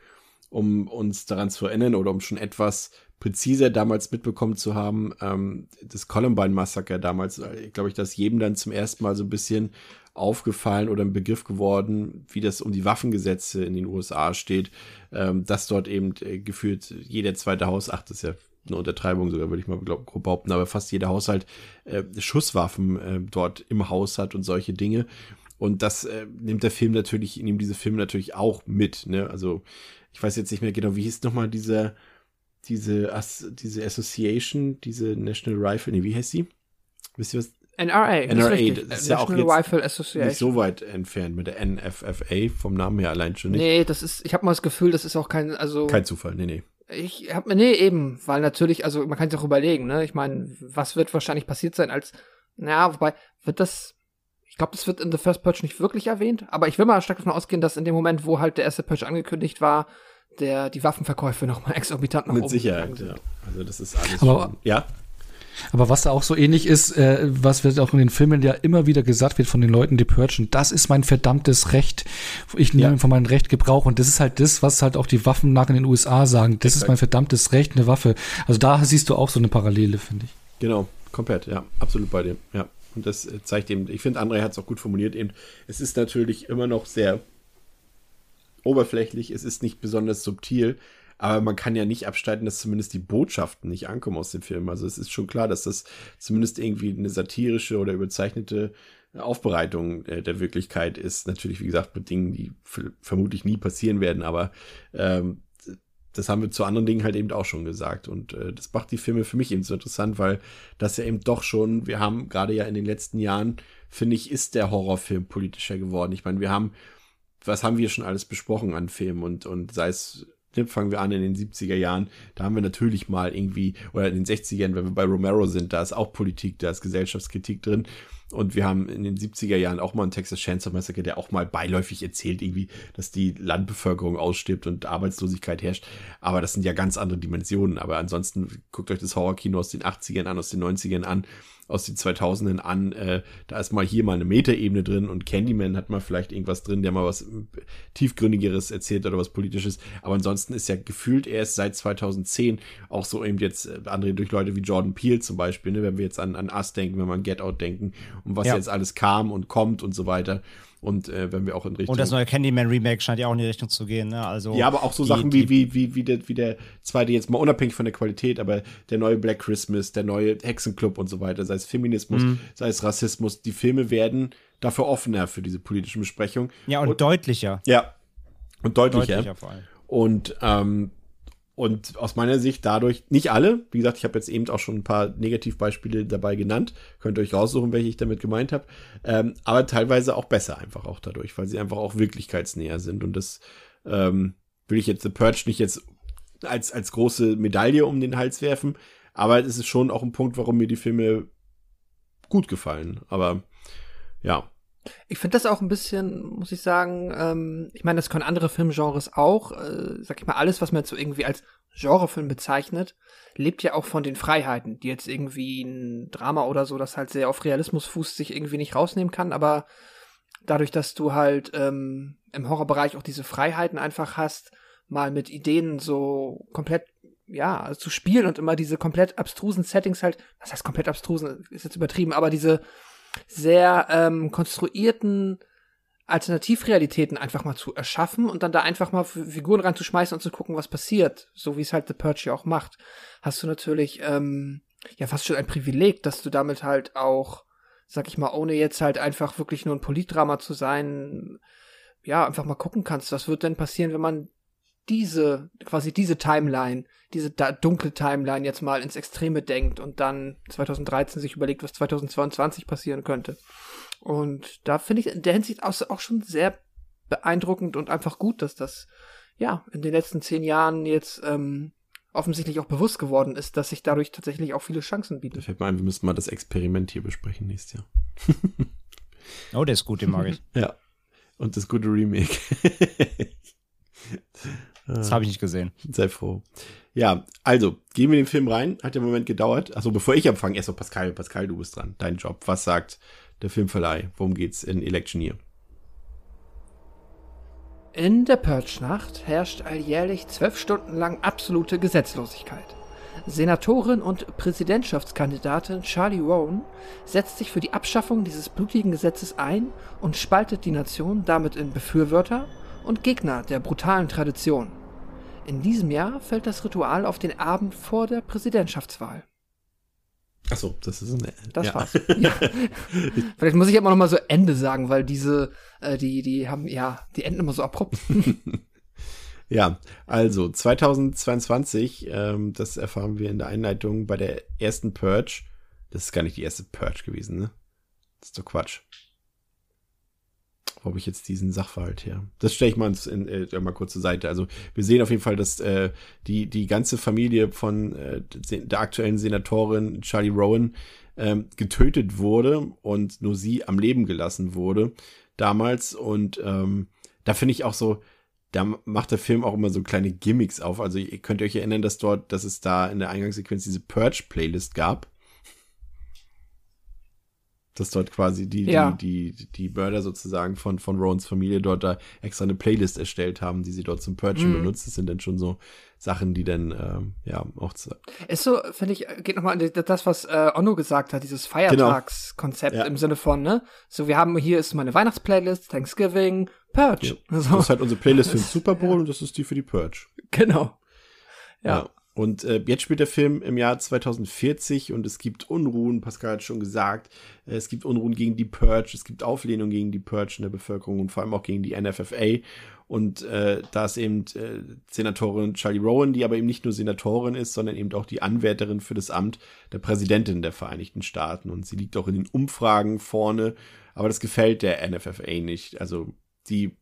um uns daran zu erinnern oder um schon etwas präziser damals mitbekommen zu haben, ähm, das Columbine-Massaker damals, äh, glaube ich, dass jedem dann zum ersten Mal so ein bisschen aufgefallen oder ein Begriff geworden, wie das um die Waffengesetze in den USA steht, ähm, dass dort eben äh, gefühlt jeder zweite Haus, ach, das ist ja eine Untertreibung sogar, würde ich mal glaub, grob behaupten, aber fast jeder Haushalt äh, Schusswaffen äh, dort im Haus hat und solche Dinge. Und das äh, nimmt der Film natürlich, nimmt diese Filme natürlich auch mit. Ne? Also ich weiß jetzt nicht mehr genau, wie hieß nochmal dieser diese, As diese Association, diese National Rifle, nee, wie heißt sie? Wisst ihr was? NRA. NRA, richtig. das ist ja auch National jetzt Rifle Association. Nicht so weit entfernt mit der NFFA, vom Namen her allein schon nicht. Nee, das ist, ich habe mal das Gefühl, das ist auch kein, also. Kein Zufall, nee, nee. Ich hab mir, nee, eben, weil natürlich, also man kann sich auch überlegen, ne? Ich meine, was wird wahrscheinlich passiert sein, als, naja, wobei, wird das, ich glaube, das wird in The First Purge nicht wirklich erwähnt, aber ich will mal stark davon ausgehen, dass in dem Moment, wo halt der erste Purge angekündigt war, der, die Waffenverkäufe nochmal exorbitant nach Mit oben Sicherheit, ja. Also das ist alles Aber- schon, ja. Aber was da auch so ähnlich ist, äh, was wird auch in den Filmen ja immer wieder gesagt wird von den Leuten, die purgen, das ist mein verdammtes Recht. Ich nehme Ja. von meinem Recht Gebrauch. Und das ist halt das, was halt auch die Waffen nach in den USA sagen. Das ist Exakt. mein verdammtes Recht, eine Waffe. Also da siehst du auch so eine Parallele, finde ich. Genau, komplett, ja, absolut bei dir, ja. Und das äh, zeigt eben, ich finde, André hat es auch gut formuliert eben, es ist natürlich immer noch sehr oberflächlich, es ist nicht besonders subtil, aber man kann ja nicht abstreiten, dass zumindest die Botschaften nicht ankommen aus dem Film. Also es ist schon klar, dass das zumindest irgendwie eine satirische oder überzeichnete Aufbereitung äh, der Wirklichkeit ist. Natürlich, wie gesagt, mit Dingen, die vermutlich nie passieren werden, aber ähm, das haben wir zu anderen Dingen halt eben auch schon gesagt. Und äh, das macht die Filme für mich eben so interessant, weil das ja eben doch schon, wir haben gerade ja in den letzten Jahren, finde ich, ist der Horrorfilm politischer geworden. Ich meine, wir haben, was haben wir schon alles besprochen an Filmen und, und sei es, ne, fangen wir an in den 70er Jahren, da haben wir natürlich mal irgendwie, oder in den 60ern, wenn wir bei Romero sind, da ist auch Politik, da ist Gesellschaftskritik drin. Und wir haben in den 70er Jahren auch mal einen Texas Chainsaw Massacre, der auch mal beiläufig erzählt, irgendwie, dass die Landbevölkerung ausstirbt und Arbeitslosigkeit herrscht. Aber das sind ja ganz andere Dimensionen. Aber ansonsten guckt euch das Horrorkino aus den 80ern an, aus den 90ern an, aus den 2000ern an. Äh, da ist mal hier mal eine Metaebene drin und Candyman hat mal vielleicht irgendwas drin, der mal was äh, tiefgründigeres erzählt oder was politisches. Aber ansonsten ist ja gefühlt erst seit 2010 auch so eben jetzt äh, andere durch Leute wie Jordan Peele zum Beispiel, ne, wenn wir jetzt an, an Us denken, wenn wir an Get Out denken, um was Ja. jetzt alles kam und kommt und so weiter. Und äh, wenn wir auch in Richtung Und das neue Candyman Remake scheint ja auch in die Richtung zu gehen, ne? Also ja, aber auch so die- Sachen wie, wie, wie, wie, der, wie der zweite, jetzt mal unabhängig von der Qualität, aber der neue Black Christmas, der neue Hexenclub und so weiter, sei es Feminismus, Mhm. sei es Rassismus, die Filme werden dafür offener für diese politischen Besprechungen. Ja, und, deutlicher. Ja. Und deutlicher. Deutlicher vor allem. Und, ähm, und aus meiner Sicht dadurch, nicht alle, wie gesagt, ich habe jetzt eben auch schon ein paar Negativbeispiele dabei genannt, könnt ihr euch raussuchen, welche ich damit gemeint habe, ähm, aber teilweise auch besser einfach auch dadurch, weil sie einfach auch wirklichkeitsnäher sind. Und das ähm, will ich jetzt The Purge nicht jetzt als, als große Medaille um den Hals werfen, aber es ist schon auch ein Punkt, warum mir die Filme gut gefallen, aber ja, Ich finde das auch ein bisschen, muss ich sagen, ähm, ich meine, das können andere Filmgenres auch. Äh, sag ich mal, alles, was man jetzt so irgendwie als Genrefilm bezeichnet, lebt ja auch von den Freiheiten, die jetzt irgendwie ein Drama oder so, das halt sehr auf Realismus fußt, sich irgendwie nicht rausnehmen kann. Aber dadurch, dass du halt ähm, im Horrorbereich auch diese Freiheiten einfach hast, mal mit Ideen so komplett ja, zu spielen und immer diese komplett abstrusen Settings halt, was heißt komplett abstrusen, ist jetzt übertrieben, aber diese sehr ähm, konstruierten Alternativrealitäten einfach mal zu erschaffen und dann da einfach mal Figuren reinzuschmeißen und zu gucken, was passiert, so wie es halt The Purge ja auch macht, hast du natürlich ähm, ja fast schon ein Privileg, dass du damit halt auch, sag ich mal, ohne jetzt halt einfach wirklich nur ein Politdrama zu sein, ja, einfach mal gucken kannst, was wird denn passieren, wenn man diese, quasi diese Timeline, diese da dunkle Timeline jetzt mal ins Extreme denkt und dann 2013 sich überlegt, was 2022 passieren könnte. Und da finde ich in der Hinsicht auch, auch schon sehr beeindruckend und einfach gut, dass das ja in den letzten zehn Jahren jetzt ähm, offensichtlich auch bewusst geworden ist, dass sich dadurch tatsächlich auch viele Chancen bieten. fällt mir ein, wir müssten mal das Experiment hier besprechen nächstes Jahr. (laughs) Oh, der ist gut, den mag ich. (laughs) Ja. Und das gute Remake. (laughs) Das habe ich nicht gesehen. Sei froh. Ja, also, gehen wir in den Film rein. Hat ja einen Moment gedauert. Also, bevor ich anfange, erst mal Pascal. Pascal, du bist dran. Dein Job. Was sagt der Filmverleih? Worum geht's in Electioneer? In der Purge-Nacht herrscht alljährlich zwölf Stunden lang absolute Gesetzlosigkeit. Senatorin und Präsidentschaftskandidatin Charlie Rowan setzt sich für die Abschaffung dieses blutigen Gesetzes ein und spaltet die Nation damit in Befürworter und Gegner der brutalen Tradition. In diesem Jahr fällt das Ritual auf den Abend vor der Präsidentschaftswahl. Achso, das ist eine. Das ja. war's. (laughs) Ja. Vielleicht muss ich immer noch mal so Ende sagen, weil diese, äh, die, die haben, ja, die enden immer so abrupt. (laughs) Ja, also 2022, ähm, das erfahren wir in der Einleitung bei der ersten Purge. Das ist gar nicht die erste Purge gewesen, ne? Das ist doch Quatsch. Habe ich jetzt diesen Sachverhalt her? Das stelle ich mal, in, äh, mal kurz zur Seite. Also wir sehen auf jeden Fall, dass äh, die, die ganze Familie von äh, der aktuellen Senatorin Charlie Rowan ähm, getötet wurde und nur sie am Leben gelassen wurde damals. Und ähm, da finde ich auch so, da macht der Film auch immer so kleine Gimmicks auf. Also ihr könnt euch erinnern, dass dort, dass es da in der Eingangssequenz diese Purge-Playlist gab. Dass dort quasi die, Ja. die, die, die Mörder sozusagen von, von Rowans Familie dort da extra eine Playlist erstellt haben, die sie dort zum Purgen Mhm. benutzt. Das sind dann schon so Sachen, die dann, ähm, ja, auch zu, Ist so, finde ich, geht nochmal an das, was äh, Onno gesagt hat, dieses Feiertagskonzept Ja. im Sinne von, ne? So, wir haben hier ist meine Weihnachtsplaylist, Thanksgiving, Purge. (laughs) Das So, ist halt unsere Playlist für den Super Bowl (laughs) und das ist die für die Purge. genau. Ja. Und äh, jetzt spielt der Film im Jahr 2040 und es gibt Unruhen, Pascal hat schon gesagt, äh, es gibt Unruhen gegen die Purge, es gibt Auflehnung gegen die Purge in der Bevölkerung und vor allem auch gegen die NFFA. Und äh, da ist eben äh, Senatorin Charlie Rowan, die aber eben nicht nur Senatorin ist, sondern eben auch die Anwärterin für das Amt der Präsidentin der Vereinigten Staaten. Und sie liegt auch in den Umfragen vorne, aber das gefällt der NFFA nicht. Also die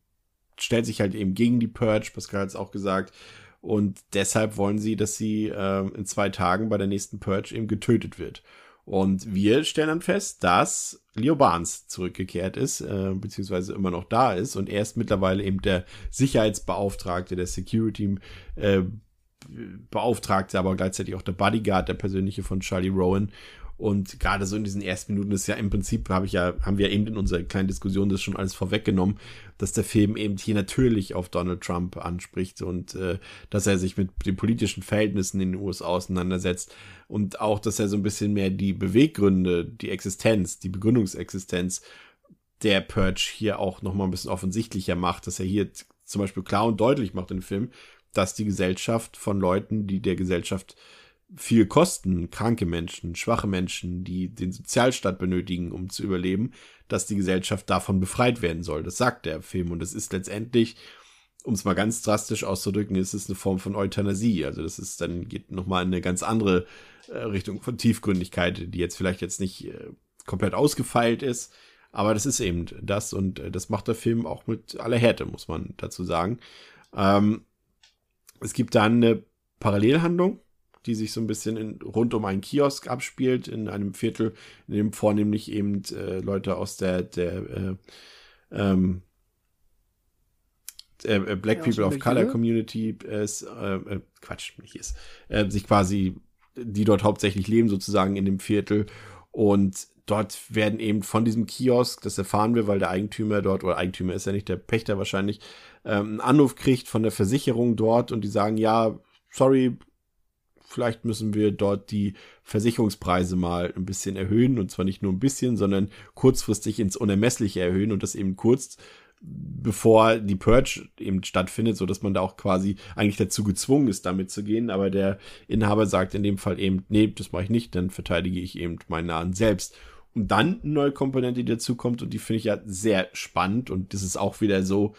stellt sich halt eben gegen die Purge, Pascal hat es auch gesagt. Und deshalb wollen sie, dass sie äh, in zwei Tagen bei der nächsten Purge eben getötet wird. Und wir stellen dann fest, dass Leo Barnes zurückgekehrt ist, äh, beziehungsweise immer noch da ist. Und er ist mittlerweile eben der Sicherheitsbeauftragte, der Security äh, Beauftragte, aber gleichzeitig auch der Bodyguard, der persönliche von Charlie Rowan. Und gerade so in diesen ersten Minuten ist ja im Prinzip, habe ich ja, haben wir eben in unserer kleinen Diskussion das schon alles vorweggenommen, dass der Film eben hier natürlich auf Donald Trump anspricht und äh, dass er sich mit den politischen Verhältnissen in den USA auseinandersetzt und auch, dass er so ein bisschen mehr die Beweggründe, die Existenz, die Begründungsexistenz der Purge hier auch nochmal ein bisschen offensichtlicher macht, dass er hier zum Beispiel klar und deutlich macht im Film, dass die Gesellschaft von Leuten, die der Gesellschaft viel kosten, kranke Menschen, schwache Menschen, die den Sozialstaat benötigen, um zu überleben, dass die Gesellschaft davon befreit werden soll. Das sagt der Film und es ist letztendlich, um es mal ganz drastisch auszudrücken, ist es eine Form von Euthanasie. Also das ist dann geht noch mal in eine ganz andere äh, Richtung von Tiefgründigkeit, die jetzt vielleicht jetzt nicht äh, komplett ausgefeilt ist, aber das ist eben das und äh, das macht der Film auch mit aller Härte, muss man dazu sagen. Ähm, es gibt dann eine Parallelhandlung, die sich so ein bisschen in, rund um einen Kiosk abspielt, in einem Viertel, in dem vornehmlich eben äh, Leute aus der, der äh, ähm, der, äh, Black Ja, People of Color. Community ist, äh, äh, Quatsch, nicht ist, äh, sich quasi, die dort hauptsächlich leben, sozusagen in dem Viertel. Und dort werden eben von diesem Kiosk, das erfahren wir, weil der Eigentümer dort, oder Eigentümer ist ja nicht der Pächter wahrscheinlich, ähm, einen Anruf kriegt von der Versicherung dort und die sagen, ja, sorry, vielleicht müssen wir dort die Versicherungspreise mal ein bisschen erhöhen und zwar nicht nur ein bisschen, sondern kurzfristig ins Unermessliche erhöhen und das eben kurz bevor die Purge eben stattfindet, so dass man da auch quasi eigentlich dazu gezwungen ist, damit zu gehen. Aber der Inhaber sagt in dem Fall eben, nee, das mache ich nicht, dann verteidige ich eben meinen Nahen selbst. Und dann eine neue Komponente, die dazukommt und die finde ich ja sehr spannend und das ist auch wieder so,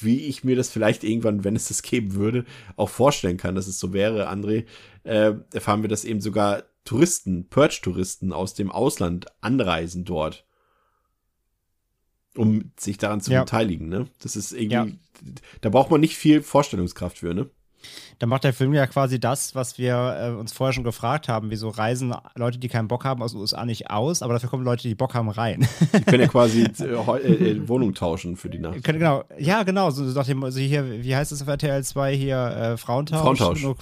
wie ich mir das vielleicht irgendwann, wenn es das geben würde, auch vorstellen kann, dass es so wäre, André, äh, erfahren wir, dass eben sogar Touristen, Purge-Touristen aus dem Ausland anreisen dort, um sich daran zu Ja. beteiligen, ne? Das ist irgendwie, Ja. da braucht man nicht viel Vorstellungskraft für, ne? Dann macht der Film ja quasi das, was wir äh, uns vorher schon gefragt haben. Wieso reisen Leute, die keinen Bock haben, aus den USA nicht aus, aber dafür kommen Leute, die Bock haben, rein. Die können ja quasi (laughs) äh, äh, Wohnung tauschen für die Nacht. Genau, ja, genau. So, nach dem, also hier, wie heißt es auf RTL 2 hier? Äh, Frauentausch. Frauentausch. Nur,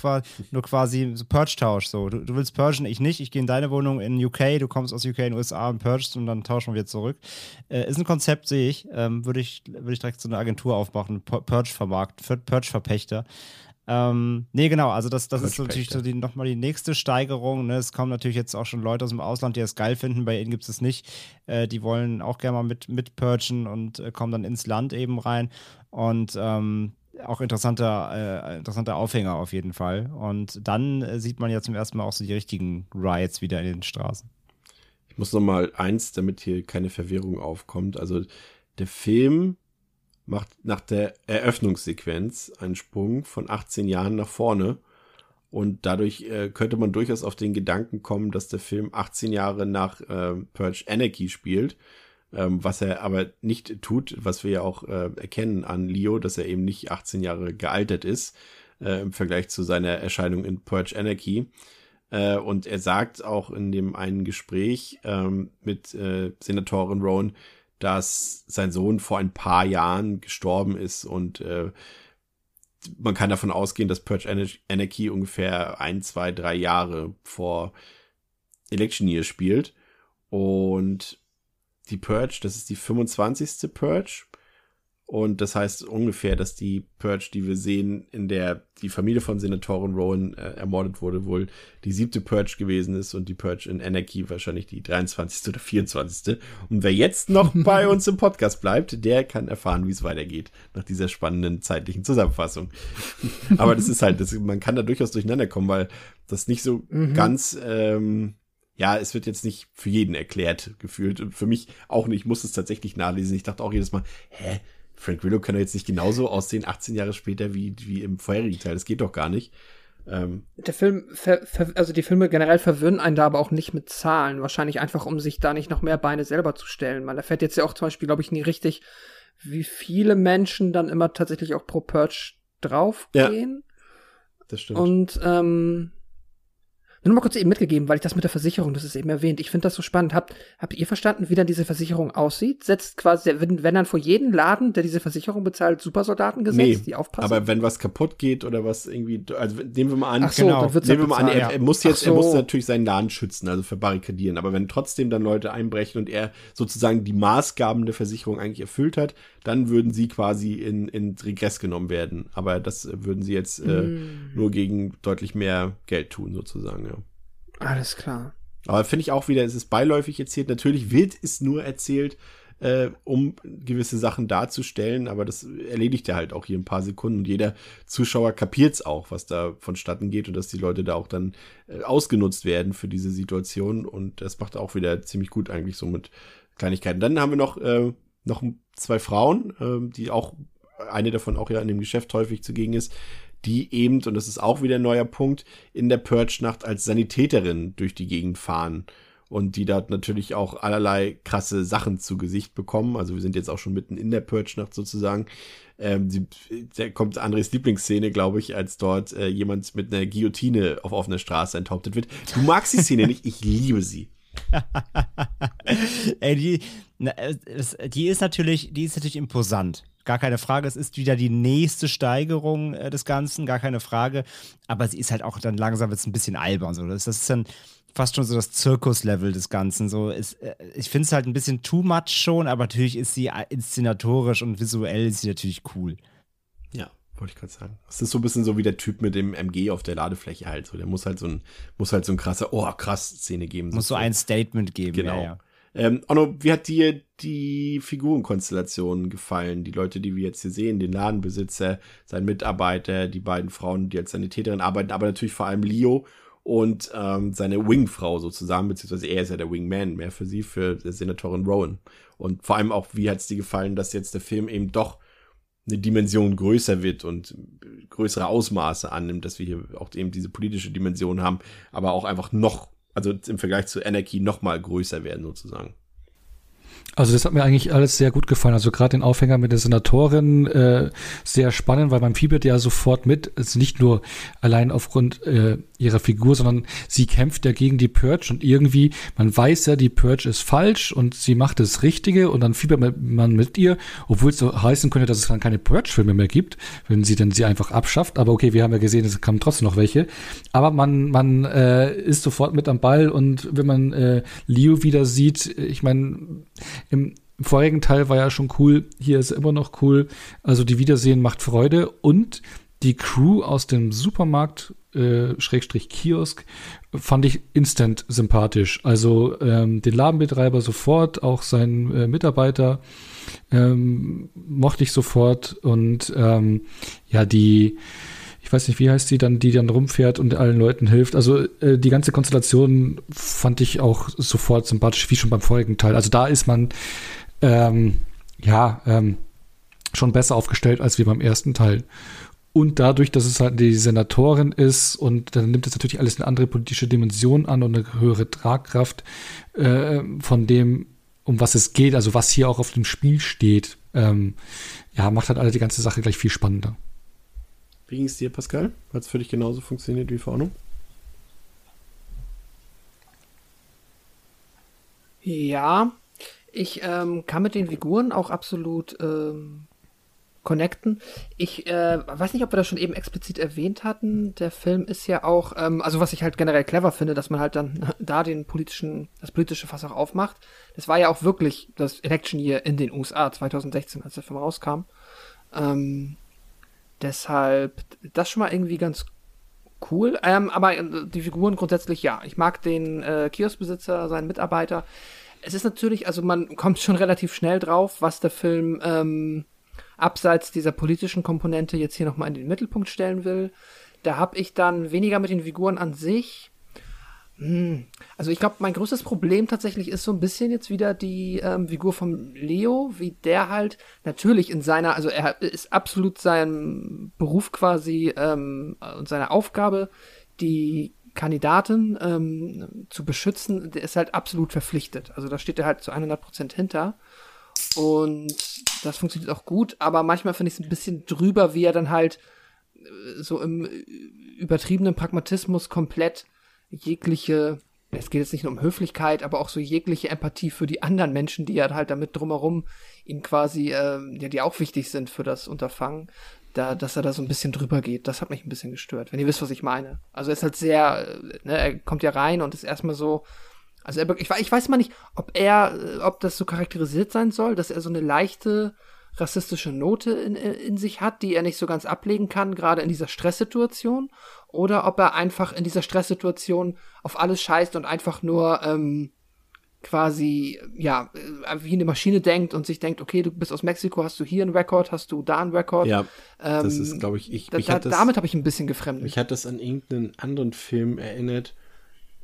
nur quasi so Purge-Tausch. So. Du, du, willst purgen, ich nicht. Ich gehe in deine Wohnung in UK, du kommst aus UK in den USA und purgst und dann tauschen wir zurück. Äh, ist ein Konzept, sehe ich. Ähm, Würde ich, würd ich direkt so eine Agentur aufmachen, Purge-Vermarkt, Purge-Verpächter. Ähm, nee, genau, also das, das ist natürlich so die, nochmal die nächste Steigerung. Ne? Es kommen natürlich jetzt auch schon Leute aus dem Ausland, die das geil finden. Bei ihnen gibt es es nicht. Äh, die wollen auch gerne mal mit, mit purgen und äh, kommen dann ins Land eben rein. Und ähm, auch interessanter, äh, interessanter Aufhänger auf jeden Fall. Und dann äh, sieht man ja zum ersten Mal auch so die richtigen Riots wieder in den Straßen. Ich muss noch mal eins, damit hier keine Verwirrung aufkommt. Also der Film macht nach der Eröffnungssequenz einen Sprung von 18 Jahren nach vorne. Und dadurch äh, könnte man durchaus auf den Gedanken kommen, dass der Film 18 Jahre nach äh, Purge Anarchy spielt. Ähm, was er aber nicht tut, was wir ja auch äh, erkennen an Leo, dass er eben nicht 18 Jahre gealtert ist äh, im Vergleich zu seiner Erscheinung in Purge Anarchy. Äh, und er sagt auch in dem einen Gespräch ähm, mit äh, Senatorin Rowan, dass sein Sohn vor ein paar Jahren gestorben ist und äh, man kann davon ausgehen, dass Purge Anarchy ungefähr ein, zwei, drei Jahre vor Election Year spielt. Und die Purge, das ist die 25. Purge. Und das heißt ungefähr, dass die Purge, die wir sehen, in der die Familie von Senatorin Rowan äh, ermordet wurde, wohl die siebte Purge gewesen ist und die Purge in Anarchy wahrscheinlich die 23. oder 24. Und wer jetzt noch (laughs) bei uns im Podcast bleibt, der kann erfahren, wie es weitergeht, nach dieser spannenden zeitlichen Zusammenfassung. (laughs) Aber das ist halt, das, man kann da durchaus durcheinander kommen, weil das nicht so mhm. ganz ähm, ja, es wird jetzt nicht für jeden erklärt gefühlt und für mich auch nicht. Ich muss es tatsächlich nachlesen. Ich dachte auch jedes Mal, hä, Frank Willow kann doch jetzt nicht genauso aussehen 18 Jahre später wie, wie im vorherigen Teil. Das geht doch gar nicht. Ähm, der Film, also die Filme generell verwirren einen da aber auch nicht mit Zahlen. Wahrscheinlich einfach, um sich da nicht noch mehr Beine selber zu stellen. Man erfährt jetzt ja auch zum Beispiel, glaube ich, nie richtig, wie viele Menschen dann immer tatsächlich auch pro Purge draufgehen. Ja, das stimmt. Und ähm, nur mal kurz eben mitgegeben, weil ich das mit der Versicherung, das ist eben erwähnt. Ich finde das so spannend. Habt, habt ihr verstanden, wie dann diese Versicherung aussieht? Setzt quasi, wenn, wenn dann vor jedem Laden, der diese Versicherung bezahlt, Supersoldaten gesetzt, nee, die aufpassen? Aber wenn was kaputt geht oder was irgendwie, also nehmen wir mal an, so, genau, nehmen wir mal an, er, er muss jetzt, so. er muss natürlich seinen Laden schützen, also verbarrikadieren. Aber wenn trotzdem dann Leute einbrechen und er sozusagen die Maßgaben der Versicherung eigentlich erfüllt hat, dann würden sie quasi in, in Regress genommen werden. Aber das würden sie jetzt äh, mm. nur gegen deutlich mehr Geld tun, sozusagen, ja. Alles klar. Aber finde ich auch wieder, es ist beiläufig erzählt. Natürlich wird es nur erzählt, äh, um gewisse Sachen darzustellen, aber das erledigt er halt auch hier ein paar Sekunden und jeder Zuschauer kapiert es auch, was da vonstatten geht und dass die Leute da auch dann äh, ausgenutzt werden für diese Situation und das macht er auch wieder ziemlich gut eigentlich so mit Kleinigkeiten. Dann haben wir noch, äh, noch zwei Frauen, äh, die auch, eine davon auch ja in dem Geschäft häufig zugegen ist, die eben, und das ist auch wieder ein neuer Punkt, in der Purge-Nacht als Sanitäterin durch die Gegend fahren. Und die dort natürlich auch allerlei krasse Sachen zu Gesicht bekommen. Also wir sind jetzt auch schon mitten in der Purge-Nacht sozusagen. Ähm, die, da kommt Andres Lieblingsszene, glaube ich, als dort äh, jemand mit einer Guillotine auf offener Straße enthauptet wird. Du magst die Szene nicht, ich liebe sie. (laughs) Ey, die, na, die ist natürlich, die ist natürlich imposant. Gar keine Frage. Es ist wieder die nächste Steigerung äh, des Ganzen, gar keine Frage. Aber sie ist halt auch dann langsam jetzt ein bisschen albern. So. Das, das ist dann fast schon so das Zirkuslevel des Ganzen. So ist, äh, ich finde es halt ein bisschen too much schon, aber natürlich ist sie inszenatorisch und visuell ist sie natürlich cool. Wollte ich gerade sagen. Es ist so ein bisschen so wie der Typ mit dem MG auf der Ladefläche halt. So, der muss halt so ein, muss halt so ein krasser, oh krass Szene geben. Muss so, so ein Statement geben. Genau. Ja, ja. Ähm, Onno, wie hat dir die Figurenkonstellation gefallen? Die Leute, die wir jetzt hier sehen, den Ladenbesitzer, sein Mitarbeiter, die beiden Frauen, die als Sanitäterin arbeiten, aber natürlich vor allem Leo und ähm, seine Wingfrau sozusagen, beziehungsweise er ist ja der Wingman mehr für sie, für Senatorin Rowan. Und vor allem auch, wie hat es dir gefallen, dass jetzt der Film eben doch eine Dimension größer wird und größere Ausmaße annimmt, dass wir hier auch eben diese politische Dimension haben, aber auch einfach noch also im Vergleich zu Anarchy noch mal größer werden sozusagen. Also das hat mir eigentlich alles sehr gut gefallen. Also gerade den Aufhänger mit der Senatorin äh, sehr spannend, weil man fiebert ja sofort mit. Es ist nicht nur allein aufgrund äh, ihrer Figur, sondern sie kämpft ja gegen die Purge und irgendwie, man weiß ja, die Purge ist falsch und sie macht das Richtige und dann fiebert man mit ihr, obwohl es so heißen könnte, dass es dann keine Purge-Filme mehr gibt, wenn sie denn sie einfach abschafft. Aber okay, wir haben ja gesehen, es kamen trotzdem noch welche. Aber man, man äh, ist sofort mit am Ball und wenn man äh, Leo wieder sieht, ich meine, im vorigen Teil war ja schon cool, hier ist immer noch cool. Also die Wiedersehen macht Freude und die Crew aus dem Supermarkt äh, Schrägstrich Kiosk fand ich instant sympathisch. Also ähm, den Ladenbetreiber sofort, auch seinen äh, Mitarbeiter ähm, mochte ich sofort und ähm, ja die ich weiß nicht, wie heißt die dann, die dann rumfährt und allen Leuten hilft. Also äh, die ganze Konstellation fand ich auch sofort sympathisch, wie schon beim vorigen Teil. Also da ist man ähm, ja ähm, schon besser aufgestellt als wie beim ersten Teil. Und dadurch, dass es halt die Senatorin ist und dann nimmt es natürlich alles eine andere politische Dimension an und eine höhere Tragkraft äh, von dem, um was es geht, also was hier auch auf dem Spiel steht, ähm, ja, macht halt alle die ganze Sache gleich viel spannender. Wie ging es dir, Pascal? Hat es für dich genauso funktioniert wie Vorno? Ja, ich ähm, kann mit den Figuren auch absolut ähm, connecten. Ich äh, weiß nicht, ob wir das schon eben explizit erwähnt hatten. Der Film ist ja auch, ähm, also was ich halt generell clever finde, dass man halt dann (laughs) da den politischen, das politische Fass auch aufmacht. Das war ja auch wirklich das Election Year in den USA 2016, als der Film rauskam. Ähm, Deshalb, das schon mal irgendwie ganz cool. Ähm, aber äh, die Figuren grundsätzlich ja. Ich mag den äh, Kioskbesitzer, seinen Mitarbeiter. Es ist natürlich, also man (laughs) kommt schon relativ schnell drauf, was der Film ähm, abseits dieser politischen Komponente jetzt hier nochmal in den Mittelpunkt stellen will. Da habe ich dann weniger mit den Figuren an sich. Also ich glaube, mein größtes Problem tatsächlich ist so ein bisschen jetzt wieder die ähm, Figur von Leo, wie der halt natürlich in seiner, also er ist absolut sein Beruf quasi ähm, und seine Aufgabe, die Kandidatin ähm, zu beschützen, der ist halt absolut verpflichtet. Also da steht er halt zu 100 Prozent hinter. Und das funktioniert auch gut, aber manchmal finde ich es ein bisschen drüber, wie er dann halt äh, so im übertriebenen Pragmatismus komplett jegliche, es geht jetzt nicht nur um Höflichkeit, aber auch so jegliche Empathie für die anderen Menschen, die ja halt damit drumherum ihm quasi, äh, ja, die auch wichtig sind für das Unterfangen, da, dass er da so ein bisschen drüber geht. Das hat mich ein bisschen gestört, wenn ihr wisst, was ich meine. Also er ist halt sehr, äh, ne, er kommt ja rein und ist erstmal so, also er, ich, ich weiß mal nicht, ob er, äh, ob das so charakterisiert sein soll, dass er so eine leichte rassistische Note in, in sich hat, die er nicht so ganz ablegen kann, gerade in dieser Stresssituation, oder ob er einfach in dieser Stresssituation auf alles scheißt und einfach nur ähm, quasi, ja, äh, wie eine Maschine denkt und sich denkt, okay, du bist aus Mexiko, hast du hier einen Rekord, hast du da einen Rekord. Ja, ähm, das ist, glaube ich, ich. Da, da, das, damit habe ich ein bisschen gefremdet. Mich hat das an irgendeinen anderen Film erinnert.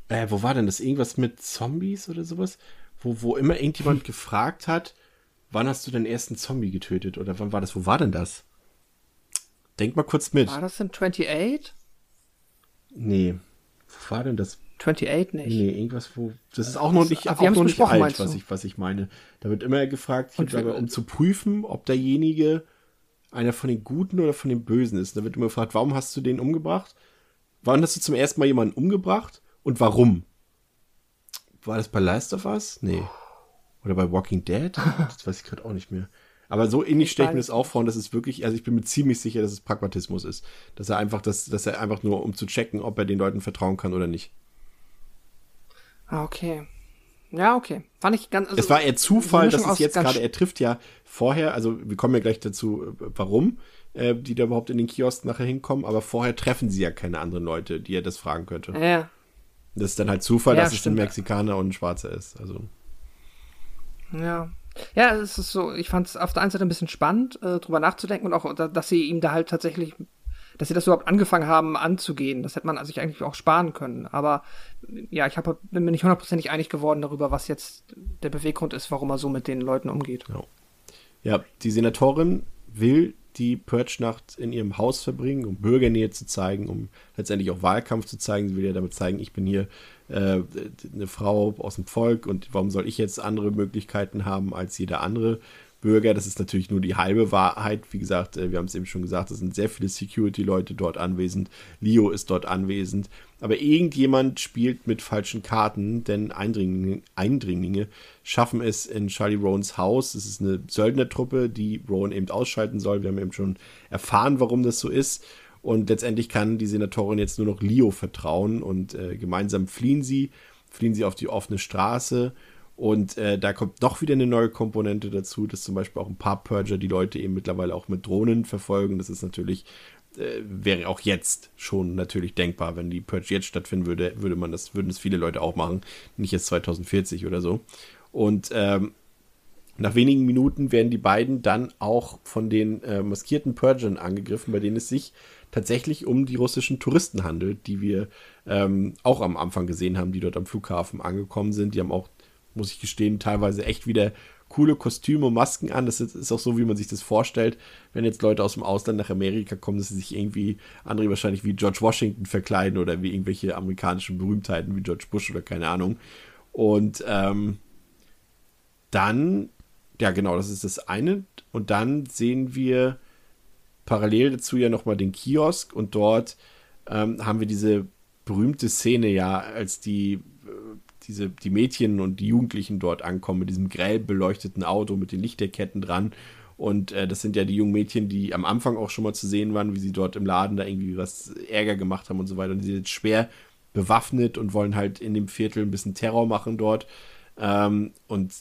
Äh, wo war denn das? Irgendwas mit Zombies oder sowas? Wo, wo immer irgendjemand (laughs) gefragt hat, wann hast du den ersten Zombie getötet? Oder wann war das? Wo war denn das? Denk mal kurz mit. War das in 28? Nee. Wo war denn das? 28 nicht. Nee, irgendwas, wo. Das ist auch noch nicht, Ach, auch noch nicht alt, was ich, was ich meine. Da wird immer gefragt, ich glaube, um zu prüfen, ob derjenige einer von den Guten oder von den Bösen ist. Da wird immer gefragt, warum hast du den umgebracht? Wann hast du zum ersten Mal jemanden umgebracht? Und warum? War das bei Last of Us? Nee. Oder bei Walking Dead? (laughs) Das weiß ich gerade auch nicht mehr. Aber so ähnlich stelle ich mir das auch vor und das ist wirklich, also ich bin mir ziemlich sicher, dass es Pragmatismus ist. Dass er einfach, das, dass er einfach nur, um zu checken, ob er den Leuten vertrauen kann oder nicht. Ah, okay. Ja, okay. Fand ich ganz. Also, es war eher Zufall, dass es jetzt gerade, er trifft ja vorher, also wir kommen ja gleich dazu, warum äh, die da überhaupt in den Kiosk nachher hinkommen, aber vorher treffen sie ja keine anderen Leute, die er das fragen könnte. Ja. Das ist dann halt Zufall, ja, dass stimmt. es ein Mexikaner und ein Schwarzer ist. Also. Ja. Ja, es ist so, ich fand es auf der einen Seite ein bisschen spannend, äh, drüber nachzudenken und auch, dass sie ihm da halt tatsächlich, dass sie das überhaupt angefangen haben anzugehen. Das hätte man sich eigentlich auch sparen können. Aber ja, ich hab, bin mir nicht hundertprozentig einig geworden darüber, was jetzt der Beweggrund ist, warum er so mit den Leuten umgeht. Ja, ja die Senatorin will die Purge-Nacht in ihrem Haus verbringen, um Bürgernähe zu zeigen, um letztendlich auch Wahlkampf zu zeigen. Sie will ja damit zeigen, ich bin hier äh, eine Frau aus dem Volk und warum soll ich jetzt andere Möglichkeiten haben als jeder andere Bürger? Das ist natürlich nur die halbe Wahrheit. Wie gesagt, äh, wir haben es eben schon gesagt, es sind sehr viele Security-Leute dort anwesend. Leo ist dort anwesend. Aber irgendjemand spielt mit falschen Karten, denn Eindringlinge, Eindringlinge schaffen es in Charlie Rowans Haus. Es ist eine Söldnertruppe, die Rowan eben ausschalten soll. Wir haben eben schon erfahren, warum das so ist. Und letztendlich kann die Senatorin jetzt nur noch Leo vertrauen und äh, gemeinsam fliehen sie, fliehen sie auf die offene Straße. Und äh, da kommt noch wieder eine neue Komponente dazu, dass zum Beispiel auch ein paar Purger die Leute eben mittlerweile auch mit Drohnen verfolgen. Das ist natürlich äh, wäre auch jetzt schon natürlich denkbar, wenn die Purge jetzt stattfinden würde, würde man das, würden es viele Leute auch machen, nicht jetzt 2040 oder so. Und ähm, nach wenigen Minuten werden die beiden dann auch von den äh, maskierten Purgern angegriffen, bei denen es sich tatsächlich um die russischen Touristen handelt, die wir ähm, auch am Anfang gesehen haben, die dort am Flughafen angekommen sind. Die haben auch, muss ich gestehen, teilweise echt wieder coole Kostüme und Masken an. Das ist auch so, wie man sich das vorstellt, wenn jetzt Leute aus dem Ausland nach Amerika kommen, dass sie sich irgendwie, andere wahrscheinlich wie George Washington verkleiden oder wie irgendwelche amerikanischen Berühmtheiten wie George Bush oder keine Ahnung. Und ähm, dann, ja genau, das ist das eine. Und dann sehen wir parallel dazu ja nochmal den Kiosk und dort ähm, haben wir diese berühmte Szene ja, als die diese, die Mädchen und die Jugendlichen dort ankommen mit diesem grell beleuchteten Auto mit den Lichterketten dran. Und äh, das sind ja die jungen Mädchen, die am Anfang auch schon mal zu sehen waren, wie sie dort im Laden da irgendwie was Ärger gemacht haben und so weiter. Und die sind jetzt schwer bewaffnet und wollen halt in dem Viertel ein bisschen Terror machen dort. Ähm, und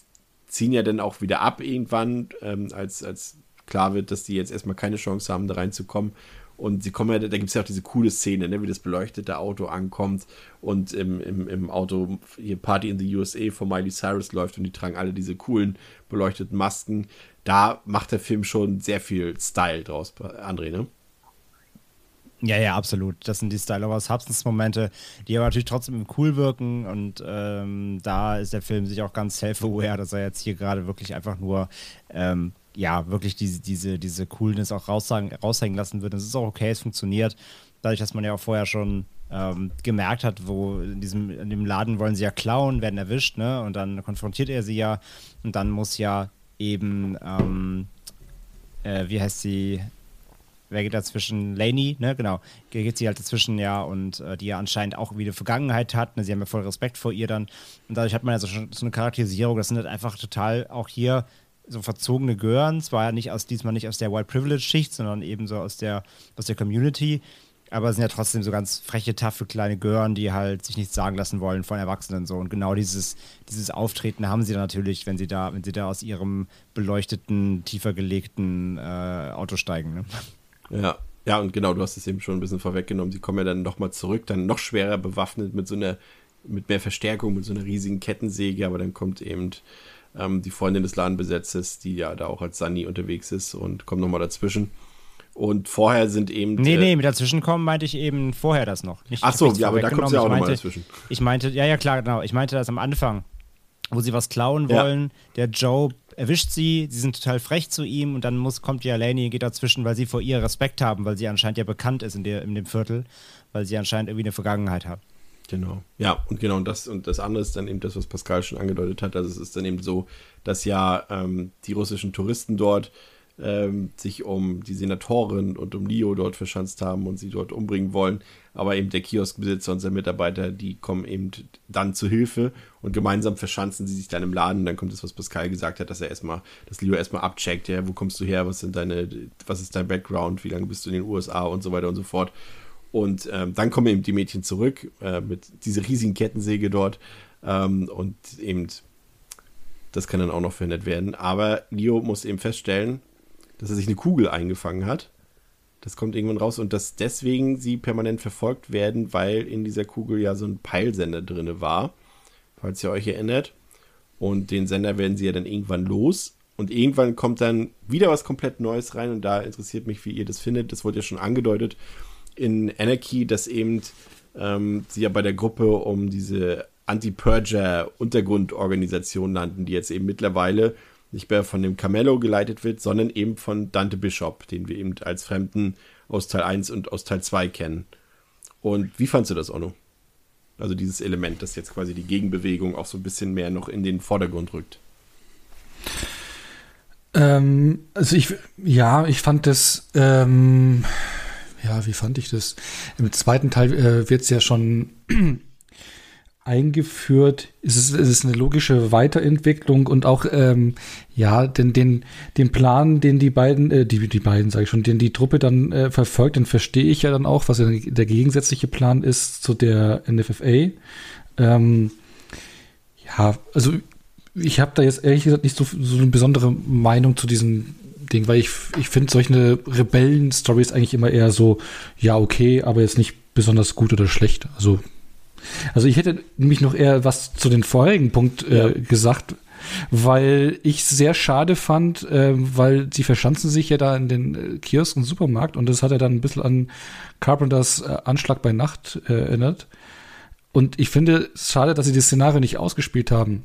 ziehen ja dann auch wieder ab irgendwann, ähm, als, als klar wird, dass die jetzt erstmal keine Chance haben, da reinzukommen. Und sie kommen ja, da gibt es ja auch diese coole Szene, ne, wie das beleuchtete Auto ankommt und im, im, im Auto hier Party in the USA von Miley Cyrus läuft und die tragen alle diese coolen beleuchteten Masken. Da macht der Film schon sehr viel Style draus, André, ne? Ja, ja, absolut. Das sind die Style Over Substance-Momente, die aber natürlich trotzdem cool wirken. Und ähm, da ist der Film sich auch ganz self-aware, dass er jetzt hier gerade wirklich einfach nur ähm, ja, wirklich diese, diese, diese Coolness auch raushängen, lassen wird. Es ist auch okay, es funktioniert. Dadurch, dass man ja auch vorher schon ähm, gemerkt hat, wo in diesem in dem Laden wollen sie ja klauen, werden erwischt, ne? Und dann konfrontiert er sie ja und dann muss ja eben, ähm, äh, wie heißt sie? Wer geht dazwischen? Laney, ne? Genau. Geht sie halt dazwischen, ja, und äh, die ja anscheinend auch wieder Vergangenheit hat. Ne? Sie haben ja voll Respekt vor ihr dann. Und dadurch hat man ja so, so eine Charakterisierung. Das sind halt einfach total auch hier so verzogene Gören, zwar nicht aus diesmal nicht aus der White Privilege Schicht, sondern eben so aus der aus der Community, aber sind ja trotzdem so ganz freche, taffe kleine Gören, die halt sich nichts sagen lassen wollen von Erwachsenen so und genau dieses dieses Auftreten haben sie dann natürlich, wenn sie da wenn sie da aus ihrem beleuchteten, tiefer gelegten äh, Auto steigen. Ne? Ja, ja und genau, du hast es eben schon ein bisschen vorweggenommen. Sie kommen ja dann nochmal zurück, dann noch schwerer bewaffnet mit so einer mit mehr Verstärkung, mit so einer riesigen Kettensäge, aber dann kommt eben ähm, die Freundin des Ladenbesetzers, die ja da auch als Sunny unterwegs ist und kommt nochmal dazwischen. Und vorher sind eben. Nee, nee, mit dazwischen kommen meinte ich eben vorher das noch. Nicht, Ach so, ja, aber da kommt sie ja auch nochmal dazwischen. Ich meinte, ja, ja, klar, genau. Ich meinte das am Anfang, wo sie was klauen wollen. Ja. Der Joe erwischt sie, sie sind total frech zu ihm und dann muss, kommt ja Laney geht dazwischen, weil sie vor ihr Respekt haben, weil sie anscheinend ja bekannt ist in, der, in dem Viertel, weil sie anscheinend irgendwie eine Vergangenheit hat. Genau. Ja, und genau, und das, und das andere ist dann eben das, was Pascal schon angedeutet hat. Also es ist dann eben so, dass ja ähm, die russischen Touristen dort ähm, sich um die Senatorin und um Leo dort verschanzt haben und sie dort umbringen wollen. Aber eben der Kioskbesitzer und sein Mitarbeiter, die kommen eben dann zu Hilfe und gemeinsam verschanzen sie sich dann im Laden. Und dann kommt das, was Pascal gesagt hat, dass er erstmal, dass Leo erstmal abcheckt, ja, wo kommst du her, was sind deine, was ist dein Background, wie lange bist du in den USA und so weiter und so fort. Und ähm, dann kommen eben die Mädchen zurück äh, mit dieser riesigen Kettensäge dort. Ähm, und eben, das kann dann auch noch verhindert werden. Aber Leo muss eben feststellen, dass er sich eine Kugel eingefangen hat. Das kommt irgendwann raus und dass deswegen sie permanent verfolgt werden, weil in dieser Kugel ja so ein Peilsender drin war, falls ihr euch erinnert. Und den Sender werden sie ja dann irgendwann los. Und irgendwann kommt dann wieder was komplett Neues rein und da interessiert mich, wie ihr das findet. Das wurde ja schon angedeutet in Anarchy, dass eben ähm, sie ja bei der Gruppe um diese Anti-Purger-Untergrundorganisation nannten, die jetzt eben mittlerweile nicht mehr von dem Camello geleitet wird, sondern eben von Dante Bishop, den wir eben als Fremden aus Teil 1 und aus Teil 2 kennen. Und wie fandst du das, Onno? Also dieses Element, das jetzt quasi die Gegenbewegung auch so ein bisschen mehr noch in den Vordergrund rückt. Ähm, also ich, ja, ich fand das, ähm, ja, wie fand ich das? Im zweiten Teil äh, wird es ja schon (clears throat) eingeführt. Es ist, es ist eine logische Weiterentwicklung und auch, ähm, ja, den, den, den Plan, den die beiden, äh, die, die beiden, sage ich schon, den die Truppe dann äh, verfolgt, den verstehe ich ja dann auch, was ja der gegensätzliche Plan ist zu der NFFA. Ähm, ja, also ich habe da jetzt ehrlich gesagt nicht so, so eine besondere Meinung zu diesem Ding, weil ich, ich finde solche Rebellen-Stories eigentlich immer eher so, ja, okay, aber jetzt nicht besonders gut oder schlecht. Also, also ich hätte nämlich noch eher was zu den vorherigen Punkt äh, ja. gesagt, weil ich sehr schade fand, äh, weil sie verschanzen sich ja da in den äh, Kiosk und Supermarkt und das hat ja dann ein bisschen an Carpenters äh, Anschlag bei Nacht äh, erinnert. Und ich finde es schade, dass sie das Szenario nicht ausgespielt haben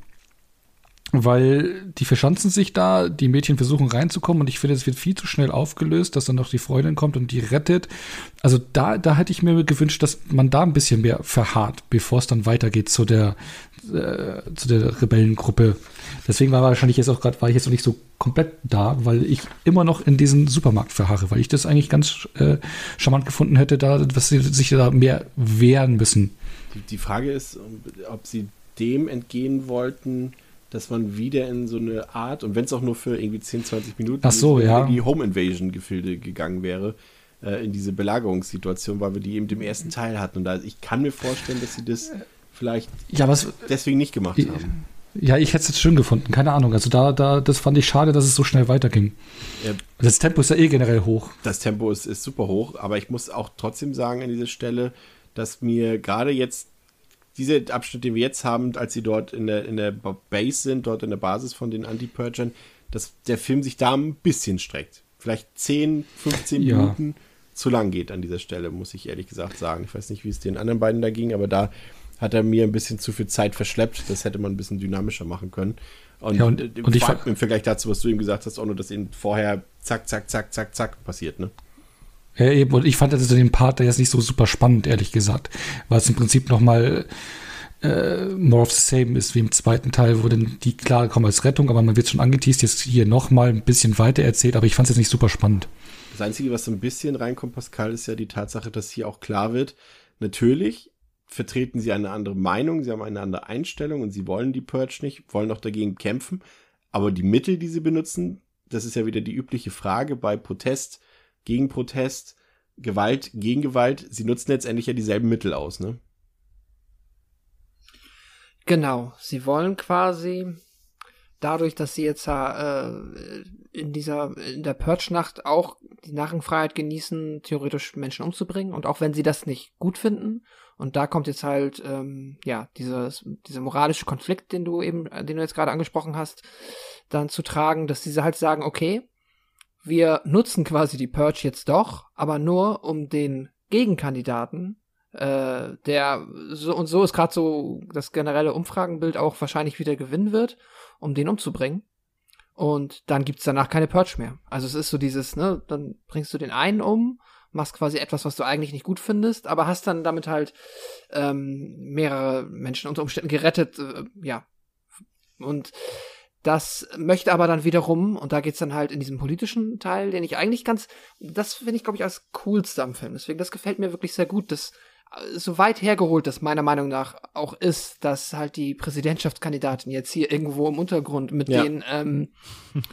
weil die verschanzen sich da, die Mädchen versuchen reinzukommen und ich finde, es wird viel zu schnell aufgelöst, dass dann noch die Freundin kommt und die rettet. Also da, da hätte ich mir gewünscht, dass man da ein bisschen mehr verharrt, bevor es dann weitergeht zu der, äh, zu der Rebellengruppe. Deswegen war wahrscheinlich jetzt auch gerade, war ich jetzt noch nicht so komplett da, weil ich immer noch in diesen Supermarkt verharre, weil ich das eigentlich ganz äh, charmant gefunden hätte, da, dass sie sich da mehr wehren müssen. Die, die Frage ist, ob sie dem entgehen wollten, dass man wieder in so eine Art, und wenn es auch nur für irgendwie 10, 20 Minuten so, in ja. die Home Invasion Gefilde gegangen wäre, äh, in diese Belagerungssituation, weil wir die eben im ersten Teil hatten. Und da, ich kann mir vorstellen, dass sie das vielleicht ja, was, deswegen nicht gemacht ich, haben. Ja, ich hätte es jetzt schön gefunden, keine Ahnung. Also da, da, das fand ich schade, dass es so schnell weiterging. Ja, das Tempo ist ja eh generell hoch. Das Tempo ist, ist super hoch, aber ich muss auch trotzdem sagen an dieser Stelle, dass mir gerade jetzt dieser Abschnitt, den wir jetzt haben, als sie dort in der, in der Base sind, dort in der Basis von den Anti-Purgern, dass der Film sich da ein bisschen streckt. Vielleicht 10, 15 ja. Minuten zu lang geht an dieser Stelle, muss ich ehrlich gesagt sagen. Ich weiß nicht, wie es den anderen beiden da ging, aber da hat er mir ein bisschen zu viel Zeit verschleppt. Das hätte man ein bisschen dynamischer machen können. Und, ja, und, im, und ich im Vergleich dazu, was du ihm gesagt hast, auch nur, dass ihn vorher zack, zack, zack, zack, zack passiert, ne? Ja, eben. Und ich fand also den Part da jetzt nicht so super spannend, ehrlich gesagt. Weil es im Prinzip nochmal äh, more of the same ist wie im zweiten Teil, wo dann die klar kommen als Rettung, aber man wird schon angeteased, jetzt hier nochmal ein bisschen weiter erzählt, aber ich fand es jetzt nicht super spannend. Das Einzige, was so ein bisschen reinkommt, Pascal, ist ja die Tatsache, dass hier auch klar wird, natürlich vertreten sie eine andere Meinung, sie haben eine andere Einstellung und sie wollen die Purge nicht, wollen auch dagegen kämpfen, aber die Mittel, die sie benutzen, das ist ja wieder die übliche Frage bei Protest, gegen Protest, Gewalt gegen Gewalt, sie nutzen letztendlich ja dieselben Mittel aus, ne? Genau, sie wollen quasi dadurch, dass sie jetzt äh, in dieser in der Purge-Nacht auch die Narrenfreiheit genießen, theoretisch Menschen umzubringen und auch wenn sie das nicht gut finden und da kommt jetzt halt ähm, ja dieses dieser moralische Konflikt, den du eben, den du jetzt gerade angesprochen hast, dann zu tragen, dass diese halt sagen, okay, wir nutzen quasi die Purge jetzt doch, aber nur um den Gegenkandidaten, äh, der so und so ist gerade so das generelle Umfragenbild auch wahrscheinlich wieder gewinnen wird, um den umzubringen. Und dann gibt's danach keine Purge mehr. Also es ist so dieses, ne, dann bringst du den einen um, machst quasi etwas, was du eigentlich nicht gut findest, aber hast dann damit halt ähm, mehrere Menschen unter Umständen gerettet, äh, ja. Und das möchte aber dann wiederum, und da geht's dann halt in diesem politischen Teil, den ich eigentlich ganz, das finde ich, glaube ich, als coolste am Film. Deswegen, das gefällt mir wirklich sehr gut, dass äh, so weit hergeholt das meiner Meinung nach auch ist, dass halt die Präsidentschaftskandidatin jetzt hier irgendwo im Untergrund mit ja. den ähm,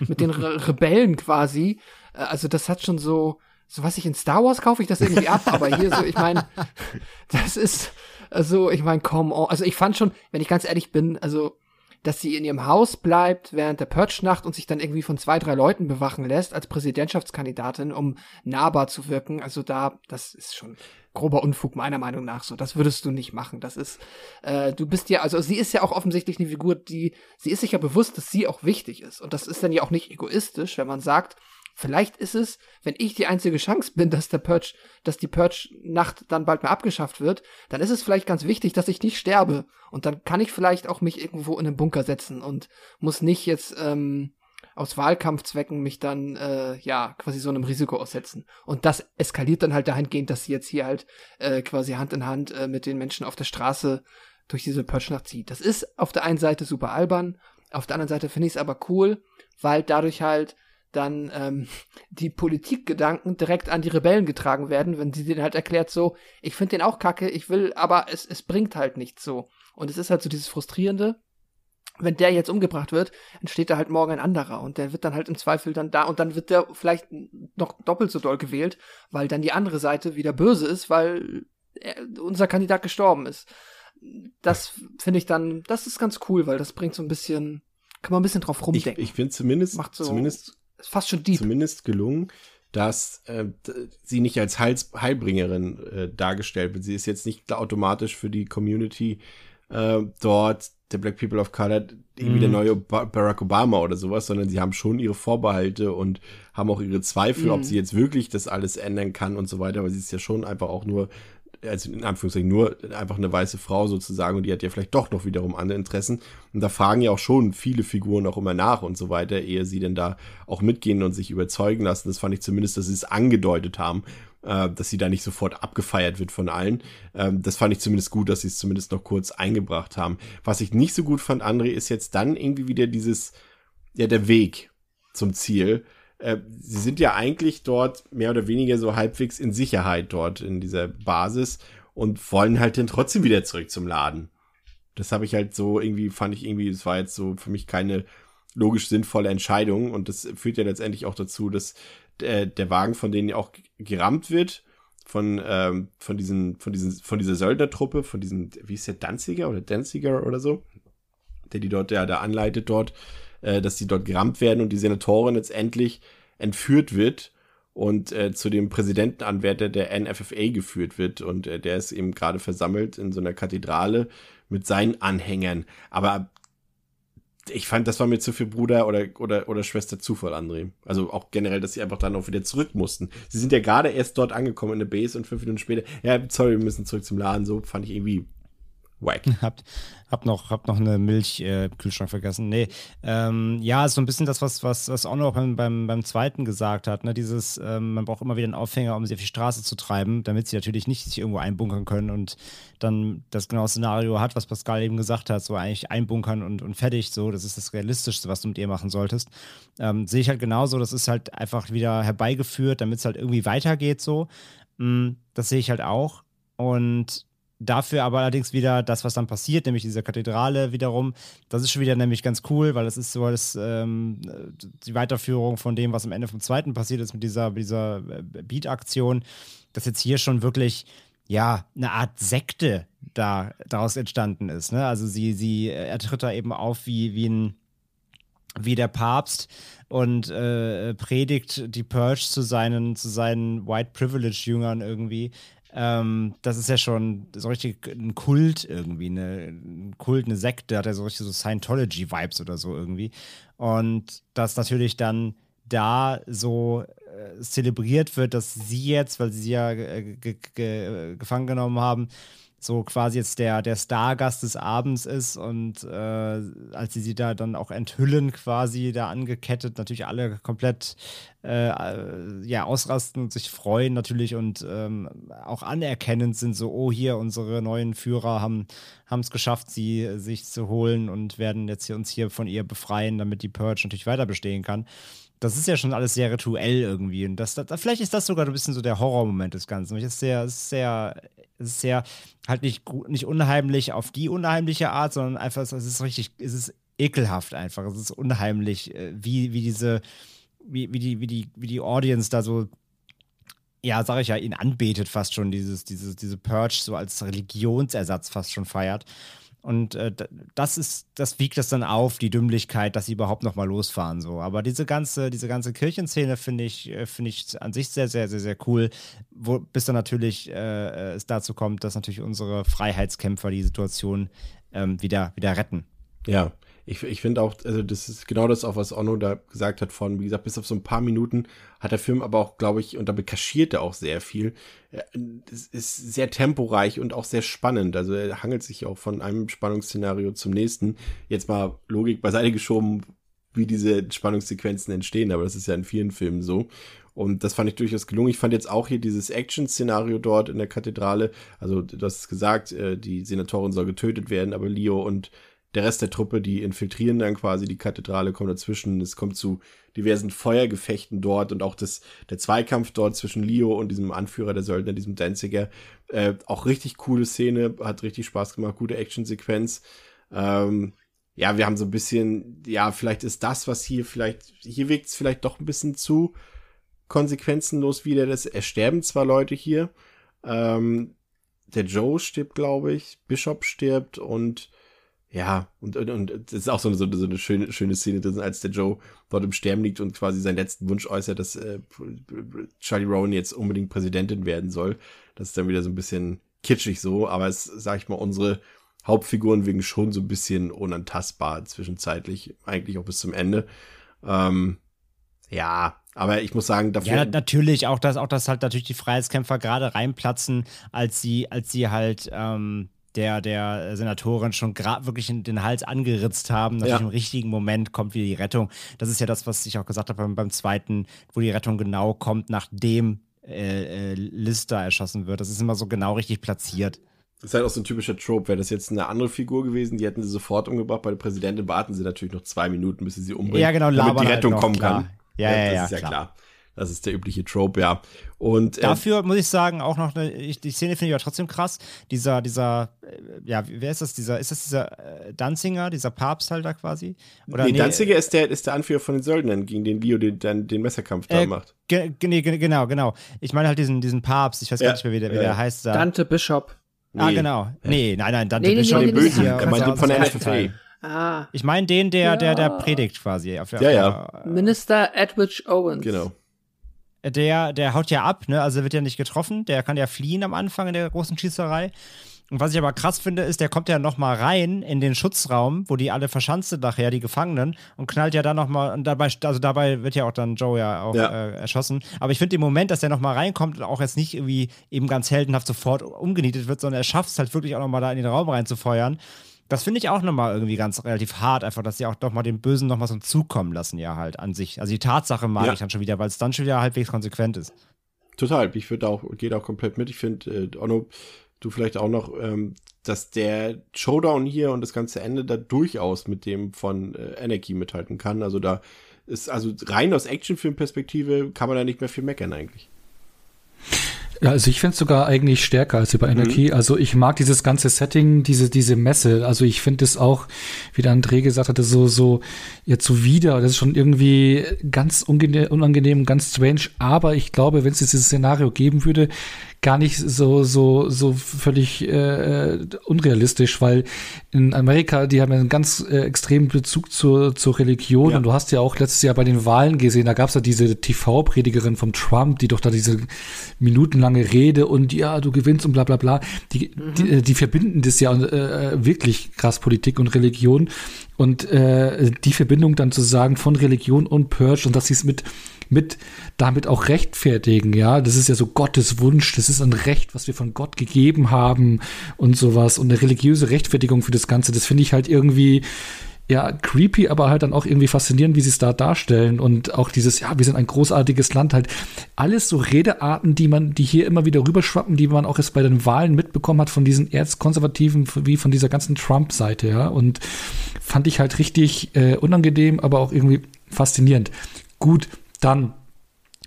mit den Re Rebellen quasi, äh, also das hat schon so, so was ich in Star Wars kaufe ich das irgendwie ab, aber hier so, ich meine, (laughs) das ist, also ich meine, komm, also ich fand schon, wenn ich ganz ehrlich bin, also dass sie in ihrem Haus bleibt während der Purge-Nacht und sich dann irgendwie von zwei, drei Leuten bewachen lässt als Präsidentschaftskandidatin, um nahbar zu wirken. Also da, das ist schon grober Unfug meiner Meinung nach so. Das würdest du nicht machen. Das ist, äh, du bist ja, also sie ist ja auch offensichtlich eine Figur, die, sie ist sich ja bewusst, dass sie auch wichtig ist. Und das ist dann ja auch nicht egoistisch, wenn man sagt, Vielleicht ist es, wenn ich die einzige Chance bin, dass der Purge, dass die Purge-Nacht dann bald mal abgeschafft wird, dann ist es vielleicht ganz wichtig, dass ich nicht sterbe. Und dann kann ich vielleicht auch mich irgendwo in einen Bunker setzen und muss nicht jetzt ähm, aus Wahlkampfzwecken mich dann, äh, ja, quasi so einem Risiko aussetzen. Und das eskaliert dann halt dahingehend, dass sie jetzt hier halt äh, quasi Hand in Hand äh, mit den Menschen auf der Straße durch diese Purge-Nacht zieht. Das ist auf der einen Seite super albern, auf der anderen Seite finde ich es aber cool, weil dadurch halt dann ähm, (laughs) die Politikgedanken direkt an die Rebellen getragen werden, wenn sie denen halt erklärt so, ich finde den auch kacke, ich will, aber es, es bringt halt nichts so. Und es ist halt so dieses Frustrierende, wenn der jetzt umgebracht wird, entsteht da halt morgen ein anderer und der wird dann halt im Zweifel dann da und dann wird der vielleicht noch doppelt so doll gewählt, weil dann die andere Seite wieder böse ist, weil er, unser Kandidat gestorben ist. Das finde ich dann, das ist ganz cool, weil das bringt so ein bisschen, kann man ein bisschen drauf rumdenken. Ich, ich finde zumindest, Macht so, zumindest, fast schon deep. zumindest gelungen, dass äh, sie nicht als Heils Heilbringerin äh, dargestellt wird. Sie ist jetzt nicht automatisch für die Community äh, dort der Black People of Color irgendwie der neue ba Barack Obama oder sowas, sondern sie haben schon ihre Vorbehalte und haben auch ihre Zweifel, Mhm. ob sie jetzt wirklich das alles ändern kann und so weiter, aber sie ist ja schon einfach auch nur, also in Anführungszeichen nur einfach eine weiße Frau sozusagen und die hat ja vielleicht doch noch wiederum andere Interessen und da fragen ja auch schon viele Figuren auch immer nach und so weiter, ehe sie denn da auch mitgehen und sich überzeugen lassen. Das fand ich zumindest, dass sie es angedeutet haben, äh, dass sie da nicht sofort abgefeiert wird von allen. Ähm, das fand ich zumindest gut, dass sie es zumindest noch kurz eingebracht haben. Was ich nicht so gut fand, André, ist jetzt dann irgendwie wieder dieses, ja, der Weg zum Ziel. Äh, sie sind ja eigentlich dort mehr oder weniger so halbwegs in Sicherheit dort in dieser Basis und wollen halt dann trotzdem wieder zurück zum Laden. Das habe ich halt so irgendwie, fand ich irgendwie, es war jetzt so für mich keine logisch sinnvolle Entscheidung und das führt ja letztendlich auch dazu, dass der, der Wagen von denen ja auch gerammt wird von ähm, von diesen von diesen von dieser Söldnertruppe von diesen wie ist der Danziger oder Danziger oder so der die dort der da anleitet dort äh, dass die dort gerammt werden und die Senatorin letztendlich entführt wird und äh, zu dem Präsidentenanwärter der NFFA geführt wird und äh, der ist eben gerade versammelt in so einer Kathedrale mit seinen Anhängern aber ich fand, das war mir zu viel Bruder oder, oder, oder Schwester Zufall, André. Also auch generell, dass sie einfach dann auch wieder zurück mussten. Sie sind ja gerade erst dort angekommen in der Base und fünf Minuten später, ja, sorry, wir müssen zurück zum Laden. So fand ich irgendwie wack. (laughs) Habt, hab noch, hab noch eine Milch äh, Kühlschrank vergessen. Nee, ähm, ja, ist so ein bisschen das, was, was, was auch noch beim, beim, beim zweiten gesagt hat. Ne? Dieses, ähm, man braucht immer wieder einen Aufhänger, um sie auf die Straße zu treiben, damit sie natürlich nicht sich irgendwo einbunkern können und dann das genaue Szenario hat, was Pascal eben gesagt hat, so eigentlich einbunkern und, und fertig. So, das ist das Realistischste, was du mit ihr machen solltest. Ähm, Sehe ich halt genauso. Das ist halt einfach wieder herbeigeführt, damit es halt irgendwie weitergeht. So, mm, das sehe ich halt auch. Und Dafür aber allerdings wieder das, was dann passiert, nämlich diese Kathedrale wiederum, das ist schon wieder nämlich ganz cool, weil das ist so das, ähm, die Weiterführung von dem, was am Ende vom zweiten passiert ist mit dieser, dieser äh, Beat-Aktion, dass jetzt hier schon wirklich ja, eine Art Sekte da daraus entstanden ist. Ne? Also sie, sie er tritt da eben auf wie, wie ein wie der Papst und äh, predigt die Purge zu seinen, zu seinen White Privilege-Jüngern irgendwie. Ähm, das ist ja schon so richtig ein Kult irgendwie, eine, ein Kult, eine Sekte, hat ja so richtig so Scientology-Vibes oder so irgendwie. Und das natürlich dann da so äh, zelebriert wird, dass sie jetzt, weil sie sie ja äh, ge ge gefangen genommen haben, so quasi jetzt der, der Stargast des Abends ist und äh, als sie sie da dann auch enthüllen, quasi da angekettet, natürlich alle komplett äh, ja, ausrasten und sich freuen natürlich und ähm, auch anerkennend sind, so, oh, hier, unsere neuen Führer haben es geschafft, sie sich zu holen und werden jetzt hier, uns hier von ihr befreien, damit die Purge natürlich weiter bestehen kann. Das ist ja schon alles sehr rituell irgendwie. Und das, das, vielleicht ist das sogar ein bisschen so der Horrormoment des Ganzen. Es ist sehr, sehr, sehr halt nicht, nicht unheimlich auf die unheimliche Art, sondern einfach, es ist richtig, es ist ekelhaft einfach. Es ist unheimlich, wie, wie diese, wie, wie, die, wie, die, wie die Audience da so, ja, sag ich ja, ihn anbetet fast schon, dieses, dieses, diese Purge so als Religionsersatz fast schon feiert. Und äh, das ist, das wiegt das dann auf, die Dümmlichkeit, dass sie überhaupt noch mal losfahren. So. Aber diese ganze, diese ganze Kirchenszene finde ich, finde ich an sich sehr, sehr, sehr, sehr cool. Wo, bis dann natürlich äh, es dazu kommt, dass natürlich unsere Freiheitskämpfer die Situation ähm, wieder, wieder retten. Ja, ich, ich finde auch, also das ist genau das auch, was Onno da gesagt hat von, wie gesagt, bis auf so ein paar Minuten hat der Film aber auch, glaube ich, und damit kaschiert er auch sehr viel. Es ist sehr temporeich und auch sehr spannend. Also er hangelt sich auch von einem Spannungsszenario zum nächsten. Jetzt mal Logik beiseite geschoben, wie diese Spannungssequenzen entstehen, aber das ist ja in vielen Filmen so. Und das fand ich durchaus gelungen. Ich fand jetzt auch hier dieses Action-Szenario dort in der Kathedrale. Also, du hast es gesagt, äh, die Senatorin soll getötet werden, aber Leo und der Rest der Truppe, die infiltrieren dann quasi die Kathedrale, kommen dazwischen. Es kommt zu diversen Feuergefechten dort und auch das, der Zweikampf dort zwischen Leo und diesem Anführer der Söldner, diesem Danziger. Äh, auch richtig coole Szene, hat richtig Spaß gemacht, gute Actionsequenz. Ähm, ja, wir haben so ein bisschen, ja, vielleicht ist das, was hier vielleicht, hier wirkt es vielleicht doch ein bisschen zu konsequenzenlos wieder. Das, es sterben zwar Leute hier, ähm, der Joe stirbt, glaube ich, Bishop stirbt und ja, und, und, und das ist auch so eine, so eine schöne, schöne Szene drin, als der Joe dort im Sterben liegt und quasi seinen letzten Wunsch äußert, dass äh, Charlie Rowan jetzt unbedingt Präsidentin werden soll. Das ist dann wieder so ein bisschen kitschig so, aber es, sag ich mal, unsere Hauptfiguren wegen schon so ein bisschen unantastbar zwischenzeitlich, eigentlich auch bis zum Ende. Ähm, ja, aber ich muss sagen, dafür. Ja, natürlich, auch dass, auch dass halt natürlich die Freiheitskämpfer gerade reinplatzen, als sie, als sie halt ähm, der, der Senatorin schon gerade wirklich in den Hals angeritzt haben. Natürlich ja. im richtigen Moment kommt wieder die Rettung. Das ist ja das, was ich auch gesagt habe beim, beim zweiten, wo die Rettung genau kommt, nachdem äh, äh, Lister erschossen wird. Das ist immer so genau richtig platziert. Das ist halt auch so ein typischer Trope. Wäre das jetzt eine andere Figur gewesen, die hätten sie sofort umgebracht. Bei der Präsidentin warten sie natürlich noch zwei Minuten, bis sie sie umbringen, ja, genau, damit die halt Rettung halt kommen klar. kann. Ja, ja, ja, das ja, ist ja klar. klar. Das ist der übliche Trope, ja. Und äh, Dafür muss ich sagen, auch noch, eine, ich, die Szene finde ich aber trotzdem krass. Dieser, dieser, äh, ja, wer ist das? Dieser, ist das dieser äh, Danzinger, dieser Papst halt da quasi? Oder nee, Danziger ist der, ist der Anführer von den Söldnern, gegen den Leo den, den, den Messerkampf da Äh, macht. ge, nee, ge- genau, genau. Ich meine halt diesen, diesen Papst, ich weiß Ja, gar nicht mehr, wie der, wie ja. der heißt. Da. Dante Bishop. ah, Nee. genau. Nee, nein, nein, Dante Nee, nee, Bishop nee, Den nee, er aus meinte aus von der NFFA. Teil. Ah, Ich meine den, der, der, der Ja. predigt quasi. Auf, auf Ja, ja. der- Minister Edwidge Owens. Genau. Der, der haut ja ab, ne? Also wird ja nicht getroffen. Der kann ja fliehen am Anfang in der großen Schießerei. Und was ich aber krass finde, ist, der kommt ja noch mal rein in den Schutzraum, wo die alle verschanzt sind nachher, die Gefangenen, und knallt ja dann noch mal, und dabei, also dabei wird ja auch dann Joe ja auch Ja. Äh, erschossen. Aber ich finde den Moment, dass der noch mal reinkommt und auch jetzt nicht irgendwie eben ganz heldenhaft sofort umgenietet wird, sondern er schafft es halt wirklich auch noch mal da in den Raum reinzufeuern. Das finde ich auch nochmal irgendwie ganz relativ hart, einfach, dass sie auch doch mal den Bösen nochmal so zukommen lassen, ja, halt an sich. Also die Tatsache mag Ja. ich dann schon wieder, weil es dann schon wieder halbwegs konsequent ist. Total. Ich würde auch, geht auch komplett mit. Ich finde, äh, Onno, du vielleicht auch noch, ähm, dass der Showdown hier und das ganze Ende da durchaus mit dem von äh, Anarchy mithalten kann. Also da ist, also rein aus Actionfilmperspektive kann man da nicht mehr viel meckern eigentlich. Ja, also ich finde es sogar eigentlich stärker als über Anarchy. Also ich mag dieses ganze Setting, diese, diese Messe. Also ich finde es auch, wie der André gesagt hatte, so, so jetzt so wieder. Das ist schon irgendwie ganz unangenehm, ganz strange. Aber ich glaube, wenn es dieses Szenario geben würde, gar nicht so, so, so völlig äh, unrealistisch, weil in Amerika, die haben ja einen ganz äh, extremen Bezug zur, zur Religion Ja. und du hast ja auch letztes Jahr bei den Wahlen gesehen, da gab es ja diese TV-Predigerin vom Trump, die doch da diese minutenlange Rede und ja, du gewinnst und bla bla bla. Die, die, äh, die verbinden das ja äh, wirklich krass Politik und Religion. Und äh, die Verbindung dann zu sagen von Religion und Purge und dass sie es mit mit damit auch rechtfertigen, ja, das ist ja so Gottes Wunsch, das ist ein Recht, was wir von Gott gegeben haben und sowas und eine religiöse Rechtfertigung für das Ganze, das finde ich halt irgendwie ja, creepy, aber halt dann auch irgendwie faszinierend, wie sie es da darstellen und auch dieses, ja, wir sind ein großartiges Land, halt. Alles so Redearten, die man, die hier immer wieder rüberschwappen, die man auch jetzt bei den Wahlen mitbekommen hat von diesen Erzkonservativen, wie von dieser ganzen Trump-Seite, ja, und fand ich halt richtig äh, unangenehm, aber auch irgendwie faszinierend. Gut, dann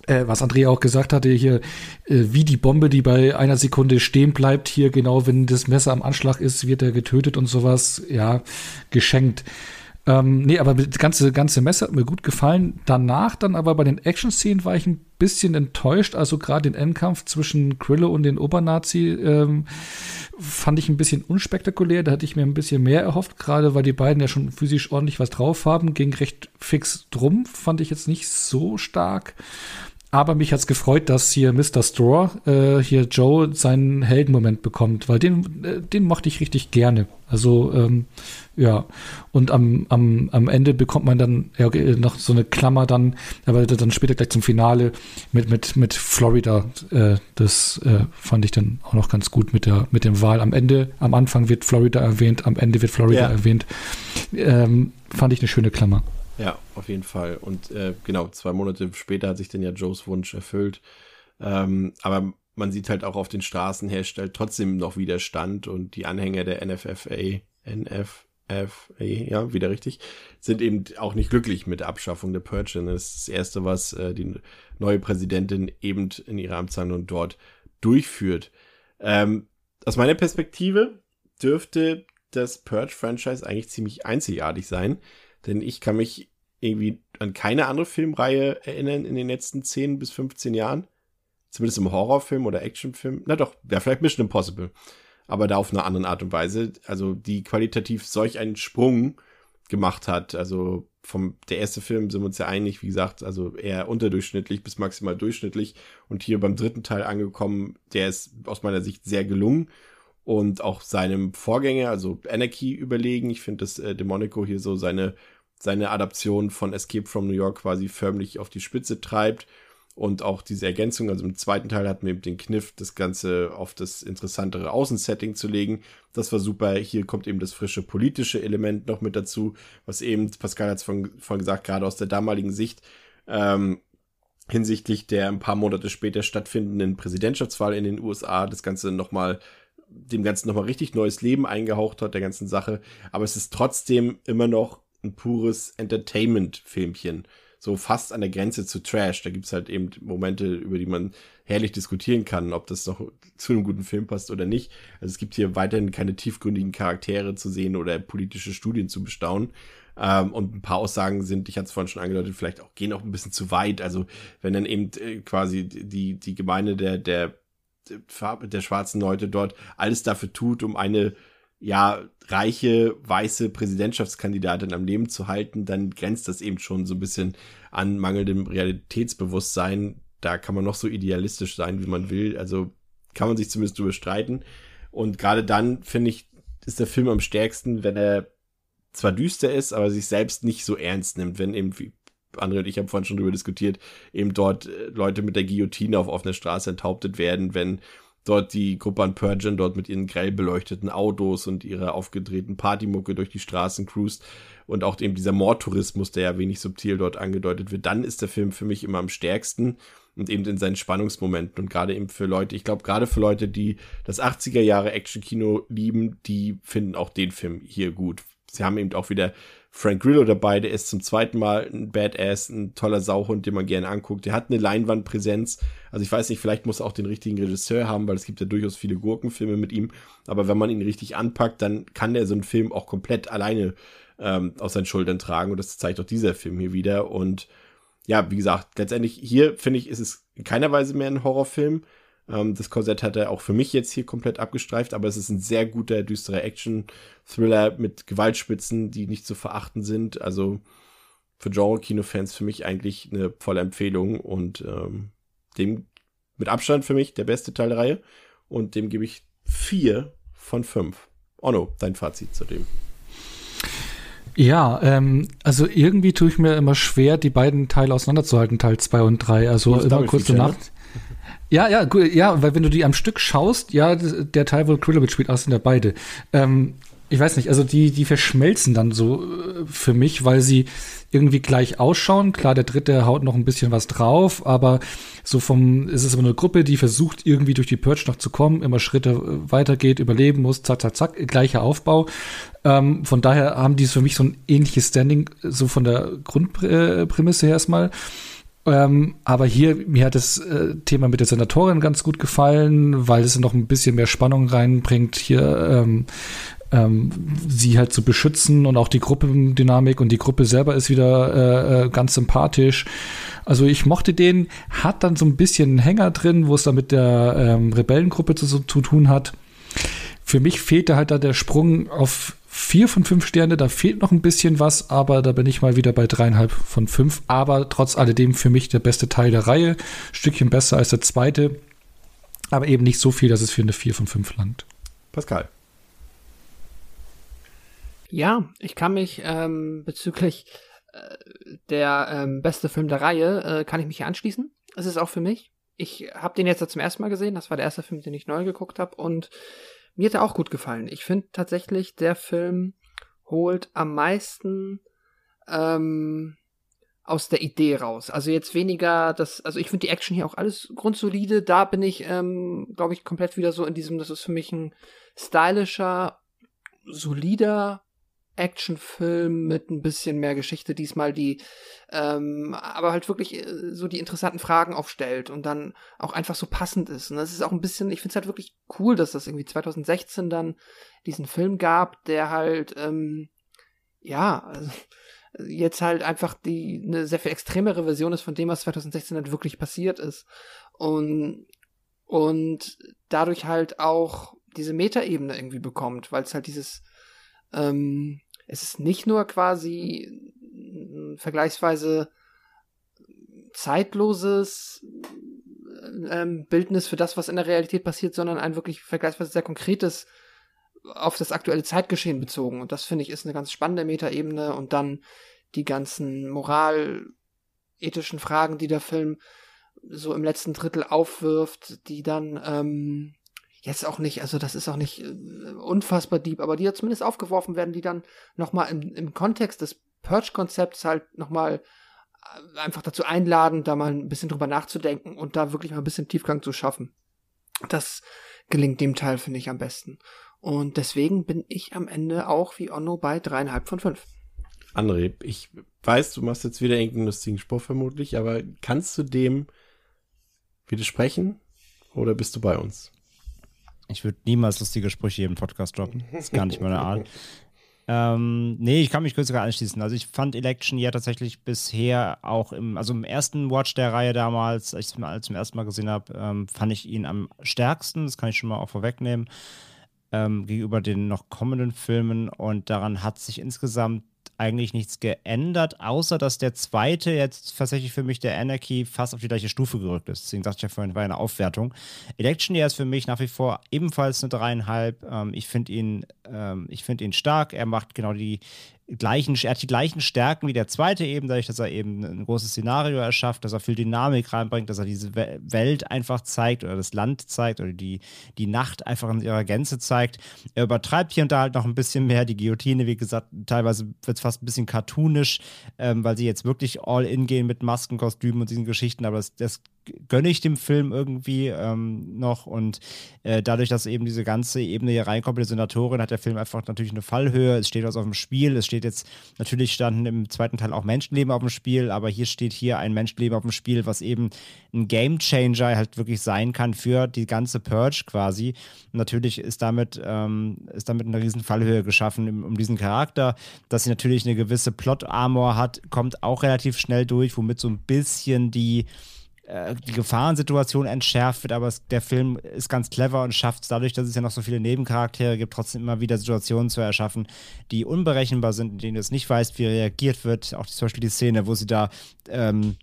äh, was Andrea auch gesagt hatte, hier, äh, wie die Bombe, die bei einer Sekunde stehen bleibt, hier genau, wenn das Messer am Anschlag ist, wird er getötet und sowas, ja, geschenkt. Ähm, nee, aber das ganze, ganze Messer hat mir gut gefallen. Danach dann aber bei den Action-Szenen war ich ein bisschen enttäuscht. Also gerade den Endkampf zwischen Krillo und den Obernazi ähm, fand ich ein bisschen unspektakulär. Da hatte ich mir ein bisschen mehr erhofft, gerade weil die beiden ja schon physisch ordentlich was drauf haben. Ging recht fix drum, fand ich jetzt nicht so stark. Aber mich hat's gefreut, dass hier Mr. Straw, äh, hier Joe, seinen Heldenmoment bekommt, weil den, äh, den mochte ich richtig gerne. Also, ähm, ja. Und am, am, am Ende bekommt man dann ja, noch so eine Klammer dann, aber dann später gleich zum Finale mit, mit, mit Florida. Äh, das äh, fand ich dann auch noch ganz gut mit der, mit dem Wahl. Am Ende, am Anfang wird Florida erwähnt, am Ende wird Florida Ja. erwähnt. Ähm, fand ich eine schöne Klammer. Ja, auf jeden Fall. Und äh, genau, zwei Monate später hat sich dann ja Joes Wunsch erfüllt. Ähm, aber man sieht halt auch auf den Straßen herstellt trotzdem noch Widerstand und die Anhänger der NFFA, NFFA, ja, wieder richtig, sind eben auch nicht glücklich mit der Abschaffung der Purge. Das ist das Erste, was äh, die neue Präsidentin eben in ihrer Amtshandlung dort durchführt. Ähm, aus meiner Perspektive dürfte das Purge-Franchise eigentlich ziemlich einzigartig sein, denn ich kann mich irgendwie an keine andere Filmreihe erinnern in den letzten 10 bis 15 Jahren. Zumindest im Horrorfilm oder Actionfilm. Na doch, wäre vielleicht Mission Impossible. Aber da auf eine andere Art und Weise. Also, die qualitativ solch einen Sprung gemacht hat. Also, vom, der erste Film sind wir uns ja einig, wie gesagt, also eher unterdurchschnittlich bis maximal durchschnittlich. Und hier beim dritten Teil angekommen, der ist aus meiner Sicht sehr gelungen und auch seinem Vorgänger, also Anarchy, überlegen. Ich finde, dass äh, Demonico hier so seine, seine Adaption von Escape from New York quasi förmlich auf die Spitze treibt. Und auch diese Ergänzung, also im zweiten Teil hatten wir eben den Kniff, das Ganze auf das interessantere Außensetting zu legen. Das war super. Hier kommt eben das frische politische Element noch mit dazu, was eben, Pascal hat es von, von gesagt, gerade aus der damaligen Sicht, ähm, hinsichtlich der ein paar Monate später stattfindenden Präsidentschaftswahl in den USA das Ganze nochmal dem Ganzen nochmal richtig neues Leben eingehaucht hat, der ganzen Sache. Aber es ist trotzdem immer noch ein pures Entertainment-Filmchen. So fast an der Grenze zu Trash. Da gibt's halt eben Momente, über die man herrlich diskutieren kann, ob das noch zu einem guten Film passt oder nicht. Also es gibt hier weiterhin keine tiefgründigen Charaktere zu sehen oder politische Studien zu bestaunen. Ähm, und ein paar Aussagen sind, ich hatte es vorhin schon angedeutet, vielleicht auch gehen auch ein bisschen zu weit. Also wenn dann eben äh, quasi die, die Gemeinde der, der der schwarzen Leute dort alles dafür tut, um eine ja reiche weiße Präsidentschaftskandidatin am Leben zu halten, dann grenzt das eben schon so ein bisschen an mangelndem Realitätsbewusstsein. Da kann man noch so idealistisch sein, wie man will. Also kann man sich zumindest drüber streiten. Und gerade dann finde ich, ist der Film am stärksten, wenn er zwar düster ist, aber sich selbst nicht so ernst nimmt, wenn eben André und ich haben vorhin schon darüber diskutiert, eben dort äh, Leute mit der Guillotine auf offener Straße enthauptet werden, wenn dort die Gruppe an Purgen dort mit ihren grell beleuchteten Autos und ihrer aufgedrehten Partymucke durch die Straßen cruist und auch eben dieser Mordtourismus, der ja wenig subtil dort angedeutet wird, dann ist der Film für mich immer am stärksten und eben in seinen Spannungsmomenten und gerade eben für Leute, ich glaube gerade für Leute, die das 80er Jahre Actionkino lieben, die finden auch den Film hier gut. Sie haben eben auch wieder Frank Grillo dabei, der ist zum zweiten Mal ein Badass, ein toller Sauhund, den man gerne anguckt. Der hat eine Leinwandpräsenz. Also ich weiß nicht, vielleicht muss er auch den richtigen Regisseur haben, weil es gibt ja durchaus viele Gurkenfilme mit ihm. Aber wenn man ihn richtig anpackt, dann kann der so einen Film auch komplett alleine ähm, aus seinen Schultern tragen. Und das zeigt auch dieser Film hier wieder. Und ja, wie gesagt, letztendlich hier finde ich, ist es in keiner Weise mehr ein Horrorfilm. Ähm, das Korsett hat er auch für mich jetzt hier komplett abgestreift, aber es ist ein sehr guter, düsterer Action-Thriller mit Gewaltspitzen, die nicht zu verachten sind. Also für Genre-Kino-Fans für mich eigentlich eine volle Empfehlung und ähm, dem mit Abstand für mich der beste Teil der Reihe und dem gebe ich vier von fünf. Onno, dein Fazit zu dem. Ja, ähm, also irgendwie tue ich mir immer schwer, die beiden Teile auseinanderzuhalten, Teil 2 und 3. Also immer kurz danach. Ne? Ja, ja, gut, ja, weil wenn du die am Stück schaust, ja, der Teil, wo Krillowitz spielt, aus sind ja beide. Ähm, ich weiß nicht, also die, die verschmelzen dann so äh, für mich, weil sie irgendwie gleich ausschauen. Klar, der dritte haut noch ein bisschen was drauf, aber so vom, es ist immer eine Gruppe, die versucht irgendwie durch die Purge noch zu kommen, immer Schritte äh, weitergeht, überleben muss, zack, zack, zack, gleicher Aufbau. Ähm, von daher haben die für mich so ein ähnliches Standing, so von der Grundprämisse her erstmal. Ähm, aber hier, mir hat das äh, Thema mit der Senatorin ganz gut gefallen, weil es noch ein bisschen mehr Spannung reinbringt, hier ähm, ähm, sie halt zu beschützen und auch die Gruppendynamik und die Gruppe selber ist wieder äh, äh, ganz sympathisch. Also ich mochte den, hat dann so ein bisschen einen Hänger drin, wo es da mit der ähm, Rebellengruppe zu, zu tun hat. Für mich fehlte halt da der Sprung auf vier von fünf Sterne, da fehlt noch ein bisschen was, aber da bin ich mal wieder bei dreieinhalb von fünf. Aber trotz alledem für mich der beste Teil der Reihe. Stückchen besser als der zweite, aber eben nicht so viel, dass es für eine vier von fünf langt. Pascal. Ja, ich kann mich ähm, bezüglich äh, der ähm, beste Film der Reihe, äh, kann ich mich hier anschließen. Es ist auch für mich. Ich habe den jetzt zum ersten Mal gesehen. Das war der erste Film, den ich neu geguckt habe und mir hat er auch gut gefallen. Ich finde tatsächlich, der Film holt am meisten ähm, aus der Idee raus. Also jetzt weniger das, also ich finde die Action hier auch alles grundsolide. Da bin ich, ähm, glaube ich, komplett wieder so in diesem, das ist für mich ein stylischer, solider Actionfilm mit ein bisschen mehr Geschichte diesmal, die ähm, aber halt wirklich äh, so die interessanten Fragen aufstellt und dann auch einfach so passend ist. Und das ist auch ein bisschen, ich finde es halt wirklich cool, dass das irgendwie 2016 dann diesen Film gab, der halt ähm, ja also, jetzt halt einfach die eine sehr viel extremere Version ist von dem, was 2016 halt wirklich passiert ist. Und und dadurch halt auch diese Metaebene irgendwie bekommt, weil es halt dieses ähm, es ist nicht nur quasi vergleichsweise zeitloses ähm, Bildnis für das, was in der Realität passiert, sondern ein wirklich vergleichsweise sehr konkretes auf das aktuelle Zeitgeschehen bezogen. Und das finde ich ist eine ganz spannende Metaebene und dann die ganzen moralethischen Fragen, die der Film so im letzten Drittel aufwirft, die dann ähm, jetzt auch nicht, also das ist auch nicht äh, unfassbar deep, aber die ja zumindest aufgeworfen werden, die dann nochmal im, im Kontext des Purge-Konzepts halt nochmal äh, einfach dazu einladen, da mal ein bisschen drüber nachzudenken und da wirklich mal ein bisschen Tiefgang zu schaffen. Das gelingt dem Teil, finde ich, am besten. Und deswegen bin ich am Ende auch wie Onno bei dreieinhalb von fünf. André, ich weiß, du machst jetzt wieder irgendeinen lustigen Spruch vermutlich, aber kannst du dem widersprechen oder bist du bei uns? Ich würde niemals lustige Sprüche hier im Podcast droppen. Das ist gar nicht meine Art. (laughs) Ähm, nee, ich kann mich kurz sogar anschließen. Also ich fand Election ja tatsächlich bisher auch im, also im ersten Watch der Reihe damals, als ich es zum ersten Mal gesehen habe, ähm, fand ich ihn am stärksten. Das kann ich schon mal auch vorwegnehmen. Ähm, gegenüber den noch kommenden Filmen. Und daran hat sich insgesamt eigentlich nichts geändert, außer dass der zweite jetzt tatsächlich für mich der Anarchy fast auf die gleiche Stufe gerückt ist. Deswegen sagte ich ja vorhin, war eine Aufwertung. Election Year ist für mich nach wie vor ebenfalls eine dreieinhalb. Ähm, ich finde ihn, ähm, ich ihn stark. Er macht genau die gleichen, er hat die gleichen Stärken wie der zweite eben, dadurch, dass er eben ein großes Szenario erschafft, dass er viel Dynamik reinbringt, dass er diese Welt einfach zeigt oder das Land zeigt oder die, die Nacht einfach in ihrer Gänze zeigt. Er übertreibt hier und da halt noch ein bisschen mehr. Die Guillotine, wie gesagt, teilweise wird es fast ein bisschen cartoonisch, ähm, weil sie jetzt wirklich all in gehen mit Masken, Kostümen und diesen Geschichten, aber das, das gönne ich dem Film irgendwie ähm, noch und äh, dadurch, dass eben diese ganze Ebene hier reinkommt, die Senatorin, hat der Film einfach natürlich eine Fallhöhe. Es steht was auf dem Spiel. Es steht jetzt, natürlich standen im zweiten Teil auch Menschenleben auf dem Spiel, aber hier steht hier ein Menschenleben auf dem Spiel, was eben ein Game Changer halt wirklich sein kann für die ganze Purge quasi. Und natürlich ist damit, ähm, ist damit eine riesen Fallhöhe geschaffen um diesen Charakter. Dass sie natürlich eine gewisse Plot-Armor hat, kommt auch relativ schnell durch, womit so ein bisschen die äh, die Gefahrensituation entschärft wird, aber es, der Film ist ganz clever und schafft es dadurch, dass es ja noch so viele Nebencharaktere gibt, trotzdem immer wieder Situationen zu erschaffen, die unberechenbar sind, in denen du es nicht weißt, wie reagiert wird. Auch zum Beispiel die Szene, wo sie da ähm,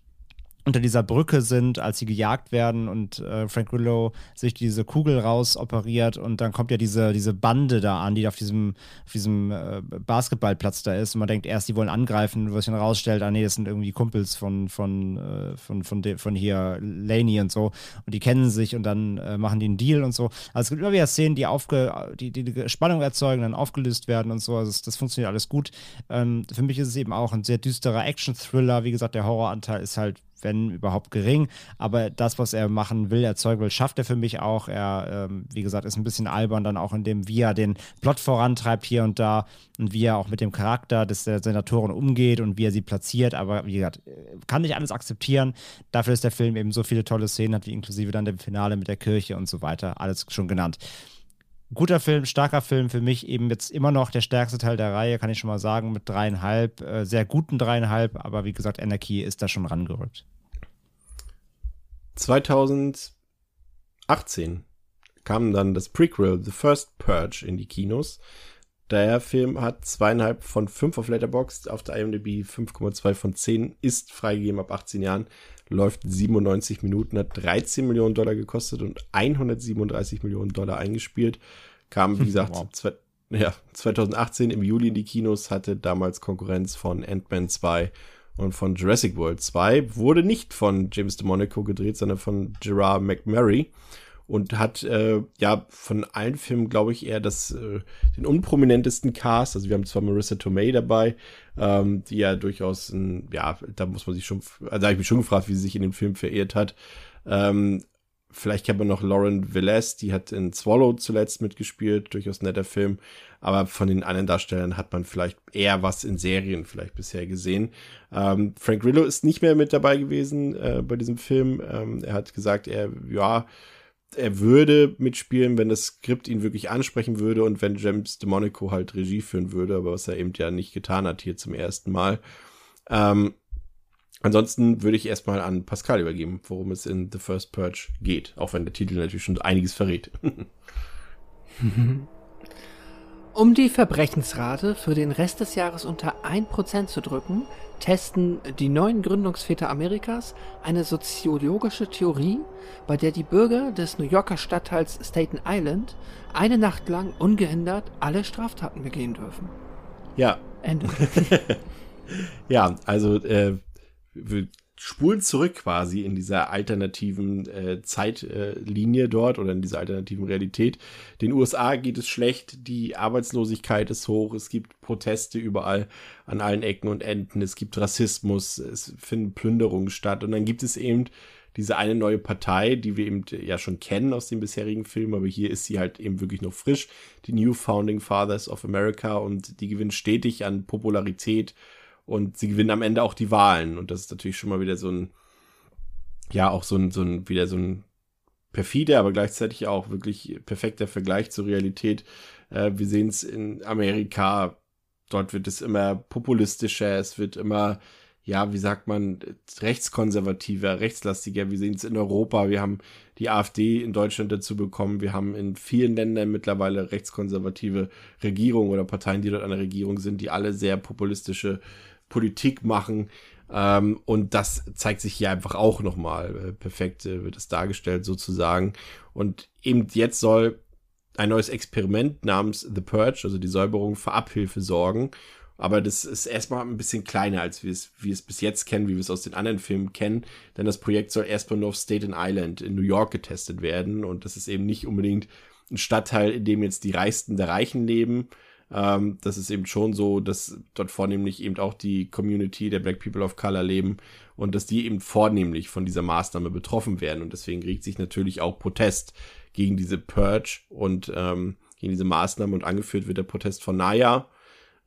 unter dieser Brücke sind, als sie gejagt werden und äh, Frank Grillo sich diese Kugel raus operiert und dann kommt ja diese, diese Bande da an, die auf diesem, auf diesem äh, Basketballplatz da ist und man denkt erst, die wollen angreifen, wo sich dann rausstellt, ah nee, das sind irgendwie Kumpels von, von, äh, von, von, de, von hier Laney und so und die kennen sich und dann äh, machen die einen Deal und so. Also es gibt immer wieder Szenen, die, aufge, die, die Spannung erzeugen, dann aufgelöst werden und so, also das, das funktioniert alles gut. Ähm, für mich ist es eben auch ein sehr düsterer Action-Thriller, wie gesagt, der Horroranteil ist halt wenn überhaupt gering. Aber das, was er machen will, erzeugen will, schafft er für mich auch. Er, ähm, wie gesagt, ist ein bisschen albern dann auch in dem, wie er den Plot vorantreibt hier und da und wie er auch mit dem Charakter des der Senatoren umgeht und wie er sie platziert. Aber wie gesagt, kann ich alles akzeptieren. Dafür ist der Film eben so viele tolle Szenen hat, wie inklusive dann dem Finale mit der Kirche und so weiter. Alles schon genannt guter Film, starker Film, für mich eben jetzt immer noch der stärkste Teil der Reihe, kann ich schon mal sagen, mit dreieinhalb, äh, sehr guten dreieinhalb, aber wie gesagt, Energie ist da schon rangerückt. 2018 kam dann das Prequel The First Purge in die Kinos. Der Film hat zweieinhalb von fünf auf Letterboxd, auf der IMDb 5,2 von 10, ist freigegeben ab 18 Jahren, läuft 97 Minuten, hat 13 Millionen Dollar gekostet und 137 Millionen Dollar eingespielt. Kam, wie (laughs) gesagt, wow. zwei, ja, 2018 im Juli in die Kinos, hatte damals Konkurrenz von Ant-Man 2 und von Jurassic World 2. Wurde nicht von James DeMonico gedreht, sondern von Gerard McMurray. Und hat äh, ja von allen Filmen, glaube ich, eher das, äh, den unprominentesten Cast. Also wir haben zwar Marissa Tomei dabei, ähm, die ja durchaus, ein, ja, da muss man sich schon, also da habe ich mich schon gefragt, wie sie sich in dem Film verehrt hat. Ähm, vielleicht kennt man noch Lauren Velez, die hat in Swallow zuletzt mitgespielt, durchaus netter Film. Aber von den anderen Darstellern hat man vielleicht eher was in Serien vielleicht bisher gesehen. Ähm, Frank Grillo ist nicht mehr mit dabei gewesen äh, bei diesem Film. Ähm, er hat gesagt, er, ja, er würde mitspielen, wenn das Skript ihn wirklich ansprechen würde und wenn James DeMonico halt Regie führen würde, aber was er eben ja nicht getan hat hier zum ersten Mal. Ähm, ansonsten würde ich erstmal an Pascal übergeben, worum es in The First Purge geht, auch wenn der Titel natürlich schon einiges verrät. (laughs) Um die Verbrechensrate für den Rest des Jahres unter 1% zu drücken, testen die neuen Gründungsväter Amerikas eine soziologische Theorie, bei der die Bürger des New Yorker Stadtteils Staten Island eine Nacht lang ungehindert alle Straftaten begehen dürfen. Ja. Ende. (laughs) ja, also äh, spulen zurück quasi in dieser alternativen äh, Zeitlinie äh, dort oder in dieser alternativen Realität. Den USA geht es schlecht, die Arbeitslosigkeit ist hoch, es gibt Proteste überall an allen Ecken und Enden, es gibt Rassismus, es finden Plünderungen statt und dann gibt es eben diese eine neue Partei, die wir eben ja schon kennen aus den bisherigen Filmen, aber hier ist sie halt eben wirklich noch frisch, die New Founding Fathers of America und die gewinnt stetig an Popularität und sie gewinnen am Ende auch die Wahlen. Und das ist natürlich schon mal wieder so ein, ja, auch so ein, so ein, wieder so ein perfide, aber gleichzeitig auch wirklich perfekter Vergleich zur Realität. Äh, wir sehen es in Amerika, dort wird es immer populistischer, es wird immer, ja, wie sagt man, rechtskonservativer, rechtslastiger. Wir sehen es in Europa, wir haben die AfD in Deutschland dazu bekommen, wir haben in vielen Ländern mittlerweile rechtskonservative Regierungen oder Parteien, die dort an der Regierung sind, die alle sehr populistische Politik machen. Ähm, und das zeigt sich hier einfach auch nochmal. Äh, perfekt äh, wird es dargestellt sozusagen. Und eben jetzt soll ein neues Experiment namens The Purge, also die Säuberung, für Abhilfe sorgen. Aber das ist erstmal ein bisschen kleiner, als wir es, wie es bis jetzt kennen, wie wir es aus den anderen Filmen kennen. Denn das Projekt soll erstmal nur auf Staten Island in New York getestet werden. Und das ist eben nicht unbedingt ein Stadtteil, in dem jetzt die Reichsten der Reichen leben, ähm, das ist eben schon so, dass dort vornehmlich eben auch die Community der Black People of Color leben und dass die eben vornehmlich von dieser Maßnahme betroffen werden. Und deswegen regt sich natürlich auch Protest gegen diese Purge und ähm, gegen diese Maßnahme und angeführt wird der Protest von Naya,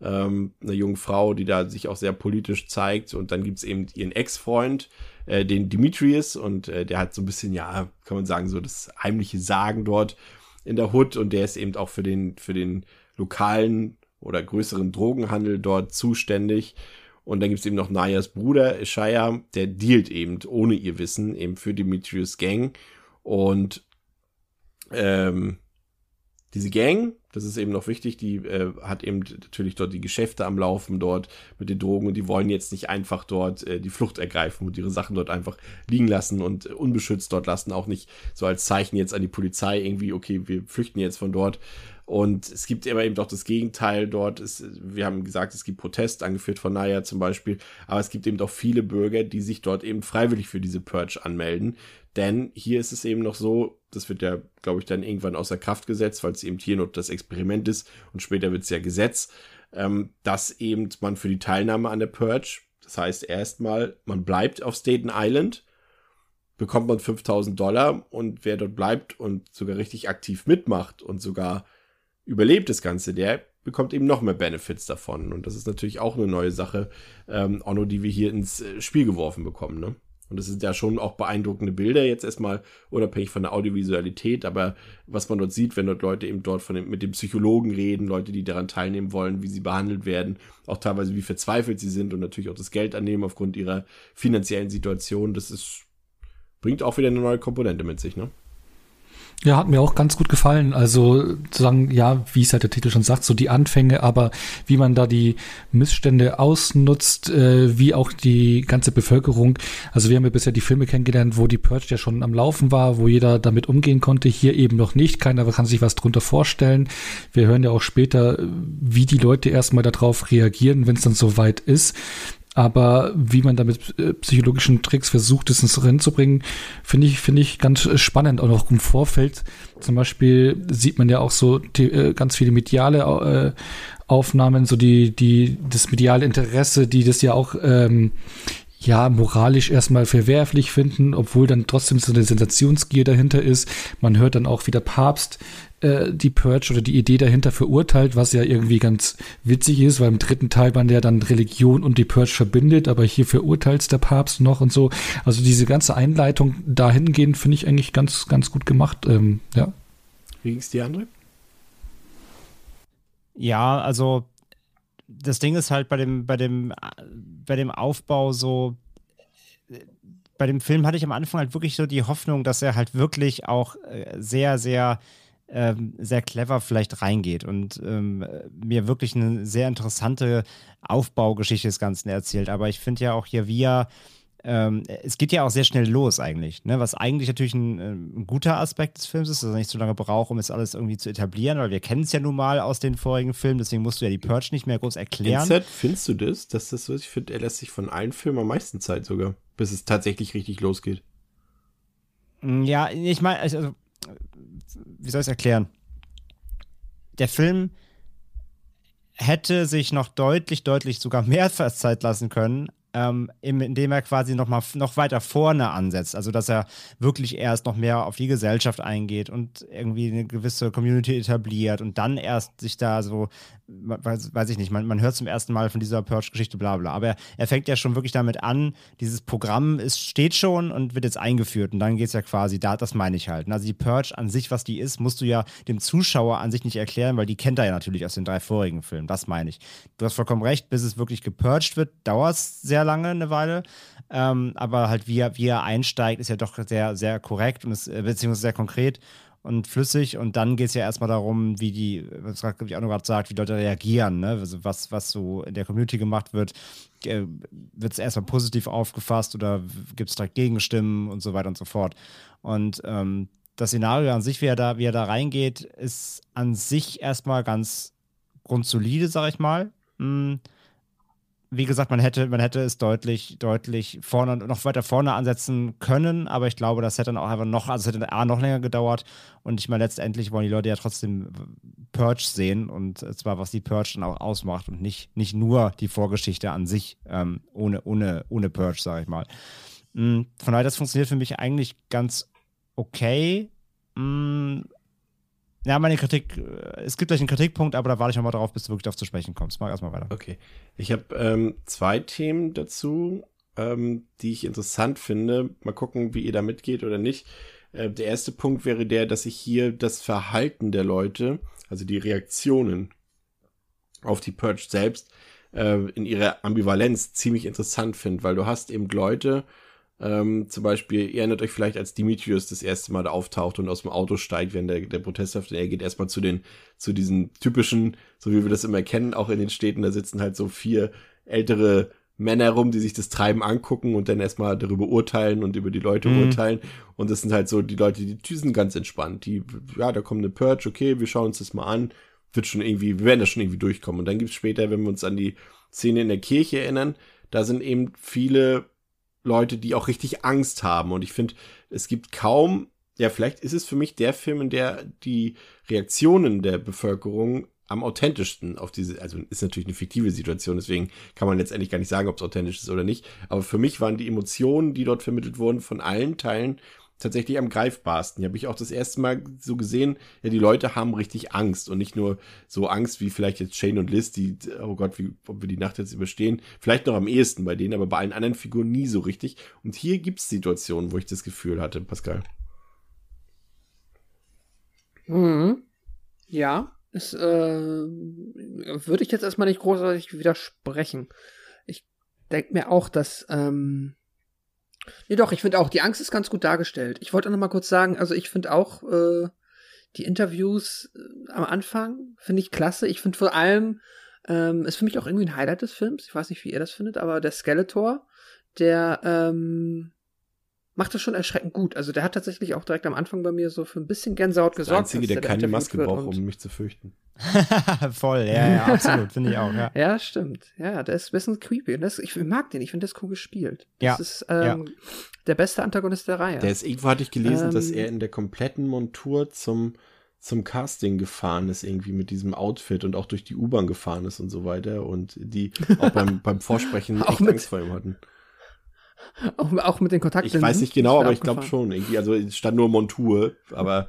ähm, eine junge Frau, die da sich auch sehr politisch zeigt. Und dann gibt's eben ihren Ex-Freund, äh, den Demetrius, und äh, der hat so ein bisschen, ja, kann man sagen, so das heimliche Sagen dort in der Hood und der ist eben auch für den, für den lokalen oder größeren Drogenhandel dort zuständig. Und dann gibt es eben noch Nayas Bruder, Ishaya, der dealt eben ohne ihr Wissen eben für Demetrius Gang. Und ähm, diese Gang, das ist eben noch wichtig, die äh, hat eben natürlich dort die Geschäfte am Laufen dort mit den Drogen und die wollen jetzt nicht einfach dort äh, die Flucht ergreifen und ihre Sachen dort einfach liegen lassen und unbeschützt dort lassen, auch nicht so als Zeichen jetzt an die Polizei irgendwie, okay, wir flüchten jetzt von dort, und es gibt aber eben doch das Gegenteil dort. Ist, wir haben gesagt, es gibt Protest, angeführt von Naya zum Beispiel. Aber es gibt eben doch viele Bürger, die sich dort eben freiwillig für diese Purge anmelden. Denn hier ist es eben noch so, das wird ja, glaube ich, dann irgendwann außer Kraft gesetzt, weil es eben hier noch das Experiment ist und später wird es ja Gesetz, ähm, dass eben man für die Teilnahme an der Purge, das heißt erstmal, man bleibt auf Staten Island, bekommt man 5000 Dollar und wer dort bleibt und sogar richtig aktiv mitmacht und sogar überlebt das Ganze, der bekommt eben noch mehr Benefits davon. Und das ist natürlich auch eine neue Sache, ähm, auch nur die wir hier ins äh, Spiel geworfen bekommen. Ne? Und das sind ja schon auch beeindruckende Bilder, jetzt erstmal unabhängig von der Audiovisualität, aber was man dort sieht, wenn dort Leute eben dort von dem, mit dem Psychologen reden, Leute, die daran teilnehmen wollen, wie sie behandelt werden, auch teilweise wie verzweifelt sie sind und natürlich auch das Geld annehmen aufgrund ihrer finanziellen Situation, das ist, bringt auch wieder eine neue Komponente mit sich, ne? Ja, hat mir auch ganz gut gefallen. Also zu sagen, ja, wie es halt der Titel schon sagt, so die Anfänge, aber wie man da die Missstände ausnutzt, äh, wie auch die ganze Bevölkerung. Also wir haben ja bisher die Filme kennengelernt, wo die Purge ja schon am Laufen war, wo jeder damit umgehen konnte. Hier eben noch nicht. Keiner kann sich was drunter vorstellen. Wir hören ja auch später, wie die Leute erstmal darauf reagieren, wenn es dann soweit ist. Aber wie man da mit äh, psychologischen Tricks versucht, es ins Rennen zu bringen, finde ich, finde ich ganz spannend. Auch noch im Vorfeld zum Beispiel sieht man ja auch so die, äh, ganz viele mediale äh, Aufnahmen, so die, die, das mediale Interesse, die das ja auch ähm, ja, moralisch erstmal verwerflich finden, obwohl dann trotzdem so eine Sensationsgier dahinter ist. Man hört dann auch, wie der Papst äh, die Purge oder die Idee dahinter verurteilt, was ja irgendwie ganz witzig ist, weil im dritten Teil man ja dann Religion und die Purge verbindet, aber hier verurteilt der Papst noch und so. Also diese ganze Einleitung dahingehend finde ich eigentlich ganz, ganz gut gemacht. Ähm, ja. Wie ging's dir, André? Ja, also das Ding ist halt bei dem, bei dem, bei dem Aufbau so, bei dem Film hatte ich am Anfang halt wirklich so die Hoffnung, dass er halt wirklich auch äh, sehr, sehr, ähm, sehr clever vielleicht reingeht und ähm, mir wirklich eine sehr interessante Aufbaugeschichte des Ganzen erzählt. Aber ich finde ja auch hier, er ähm, es geht ja auch sehr schnell los eigentlich, ne? was eigentlich natürlich ein, ähm, ein, guter Aspekt des Films ist, dass er nicht so lange braucht, um es alles irgendwie zu etablieren, weil wir kennen es ja nun mal aus den vorigen Filmen, deswegen musst du ja die Purge nicht mehr groß erklären. Set, findest du das, dass das so ist? Ich finde, er lässt sich von allen Filmen am meisten Zeit sogar, bis es tatsächlich richtig losgeht. Mm, ja, ich meine, also, wie soll ich es erklären? Der Film hätte sich noch deutlich, deutlich sogar mehr (laughs) Zeit lassen können, ähm, indem er quasi noch mal noch weiter vorne ansetzt. Also dass er wirklich erst noch mehr auf die Gesellschaft eingeht und irgendwie eine gewisse Community etabliert und dann erst sich da so, weiß, weiß ich nicht, man, man hört zum ersten Mal von dieser Purge-Geschichte, bla bla. Aber er, er fängt ja schon wirklich damit an, dieses Programm ist, steht schon und wird jetzt eingeführt. Und dann geht es ja quasi, da, das meine ich halt. Also die Purge an sich, was die ist, musst du ja dem Zuschauer an sich nicht erklären, weil die kennt er ja natürlich aus den drei vorigen Filmen. Das meine ich. Du hast vollkommen recht, bis es wirklich gepurged wird, dauert es sehr lange, eine Weile. Ähm, aber halt, wie er, wie er einsteigt, ist ja doch sehr, sehr korrekt und ist, äh, beziehungsweise sehr konkret und flüssig. Und dann geht es ja erstmal darum, wie die, was ich auch noch gerade sagt, wie Leute reagieren, ne? Also was, was so in der Community gemacht wird. Äh, wird es erstmal positiv aufgefasst oder gibt es direkt Gegenstimmen und so weiter und so fort. Und ähm, das Szenario an sich, wie er da, wie er da reingeht, ist an sich erstmal ganz grundsolide, sag ich mal. Hm wie gesagt, man hätte, man hätte es deutlich, deutlich vorne, noch weiter vorne ansetzen können, aber ich glaube, das hätte dann auch einfach noch, also es hätte A noch länger gedauert und ich meine, letztendlich wollen die Leute ja trotzdem Purge sehen und zwar, was die Purge dann auch ausmacht und nicht, nicht nur die Vorgeschichte an sich, ähm, ohne, ohne, ohne Purge, sage ich mal. Mhm, von daher, das funktioniert für mich eigentlich ganz okay. Ja, meine Kritik, äh, es gibt gleich einen Kritikpunkt, aber da warte ich nochmal drauf, bis du wirklich darauf zu sprechen kommst. Mach erstmal weiter. Okay. Ich habe ähm, zwei Themen dazu, ähm, die ich interessant finde. Mal gucken, wie ihr da mitgeht oder nicht. Äh, der erste Punkt wäre der, dass ich hier das Verhalten der Leute, also die Reaktionen auf die Purge selbst, äh, in ihrer Ambivalenz ziemlich interessant finde, weil du hast eben Leute, ähm, zum Beispiel, ihr erinnert euch vielleicht, als Dimitrios das erste Mal da auftaucht und aus dem Auto steigt, wenn der, der Protest und er geht erstmal zu den, zu diesen typischen, so wie wir das immer kennen, auch in den Städten, da sitzen halt so vier ältere Männer rum, die sich das Treiben angucken und dann erstmal darüber urteilen und über die Leute mhm. urteilen. Und das sind halt so die Leute, die, die sind ganz entspannt. Die, ja, da kommt eine Purge, okay, wir schauen uns das mal an. Wird schon irgendwie, wir werden da schon irgendwie durchkommen. Und dann gibt's später, wenn wir uns an die Szene in der Kirche erinnern, da sind eben viele Leute, die auch richtig Angst haben. Und ich finde, es gibt kaum, ja, vielleicht ist es für mich der Film, in der die Reaktionen der Bevölkerung am authentischsten auf diese, also ist natürlich eine fiktive Situation, deswegen kann man letztendlich gar nicht sagen, ob es authentisch ist oder nicht. Aber für mich waren die Emotionen, die dort vermittelt wurden, von allen Teilen tatsächlich am greifbarsten. Hier habe ich auch das erste Mal so gesehen, ja, die Leute haben richtig Angst und nicht nur so Angst wie vielleicht jetzt Shane und Liz, die, oh Gott, wie, ob wir die Nacht jetzt überstehen. Vielleicht noch am ehesten bei denen, aber bei allen anderen Figuren nie so richtig. Und hier gibt es Situationen, wo ich das Gefühl hatte, Pascal. Mhm. Ja, es äh, würde ich jetzt erstmal nicht großartig widersprechen. Ich denke mir auch, dass ähm, Nee, doch, ich finde auch, die Angst ist ganz gut dargestellt. Ich wollte noch mal kurz sagen, also ich finde auch äh, die Interviews äh, am Anfang finde ich klasse. Ich finde vor allem, ähm, ist für mich auch irgendwie ein Highlight des Films. Ich weiß nicht, wie ihr das findet, aber der Skeletor, der, ähm, macht das schon erschreckend gut. Also der hat tatsächlich auch direkt am Anfang bei mir so für ein bisschen Gänsehaut Der gesorgt. Einzige, der als keine Maske braucht, um mich zu fürchten. (laughs) Voll, ja, ja, (laughs) absolut, finde ich auch, ja. Ja, stimmt. Ja, der ist ein bisschen creepy. Und das, ich mag den, ich finde das cool gespielt. Das Ja, ist ähm, der beste Antagonist der Reihe. Der ist, irgendwo hatte ich gelesen, dass Ähm. er in der kompletten Montur zum, zum Casting gefahren ist, irgendwie mit diesem Outfit und auch durch die U-Bahn gefahren ist und so weiter. Und die auch beim, (laughs) beim Vorsprechen Auch echt mit- Angst vor ihm hatten. (laughs) auch, auch mit den Kontakten. Ich weiß nicht genau, aber ich glaube schon. Irgendwie, also es stand nur Montur, aber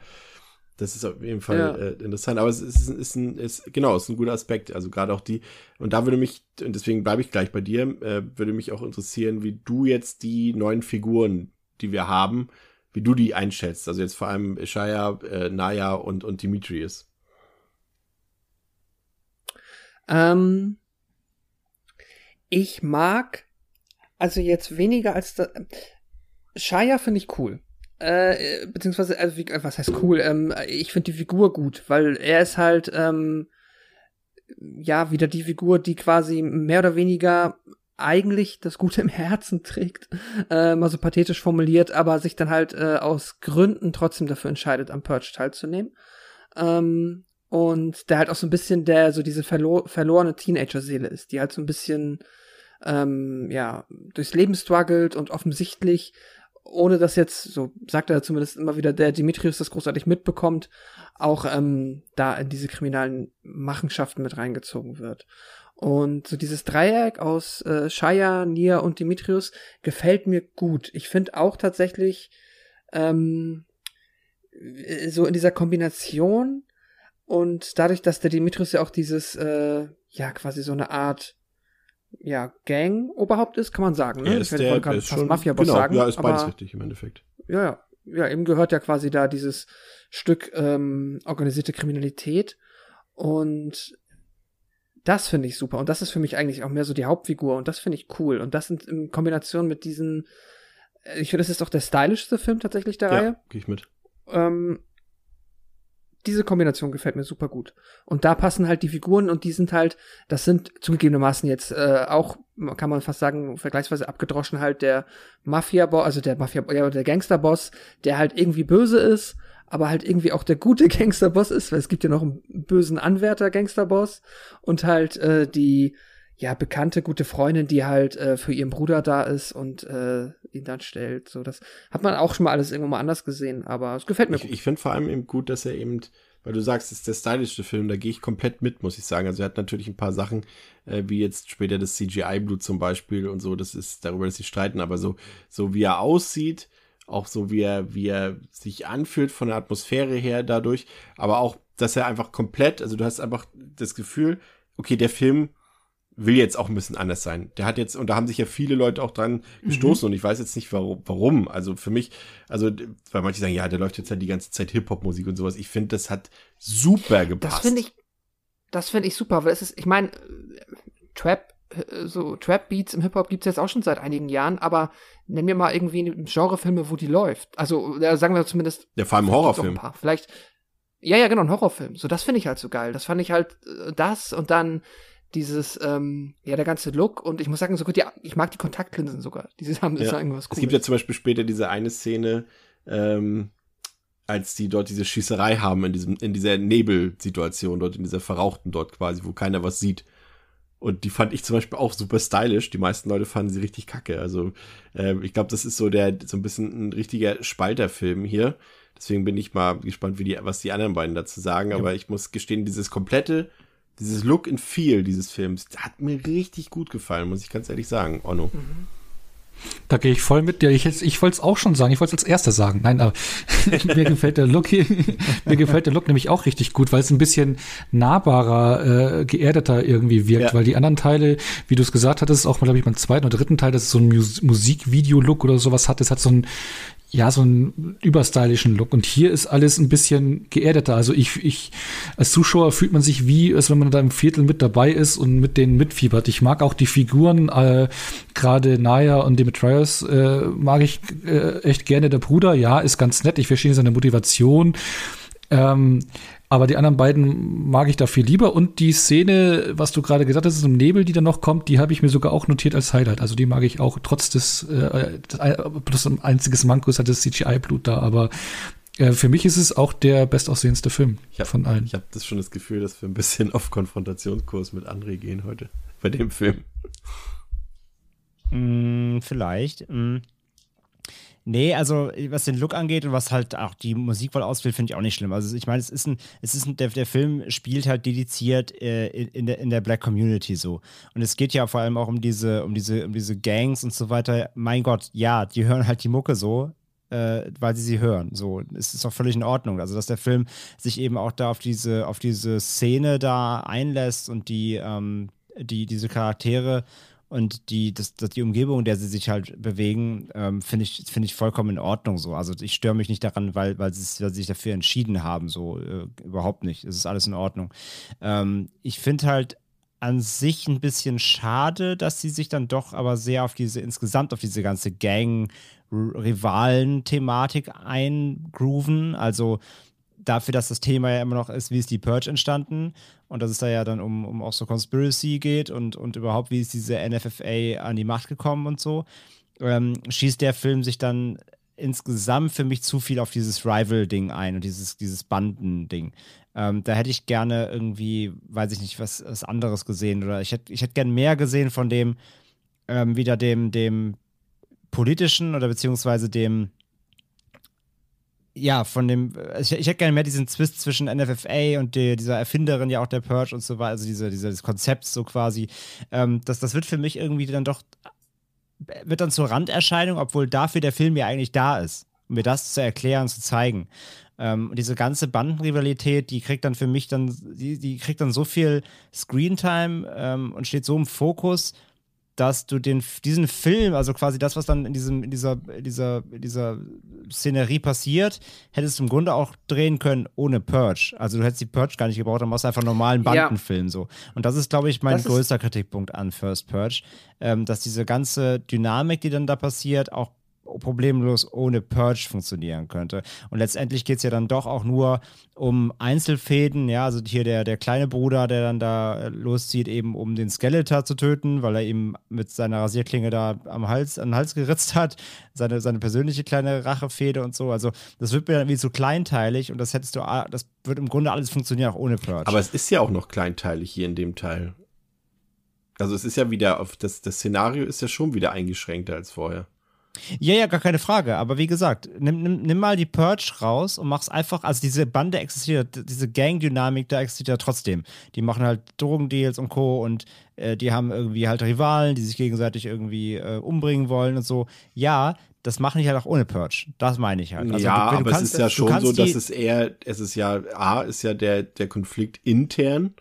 das ist auf jeden Fall Ja. äh, interessant. Aber es ist, ist ein, ist, genau, es ist ein guter Aspekt. Also gerade auch die, und da würde mich, und deswegen bleibe ich gleich bei dir, äh, würde mich auch interessieren, wie du jetzt die neuen Figuren, die wir haben, wie du die einschätzt. Also jetzt vor allem Shaya, äh, Naya und, und Demetrius. Ähm, ich mag, also jetzt weniger als da, Shia finde ich cool. Äh, beziehungsweise, also wie, was heißt cool? Ähm, ich finde die Figur gut, weil er ist halt, ähm, ja, wieder die Figur, die quasi mehr oder weniger eigentlich das Gute im Herzen trägt, äh, mal so pathetisch formuliert, aber sich dann halt äh, aus Gründen trotzdem dafür entscheidet, am Purge teilzunehmen. Ähm, und der halt auch so ein bisschen der, so diese verlo verlorene Teenager-Seele ist, die halt so ein bisschen, ähm, ja, durchs Leben struggelt und offensichtlich, ohne dass jetzt, so sagt er zumindest immer wieder, der Dimitrius das großartig mitbekommt, auch ähm, da in diese kriminellen Machenschaften mit reingezogen wird. Und so dieses Dreieck aus äh, Shaya, Nia und Dimitrius gefällt mir gut. Ich finde auch tatsächlich ähm, äh, so in dieser Kombination und dadurch, dass der Dimitrius ja auch dieses, äh, ja, quasi so eine Art, ja, Gang-Oberhaupt ist, kann man sagen, ne? Er Ich ist werde der, gerade ist schon, Mafia-Boss genau, sagen. ja, ist beides aber- richtig im Endeffekt. ja, ja. Ja, ihm gehört ja quasi da dieses Stück ähm, organisierte Kriminalität. Und das finde ich super. Und das ist für mich eigentlich auch mehr so die Hauptfigur. Und das finde ich cool. Und das sind in Kombination mit diesen, äh, ich finde, das ist auch der stylischste Film tatsächlich der Reihe. Ja, gehe ich mit. Ähm, diese Kombination gefällt mir super gut. Und da passen halt die Figuren und die sind halt, das sind zugegebenermaßen jetzt äh, auch, kann man fast sagen, vergleichsweise abgedroschen halt der Mafia-Boss, also der Mafia, ja, der Gangster-Boss, der halt irgendwie böse ist, aber halt irgendwie auch der gute (laughs) Gangster-Boss ist, weil es gibt ja noch einen bösen Anwärter-Gangster-Boss und halt äh, die ja bekannte gute Freundin, die halt äh, für ihren Bruder da ist und äh, ihn dann stellt. So, das hat man auch schon mal alles irgendwo mal anders gesehen, aber es gefällt mir Ich, gut. ich finde vor allem eben gut, dass er eben, weil du sagst, es ist der stylischste Film, da gehe ich komplett mit, muss ich sagen. Also er hat natürlich ein paar Sachen, äh, wie jetzt später das CGI-Blut zum Beispiel und so, das ist darüber, dass sie streiten, aber so, so wie er aussieht, auch so wie er, wie er sich anfühlt von der Atmosphäre her dadurch, aber auch, dass er einfach komplett, also du hast einfach das Gefühl, okay, der Film will jetzt auch ein bisschen anders sein. Der hat jetzt, und da haben sich ja viele Leute auch dran gestoßen und ich weiß jetzt nicht warum, warum. Also für mich, also, weil manche sagen, ja, der läuft jetzt halt die ganze Zeit Hip-Hop-Musik und sowas. Ich finde, das hat super gepasst. Das finde ich, das finde ich super, weil es ist, ich meine, Trap, so Trap-Beats im Hip-Hop gibt's jetzt auch schon seit einigen Jahren, aber nenn mir mal irgendwie Genrefilme, wo die läuft. Also, sagen wir zumindest. Ja, vor allem Horrorfilm. Vielleicht, ja, ja, genau, ein Horrorfilm. So, das finde ich halt so geil. Das fand ich halt äh, das und dann dieses, ähm, ja, der ganze Look und ich muss sagen, sogar die, ich mag die Kontaktlinsen sogar. Diese (laughs) haben Ja. ja. irgendwas Es Cooles. gibt ja zum Beispiel später diese eine Szene, ähm, als die dort diese Schießerei haben in diesem, in dieser Nebelsituation dort, in dieser Verrauchten dort quasi, wo keiner was sieht. Und die fand ich zum Beispiel auch super stylisch. Die meisten Leute fanden sie richtig kacke. Also äh, ich glaube, das ist so der so ein bisschen ein richtiger Spalterfilm hier. Deswegen bin ich mal gespannt, wie die, was die anderen beiden dazu sagen. Aber ich muss gestehen, dieses komplette, dieses Look and Feel dieses Films hat mir richtig gut gefallen, muss ich ganz ehrlich sagen, Onno. Da gehe ich voll mit dir. Ich, ich wollte es auch schon sagen. Ich wollte es als erster sagen. Nein, aber (laughs) mir gefällt der Look hier, (laughs) mir gefällt der Look nämlich auch richtig gut, weil es ein bisschen nahbarer, äh, geerdeter irgendwie wirkt, Ja. weil die anderen Teile, wie du es gesagt hattest, auch mal, glaube ich, beim zweiten oder dritten Teil, dass es so ein Mus Musikvideo-Look oder sowas hat. Es hat so ein, ja, so einen überstylischen Look. Und hier ist alles ein bisschen geerdeter. Also ich, ich, als Zuschauer fühlt man sich wie, als wenn man da im Viertel mit dabei ist und mit denen mitfiebert. Ich mag auch die Figuren, äh, gerade Naya und Demetrius äh, mag ich äh, echt gerne. Der Bruder, ja, ist ganz nett. Ich verstehe seine Motivation. Ähm, Aber die anderen beiden mag ich da viel lieber. Und die Szene, was du gerade gesagt hast, ist im Nebel, die dann noch kommt, die habe ich mir sogar auch notiert als Highlight. Also die mag ich auch trotz des, äh, das, plus ein einziges Manko ist halt das CGI-Blut da. Aber äh, für mich ist es auch der bestaussehendste Film hab, von allen. Ich habe das schon das Gefühl, dass wir ein bisschen auf Konfrontationskurs mit André gehen heute bei dem Film. Mm, vielleicht. Mm. Nee, also was den Look angeht und was halt auch die Musikwahl auswählt, finde ich auch nicht schlimm. Also ich meine, es ist ein, es ist ein, der, der Film spielt halt dediziert äh, in, der, in der Black Community so. Und es geht ja vor allem auch um diese, um diese, um diese Gangs und so weiter. Mein Gott, ja, die hören halt die Mucke so, äh, weil sie sie hören. So, es ist auch völlig in Ordnung. Also, dass der Film sich eben auch da auf diese, auf diese Szene da einlässt und die, ähm, die, diese Charaktere und die, das, das, die Umgebung, in der sie sich halt bewegen, ähm, finde ich, find ich vollkommen in Ordnung so. Also ich störe mich nicht daran, weil, weil, sie, weil sie sich dafür entschieden haben, so äh, überhaupt nicht. Es ist alles in Ordnung. Ähm, ich finde halt an sich ein bisschen schade, dass sie sich dann doch aber sehr auf diese, insgesamt auf diese ganze Gang-Rivalen-Thematik eingrooven. Also dafür, dass das Thema ja immer noch ist, wie ist die Purge entstanden und dass es da ja dann um, um auch so Conspiracy geht und, und überhaupt, wie ist diese NFFA an die Macht gekommen und so, ähm, schießt der Film sich dann insgesamt für mich zu viel auf dieses Rival-Ding ein und dieses, dieses Banden-Ding. Ähm, da hätte ich gerne irgendwie, weiß ich nicht, was, was anderes gesehen oder ich hätte ich hätt gerne mehr gesehen von dem, ähm, wieder dem, dem politischen oder beziehungsweise dem, ja, von dem, ich, ich hätte gerne mehr diesen Twist zwischen NFFA und die, dieser Erfinderin ja auch der Purge und so weiter, also diese, dieses Konzept so quasi. Ähm, das, das wird für mich irgendwie dann doch, wird dann zur Randerscheinung, obwohl dafür der Film ja eigentlich da ist, um mir das zu erklären, zu zeigen. Ähm, diese ganze Bandenrivalität, die kriegt dann für mich dann, die, die kriegt dann so viel Screentime ähm, und steht so im Fokus, dass du den, diesen Film, also quasi das, was dann in, diesem, in dieser, dieser, dieser Szenerie passiert, hättest du im Grunde auch drehen können ohne Purge. Also du hättest die Purge gar nicht gebraucht, dann machst du einfach einen normalen Bandenfilm ja. so. Und das ist, glaube ich, mein das größter Kritikpunkt an First Purge, ähm, dass diese ganze Dynamik, die dann da passiert, auch problemlos ohne Purge funktionieren könnte. Und letztendlich geht es ja dann doch auch nur um Einzelfäden, ja, also hier der, der kleine Bruder, der dann da äh, loszieht, eben um den Skeletor zu töten, weil er ihm mit seiner Rasierklinge da am Hals, an den Hals geritzt hat, seine, seine persönliche kleine Rachefäde und so. Also das wird mir dann wie so kleinteilig und das hättest du, das wird im Grunde alles funktionieren, auch ohne Purge. Aber es ist ja auch noch kleinteilig hier in dem Teil. Also es ist ja wieder auf das, das Szenario ist ja schon wieder eingeschränkter als vorher. Ja, ja, gar keine Frage. Aber wie gesagt, nimm, nimm, nimm mal die Purge raus und mach's einfach. Also, diese Bande existiert, diese Gang-Dynamik, da existiert ja trotzdem. Die machen halt Drogendeals und Co. und äh, die haben irgendwie halt Rivalen, die sich gegenseitig irgendwie äh, umbringen wollen und so. Ja, das machen die halt auch ohne Purge. Das meine ich halt. Also, ja, du, aber kannst, es ist ja schon so, dass es eher, es ist ja, A, ist ja der, der Konflikt intern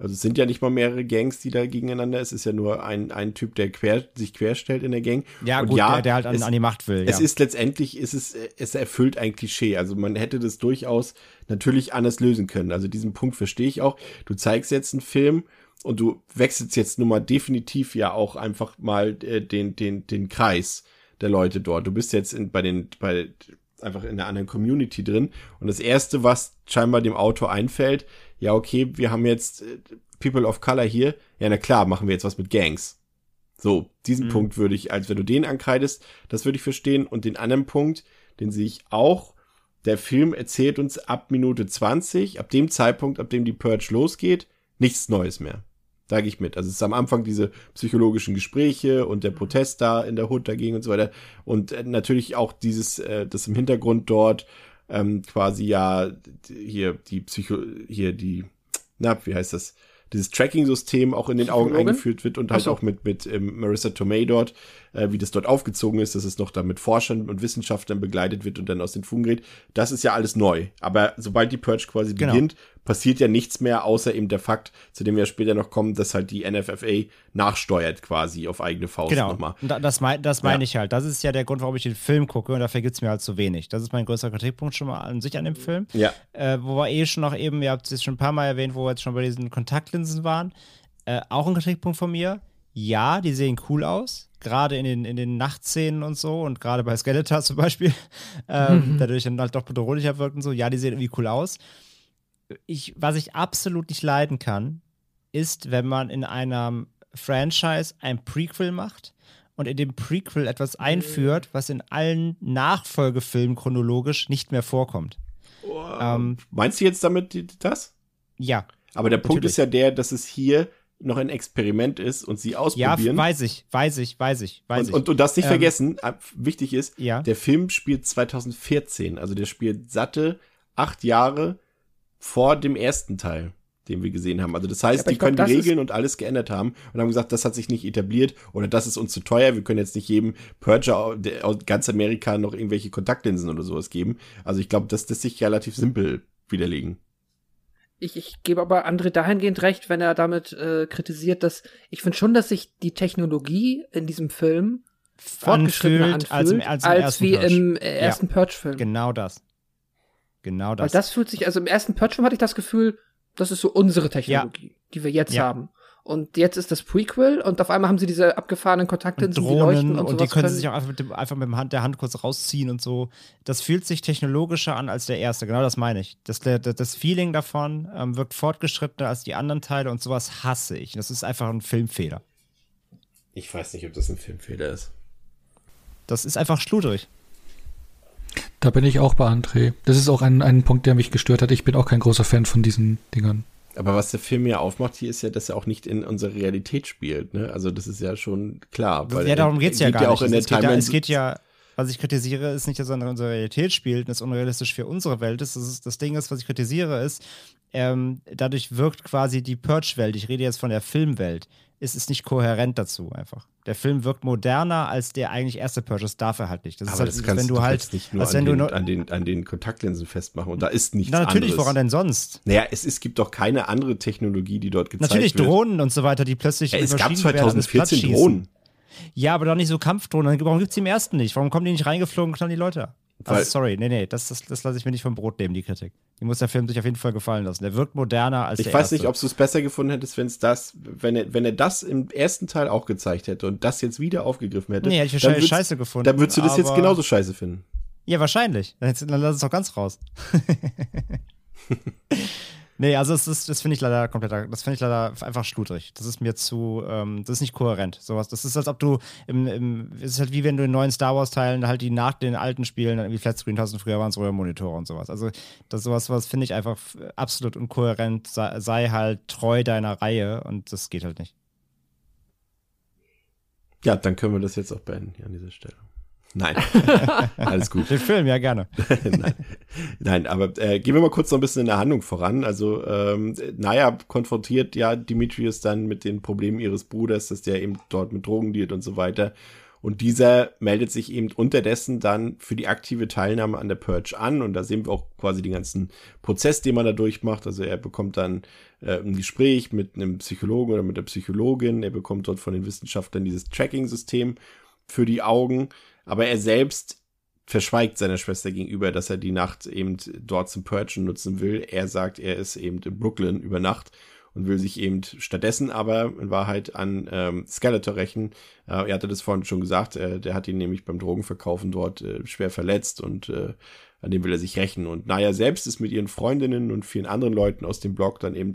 also es sind ja nicht mal mehrere Gangs, die da gegeneinander. Es ist ja nur ein, ein Typ, der quer, sich querstellt in der Gang. Ja, und gut, ja, der, der halt an, es, an, die Macht will. Es ja. ist letztendlich, ist es, es erfüllt ein Klischee. Also man hätte das durchaus natürlich anders lösen können. Also diesen Punkt verstehe ich auch. Du zeigst jetzt einen Film und du wechselst jetzt nun mal definitiv ja auch einfach mal äh, den, den, den Kreis der Leute dort. Du bist jetzt in, bei den, bei, einfach in einer anderen Community drin. Und das erste, was scheinbar dem Autor einfällt, ja, okay, wir haben jetzt äh, People of Color hier. Ja, na klar, machen wir jetzt was mit Gangs. So, diesen mhm. Punkt würde ich, als wenn du den ankreidest, das würde ich verstehen. Und den anderen Punkt, den sehe ich auch. Der Film erzählt uns ab Minute 20, ab dem Zeitpunkt, ab dem die Purge losgeht, nichts Neues mehr. Da gehe ich mit. Also es ist am Anfang diese psychologischen Gespräche und der Protest da in der Hut dagegen und so weiter. Und äh, natürlich auch dieses, äh, das im Hintergrund dort ähm, quasi ja hier die Psycho, hier die, na, wie heißt das? Dieses Tracking-System auch in den Augen eingeführt wird und halt so. auch mit, mit ähm, Marissa Tomei dort, äh, wie das dort aufgezogen ist, dass es noch da mit Forschern und Wissenschaftlern begleitet wird und dann aus den Fugen gerät. Das ist ja alles neu. Aber sobald die Purge quasi genau. beginnt, passiert ja nichts mehr, außer eben der Fakt, zu dem wir später noch kommen, dass halt die NFFA nachsteuert quasi auf eigene Faust genau. nochmal. Das, mein, das meine ja. ich halt. Das ist ja der Grund, warum ich den Film gucke und dafür gibt es mir halt zu wenig. Das ist mein größter Kritikpunkt schon mal an sich an dem Film. Ja. Äh, wo wir eh schon noch eben, ihr habt es jetzt schon ein paar Mal erwähnt, wo wir jetzt schon bei diesen Kontaktlinsen waren. Äh, auch ein Kritikpunkt von mir. Ja, die sehen cool aus gerade in den, in den Nachtszenen und so und gerade bei Skeletor (laughs) zum Beispiel, ähm, mhm. dadurch dann halt doch bedrohlicher wirkt und so. Ja, die sehen irgendwie cool aus. ich, was ich absolut nicht leiden kann, ist, wenn man in einem Franchise ein Prequel macht und in dem Prequel etwas einführt, was in allen Nachfolgefilmen chronologisch nicht mehr vorkommt. Ähm, Meinst du jetzt damit das? ja. Aber der Punkt Natürlich. ist ja der, dass es hier noch ein Experiment ist und sie Ja, ausprobieren. weiß ich, weiß ich, weiß ich, weiß und, ich. und, und das nicht Ähm, vergessen, wichtig ist, ja. der Film spielt 2014, also der spielt satte acht Jahre vor dem ersten Teil, den wir gesehen haben. Also das heißt, Ja, die glaub, können die das Regeln und alles geändert haben und haben gesagt, das hat sich nicht etabliert oder das ist uns zu teuer. Wir können jetzt nicht jedem Purger aus ganz Amerika noch irgendwelche Kontaktlinsen oder sowas geben. Also ich glaube, das lässt sich relativ simpel widerlegen. Ich, ich gebe aber André dahingehend recht, wenn er damit äh, kritisiert, dass ich finde schon, dass sich die Technologie in diesem Film fortgeschrittener Anfühlt anfühlt, als als, im- als im ersten wie Purge. im äh, ersten Purge-Film. Genau das. Genau Weil das. das fühlt sich, also im ersten Purge-Film hatte ich das Gefühl, das ist so unsere Technologie, die wir jetzt Ja. haben. Und jetzt ist das Prequel und auf einmal haben sie diese abgefahrenen und Kontaktlinsen, die leuchten und, und, die sowas können sie sich auch einfach mit, dem, einfach mit dem Hand, der Hand kurz rausziehen und so. Das fühlt sich technologischer an als der erste, genau das meine ich. Das, der- das Feeling davon ähm, wirkt fortgeschrittener als die anderen Teile und sowas hasse ich. Das ist einfach ein Filmfehler. Ich weiß nicht, ob das ein Filmfehler ist. Das ist einfach schludrig. Da bin ich auch bei André. Das ist auch ein, ein Punkt, der mich gestört hat. Ich bin auch kein großer Fan von diesen Dingern. Aber was der Film ja aufmacht hier ist ja, dass er auch nicht in unserer Realität spielt. Ne? Also das ist ja schon klar. weil ja, darum geht's ja gar auch nicht. in der es, geht ja, es geht ja, was ich kritisiere, ist nicht, dass er in unserer Realität spielt und es unrealistisch für unsere Welt ist. Das, ist, das Ding ist, was ich kritisiere, ist, ähm, dadurch wirkt quasi die Purge-Welt, ich rede jetzt von der Filmwelt, ist es nicht kohärent dazu einfach. Der Film wirkt moderner als der eigentlich erste Purge, das darf er halt nicht. Das Aber ist halt, das kannst wenn du du halt, jetzt nicht nur als an wenn du den, nur, an, den, an den Kontaktlinsen festmachen. Und da ist nichts na natürlich, anderes. woran denn sonst? Naja, es, es gibt doch keine andere Technologie, die dort gezeigt Natürlich wird. Drohnen und so weiter, die plötzlich Ja, es gab Schienen werden und das 2014 platt schießen. Drohnen. Ja, aber doch nicht so Kampfdrohnen. Warum gibt's die im ersten nicht? Warum kommen die nicht reingeflogen und knallen die Leute? Also, sorry, nee, nee, das, das, das lasse ich mir nicht vom Brot nehmen, die Kritik. Die muss der Film sich auf jeden Fall gefallen lassen. Der wirkt moderner als Ich der weiß erste. nicht, ob du es besser gefunden hättest, wenn es das, wenn er, wenn er das im ersten Teil auch gezeigt hätte und das jetzt wieder aufgegriffen hätte. Nee, hätte ich dann wahrscheinlich würdest- scheiße gefunden. Dann würdest du das jetzt genauso scheiße finden. Ja, wahrscheinlich. Dann, dann lass es doch ganz raus. (laughs) (laughs) nee, also das, ist- das finde ich leider komplett, das finde ich leider einfach schludrig. Das ist mir zu, ähm, das ist nicht kohärent. Sowas. Das ist, als ob du im, im, es ist halt wie wenn du in neuen Star Wars Teilen halt die nach den alten Spielen dann irgendwie Flatscreen hast und früher waren es Röhrenmonitore und sowas. Also das sowas, was finde ich einfach absolut unkohärent. Sei, sei halt treu deiner Reihe und das geht halt nicht. Ja, dann können wir das jetzt auch beenden hier an dieser Stelle. Nein, (laughs) alles gut. Den Film, ja gerne. (laughs) Nein. Nein, aber äh, gehen wir mal kurz noch ein bisschen in der Handlung voran. Also, ähm, Naya konfrontiert ja Demetrius dann mit den Problemen ihres Bruders, dass der eben dort mit Drogen dealt und so weiter. Und dieser meldet sich eben unterdessen dann für die aktive Teilnahme an der Purge an. Und da sehen wir auch quasi den ganzen Prozess, den man da durchmacht. Also er bekommt dann äh, ein Gespräch mit einem Psychologen oder mit der Psychologin. Er bekommt dort von den Wissenschaftlern dieses Tracking-System für die Augen. Aber er selbst verschweigt seiner Schwester gegenüber, dass er die Nacht eben dort zum Purgen nutzen will. Er sagt, er ist eben in Brooklyn über Nacht und will sich eben stattdessen aber in Wahrheit an ähm, Skeletor rächen. Äh, er hatte das vorhin schon gesagt, äh, der hat ihn nämlich beim Drogenverkaufen dort äh, schwer verletzt und äh, an dem will er sich rächen. Und Naya selbst ist mit ihren Freundinnen und vielen anderen Leuten aus dem Blog dann eben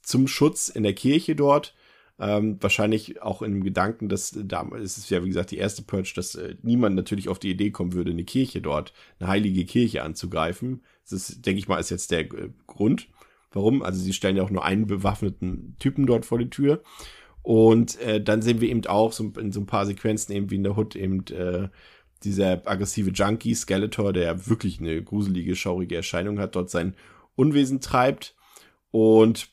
zum Schutz in der Kirche dort. Ähm, wahrscheinlich auch in dem Gedanken, dass äh, damals ist es ja, wie gesagt, die erste Purge, dass äh, niemand natürlich auf die Idee kommen würde, eine Kirche dort, eine heilige Kirche anzugreifen. Das ist, denke ich mal, ist jetzt der äh, Grund. Warum? Also sie stellen ja auch nur einen bewaffneten Typen dort vor die Tür. Und äh, dann sehen wir eben auch so in so ein paar Sequenzen eben wie in der Hood eben äh, dieser aggressive Junkie Skeletor, der wirklich eine gruselige, schaurige Erscheinung hat, dort sein Unwesen treibt. Und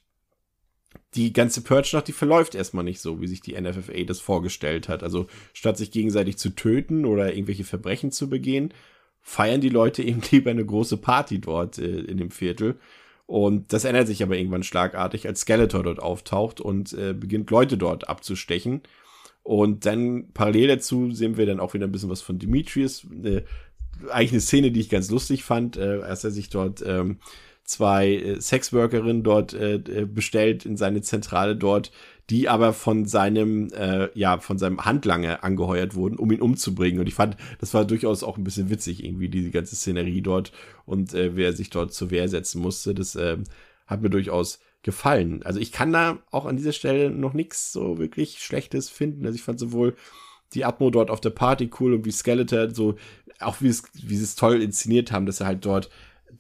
die ganze Purge-Nacht, die verläuft erstmal nicht so, wie sich die NFFA das vorgestellt hat. Also statt sich gegenseitig zu töten oder irgendwelche Verbrechen zu begehen, feiern die Leute (laughs) eben lieber eine große Party dort äh, in dem Viertel. Und das ändert sich aber irgendwann schlagartig, als Skeletor dort auftaucht und äh, beginnt Leute dort abzustechen. Und dann parallel dazu sehen wir dann auch wieder ein bisschen was von Demetrius. Eine, eigentlich eine Szene, die ich ganz lustig fand, äh, als er sich dort ähm, zwei äh, Sexworkerinnen dort äh, äh, bestellt in seine Zentrale dort, die aber von seinem äh, ja von seinem Handlanger angeheuert wurden, um ihn umzubringen. Und ich fand, das war durchaus auch ein bisschen witzig irgendwie diese ganze Szenerie dort und äh, wer sich dort zur Wehr setzen musste. Das äh, hat mir durchaus gefallen. Also ich kann da auch an dieser Stelle noch nichts so wirklich Schlechtes finden. Also ich fand sowohl die Atmo dort auf der Party cool und wie Skeletor so, auch wie wie sie es toll inszeniert haben, dass er halt dort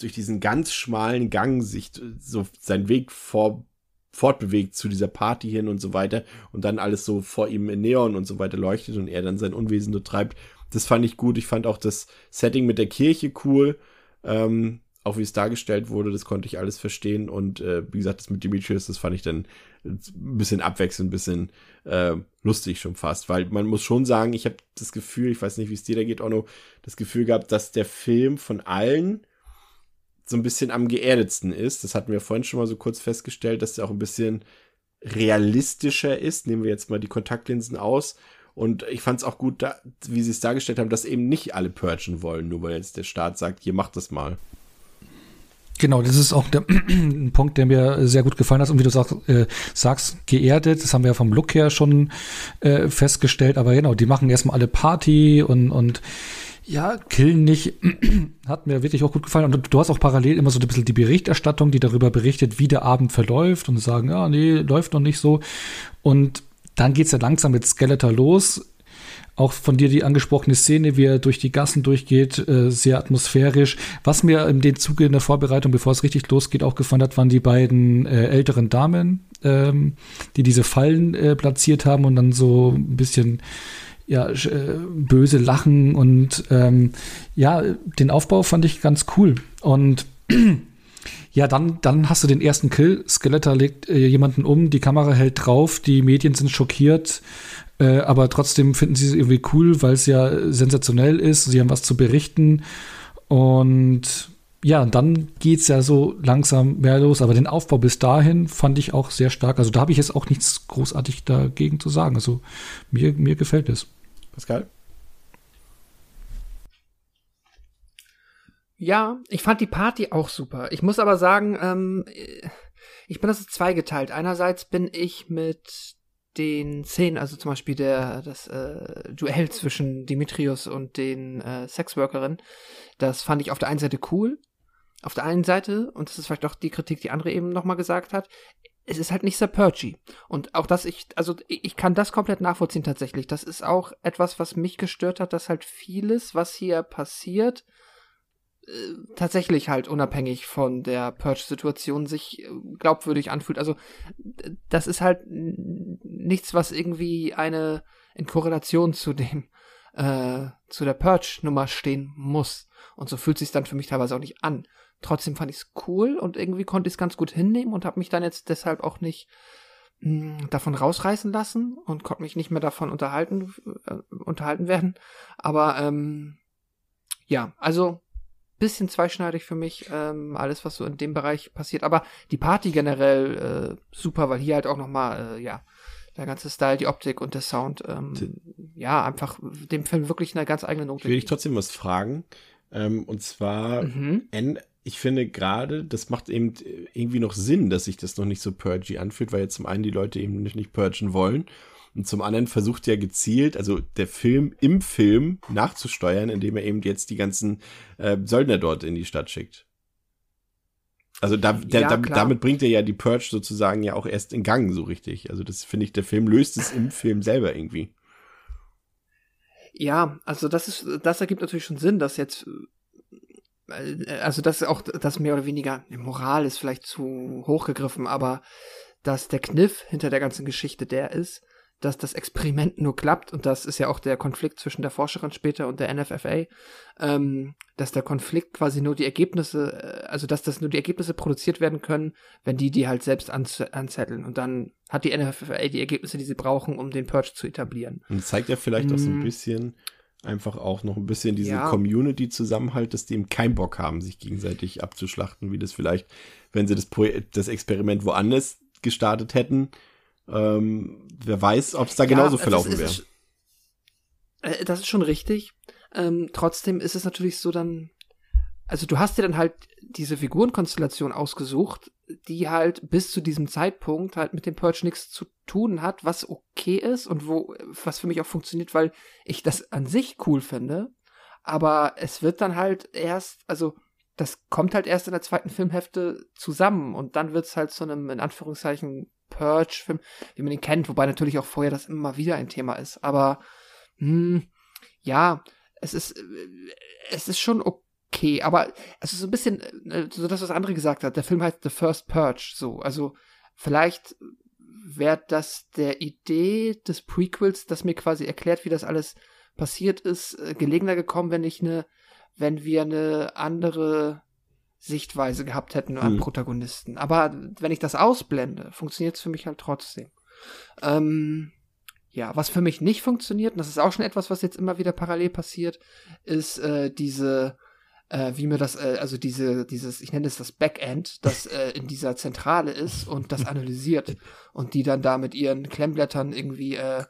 durch diesen ganz schmalen Gang sich so seinen Weg vor, fortbewegt zu dieser Party hin und so weiter und dann alles so vor ihm in Neon und so weiter leuchtet und er dann sein Unwesen so treibt. Das fand ich gut. Ich fand auch das Setting mit der Kirche cool. Ähm, auch wie es dargestellt wurde, das konnte ich alles verstehen. Und äh, wie gesagt, das mit Demetrius, das fand ich dann ein bisschen abwechselnd, ein bisschen äh, lustig schon fast. Weil man muss schon sagen, ich habe das Gefühl, ich weiß nicht, wie es dir da geht, Onno, das Gefühl gehabt, dass der Film von allen so ein bisschen am geerdetsten ist. Das hatten wir vorhin schon mal so kurz festgestellt, dass der auch ein bisschen realistischer ist. Nehmen wir jetzt mal die Kontaktlinsen aus. Und ich fand es auch gut, da, wie sie es dargestellt haben, dass eben nicht alle purgen wollen, nur weil jetzt der Staat sagt, hier macht das mal. Genau, das ist auch der (clears throat) ein Punkt, der mir sehr gut gefallen hat. Und wie du sagst, äh, sagst, geerdet, das haben wir ja vom Look her schon äh, festgestellt. Aber genau, die machen erstmal alle Party und, und ja, killen nicht. (clears throat) hat mir wirklich auch gut gefallen. Und du hast auch parallel immer so ein bisschen die Berichterstattung, die darüber berichtet, wie der Abend verläuft und sagen, ja, nee, läuft noch nicht so. Und dann geht's ja langsam mit Skeletor los auch von dir die angesprochene Szene, wie er durch die Gassen durchgeht, äh, sehr atmosphärisch. Was mir in dem Zuge in der Vorbereitung, bevor es richtig losgeht, auch gefallen hat, waren die beiden äh, älteren Damen, ähm, die diese Fallen äh, platziert haben und dann so ein bisschen ja, äh, böse lachen und ähm, ja, den Aufbau fand ich ganz cool. Und (clears throat) ja, dann, dann hast du den ersten Kill. Skeletor legt äh, jemanden um, die Kamera hält drauf, die Medien sind schockiert. Äh, aber trotzdem finden sie es irgendwie cool, weil es ja sensationell ist. Sie haben was zu berichten. Und ja, dann geht es ja so langsam mehr los. Aber den Aufbau bis dahin fand ich auch sehr stark. Also da habe ich jetzt auch nichts großartig dagegen zu sagen. Also mir, mir gefällt es. Pascal? Ja, ich fand die Party auch super. Ich muss aber sagen, ähm, ich bin das zweigeteilt. Einerseits bin ich mit den Szenen, also zum Beispiel der, das äh, Duell zwischen Dimitrios und den äh, Sexworkerinnen, das fand ich auf der einen Seite cool. Auf der einen Seite, und das ist vielleicht auch die Kritik, die andere eben nochmal gesagt hat, es ist halt nicht sehr purgy. Und auch das, ich, also ich kann das komplett nachvollziehen tatsächlich. Das ist auch etwas, was mich gestört hat, dass halt vieles, was hier passiert, äh, tatsächlich halt unabhängig von der Purge-Situation sich äh, glaubwürdig anfühlt. Also das ist halt nichts, was irgendwie eine in Korrelation zu dem äh, zu der Purge-Nummer stehen muss. Und so fühlt sich dann für mich teilweise auch nicht an. Trotzdem fand ich es cool und irgendwie konnte ich es ganz gut hinnehmen und habe mich dann jetzt deshalb auch nicht mh, hm, davon rausreißen lassen und konnte mich nicht mehr davon unterhalten äh, unterhalten werden. Aber ähm, ja, also bisschen zweischneidig für mich, ähm, alles, was so in dem Bereich passiert. Aber die Party generell äh, super, weil hier halt auch nochmal, äh, ja, der ganze Style, die Optik und der Sound, ähm, ja, einfach dem Film wirklich eine ganz eigene Note. Will ich trotzdem was fragen? Ähm, und zwar, mhm. Ich finde gerade, das macht eben irgendwie noch Sinn, dass sich das noch nicht so purgy anfühlt, weil jetzt zum einen die Leute eben nicht, nicht purgen wollen und zum anderen versucht er gezielt, also der Film im Film nachzusteuern, indem er eben jetzt die ganzen äh, Söldner dort in die Stadt schickt. Also da, der, ja, da, damit bringt er ja die Purge sozusagen ja auch erst in Gang so richtig. Also das finde ich, der Film löst es im Film selber irgendwie. Ja, also das ist, das ergibt natürlich schon Sinn, dass jetzt, äh, also das ist auch, das mehr oder weniger, Moral ist vielleicht zu hochgegriffen, aber dass der Kniff hinter der ganzen Geschichte der ist, dass das Experiment nur klappt, und das ist ja auch der Konflikt zwischen der Forscherin später und der NFFA, ähm, dass der Konflikt quasi nur die Ergebnisse, äh, also dass das nur die Ergebnisse produziert werden können, wenn die die halt selbst anzetteln. Und dann hat die NFFA die Ergebnisse, die sie brauchen, um den Purge zu etablieren. Und zeigt ja vielleicht mm. auch so ein mm. bisschen, einfach auch noch ein bisschen diese ja. Community-Zusammenhalt, dass die eben keinen Bock haben, sich gegenseitig abzuschlachten, wie das vielleicht, wenn sie das, Projekt, das Experiment woanders gestartet hätten, ähm, wer weiß, ob es da genauso ja, verlaufen wäre. Das ist schon richtig. Ähm, trotzdem ist es natürlich so dann, also du hast dir dann halt diese Figurenkonstellation ausgesucht, die halt bis zu diesem Zeitpunkt halt mit dem Purge nichts zu tun hat, was okay ist und wo, was für mich auch funktioniert, weil ich das an sich cool finde. Aber es wird dann halt erst, also das kommt halt erst in der zweiten Filmhälfte zusammen und dann wird's halt zu einem, in Anführungszeichen, Purge-Film, wie man ihn kennt, wobei natürlich auch vorher das immer wieder ein Thema ist. Aber, hm, ja, es ist, äh, es ist schon okay, aber es ist so ein bisschen, äh, so das, was andere gesagt hat, der Film heißt The First Purge, so, also vielleicht wäre das der Idee des Prequels, das mir quasi erklärt, wie das alles passiert ist, äh, gelegener gekommen, wenn ich eine, wenn wir eine andere Sichtweise gehabt hätten an Hm. Protagonisten. Aber wenn ich das ausblende, funktioniert es für mich halt trotzdem. Ähm, ja, was für mich nicht funktioniert, und das ist auch schon etwas, was jetzt immer wieder parallel passiert, ist äh, diese, äh, wie mir das, äh, also diese, dieses, ich nenne es das Backend, das äh, in dieser Zentrale ist und das analysiert und die dann da mit ihren Klemmblättern irgendwie äh,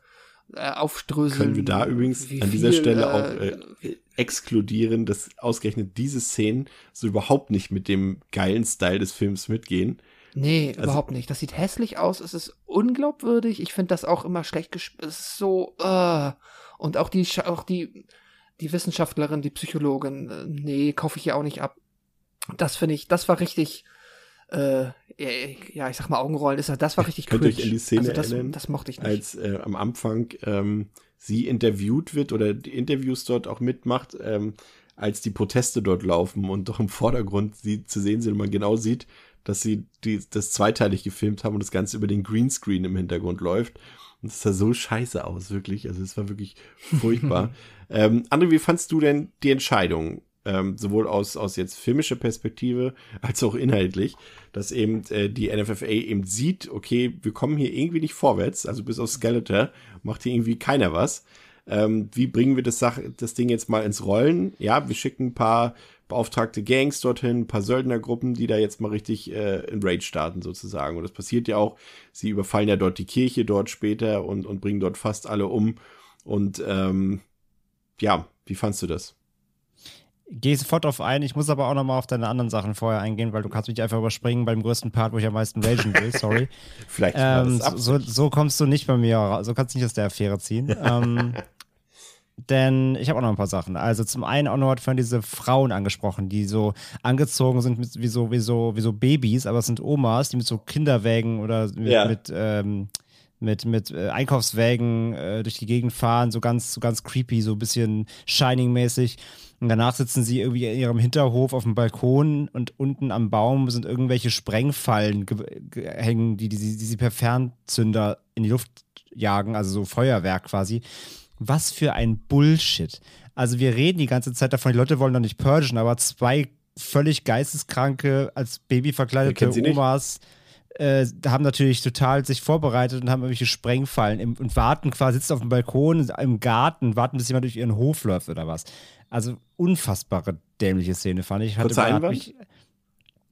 äh, aufströseln. Können wir da übrigens an dieser viel, Stelle äh, auch äh, exkludieren, dass ausgerechnet diese Szenen so überhaupt nicht mit dem geilen Style des Films mitgehen. Nee, Also- überhaupt nicht. Das sieht hässlich aus, es ist unglaubwürdig. Ich finde das auch immer schlecht gespielt. Es ist so, äh. Und auch die, auch die, die Wissenschaftlerin, die Psychologin, äh, nee, kaufe ich ja auch nicht ab. Das finde ich, das war richtig, äh, ja, ich sag mal Augenrollen, ist das war richtig Könnt ihr euch cringe. an die Szene also das, erinnern, das mochte ich nicht. als äh, am Anfang ähm, sie interviewt wird oder die Interviews dort auch mitmacht, ähm, als die Proteste dort laufen und doch im Vordergrund sie zu sehen sind und man genau sieht, dass sie die, das zweiteilig gefilmt haben und das Ganze über den Greenscreen im Hintergrund läuft. Und es sah so scheiße aus, wirklich. Also es war wirklich furchtbar. (laughs) ähm, André, wie fandst du denn die Entscheidung? Ähm, sowohl aus, aus jetzt filmischer Perspektive (laughs) als auch inhaltlich, dass eben äh, die NFFA eben sieht, okay, wir kommen hier irgendwie nicht vorwärts, also bis auf Skeletor macht hier irgendwie keiner was. Ähm, wie bringen wir das, Sach das Ding jetzt mal ins Rollen? Ja, wir schicken ein paar beauftragte Gangs dorthin, ein paar Söldnergruppen, die da jetzt mal richtig äh, in Raid starten sozusagen. Und das passiert ja auch. Sie überfallen ja dort die Kirche dort später und, und bringen dort fast alle um. Und ähm, ja, wie fandst du das? Gehe sofort drauf ein. Ich muss aber auch nochmal auf deine anderen Sachen vorher eingehen, weil du kannst mich einfach überspringen beim größten Part, wo ich am meisten ragen will. Sorry. (laughs) Vielleicht ähm, so, so kommst du nicht bei mir, ra- so kannst du nicht aus der Affäre ziehen. (laughs) ähm, denn ich habe auch noch ein paar Sachen. Also zum einen auch noch von diese Frauen angesprochen, die so angezogen sind mit, wie, so, wie, so, wie so Babys, aber es sind Omas, die mit so Kinderwägen oder mit, Ja. mit, ähm, mit, mit äh, Einkaufswägen äh, durch die Gegend fahren, so ganz, so ganz creepy, so ein bisschen Shining-mäßig. Und danach sitzen sie irgendwie in ihrem Hinterhof auf dem Balkon und unten am Baum sind irgendwelche Sprengfallen ge- ge- hängen, die, die, sie- die sie per Fernzünder in die Luft jagen, also so Feuerwerk quasi. Was für ein Bullshit. Also wir reden die ganze Zeit davon, die Leute wollen doch nicht purgen, aber zwei völlig geisteskranke, als Baby verkleidete sie nicht? Äh, haben natürlich total sich vorbereitet und haben irgendwelche Sprengfallen im, und warten quasi, sitzen auf dem Balkon im Garten, warten, bis jemand durch ihren Hof läuft oder was. Also unfassbare dämliche Szene, fand ich. Kurzer hat Einwand? mich-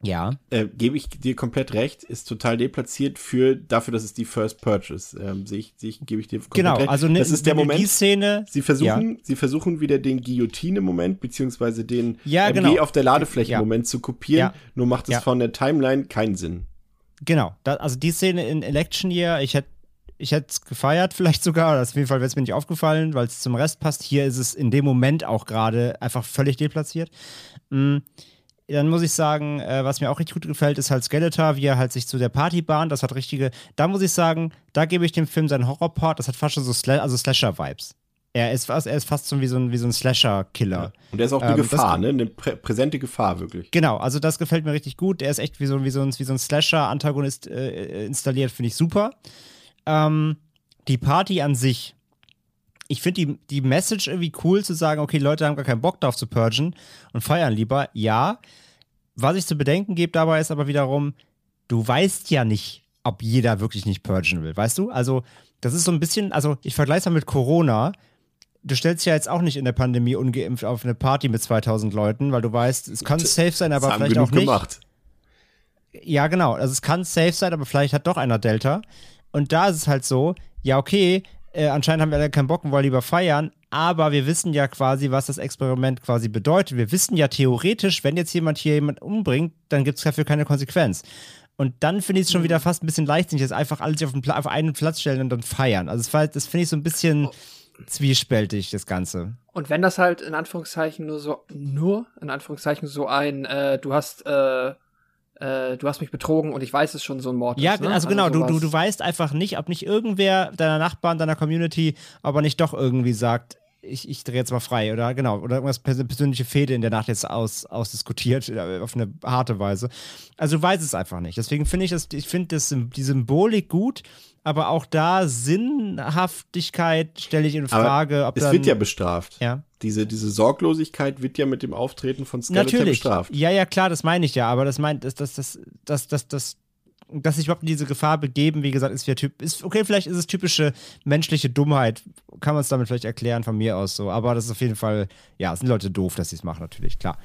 ja. äh, gebe ich dir komplett recht, ist total deplatziert für dafür, dass es die First Purchase. Ähm, sehe ich, sehe ich, gebe ich dir komplett Genau, recht. also ne, das ist der die Moment. Szene. Sie versuchen, sie versuchen wieder den Guillotine-Moment beziehungsweise den Ja, MG genau. auf der Ladefläche-Moment zu kopieren. Ja. Nur macht es Ja. von der Timeline keinen Sinn. Genau, da, also die Szene in Election Year, ich hätte ich es gefeiert (laughs) vielleicht sogar, oder auf jeden Fall wäre es mir nicht aufgefallen, weil es zum Rest passt. Hier ist es in dem Moment auch gerade einfach völlig deplatziert. Mm, Dann muss ich sagen, äh, was mir auch richtig gut gefällt, ist halt Skeletor, wie er halt sich zu der Party bahnt. Das hat richtige, da muss ich sagen, da gebe ich dem Film seinen Horrorpart, das hat fast schon so Sla also Slasher-Vibes. Er ist, fast- er ist fast so wie so ein, wie so ein Slasher-Killer. Und er ist auch eine Ähm, das- Gefahr, ne? Eine prä präsente Gefahr, wirklich. Genau, also das gefällt mir richtig gut. Der ist echt wie so, wie so ein, wie so ein Slasher-Antagonist äh, installiert, finde ich super. Ähm, die Party an sich, ich finde die, die Message irgendwie cool zu sagen, okay, Leute haben gar keinen Bock darauf zu purgen und feiern lieber. Ja, was ich zu bedenken gebe dabei ist aber wiederum, du weißt ja nicht, ob jeder wirklich nicht purgen will, weißt du? Also, das ist so ein bisschen, also ich vergleiche es mal mit Corona. Du stellst ja jetzt auch nicht in der Pandemie ungeimpft auf eine Party mit 2000 Leuten, weil du weißt, es kann safe sein, aber das haben vielleicht genug auch nicht. gemacht. Ja, genau. Also es kann safe sein, aber vielleicht hat doch einer Delta. Und da ist es halt so, ja, okay, äh, anscheinend haben wir alle keinen Bock und wollen lieber feiern, aber wir wissen ja quasi, was das Experiment quasi bedeutet. Wir wissen ja theoretisch, wenn jetzt jemand hier jemand umbringt, dann gibt es dafür keine Konsequenz. Und dann finde ich es schon wieder fast ein bisschen leichtsinnig, dass einfach alle sich auf, auf einen Platz stellen und dann feiern. Also das, das finde ich so ein bisschen, zwiespältig, das Ganze. Und wenn das halt in Anführungszeichen nur so, nur in Anführungszeichen so ein, äh, du hast, äh, äh, du hast mich betrogen und ich weiß es schon, so ein Mord Ja, ist, ne? also genau, du, sowas. du, du weißt einfach nicht, ob nicht irgendwer deiner Nachbarn, deiner Community, aber nicht doch irgendwie sagt, ich, ich drehe jetzt mal frei oder genau, oder irgendwas pers persönliche Fehde in der Nacht jetzt aus, ausdiskutiert äh, auf eine harte Weise. Also du weißt es einfach nicht. Deswegen finde ich das, ich finde das die Symbolik gut, aber auch da Sinnhaftigkeit stelle ich in Aber Frage, ob es dann, wird ja bestraft. ja. Diese, diese Sorglosigkeit wird ja mit dem Auftreten von Skeletor Natürlich. bestraft. Ja, ja, klar, das meine ich ja, aber das meint, das, das, das, das, das, das, dass sich überhaupt in diese Gefahr begeben, wie gesagt, ist ja typ, ist, okay, vielleicht ist es typische menschliche Dummheit, kann man es damit vielleicht erklären von mir aus so, aber das ist auf jeden Fall, ja, es sind Leute doof, dass sie es machen, natürlich, klar.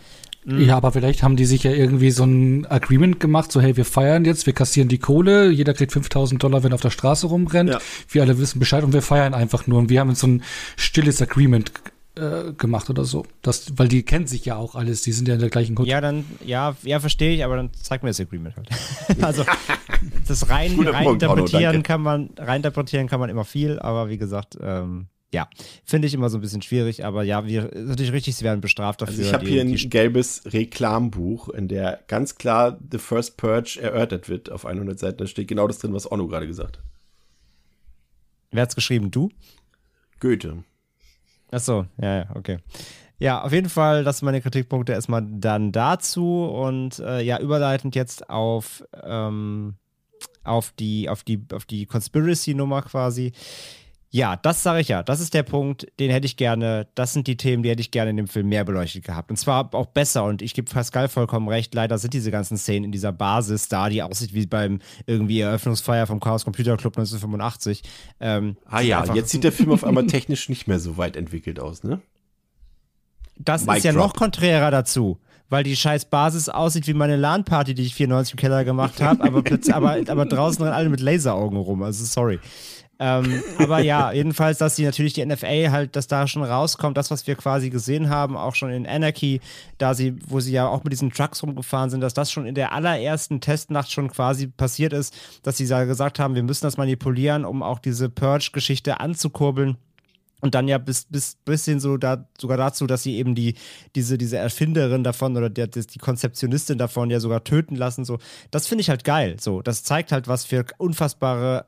Ja, aber vielleicht haben die sich ja irgendwie so ein Agreement gemacht, so hey, wir feiern jetzt, wir kassieren die Kohle, jeder kriegt 5000 Dollar, wenn er auf der Straße rumrennt. Ja. Wir alle wissen Bescheid und wir feiern einfach nur und wir haben jetzt so ein stilles Agreement äh, gemacht oder so. Das, weil die kennen sich ja auch alles, die sind ja in der gleichen Hut. Ja, dann, ja, ja, verstehe ich, aber dann zeig mir das Agreement halt. (laughs) also, (laughs) das rein, rein Punkt, Arno, interpretieren danke. kann man, rein interpretieren kann man immer viel, aber wie gesagt, ähm, ja, finde ich immer so ein bisschen schwierig, aber ja, wir, natürlich richtig, sie werden bestraft dafür. Also ich habe hier ein gelbes Reklambuch, in der ganz klar The First Purge erörtert wird auf 100 Seiten. Da steht genau das drin, was Onno gerade gesagt hat. Wer hat's geschrieben? Du? Goethe. Ach so, ja, ja, okay. Ja, auf jeden Fall, das sind meine Kritikpunkte erstmal dann dazu und äh, ja, überleitend jetzt auf, ähm, auf die, auf die, auf die Conspiracy-Nummer quasi. Ja, das sage ich ja. Das ist der Punkt, den hätte ich gerne, das sind die Themen, die hätte ich gerne in dem Film mehr beleuchtet gehabt. Und zwar auch besser. Und ich gebe Pascal vollkommen recht. Leider sind diese ganzen Szenen in dieser Basis da, die aussieht wie beim irgendwie Eröffnungsfeier vom Chaos Computer Club 1985. Ähm, Ah ja, jetzt sieht der Film auf einmal technisch nicht mehr so weit entwickelt aus, ne? Das Mic ist ja drop. noch konträrer dazu. Weil die scheiß Basis aussieht wie meine LAN-Party, die ich 94 im Keller gemacht (laughs) habe, aber, plötzlich- aber, aber draußen rennen alle mit Laseraugen rum. Also sorry. Ähm, aber ja, (laughs) jedenfalls, dass sie natürlich die NFL halt, dass da schon rauskommt, das, was wir quasi gesehen haben, auch schon in Anarchy, da sie, wo sie ja auch mit diesen Trucks rumgefahren sind, dass das schon in der allerersten Testnacht schon quasi passiert ist, dass sie da gesagt haben, wir müssen das manipulieren, um auch diese Purge-Geschichte anzukurbeln. Und dann ja bis, bis bisschen so da, sogar dazu, dass sie eben die, diese, diese Erfinderin davon oder der, das- die Konzeptionistin davon ja sogar töten lassen. So, das finde ich halt geil. So, das zeigt halt, was für unfassbare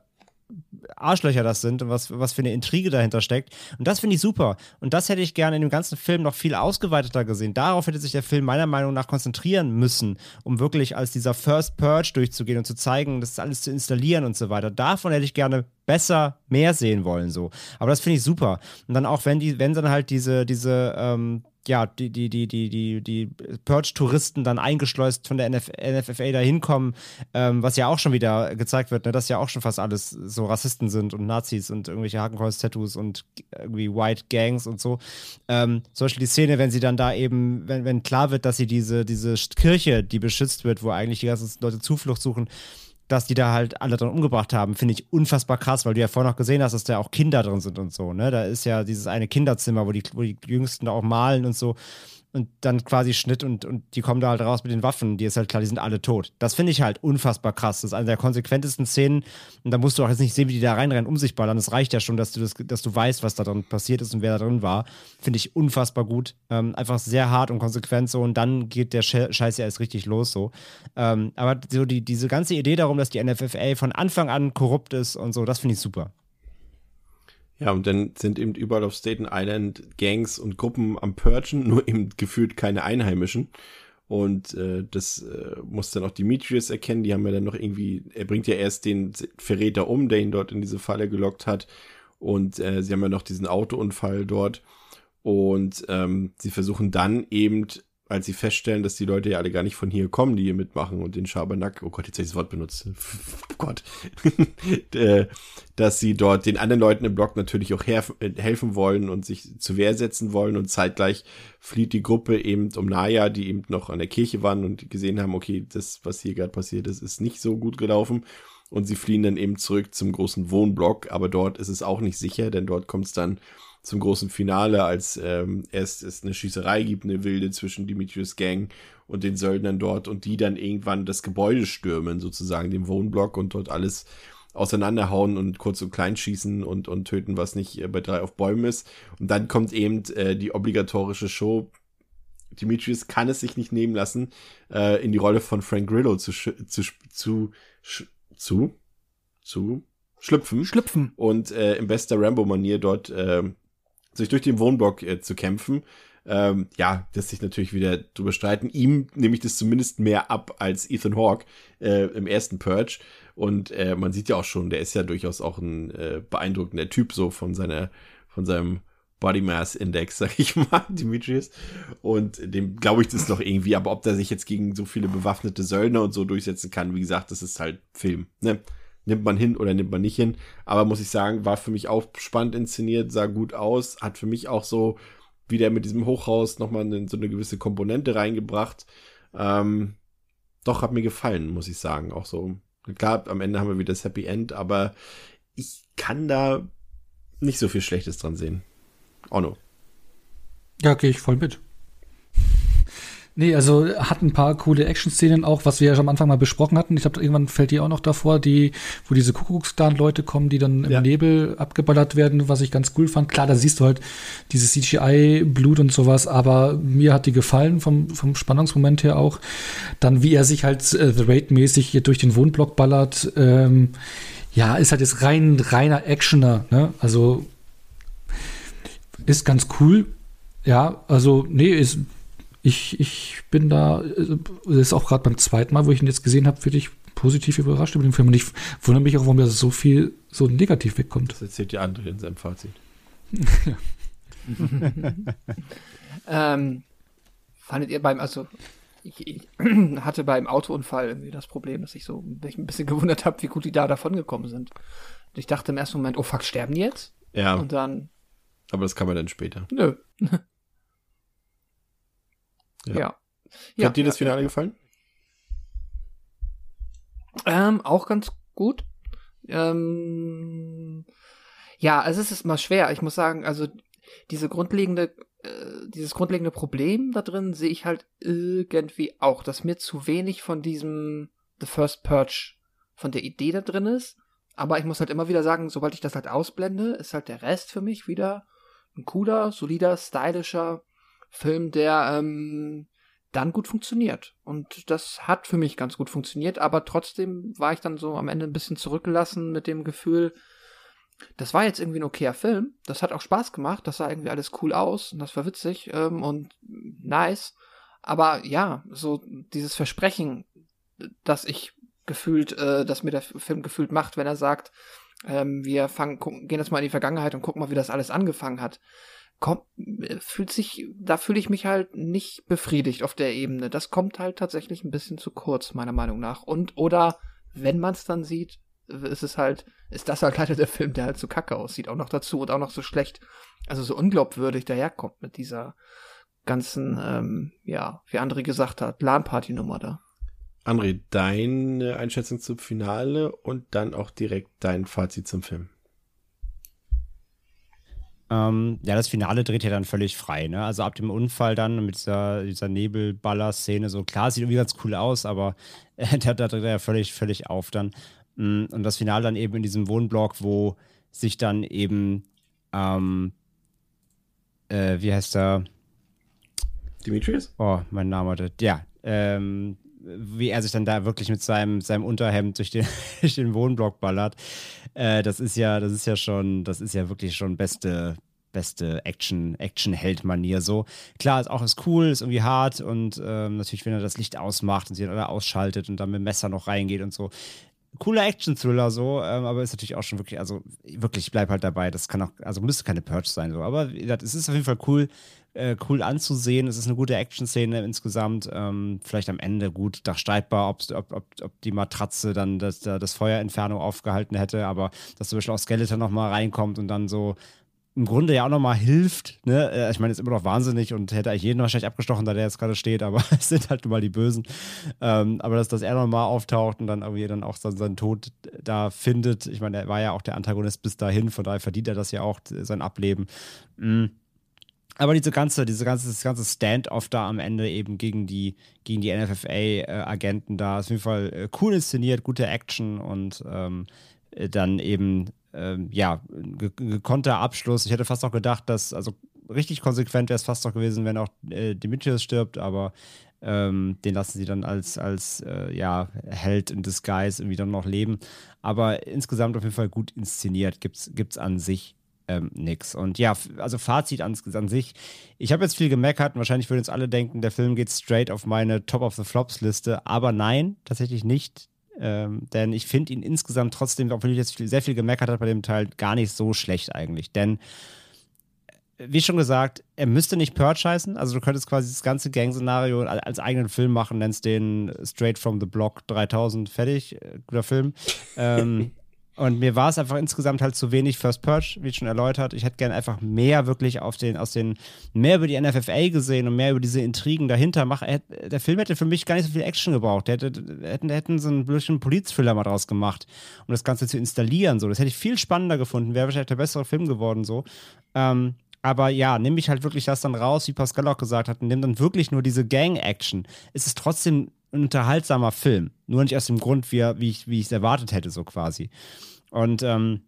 Arschlöcher das sind und was, was für eine Intrige dahinter steckt. Und das finde ich super. Und das hätte ich gerne in dem ganzen Film noch viel ausgeweiteter gesehen. Darauf hätte sich der Film meiner Meinung nach konzentrieren müssen, um wirklich als dieser First Purge durchzugehen und zu zeigen, das alles zu installieren und so weiter. Davon hätte ich gerne besser mehr sehen wollen, so. Aber das finde ich super. Und dann auch, wenn die, wenn dann halt diese, diese, ähm, ja, die, die, die, die, die, die Purge-Touristen dann eingeschleust von der NF NFFA da hinkommen, ähm, was ja auch schon wieder gezeigt wird, ne, dass ja auch schon fast alles so Rassisten sind und Nazis und irgendwelche Hakenkreuz-Tattoos und irgendwie White Gangs und so. Ähm, zum Beispiel die Szene, wenn sie dann da eben, wenn, wenn klar wird, dass sie diese, diese Kirche, die beschützt wird, wo eigentlich die ganzen Leute Zuflucht suchen, dass die da halt alle drin umgebracht haben, finde ich unfassbar krass, weil du ja vorher noch gesehen hast, dass da auch Kinder drin sind und so, ne? Da ist ja dieses eine Kinderzimmer, wo die, wo die Jüngsten da auch malen und so. Und dann quasi Schnitt und, und die kommen da halt raus mit den Waffen. Die ist halt klar, die sind alle tot. Das finde ich halt unfassbar krass. Das ist eine der konsequentesten Szenen. Und da musst du auch jetzt nicht sehen, wie die da reinrennen, um sich ballern. Das reicht ja schon, dass du, das, dass du weißt, was da drin passiert ist und wer da drin war. Finde ich unfassbar gut. Ähm, einfach sehr hart und konsequent so. Und dann geht der Sche- Scheiß ja erst richtig los so. Ähm, aber so die, diese ganze Idee darum, dass die NFFA von Anfang an korrupt ist und so, das finde ich super. Ja, und dann sind eben überall auf Staten Island Gangs und Gruppen am Purgen, nur eben gefühlt keine Einheimischen. Und äh, das äh, muss dann auch Demetrius erkennen. Die haben ja dann noch irgendwie, er bringt ja erst den Verräter um, der ihn dort in diese Falle gelockt hat. Und äh, sie haben ja noch diesen Autounfall dort. Und ähm, sie versuchen dann eben, als sie feststellen, dass die Leute ja alle gar nicht von hier kommen, die hier mitmachen und den Schabernack, oh Gott, jetzt habe ich das Wort benutzt, (laughs) oh Gott, (laughs) äh, dass sie dort den anderen Leuten im Block natürlich auch äh, helfen wollen und sich zur Wehr setzen wollen und zeitgleich flieht die Gruppe eben um Naya, die eben noch an der Kirche waren und gesehen haben, okay, das, was hier gerade passiert ist, ist nicht so gut gelaufen. Und sie fliehen dann eben zurück zum großen Wohnblock, aber dort ist es auch nicht sicher, denn dort kommt es dann zum großen Finale, als ähm, erst es eine Schießerei gibt, eine wilde zwischen Demetrius Gang und den Söldnern dort und die dann irgendwann das Gebäude stürmen, sozusagen den Wohnblock und dort alles auseinanderhauen und kurz und klein schießen und, und töten, was nicht äh, bei drei auf Bäumen ist. Und dann kommt eben äh, die obligatorische Show. Demetrius kann es sich nicht nehmen lassen, äh, in die Rolle von Frank Grillo zu, zu, zu, zu, zu schlüpfen. Schlüpfen. Und äh, im bester Rambo-Manier dort äh, sich durch den Wohnblock äh, zu kämpfen. Ähm, ja, lässt sich natürlich wieder drüber streiten. Ihm nehme ich das zumindest mehr ab als Ethan Hawke äh, im ersten Purge. Und äh, man sieht ja auch schon, der ist ja durchaus auch ein äh, beeindruckender Typ, so von seiner, von seinem Body Mass Index, (laughs) sag ich mal, Demetrius. Und dem glaube ich das noch irgendwie, aber ob der sich jetzt gegen so viele bewaffnete Söldner und so durchsetzen kann, wie gesagt, das ist halt Film, ne? Nimmt man hin oder nimmt man nicht hin. Aber muss ich sagen, war für mich auch spannend inszeniert, sah gut aus, hat für mich auch so wieder mit diesem Hochhaus nochmal so eine gewisse Komponente reingebracht. Ähm, doch, hat mir gefallen, muss ich sagen. Auch so, klar, am Ende haben wir wieder das Happy End, aber ich kann da nicht so viel Schlechtes dran sehen. Ono. Ja, gehe ich voll mit. Nee, also hat ein paar coole Action-Szenen auch, was wir ja schon am Anfang mal besprochen hatten. Ich glaube, irgendwann fällt die auch noch davor, die, wo diese Kuckucksclan-Leute kommen, die dann im ja. Nebel abgeballert werden, was ich ganz cool fand. Klar, da siehst du halt dieses CGI-Blut und sowas, aber mir hat die gefallen vom, vom Spannungsmoment her auch. Dann, wie er sich halt äh, The Raid-mäßig hier durch den Wohnblock ballert, ähm, ja, ist halt jetzt rein, reiner Actioner, ne? Also, ist ganz cool. Ja, also, nee, ist ich, ich bin da, äh, das ist auch gerade beim zweiten Mal, wo ich ihn jetzt gesehen habe, wirklich positiv überrascht über den Film. Und ich wundere mich auch, warum da so viel so negativ wegkommt. Das erzählt die andere in seinem Fazit. (laughs) (laughs) ähm, fandet ihr beim, also ich, ich (clears throat) hatte beim Autounfall irgendwie das Problem, dass ich so mich ein bisschen (laughs) gewundert habe, wie gut die da davon gekommen sind. Ich dachte im ersten Moment, oh fuck, sterben die jetzt? Ja. Und dann. Aber das kann man dann später. Nö. Ja. ja. Hat ja, dir das Finale gefallen? Ähm, auch ganz gut. Ähm, ja, also es ist mal schwer. Ich muss sagen, also diese grundlegende, äh, dieses grundlegende Problem da drin sehe ich halt irgendwie auch, dass mir zu wenig von diesem The First Purge, von der Idee da drin ist. Aber ich muss halt immer wieder sagen, sobald ich das halt ausblende, ist halt der Rest für mich wieder ein cooler, solider, stylischer Film, der ähm, dann gut funktioniert. Und das hat für mich ganz gut funktioniert, aber trotzdem war ich dann so am Ende ein bisschen zurückgelassen mit dem Gefühl, das war jetzt irgendwie ein okayer Film. Das hat auch Spaß gemacht. Das sah irgendwie alles cool aus und das war witzig ähm, und nice. Aber ja, so dieses Versprechen, dass ich gefühlt, äh, dass mir der Film gefühlt macht, wenn er sagt, ähm, wir fangen, gehen jetzt mal in die Vergangenheit und gucken mal, wie das alles angefangen hat kommt, fühlt sich, da fühle ich mich halt nicht befriedigt auf der Ebene. Das kommt halt tatsächlich ein bisschen zu kurz, meiner Meinung nach. Und, oder, wenn man es dann sieht, ist es halt, ist das halt leider der Film, der halt so kacke aussieht, auch noch dazu und auch noch so schlecht, also so unglaubwürdig daherkommt mit dieser ganzen, ähm, ja, wie André gesagt hat, LAN-Party-Nummer da. André, deine Einschätzung zum Finale und dann auch direkt dein Fazit zum Film. Ähm, ja, das Finale dreht ja dann völlig frei, ne? Also ab dem Unfall dann mit dieser, dieser Nebelballer-Szene, so klar, sieht irgendwie ganz cool aus, aber (laughs) äh, da, dreht er ja völlig, völlig auf dann. Mm, und das Finale dann eben in diesem Wohnblock, wo sich dann eben, ähm, äh, wie heißt er? Demetrius? Oh, mein Name hatte. Ja, ähm, wie er sich dann da wirklich mit seinem, seinem Unterhemd durch den, (laughs) durch den Wohnblock ballert. Äh, das ist ja, das ist ja schon, das ist ja wirklich schon beste, beste Action, Action-Held-Manier so. Klar, ist auch ist cool, ist irgendwie hart und ähm, natürlich, wenn er das Licht ausmacht und sie dann ausschaltet und dann mit dem Messer noch reingeht und so. Cooler Action-Thriller so, ähm, aber ist natürlich auch schon wirklich, also wirklich, ich bleib halt dabei. Das kann auch, also müsste keine Purge sein so, aber es ist auf jeden Fall cool, äh, cool anzusehen. Es ist eine gute Action-Szene insgesamt. Ähm, vielleicht am Ende gut streitbar, ob, ob, ob die Matratze dann das, das Feuerinferno aufgehalten hätte, aber dass zum Beispiel auch Skeletor nochmal reinkommt und dann so im Grunde ja auch nochmal hilft. Ne? Äh, ich meine, ist immer noch wahnsinnig und hätte eigentlich jeden wahrscheinlich abgestochen, da der jetzt gerade steht, aber (laughs) es sind halt nun mal die Bösen. Ähm, aber dass, dass er nochmal auftaucht und dann irgendwie dann auch seinen, seinen Tod da findet. Ich meine, er war ja auch der Antagonist bis dahin, von daher verdient er das ja auch, sein Ableben. Mhm. Aber diese ganze, diese ganze, das ganze Stand-off da am Ende eben gegen die, gegen die NFFA-Agenten da ist auf jeden Fall äh, cool inszeniert, gute Action und ähm, äh, dann eben, ähm, ja, ge gekonnter Abschluss. Ich hätte fast auch gedacht, dass, also richtig konsequent wäre es fast auch gewesen, wenn auch äh, Demetrius stirbt, aber ähm, den lassen sie dann als, als äh, ja, Held in Disguise irgendwie dann noch leben. Aber insgesamt auf jeden Fall gut inszeniert, gibt es an sich ähm, nix. Und ja, also Fazit an, an sich. Ich habe jetzt viel gemeckert und wahrscheinlich würden jetzt alle denken, der Film geht straight auf meine Top of the Flops Liste. Aber nein, tatsächlich nicht. Ähm, denn ich finde ihn insgesamt trotzdem, obwohl ich jetzt viel, sehr viel gemeckert habe bei dem Teil, gar nicht so schlecht eigentlich. Denn wie schon gesagt, er müsste nicht Purge heißen. Also du könntest quasi das ganze Gang-Szenario als eigenen Film machen, nennst den Straight from the Block 3000 fertig, äh, guter Film. ähm, (laughs) und mir war es einfach insgesamt halt zu wenig First Purge, wie schon erläutert. Ich hätte gerne einfach mehr wirklich auf den, aus den, mehr über die NFFA gesehen und mehr über diese Intrigen dahinter. Mach, der Film hätte für mich gar nicht so viel Action gebraucht. Der hätte, hätten, hätten so einen blöden Polizthriller mal draus gemacht, um das Ganze zu installieren. So. Das hätte ich viel spannender gefunden. Wäre wahrscheinlich der bessere Film geworden. So. Ähm, aber ja, nimm ich halt wirklich das dann raus, wie Pascal auch gesagt hat, und nimm dann wirklich nur diese Gang-Action. Es ist trotzdem ein unterhaltsamer Film. Nur nicht aus dem Grund, wie, wie ich es erwartet hätte, so quasi. Und ähm,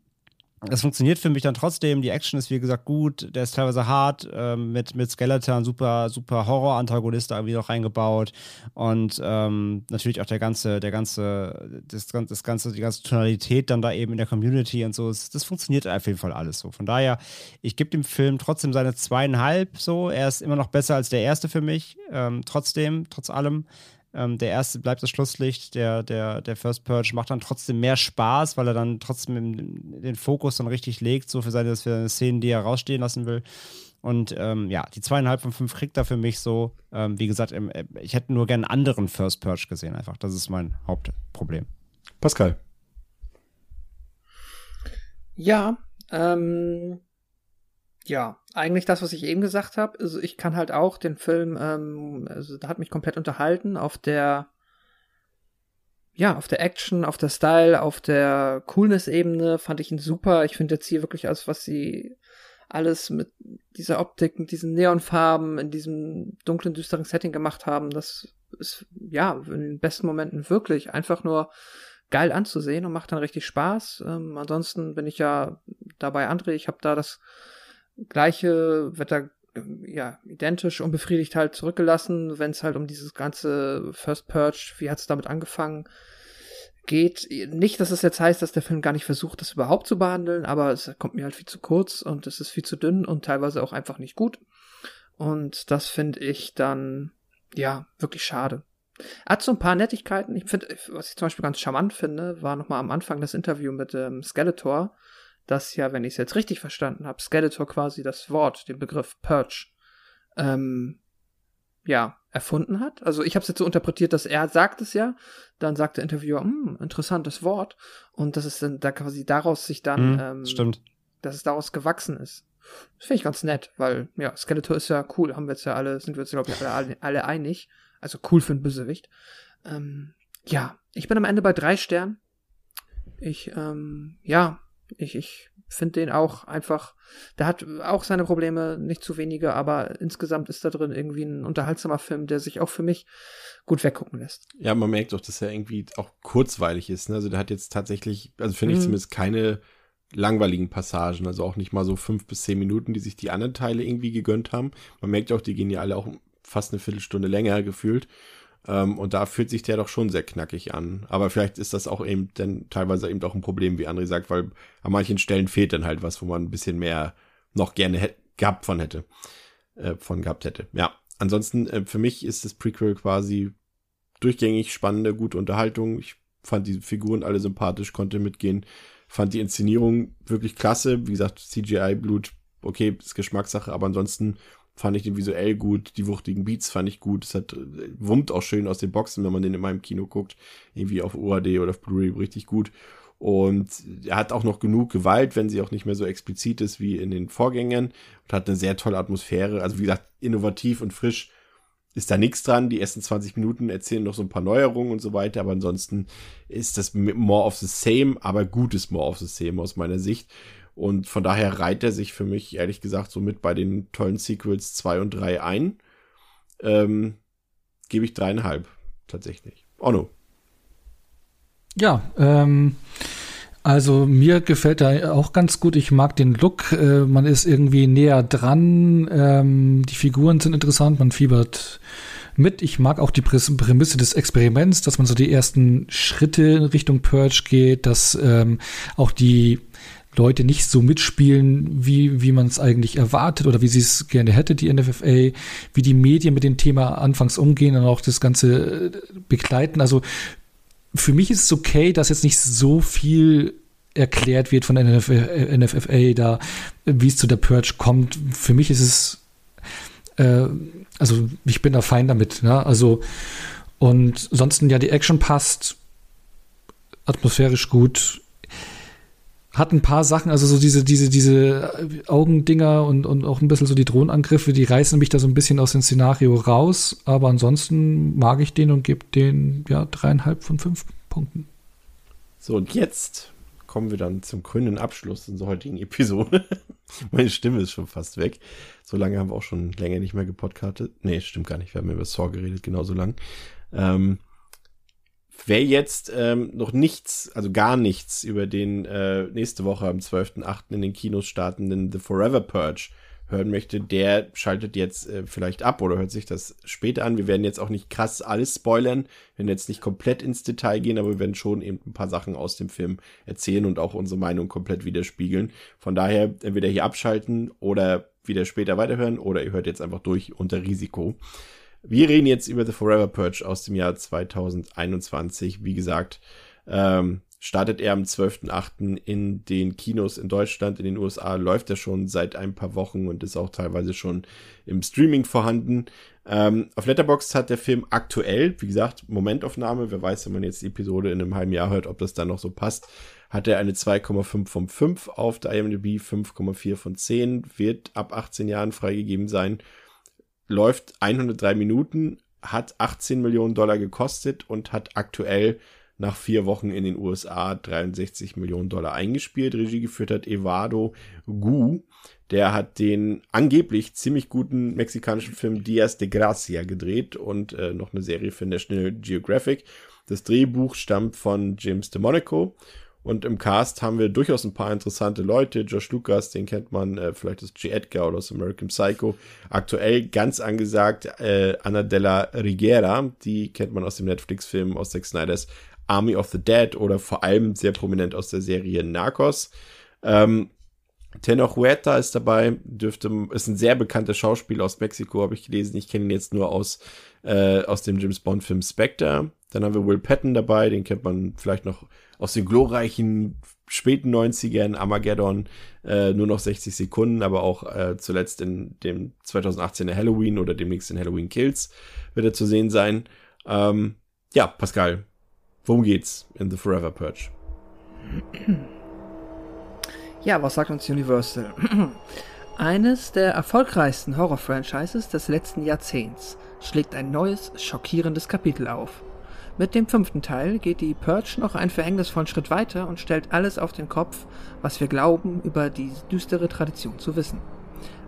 das funktioniert für mich dann trotzdem. Die Action ist wie gesagt gut, der ist teilweise hart, ähm, mit, mit Skeleton, super, super Horror-Antagonist irgendwie noch reingebaut. Und ähm, natürlich auch der ganze, der ganze, das, das ganze, die ganze Tonalität dann da eben in der Community und so. Das, das funktioniert auf jeden Fall alles so. Von daher, ich gebe dem Film trotzdem seine zweieinhalb so. Er ist immer noch besser als der erste für mich. Ähm, trotzdem, trotz allem. Ähm, der erste bleibt das Schlusslicht, der, der, der First Purge macht dann trotzdem mehr Spaß, weil er dann trotzdem den Fokus dann richtig legt, so für seine, für seine Szenen, die er rausstehen lassen will. Und ähm, ja, die zweieinhalb von fünf kriegt er für mich so. Ähm, wie gesagt, äh, ich hätte nur gerne einen anderen First Purge gesehen, einfach. Das ist mein Hauptproblem. Pascal. Ja, ähm, ja, eigentlich das, was ich eben gesagt habe. Also ich kann halt auch den Film, ähm, also hat mich komplett unterhalten auf der, ja, auf der Action, auf der Style, auf der Coolness-Ebene fand ich ihn super. Ich finde jetzt hier wirklich alles, was sie alles mit dieser Optik, mit diesen Neonfarben, in diesem dunklen, düsteren Setting gemacht haben, das ist, ja, in den besten Momenten wirklich einfach nur geil anzusehen und macht dann richtig Spaß. Ähm, ansonsten bin ich ja dabei André, ich habe da das gleiche wird da ja identisch unbefriedigt halt zurückgelassen, wenn es halt um dieses ganze First Purge, wie hat es damit angefangen, geht. Nicht, dass es jetzt heißt, dass der Film gar nicht versucht, das überhaupt zu behandeln, aber es kommt mir halt viel zu kurz und es ist viel zu dünn und teilweise auch einfach nicht gut. Und das finde ich dann, ja, wirklich schade. Hat so ein paar Nettigkeiten. Ich finde, was ich zum Beispiel ganz charmant finde, war nochmal am Anfang das Interview mit ähm, Skeletor, dass ja, wenn ich es jetzt richtig verstanden habe, Skeletor quasi das Wort, den Begriff Purge, ähm, ja, erfunden hat. Also ich habe es jetzt so interpretiert, dass er sagt es ja, dann sagt der Interviewer, hm, interessantes Wort und dass es dann da quasi daraus sich dann, mhm, ähm, stimmt, dass es daraus gewachsen ist. Das finde ich ganz nett, weil ja, Skeletor ist ja cool, haben wir jetzt ja alle, sind wir jetzt glaube ich alle, alle einig. Also cool für einen Bösewicht. Ähm, ja, ich bin am Ende bei drei Sternen. Ich, ähm, ja, ich, ich finde den auch einfach, der hat auch seine Probleme, nicht zu wenige, aber insgesamt ist da drin irgendwie ein unterhaltsamer Film, der sich auch für mich gut weggucken lässt. Ja, man merkt doch, dass er irgendwie auch kurzweilig ist. Ne? Also der hat jetzt tatsächlich, also finde ich mhm. zumindest keine langweiligen Passagen, also auch nicht mal so fünf bis zehn Minuten, die sich die anderen Teile irgendwie gegönnt haben. Man merkt auch, die gehen ja alle auch fast eine Viertelstunde länger gefühlt. Ähm, und da fühlt sich der doch schon sehr knackig an. Aber vielleicht ist das auch eben dann teilweise eben auch ein Problem, wie André sagt, weil an manchen Stellen fehlt dann halt was, wo man ein bisschen mehr noch gerne gehabt von hätte, äh, von gehabt hätte. Ja, ansonsten äh, für mich ist das Prequel quasi durchgängig spannende, gute Unterhaltung. Ich fand die Figuren alle sympathisch, konnte mitgehen, fand die Inszenierung wirklich klasse. Wie gesagt, CGI-Blut, okay, ist Geschmackssache, aber ansonsten fand ich den visuell gut, die wuchtigen Beats fand ich gut, es hat wummt auch schön aus den Boxen, wenn man den in meinem Kino guckt, irgendwie auf UAD oder auf Blu-ray richtig gut. Und er hat auch noch genug Gewalt, wenn sie auch nicht mehr so explizit ist wie in den Vorgängern und hat eine sehr tolle Atmosphäre. Also wie gesagt, innovativ und frisch ist da nichts dran. Die ersten 20 Minuten erzählen noch so ein paar Neuerungen und so weiter, aber ansonsten ist das more of the same, aber gutes more of the same aus meiner Sicht. Und von daher reiht er sich für mich, ehrlich gesagt, so mit bei den tollen Sequels 2 und 3 ein. Ähm, Gebe ich dreieinhalb, tatsächlich. Onno. Ja, ähm, Also mir gefällt er auch ganz gut. Ich mag den Look. Äh, man ist irgendwie näher dran. Ähm, die Figuren sind interessant. Man fiebert mit. Ich mag auch die Prämisse des Experiments, dass man so die ersten Schritte in Richtung Purge geht, dass ähm, auch die Leute nicht so mitspielen, wie, wie man es eigentlich erwartet oder wie sie es gerne hätte, die NFFA, wie die Medien mit dem Thema anfangs umgehen und auch das Ganze äh, begleiten. Also für mich ist es okay, dass jetzt nicht so viel erklärt wird von der NFFA da, wie es zu der Purge kommt. Für mich ist es, äh, also ich bin da fein damit. Ne? Also und ansonsten ja, die Action passt, atmosphärisch gut, hat ein paar Sachen, also so diese, diese, diese Augendinger und, und auch ein bisschen so die Drohnenangriffe, die reißen mich da so ein bisschen aus dem Szenario raus. Aber ansonsten mag ich den und gebe den ja dreieinhalb von fünf Punkten. So, und jetzt kommen wir dann zum grünen Abschluss unserer heutigen Episode. (laughs) Meine Stimme ist schon fast weg. So lange haben wir auch schon länger nicht mehr gepodcastet. Nee, stimmt gar nicht. Wir haben über Saw geredet, genauso lang. Ähm, Wer jetzt ähm, noch nichts, also gar nichts über den äh, nächste Woche am 12.8. in den Kinos startenden The Forever Purge hören möchte, der schaltet jetzt äh, vielleicht ab oder hört sich das später an. Wir werden jetzt auch nicht krass alles spoilern, werden jetzt nicht komplett ins Detail gehen, aber wir werden schon eben ein paar Sachen aus dem Film erzählen und auch unsere Meinung komplett widerspiegeln. Von daher entweder hier abschalten oder wieder später weiterhören oder ihr hört jetzt einfach durch unter Risiko. Wir reden jetzt über The Forever Purge aus dem Jahr 2021. Wie gesagt, ähm, startet er am 12.8. in den Kinos in Deutschland. In den USA läuft er schon seit ein paar Wochen und ist auch teilweise schon im Streaming vorhanden. Ähm, auf Letterboxd hat der Film aktuell, wie gesagt, Momentaufnahme, wer weiß, wenn man jetzt die Episode in einem halben Jahr hört, ob das dann noch so passt, hat er eine 2,5 von 5 auf der IMDb, 5,4 von 10, wird ab 18 Jahren freigegeben sein läuft 103 Minuten, hat 18 Millionen Dollar gekostet und hat aktuell nach vier Wochen in den USA 63 Millionen Dollar eingespielt. Regie geführt hat Evado Gu. Der hat den angeblich ziemlich guten mexikanischen Film Dias de Gracia gedreht und äh, noch eine Serie für National Geographic. Das Drehbuch stammt von James DeMonico und im Cast haben wir durchaus ein paar interessante Leute. Josh Lucas, den kennt man äh, vielleicht aus G. Edgar oder aus American Psycho. Aktuell ganz angesagt äh, Anna Della Rigera, die kennt man aus dem Netflix-Film aus Zack Snyders Army of the Dead oder vor allem sehr prominent aus der Serie Narcos. Ähm, Huerta ist dabei, dürfte, ist ein sehr bekannter Schauspieler aus Mexiko, habe ich gelesen. Ich kenne ihn jetzt nur aus, äh, aus dem James Bond-Film Spectre. Dann haben wir Will Patton dabei, den kennt man vielleicht noch aus den glorreichen späten 90ern, Armageddon, äh, nur noch 60 Sekunden, aber auch äh, zuletzt in dem 2018er Halloween oder demnächst in Halloween Kills wird er zu sehen sein. Ähm, ja, Pascal, worum geht's in The Forever Purge? Ja, was sagt uns Universal? (clears throat) Eines der erfolgreichsten Horror-Franchises des letzten Jahrzehnts schlägt ein neues, schockierendes Kapitel auf. Mit dem fünften Teil geht die Purge noch einen verhängnisvollen Schritt weiter und stellt alles auf den Kopf, was wir glauben, über die düstere Tradition zu wissen.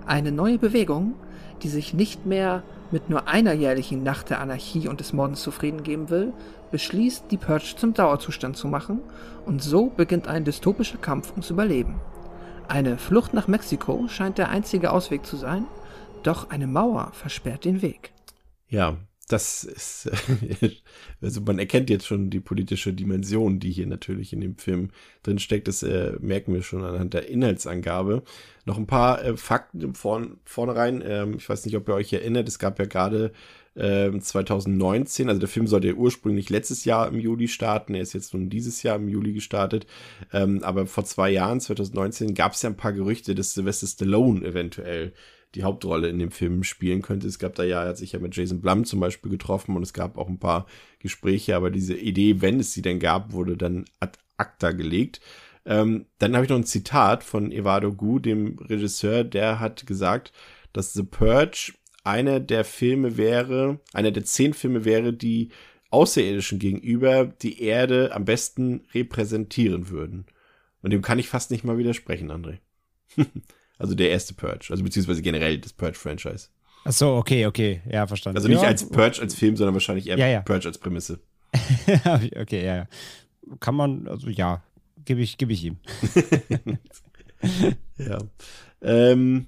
Eine neue Bewegung, die sich nicht mehr mit nur einer jährlichen Nacht der Anarchie und des Mordens zufrieden geben will, beschließt, die Purge zum Dauerzustand zu machen, und so beginnt ein dystopischer Kampf ums Überleben. Eine Flucht nach Mexiko scheint der einzige Ausweg zu sein, doch eine Mauer versperrt den Weg. Ja, das ist, (laughs) also man erkennt jetzt schon die politische Dimension, die hier natürlich in dem Film drin steckt. Das äh, merken wir schon anhand der Inhaltsangabe. Noch ein paar äh, Fakten vorn, vornherein. Ähm, ich weiß nicht, ob ihr euch erinnert. Es gab ja gerade äh, 2019, also der Film sollte ja ursprünglich letztes Jahr im Juli starten. Er ist jetzt nun dieses Jahr im Juli gestartet. Ähm, aber vor zwei Jahren, 2019, gab es ja ein paar Gerüchte, dass Sylvester Stallone eventuell die Hauptrolle in dem Film spielen könnte. Es gab da ja, er hat sich ja mit Jason Blum zum Beispiel getroffen und es gab auch ein paar Gespräche, aber diese Idee, wenn es sie denn gab, wurde dann ad acta gelegt. Ähm, dann habe ich noch ein Zitat von Evado Gu, dem Regisseur, der hat gesagt, dass The Purge einer der Filme wäre, einer der zehn Filme wäre, die Außerirdischen gegenüber die Erde am besten repräsentieren würden. Und dem kann ich fast nicht mal widersprechen, André. (laughs) Also der erste Purge, also beziehungsweise generell das Purge-Franchise. Ach so, okay, okay, ja, verstanden. Also nicht ja. als Purge als Film, sondern wahrscheinlich eher ja, ja. Purge als Prämisse. (laughs) okay, ja, ja. Kann man, also ja, gebe ich, gebe ich ihm. (laughs) ja. Ähm,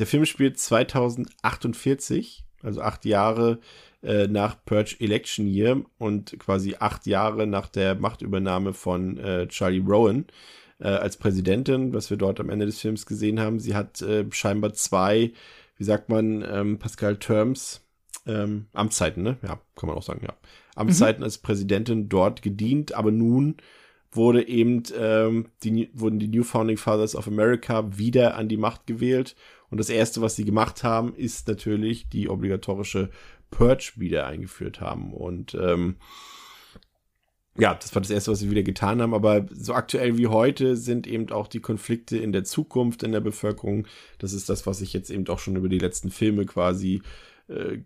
der Film spielt 2048, also acht Jahre äh, nach Purge Election Year und quasi acht Jahre nach der Machtübernahme von äh, Charlie Rowan äh, als Präsidentin, was wir dort am Ende des Films gesehen haben. Sie hat äh, scheinbar zwei, wie sagt man, ähm, Pascal Terms, ähm, Amtszeiten, ne? Ja, kann man auch sagen, ja. Amtszeiten mhm. als Präsidentin dort gedient, aber nun wurde eben ähm, die, wurden die New Founding Fathers of America wieder an die Macht gewählt. Und das erste, was sie gemacht haben, ist natürlich die obligatorische Purge wieder eingeführt haben. Und ähm, ja, das war das erste, was sie wieder getan haben. Aber so aktuell wie heute sind eben auch die Konflikte in der Zukunft in der Bevölkerung. Das ist das, was sich jetzt eben auch schon über die letzten Filme quasi äh,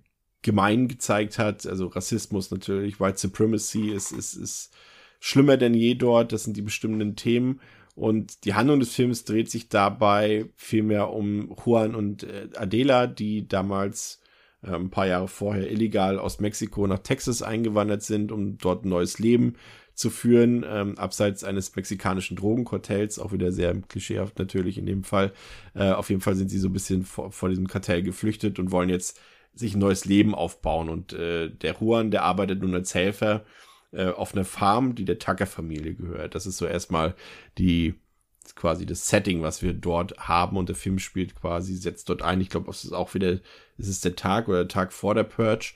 gemein gezeigt hat. Also Rassismus natürlich, White Supremacy ist, ist, ist schlimmer denn je dort. Das sind die bestimmenden Themen. Und die Handlung des Films dreht sich dabei vielmehr um Juan und äh, Adela, die damals äh, ein paar Jahre vorher illegal aus Mexiko nach Texas eingewandert sind, um dort ein neues Leben zu führen, ähm, abseits eines mexikanischen Drogenkartells, auch wieder sehr klischeehaft natürlich in dem Fall. Äh, auf jeden Fall sind sie so ein bisschen vor, vor diesem Kartell geflüchtet und wollen jetzt sich ein neues Leben aufbauen. Und äh, der Juan, der arbeitet nun als Helfer äh, auf einer Farm, die der Tucker-Familie gehört. Das ist so erstmal die quasi das Setting, was wir dort haben und der Film spielt quasi, setzt dort ein. Ich glaube, es ist auch wieder, es ist der Tag oder der Tag vor der Purge.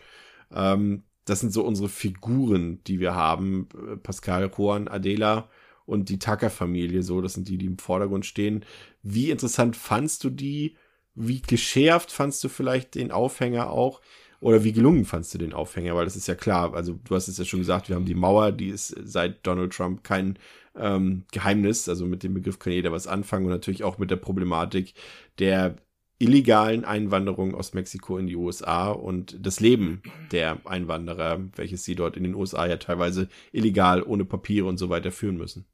Ähm, das sind so unsere Figuren, die wir haben. Pascal, Juan, Adela und die Tucker-Familie, so, das sind die, die im Vordergrund stehen. Wie interessant fandst du die? Wie geschärft fandst du vielleicht den Aufhänger auch? Oder wie gelungen fandst du den Aufhänger? Weil das ist ja klar, also du hast es ja schon gesagt, wir haben die Mauer, die ist seit Donald Trump kein ähm, Geheimnis. Also mit dem Begriff kann jeder was anfangen und natürlich auch mit der Problematik der illegalen Einwanderung aus Mexiko in die USA und das Leben der Einwanderer, welches sie dort in den USA ja teilweise illegal ohne Papiere und so weiter führen müssen.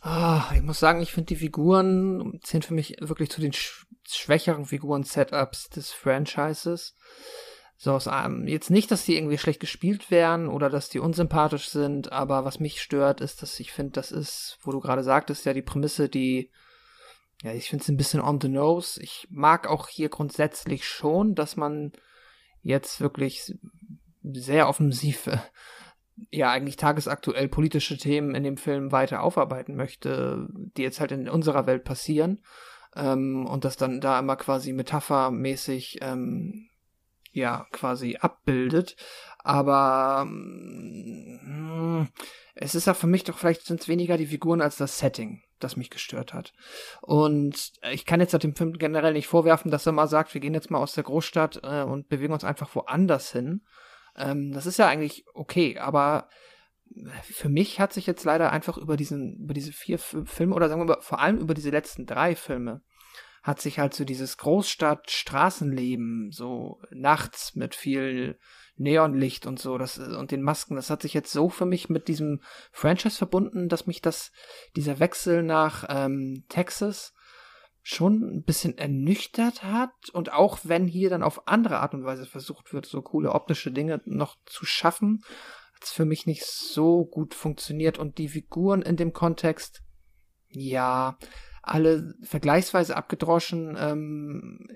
Ah, ich muss sagen, ich finde die Figuren zählen für mich wirklich zu den sch schwächeren Figuren-Setups des Franchises. So aus einem, jetzt nicht, dass die irgendwie schlecht gespielt werden oder dass die unsympathisch sind, aber was mich stört, ist, dass ich finde, das ist, wo du gerade sagtest, ja die Prämisse, die, ja, ich finde es ein bisschen on the nose. Ich mag auch hier grundsätzlich schon, dass man jetzt wirklich sehr offensiv ja eigentlich tagesaktuell politische Themen in dem Film weiter aufarbeiten möchte, die jetzt halt in unserer Welt passieren. Ähm, und das dann da immer quasi metaphermäßig ähm, ja quasi abbildet. Aber mh, mm, es ist ja für mich doch vielleicht sind es weniger die Figuren als das Setting, das mich gestört hat. Und ich kann jetzt dem Film generell nicht vorwerfen, dass er mal sagt, wir gehen jetzt mal aus der Großstadt äh, und bewegen uns einfach woanders hin. Ähm, das ist ja eigentlich okay, aber für mich hat sich jetzt leider einfach über diesen, über diese vier Filme oder sagen wir mal, vor allem über diese letzten drei Filme hat sich halt so dieses Großstadt-Straßenleben so nachts mit viel Neonlicht und so, das, und den Masken, das hat sich jetzt so für mich mit diesem Franchise verbunden, dass mich das, dieser Wechsel nach ähm, Texas schon ein bisschen ernüchtert hat. Und auch wenn hier dann auf andere Art und Weise versucht wird, so coole optische Dinge noch zu schaffen, hat es für mich nicht so gut funktioniert. Und die Figuren in dem Kontext, ja, alle vergleichsweise abgedroschen, ähm,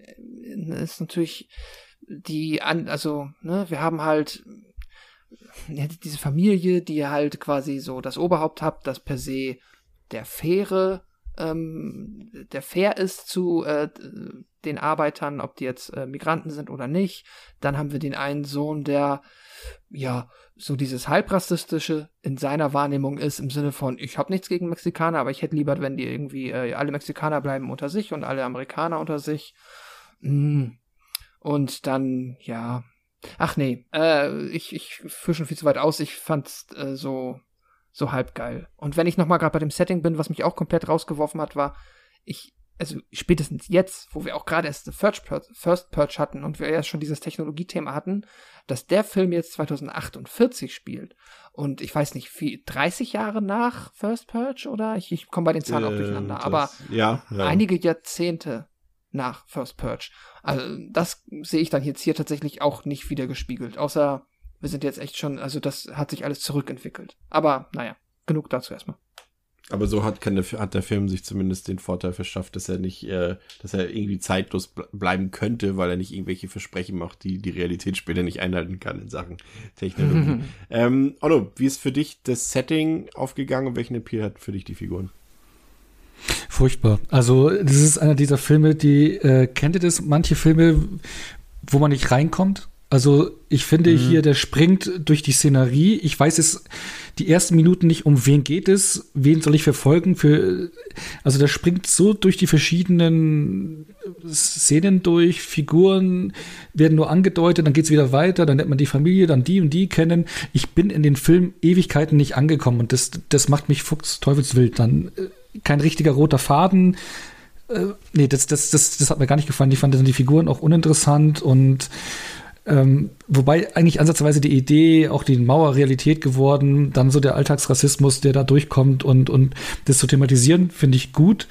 ist natürlich die an, also, ne, wir haben halt ja, diese Familie, die halt quasi so das Oberhaupt hat, das per se der faire ähm, der fair ist zu äh, den Arbeitern, ob die jetzt äh, Migranten sind oder nicht. Dann haben wir den einen Sohn, der ja so dieses halbrassistische in seiner Wahrnehmung ist im Sinne von ich habe nichts gegen Mexikaner, aber ich hätte lieber, wenn die irgendwie äh, alle Mexikaner bleiben unter sich und alle Amerikaner unter sich. Mm. Und dann ja, ach nee, äh, ich ich führe schon viel zu weit aus. Ich fand's äh, so so halb geil. Und wenn ich nochmal gerade bei dem Setting bin, was mich auch komplett rausgeworfen hat, war, ich, also spätestens jetzt, wo wir auch gerade erst First Purge, First Purge hatten und wir erst schon dieses Technologiethema hatten, dass der Film jetzt 2048 spielt. Und ich weiß nicht, wie, 30 Jahre nach First Purge oder? Ich, ich komme bei den Zahlen äh, auch durcheinander. Das, aber ja, ja. einige Jahrzehnte nach First Purge. Also das sehe ich dann jetzt hier tatsächlich auch nicht wieder gespiegelt. Außer wir sind jetzt echt schon, also das hat sich alles zurückentwickelt. Aber naja, genug dazu erstmal. Aber so hat, kann der, hat der Film sich zumindest den Vorteil verschafft, dass er nicht, äh, dass er irgendwie zeitlos bleiben könnte, weil er nicht irgendwelche Versprechen macht, die die Realität später nicht einhalten kann in Sachen Technologie. (laughs) ähm, Otto, wie ist für dich das Setting aufgegangen und welchen Appeal hat für dich die Figuren? Furchtbar. Also, das ist einer dieser Filme, die, äh, kennt ihr das? Manche Filme, wo man nicht reinkommt. Also, ich finde mhm. hier, der springt durch die Szenerie. Ich weiß es die ersten Minuten nicht, um wen geht es, wen soll ich verfolgen. Für, also, der springt so durch die verschiedenen Szenen durch, Figuren werden nur angedeutet, dann geht's wieder weiter, dann nennt man die Familie, dann die und die kennen. Ich bin in den Film Ewigkeiten nicht angekommen und das, das macht mich fuchs teufelswild. Dann äh, kein richtiger roter Faden. Äh, nee, das, das, das, das hat mir gar nicht gefallen. Ich fand die Figuren auch uninteressant und ähm, wobei eigentlich ansatzweise die Idee, auch die Mauer Realität geworden, dann so der Alltagsrassismus, der da durchkommt und, und das zu thematisieren, finde ich gut.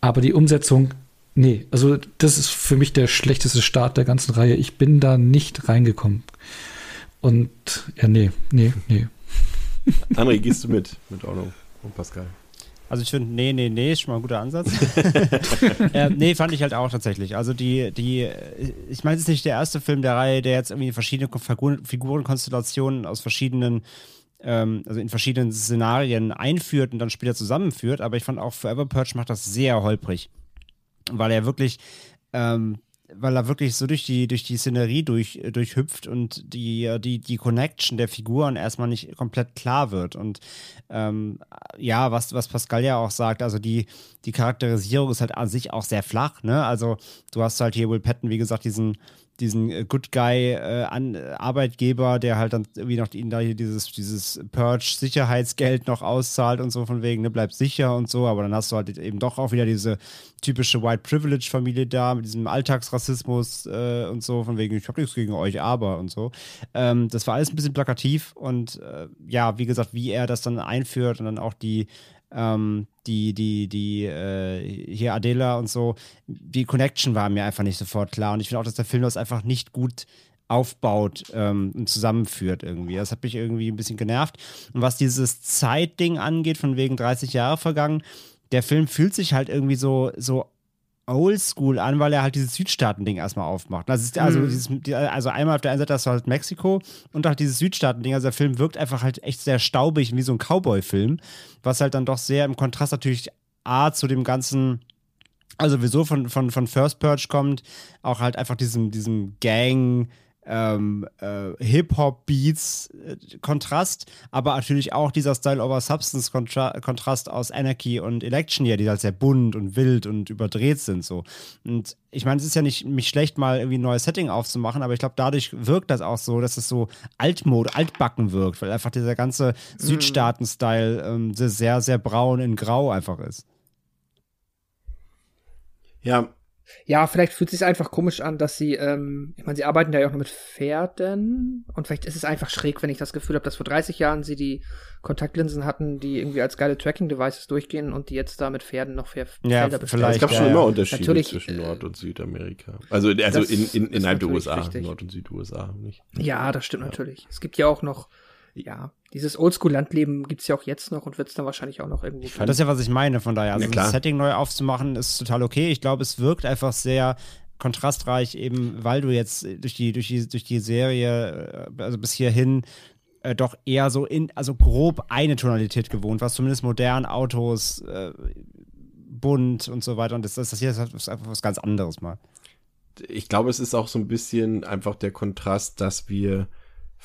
Aber die Umsetzung, nee, also das ist für mich der schlechteste Start der ganzen Reihe. Ich bin da nicht reingekommen. Und ja, nee, nee, nee. André, gehst du mit, mit Ordnung und Pascal? Also ich finde, nee, nee, nee, ist schon mal ein guter Ansatz. (laughs) (laughs) äh, nee, fand ich halt auch tatsächlich. Also die, die, ich meine, es ist nicht der erste Film der Reihe, der jetzt irgendwie verschiedene Figurenkonstellationen aus verschiedenen, ähm, also in verschiedenen Szenarien einführt und dann später zusammenführt, aber ich fand auch Forever Purge macht das sehr holprig. Weil er wirklich ähm, weil er wirklich so durch die, durch die Szenerie durch, durchhüpft und die, die, die Connection der Figuren erstmal nicht komplett klar wird. Und ähm, ja, was, was Pascal ja auch sagt, also die, die Charakterisierung ist halt an sich auch sehr flach, ne? Also du hast halt hier Will Patton, wie gesagt, diesen, diesen äh, Good Guy äh, an, äh, Arbeitgeber, der halt dann irgendwie noch ihnen da hier dieses, dieses Purge-Sicherheitsgeld noch auszahlt und so von wegen, ne, bleib sicher und so, aber dann hast du halt eben doch auch wieder diese typische White Privilege-Familie da mit diesem Alltagsrassismus äh, und so, von wegen, ich hab nichts gegen euch, aber und so. Ähm, das war alles ein bisschen plakativ und äh, ja, wie gesagt, wie er das dann einführt und dann auch die ähm, die, die, die, äh, hier Adela und so, die Connection war mir einfach nicht sofort klar. Und ich finde auch, dass der Film das einfach nicht gut aufbaut ähm, und zusammenführt irgendwie. Das hat mich irgendwie ein bisschen genervt. Und was dieses Zeitding angeht, von wegen 30 Jahre vergangen, der Film fühlt sich halt irgendwie so, so oldschool an, weil er halt dieses Südstaaten-Ding erstmal aufmacht. Also, also, mhm. dieses, also einmal auf der einen Seite hast du halt Mexiko und auch dieses Südstaaten-Ding. Also der Film wirkt einfach halt echt sehr staubig, wie so ein Cowboy-Film, was halt dann doch sehr im Kontrast natürlich A zu dem ganzen also wieso von, von, von First Purge kommt, auch halt einfach diesem, diesem Gang, ähm, äh, Hip-Hop-Beats-Kontrast, äh, aber natürlich auch dieser Style-over-Substance-Kontrast aus Anarchy und Election Year, die halt sehr bunt und wild und überdreht sind. so. Und ich meine, es ist ja nicht, nicht schlecht, mal irgendwie ein neues Setting aufzumachen, aber ich glaube, dadurch wirkt das auch so, dass es so altmod, altbacken wirkt, weil einfach dieser ganze mhm. Südstaaten-Style ähm, sehr, sehr braun in grau einfach ist. Ja, ja, vielleicht fühlt es sich einfach komisch an, dass sie, ähm, ich meine, sie arbeiten ja auch noch mit Pferden und vielleicht ist es einfach schräg, wenn ich das Gefühl habe, dass vor 30 Jahren sie die Kontaktlinsen hatten, die irgendwie als geile Tracking-Devices durchgehen und die jetzt da mit Pferden noch Pfer ja, Felder bestellen. Es gab schon immer Unterschiede Natürlich, zwischen Nord- äh, und Südamerika. Also, also in, in, innerhalb der USA, richtig. Nord- und Süd-USA nicht. Ja, das stimmt ja. natürlich. Es gibt ja auch noch ja, dieses Oldschool-Landleben gibt es ja auch jetzt noch und wird es dann wahrscheinlich auch noch irgendwo geben. Das ist ja, was ich meine, von daher. Also, ja, das Setting neu aufzumachen, ist total okay. Ich glaube, es wirkt einfach sehr kontrastreich, eben weil du jetzt durch die, durch die, durch die Serie, äh, also bis hierhin, äh, doch eher so in, also grob eine Tonalität gewohnt was zumindest modern, Autos, äh, bunt und so weiter. Und das, das, das hier ist einfach was ganz anderes mal. Ich glaube, es ist auch so ein bisschen einfach der Kontrast, dass wir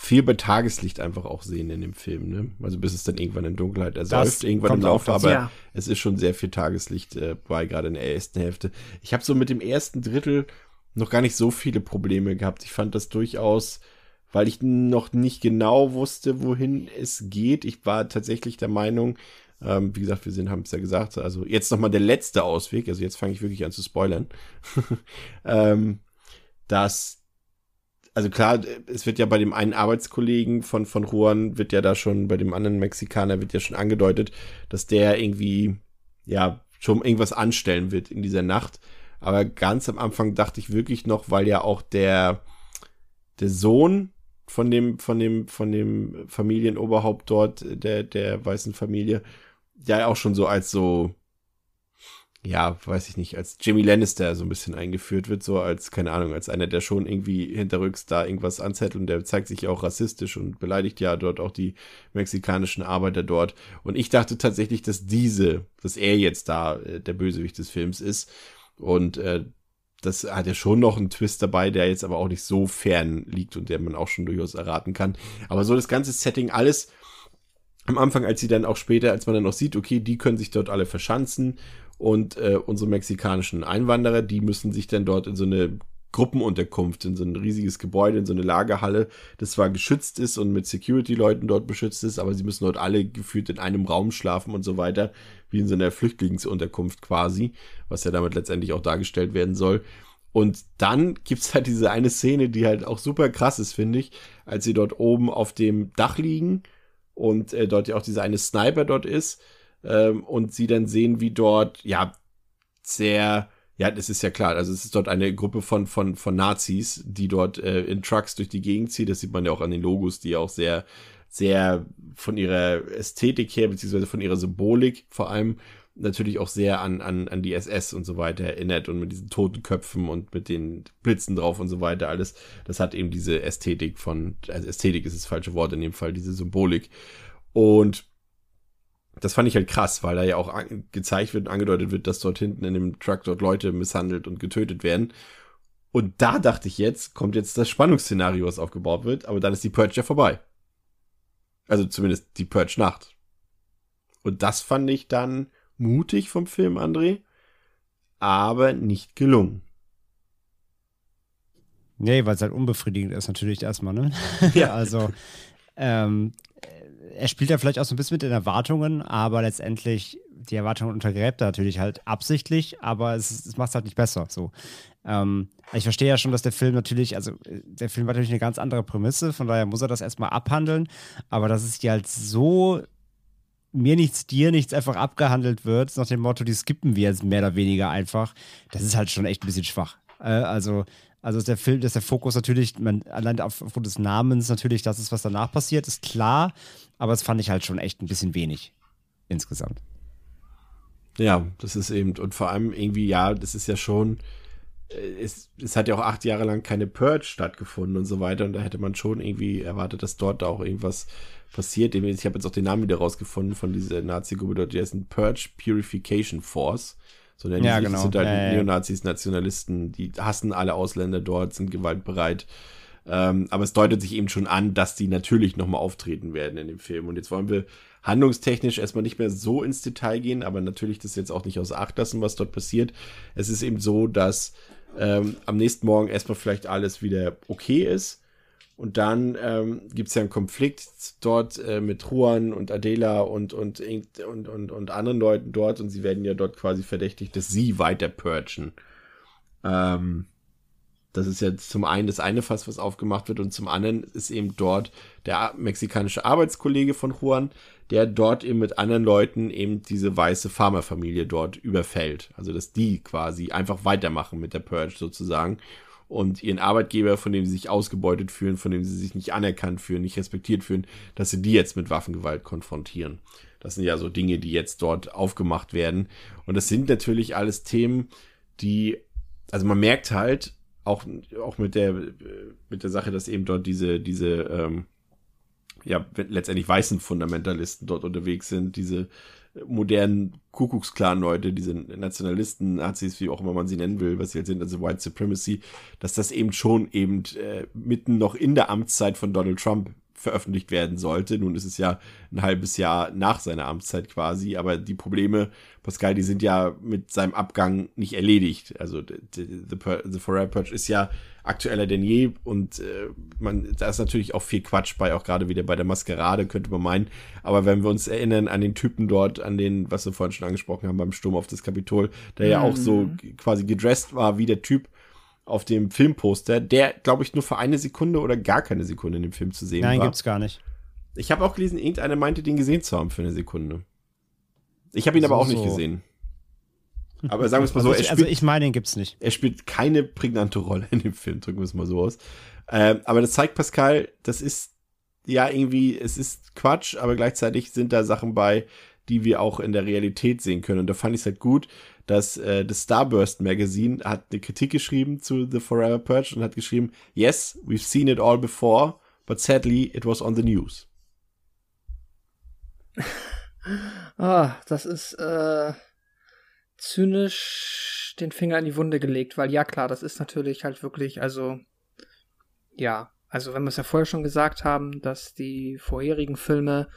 viel bei Tageslicht einfach auch sehen in dem Film, ne? Also bis es dann irgendwann in Dunkelheit ersäuft, irgendwann im Laufe, aber ja. es ist schon sehr viel Tageslicht äh, bei, gerade in der ersten Hälfte. Ich habe so mit dem ersten Drittel noch gar nicht so viele Probleme gehabt. Ich fand das durchaus, weil ich noch nicht genau wusste, wohin es geht. Ich war tatsächlich der Meinung, ähm, wie gesagt, wir sind, haben es ja gesagt, also jetzt nochmal der letzte Ausweg, also jetzt fange ich wirklich an zu spoilern, (laughs) ähm, dass also klar, es wird ja bei dem einen Arbeitskollegen von, von Juan, wird ja da schon, bei dem anderen Mexikaner wird ja schon angedeutet, dass der irgendwie, ja, schon irgendwas anstellen wird in dieser Nacht. Aber ganz am Anfang dachte ich wirklich noch, weil ja auch der, der Sohn von dem, von dem, von dem Familienoberhaupt dort, der, der weißen Familie, ja auch schon so als so, ja, weiß ich nicht, als Jimmy Lannister so ein bisschen eingeführt wird, so als, keine Ahnung, als einer, der schon irgendwie hinterrücks da irgendwas anzettelt und der zeigt sich ja auch rassistisch und beleidigt ja dort auch die mexikanischen Arbeiter dort. Und ich dachte tatsächlich, dass diese, dass er jetzt da äh, der Bösewicht des Films ist. Und äh, das hat ja schon noch einen Twist dabei, der jetzt aber auch nicht so fern liegt und der man auch schon durchaus erraten kann. Aber so das ganze Setting, alles am Anfang, als sie dann auch später, als man dann noch sieht, okay, die können sich dort alle verschanzen und äh, unsere mexikanischen Einwanderer, die müssen sich dann dort in so eine Gruppenunterkunft, in so ein riesiges Gebäude, in so eine Lagerhalle, das zwar geschützt ist und mit Security-Leuten dort beschützt ist, aber sie müssen dort alle gefühlt in einem Raum schlafen und so weiter, wie in so einer Flüchtlingsunterkunft quasi, was ja damit letztendlich auch dargestellt werden soll. Und dann gibt's halt diese eine Szene, die halt auch super krass ist, finde ich, als sie dort oben auf dem Dach liegen und äh, dort ja auch dieser eine Sniper dort ist ähm, und sie dann sehen, wie dort, ja, sehr, ja, das ist ja klar, also es ist dort eine Gruppe von, von, von Nazis, die dort äh, in Trucks durch die Gegend zieht, das sieht man ja auch an den Logos, die auch sehr, sehr von ihrer Ästhetik her, beziehungsweise von ihrer Symbolik vor allem, natürlich auch sehr an, an, an die SS und so weiter erinnert und mit diesen toten Köpfen und mit den Blitzen drauf und so weiter alles. Das hat eben diese Ästhetik von, also Ästhetik ist das falsche Wort in dem Fall, diese Symbolik. Und das fand ich halt krass, weil da ja auch gezeigt wird und angedeutet wird, dass dort hinten in dem Truck dort Leute misshandelt und getötet werden. Und da dachte ich jetzt, kommt jetzt das Spannungsszenario, was aufgebaut wird, aber dann ist die Purge ja vorbei. Also zumindest die Purge-Nacht. Und das fand ich dann mutig vom Film, André, aber nicht gelungen. Nee, weil es halt unbefriedigend ist, natürlich erstmal, ne? Ja. (laughs) also, ähm, er spielt ja vielleicht auch so ein bisschen mit den Erwartungen, aber letztendlich, die Erwartungen untergräbt er natürlich halt absichtlich, aber es, es macht es halt nicht besser. So. Ähm, ich verstehe ja schon, dass der Film natürlich, also der Film hat natürlich eine ganz andere Prämisse, von daher muss er das erstmal abhandeln, aber dass es dir halt so mir nichts, dir nichts einfach abgehandelt wird, nach dem Motto, die skippen wir jetzt mehr oder weniger einfach, das ist halt schon echt ein bisschen schwach. Äh, also also ist der Film, dass der Fokus natürlich, man, allein aufgrund des Namens natürlich, das ist, was danach passiert, ist klar, aber es fand ich halt schon echt ein bisschen wenig insgesamt. Ja, das ist eben, und vor allem irgendwie, ja, das ist ja schon, äh, es, es hat ja auch acht Jahre lang keine Purge stattgefunden und so weiter, und da hätte man schon irgendwie erwartet, dass dort auch irgendwas passiert. Ich habe jetzt auch den Namen wieder rausgefunden von dieser Nazi-Gruppe dort, die heißt Purge Purification Force. So nennen ja, genau. Sind halt ja. Neonazis, Nationalisten, die hassen alle Ausländer dort, sind gewaltbereit. Ähm, aber es deutet sich eben schon an, dass die natürlich nochmal auftreten werden in dem Film. Und jetzt wollen wir handlungstechnisch erstmal nicht mehr so ins Detail gehen, aber natürlich das jetzt auch nicht außer Acht lassen, was dort passiert. Es ist eben so, dass ähm, am nächsten Morgen erstmal vielleicht alles wieder okay ist. Und dann ähm, gibt es ja einen Konflikt dort äh, mit Juan und Adela und, und, und, und, und anderen Leuten dort und sie werden ja dort quasi verdächtigt, dass sie weiter purgen. Ähm, das ist ja zum einen das eine Fass, was aufgemacht wird und zum anderen ist eben dort der mexikanische Arbeitskollege von Juan, der dort eben mit anderen Leuten eben diese weiße Farmerfamilie dort überfällt. Also dass die quasi einfach weitermachen mit der Purge sozusagen und ihren Arbeitgeber, von dem sie sich ausgebeutet fühlen, von dem sie sich nicht anerkannt fühlen, nicht respektiert fühlen, dass sie die jetzt mit Waffengewalt konfrontieren. Das sind ja so Dinge, die jetzt dort aufgemacht werden. Und das sind natürlich alles Themen, die, also man merkt halt, auch, auch mit der, mit der Sache, dass eben dort diese, diese, ähm, ja, letztendlich weißen Fundamentalisten dort unterwegs sind, diese modernen Kuckucksklan-Leute, diese Nationalisten, Nazis, wie auch immer man sie nennen will, was sie halt sind, also White Supremacy, dass das eben schon eben äh, mitten noch in der Amtszeit von Donald Trump veröffentlicht werden sollte. Nun ist es ja ein halbes Jahr nach seiner Amtszeit quasi, aber die Probleme, Pascal, die sind ja mit seinem Abgang nicht erledigt. Also the, the, the Forever Purge ist ja aktueller denn je und äh, man, da ist natürlich auch viel Quatsch bei, auch gerade wieder bei der Maskerade, könnte man meinen. Aber wenn wir uns erinnern an den Typen dort, an den, was wir vorhin schon angesprochen haben, beim Sturm auf das Kapitol, der ja auch so quasi gedresst war wie der Typ, auf dem Filmposter, der, glaube ich, nur für eine Sekunde oder gar keine Sekunde in dem Film zu sehen Nein, war. gibt's gar nicht. Ich habe auch gelesen, irgendeiner meinte, den gesehen zu haben für eine Sekunde. Ich habe ihn So, aber auch nicht so. gesehen. Aber sagen wir es mal (laughs) so, also, er also spielt, ich meine, den gibt's nicht. er spielt keine prägnante Rolle in dem Film, drücken wir es mal so aus. Ähm, aber das zeigt Pascal, das ist ja irgendwie, es ist Quatsch, aber gleichzeitig sind da Sachen bei, die wir auch in der Realität sehen können. Und da fand ich es halt gut, dass äh, das Starburst Magazine hat eine Kritik geschrieben zu The Forever Purge und hat geschrieben, yes, we've seen it all before, but sadly it was on the news. (laughs) Ah, das ist äh, zynisch den Finger in die Wunde gelegt, weil ja klar, das ist natürlich halt wirklich, also ja, also wenn wir es ja vorher schon gesagt haben, dass die vorherigen Filme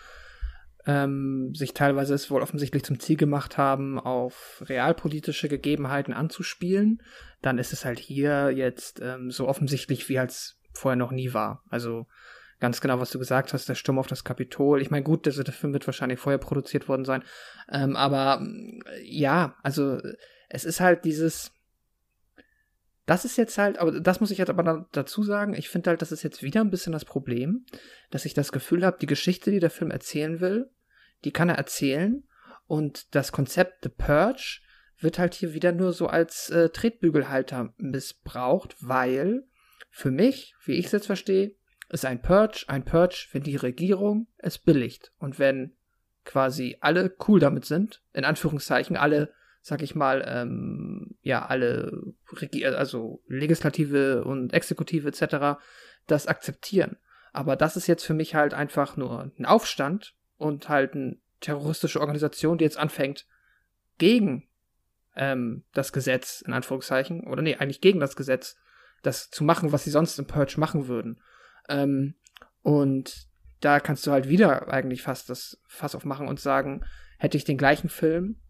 ähm, sich teilweise es wohl offensichtlich zum Ziel gemacht haben, auf realpolitische Gegebenheiten anzuspielen, dann ist es halt hier jetzt ähm, so offensichtlich, wie als vorher noch nie war. Also ganz genau, was du gesagt hast, der Sturm auf das Kapitol. Ich meine, gut, der Film wird wahrscheinlich vorher produziert worden sein, ähm, aber ja, also es ist halt dieses, das ist jetzt halt, aber das muss ich jetzt aber dazu sagen, ich finde halt, das ist jetzt wieder ein bisschen das Problem, dass ich das Gefühl habe, die Geschichte, die der Film erzählen will, die kann er erzählen. Und das Konzept The Purge wird halt hier wieder nur so als äh, Tretbügelhalter missbraucht, weil für mich, wie ich es jetzt verstehe, ist ein Purge ein Purge, wenn die Regierung es billigt. Und wenn quasi alle cool damit sind, in Anführungszeichen alle sag ich mal, ähm, ja, alle, Regi also Legislative und Exekutive etc., das akzeptieren. Aber das ist jetzt für mich halt einfach nur ein Aufstand und halt eine terroristische Organisation, die jetzt anfängt, gegen ähm, das Gesetz, in Anführungszeichen, oder nee, eigentlich gegen das Gesetz, das zu machen, was sie sonst im Purge machen würden. Ähm, und da kannst du halt wieder eigentlich fast das Fass aufmachen und sagen, hätte ich den gleichen Film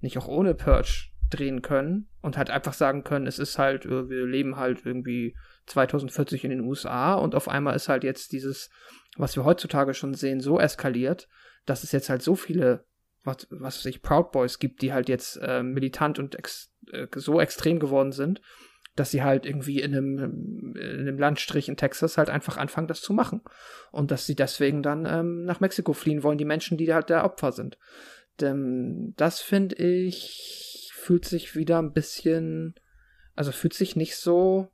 nicht auch ohne Purge drehen können und halt einfach sagen können, es ist halt, äh, wir leben halt irgendwie 2040 in den USA und auf einmal ist halt jetzt dieses, was wir heutzutage schon sehen, so eskaliert, dass es jetzt halt so viele, was, was sich Proud Boys gibt, die halt jetzt äh, militant und ex, äh, so extrem geworden sind, dass sie halt irgendwie in einem, in einem Landstrich in Texas halt einfach anfangen, das zu machen. Und dass sie deswegen dann ähm, nach Mexiko fliehen wollen, die Menschen, die halt der Opfer sind. Denn das finde ich, fühlt sich wieder ein bisschen, also fühlt sich nicht so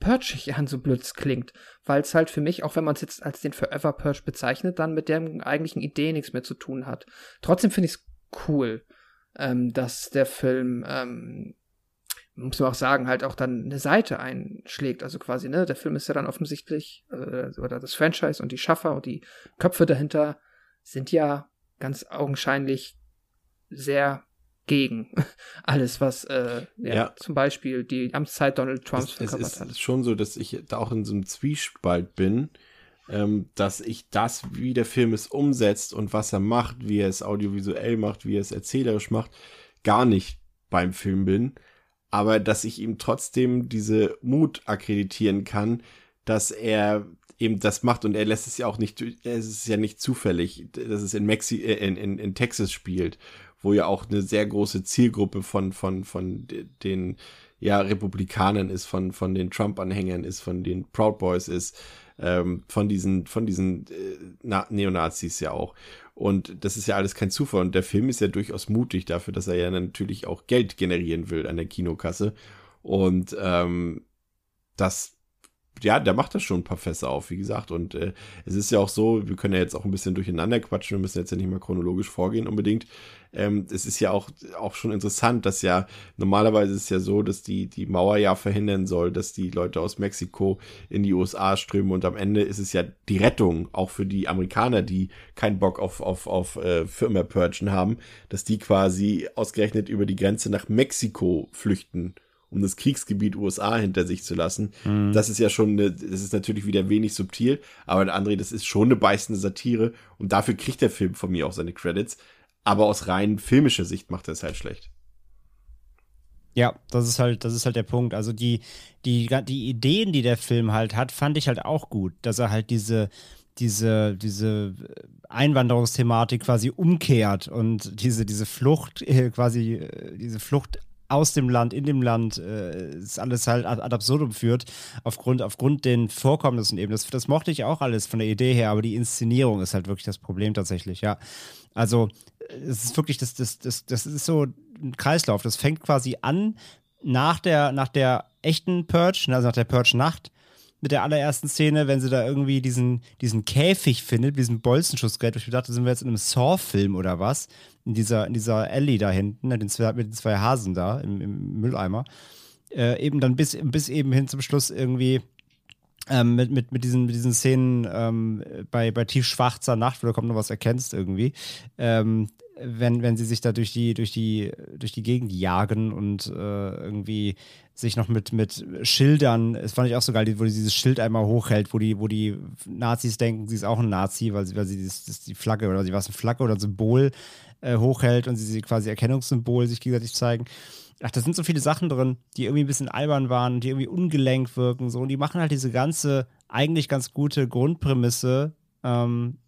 purgig an, so blöd es klingt. Weil es halt für mich, auch wenn man es jetzt als den Forever Purge bezeichnet, dann mit der eigentlichen Idee nichts mehr zu tun hat. Trotzdem finde ich es cool, ähm, dass der Film, ähm, muss man auch sagen, halt auch dann eine Seite einschlägt. Also quasi, ne, der Film ist ja dann offensichtlich, äh, oder das Franchise und die Schaffer und die Köpfe dahinter sind ja ganz augenscheinlich sehr gegen (laughs) alles, was äh, ja, ja. zum Beispiel die Amtszeit Donald Trumps es, verkörpert es ist hat. schon so, dass ich da auch in so einem Zwiespalt bin, ähm, dass ich das, wie der Film es umsetzt und was er macht, wie er es audiovisuell macht, wie er es erzählerisch macht, gar nicht beim Film bin. Aber dass ich ihm trotzdem diese Mut akkreditieren kann, dass er eben das macht und er lässt es ja auch nicht, es ist ja nicht zufällig, dass es in Mexi äh, in, in, in Texas spielt, wo ja auch eine sehr große Zielgruppe von, von, von den ja, Republikanern ist, von, von den Trump-Anhängern ist, von den Proud Boys ist, ähm, von diesen, von diesen äh, Neonazis ja auch. Und das ist ja alles kein Zufall. Und der Film ist ja durchaus mutig dafür, dass er ja natürlich auch Geld generieren will an der Kinokasse. Und ähm, das ja, der macht das schon ein paar Fässer auf, wie gesagt. Und äh, es ist ja auch so, wir können ja jetzt auch ein bisschen durcheinander quatschen, wir müssen jetzt ja nicht mal chronologisch vorgehen unbedingt. Ähm, es ist ja auch, auch schon interessant, dass ja normalerweise ist es ja so, dass die, die Mauer ja verhindern soll, dass die Leute aus Mexiko in die USA strömen und am Ende ist es ja die Rettung, auch für die Amerikaner, die keinen Bock auf, auf, auf äh, Firma-Purgen haben, dass die quasi ausgerechnet über die Grenze nach Mexiko flüchten um das Kriegsgebiet USA hinter sich zu lassen. Mhm. Das ist ja schon, eine, das ist natürlich wieder wenig subtil, aber André, das ist schon eine beißende Satire und dafür kriegt der Film von mir auch seine Credits. Aber aus rein filmischer Sicht macht er es halt schlecht. Ja, das ist halt, das ist halt der Punkt. Also die, die, die Ideen, die der Film halt hat, fand ich halt auch gut, dass er halt diese, diese, diese Einwanderungsthematik quasi umkehrt und diese, diese Flucht, äh, quasi, äh, diese Flucht aus dem Land, in dem Land, äh, ist alles halt ad absurdum führt, aufgrund, aufgrund den Vorkommnissen eben. Das, das mochte ich auch alles von der Idee her, aber die Inszenierung ist halt wirklich das Problem tatsächlich, ja. Also, es ist wirklich, das, das, das, das ist so, ein Kreislauf. Das fängt quasi an nach der, nach der echten Purge, also nach der Purge-Nacht, mit der allerersten Szene, wenn sie da irgendwie diesen, diesen Käfig findet, diesen Bolzenschussgerät. Ich dachte, sind wir jetzt in einem Saw-Film oder was? In dieser, in dieser Alley da hinten, mit den zwei, mit den zwei Hasen da im, im Mülleimer. Äh, eben dann bis, bis eben hin zum Schluss irgendwie ähm, mit, mit, mit, diesen, mit diesen Szenen ähm, bei, bei tiefschwarzer Nacht, wo du kaum noch was erkennst irgendwie, ähm, wenn, wenn sie sich da durch die, durch die, durch die Gegend jagen und äh, irgendwie sich noch mit, mit Schildern, das fand ich auch so geil, wo die dieses Schild einmal hochhält, wo die, wo die Nazis denken, sie ist auch ein Nazi, weil sie, weil sie das, das die Flagge oder sie war es eine Flagge oder ein Symbol äh, hochhält und sie, sie quasi Erkennungssymbol sich gegenseitig zeigen. Ach, da sind so viele Sachen drin, die irgendwie ein bisschen albern waren, die irgendwie ungelenkt wirken, so. Und die machen halt diese ganze, eigentlich ganz gute Grundprämisse, ähm,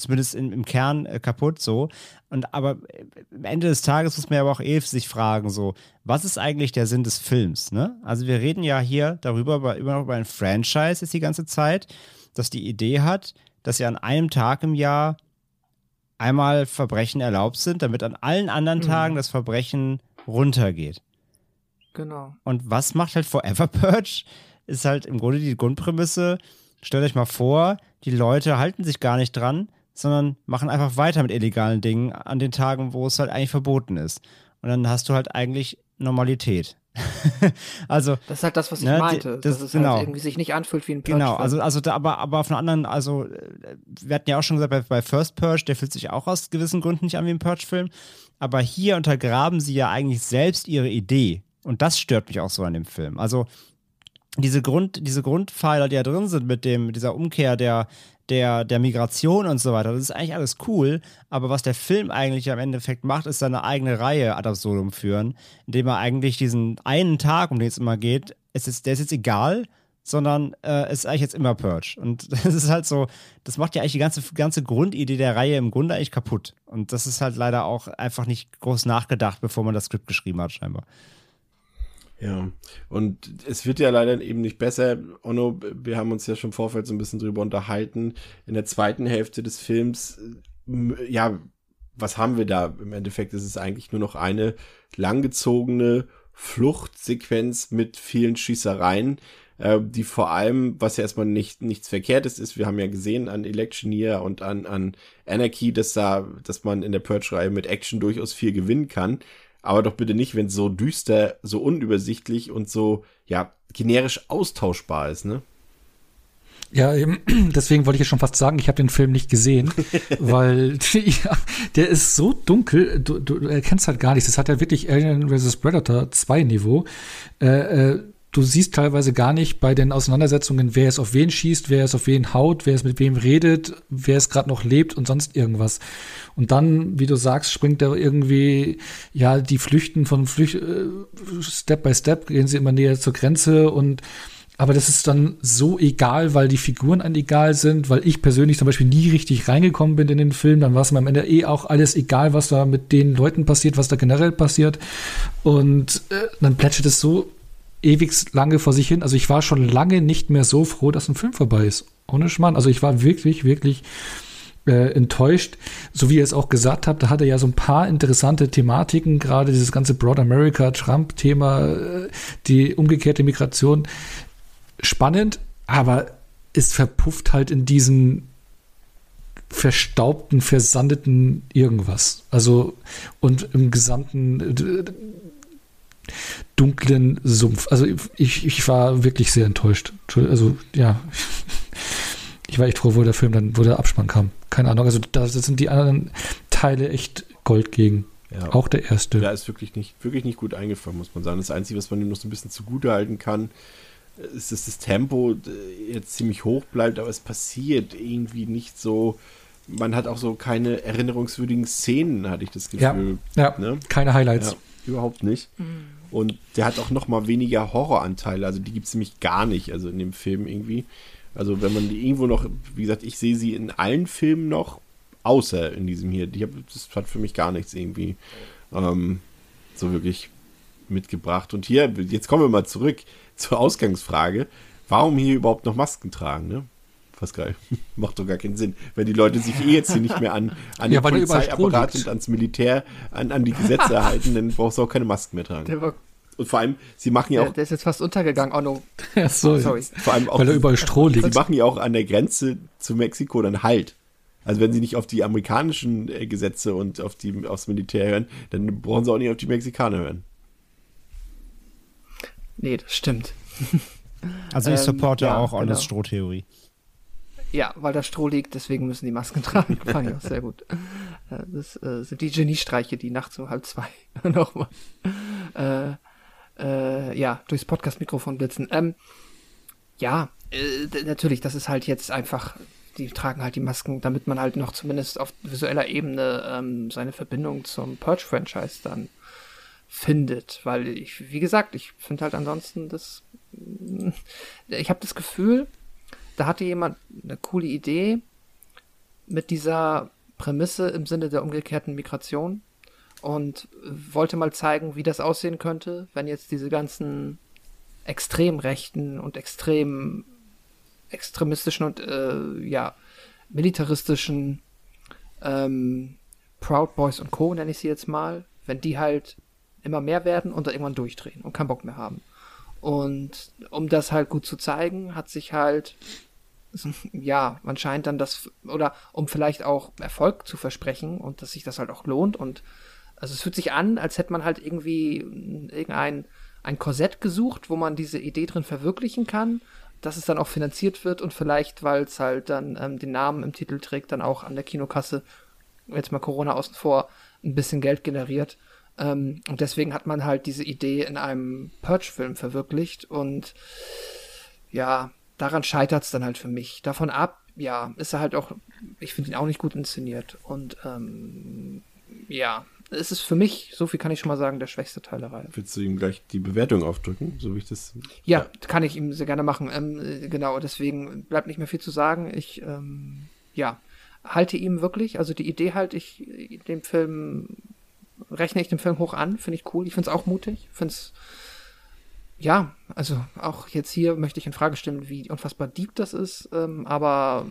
zumindest in, im Kern äh, kaputt, so. Und aber äh, am Ende des Tages muss man ja aber auch eh sich fragen, so, was ist eigentlich der Sinn des Films, ne? Also wir reden ja hier darüber, bei, immer noch über ein Franchise ist die ganze Zeit, das die Idee hat, dass ja an einem Tag im Jahr einmal Verbrechen erlaubt sind, damit an allen anderen Mhm. Tagen das Verbrechen runtergeht. Genau. Und was macht halt Forever Purge? Ist halt im Grunde die Grundprämisse. Stellt euch mal vor, die Leute halten sich gar nicht dran, sondern machen einfach weiter mit illegalen Dingen an den Tagen, wo es halt eigentlich verboten ist. Und dann hast du halt eigentlich Normalität. (laughs) also, Das ist halt das, was ich Ne, meinte. das- dass es genau. halt irgendwie sich nicht anfühlt wie ein Genau, Purge-Film. also, also da, aber, aber auf einer anderen, also äh, wir hatten ja auch schon gesagt, bei, bei First Purge, der fühlt sich auch aus gewissen Gründen nicht an wie ein Purge-Film. Aber hier untergraben sie ja eigentlich selbst ihre Idee. Und das stört mich auch so an dem Film. Also diese, Grund, diese Grundpfeiler, die da drin sind mit dem, mit dieser Umkehr der, der, der Migration und so weiter, das ist eigentlich alles cool. Aber was der Film eigentlich am Endeffekt macht, ist seine eigene Reihe ad absurdum führen, indem er eigentlich diesen einen Tag, um den es immer geht, es ist, der ist jetzt egal, sondern äh, es ist eigentlich jetzt immer Purge. Und (laughs) das ist halt so, das macht ja eigentlich die ganze, ganze Grundidee der Reihe im Grunde eigentlich kaputt. Und das ist halt leider auch einfach nicht groß nachgedacht, bevor man das Skript geschrieben hat, scheinbar. Ja, und es wird ja leider eben nicht besser. Onno, wir haben uns ja schon im Vorfeld so ein bisschen drüber unterhalten. In der zweiten Hälfte des Films, äh, ja, was haben wir da? Im Endeffekt ist es eigentlich nur noch eine langgezogene Fluchtsequenz mit vielen Schießereien, äh, die vor allem, was ja erstmal nicht, nichts Verkehrtes ist, wir haben ja gesehen an Electioneer und an, an Anarchy, dass da, dass man in der Purge-Reihe mit Action durchaus viel gewinnen kann. Aber doch bitte nicht, wenn es so düster, so unübersichtlich und so, ja, generisch austauschbar ist, ne? Ja, eben, (clears throat) deswegen wollte ich ja schon fast sagen, ich habe den Film nicht gesehen, (laughs) weil (laughs) ja, der ist so dunkel, du, du erkennst halt gar nichts. Das hat ja wirklich Alien vs. Predator 2 Niveau. Äh, äh, du siehst teilweise gar nicht bei den Auseinandersetzungen, wer es auf wen schießt, wer es auf wen haut, wer es mit wem redet, wer es gerade noch lebt und sonst irgendwas. Und dann, wie du sagst, springt da irgendwie, ja, die flüchten von Flücht, äh, Step by Step, gehen sie immer näher zur Grenze und aber das ist dann so egal, weil die Figuren einem egal sind, weil ich persönlich zum Beispiel nie richtig reingekommen bin in den Film. Dann war es mir am Ende eh auch alles egal, was da mit den Leuten passiert, was da generell passiert. Und äh, dann plätschert es so ewig lange vor sich hin. Also ich war schon lange nicht mehr so froh, dass ein Film vorbei ist. Ohne Schmarrn. Also ich war wirklich, wirklich äh, enttäuscht. So wie ihr es auch gesagt habt, da hat er ja so ein paar interessante Thematiken, gerade dieses ganze Broad America Trump-Thema, äh, die umgekehrte Migration. Spannend, aber es verpufft halt in diesen verstaubten, versandeten irgendwas. Also und im gesamten dunklen Sumpf. Also ich, ich war wirklich sehr enttäuscht. Also ja, ich war echt froh, wo der Film dann, wo der Abspann kam. Keine Ahnung. Also da sind die anderen Teile echt Gold gegen. Ja. Auch der erste. Ja, ist wirklich nicht, wirklich nicht gut eingefangen, muss man sagen. Das Einzige, was man ihm noch so ein bisschen zugute halten kann, ist, dass das Tempo äh, jetzt ziemlich hoch bleibt, aber es passiert irgendwie nicht so. Man hat auch so keine erinnerungswürdigen Szenen, hatte ich das Gefühl. Ja, Ne? keine Highlights. Ja, überhaupt nicht. Und der hat auch noch mal weniger Horroranteile. Also die gibt es nämlich gar nicht, also in dem Film irgendwie. Also wenn man die irgendwo noch, wie gesagt, ich sehe sie in allen Filmen noch, außer in diesem hier. Die hab, das hat für mich gar nichts irgendwie ähm, so wirklich mitgebracht. Und hier, jetzt kommen wir mal zurück zur Ausgangsfrage. Warum hier überhaupt noch Masken tragen, ne? Pascal. (laughs) Macht doch gar keinen Sinn. Wenn die Leute sich eh jetzt hier nicht mehr an, an Ja, den Polizeiapparat und ans Militär, an, an die Gesetze (laughs) halten, dann brauchst du auch keine Masken mehr tragen. Der, war, Und vor allem, sie machen ja der, auch, der ist jetzt fast untergegangen. Oh no, Ja, sorry. sorry. vor allem auch, Weil da überall Stroh sie liegt. machen ja auch an der Grenze zu Mexiko dann Halt. Also wenn sie nicht auf die amerikanischen äh, Gesetze und auf die, aufs Militär hören, dann brauchen sie auch nicht auf die Mexikaner hören. Nee, das stimmt. Also ich Ähm, supporte ja, auch alles genau. Strohtheorie. Ja, weil da Stroh liegt, deswegen müssen die Masken (laughs) tragen. Fand ich auch sehr gut. Äh, Das äh, sind die Geniestreiche, die nachts um halb zwei (laughs) nochmal äh, äh, ja, durchs Podcast-Mikrofon blitzen. Ähm, ja, äh, natürlich, das ist halt jetzt einfach, die tragen halt die Masken, damit man halt noch zumindest auf visueller Ebene ähm, seine Verbindung zum Purge-Franchise dann findet. Weil ich, wie gesagt, ich finde halt ansonsten das, ich habe das Gefühl, da hatte jemand eine coole Idee mit dieser Prämisse im Sinne der umgekehrten Migration und wollte mal zeigen, wie das aussehen könnte, wenn jetzt diese ganzen extrem rechten und extrem extremistischen und äh, ja militaristischen ähm, Proud Boys und Co. nenne ich sie jetzt mal, wenn die halt immer mehr werden und dann irgendwann durchdrehen und keinen Bock mehr haben. Und um das halt gut zu zeigen, hat sich halt ja, anscheinend dann das, oder um vielleicht auch Erfolg zu versprechen und dass sich das halt auch lohnt und also es fühlt sich an, als hätte man halt irgendwie irgendein ein Korsett gesucht, wo man diese Idee drin verwirklichen kann, dass es dann auch finanziert wird und vielleicht, weil es halt dann ähm, den Namen im Titel trägt, dann auch an der Kinokasse, jetzt mal Corona außen vor, ein bisschen Geld generiert. Ähm, und deswegen hat man halt diese Idee in einem Purge-Film verwirklicht und ja, daran scheitert es dann halt für mich. Davon ab, ja, ist er halt auch, ich finde ihn auch nicht gut inszeniert. Und ähm, ja, es ist für mich, so viel kann ich schon mal sagen, der schwächste Teil der Reihe. Willst du ihm gleich die Bewertung aufdrücken, so wie ich das. Ja, kann ich ihm sehr gerne machen. Ähm, äh, genau, deswegen bleibt nicht mehr viel zu sagen. Ich, ähm, ja, halte ihm wirklich, also die Idee halte ich äh, dem Film, rechne ich dem Film hoch an, finde ich cool. Ich finde es auch mutig, finde es, ja, also auch jetzt hier möchte ich in Frage stellen, wie unfassbar deep das ist, ähm, aber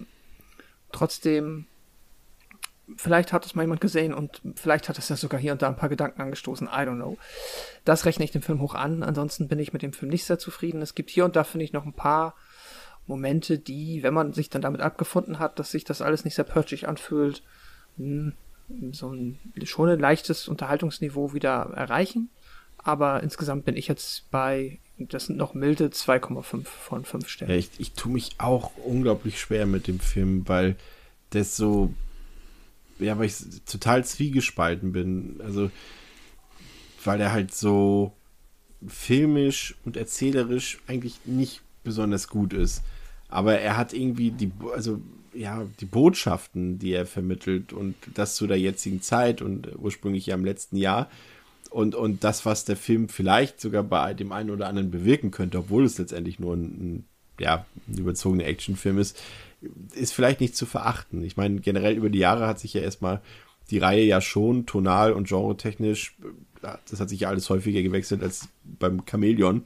trotzdem, vielleicht hat es mal jemand gesehen und vielleicht hat es ja sogar hier und da ein paar Gedanken angestoßen, I don't know. Das rechne ich dem Film hoch an, ansonsten bin ich mit dem Film nicht sehr zufrieden. Es gibt hier und da, finde ich, noch ein paar Momente, die, wenn man sich dann damit abgefunden hat, dass sich das alles nicht sehr purgig anfühlt, mh, so ein schon ein leichtes Unterhaltungsniveau wieder erreichen. Aber insgesamt bin ich jetzt bei, das sind noch milde 2,5 von 5 Sternen. Ja, ich, ich tue mich auch unglaublich schwer mit dem Film, weil das so, ja, weil ich total zwiegespalten bin. Also, weil der halt so filmisch und erzählerisch eigentlich nicht besonders gut ist. Aber er hat irgendwie die, also ja, die Botschaften, die er vermittelt und das zu der jetzigen Zeit und ursprünglich ja im letzten Jahr und, und das, was der Film vielleicht sogar bei dem einen oder anderen bewirken könnte, obwohl es letztendlich nur ein, ein ja, ein überzogener Actionfilm ist, ist vielleicht nicht zu verachten. Ich meine, generell über die Jahre hat sich ja erstmal die Reihe ja schon tonal und genretechnisch, das hat sich ja alles häufiger gewechselt als beim Chamäleon,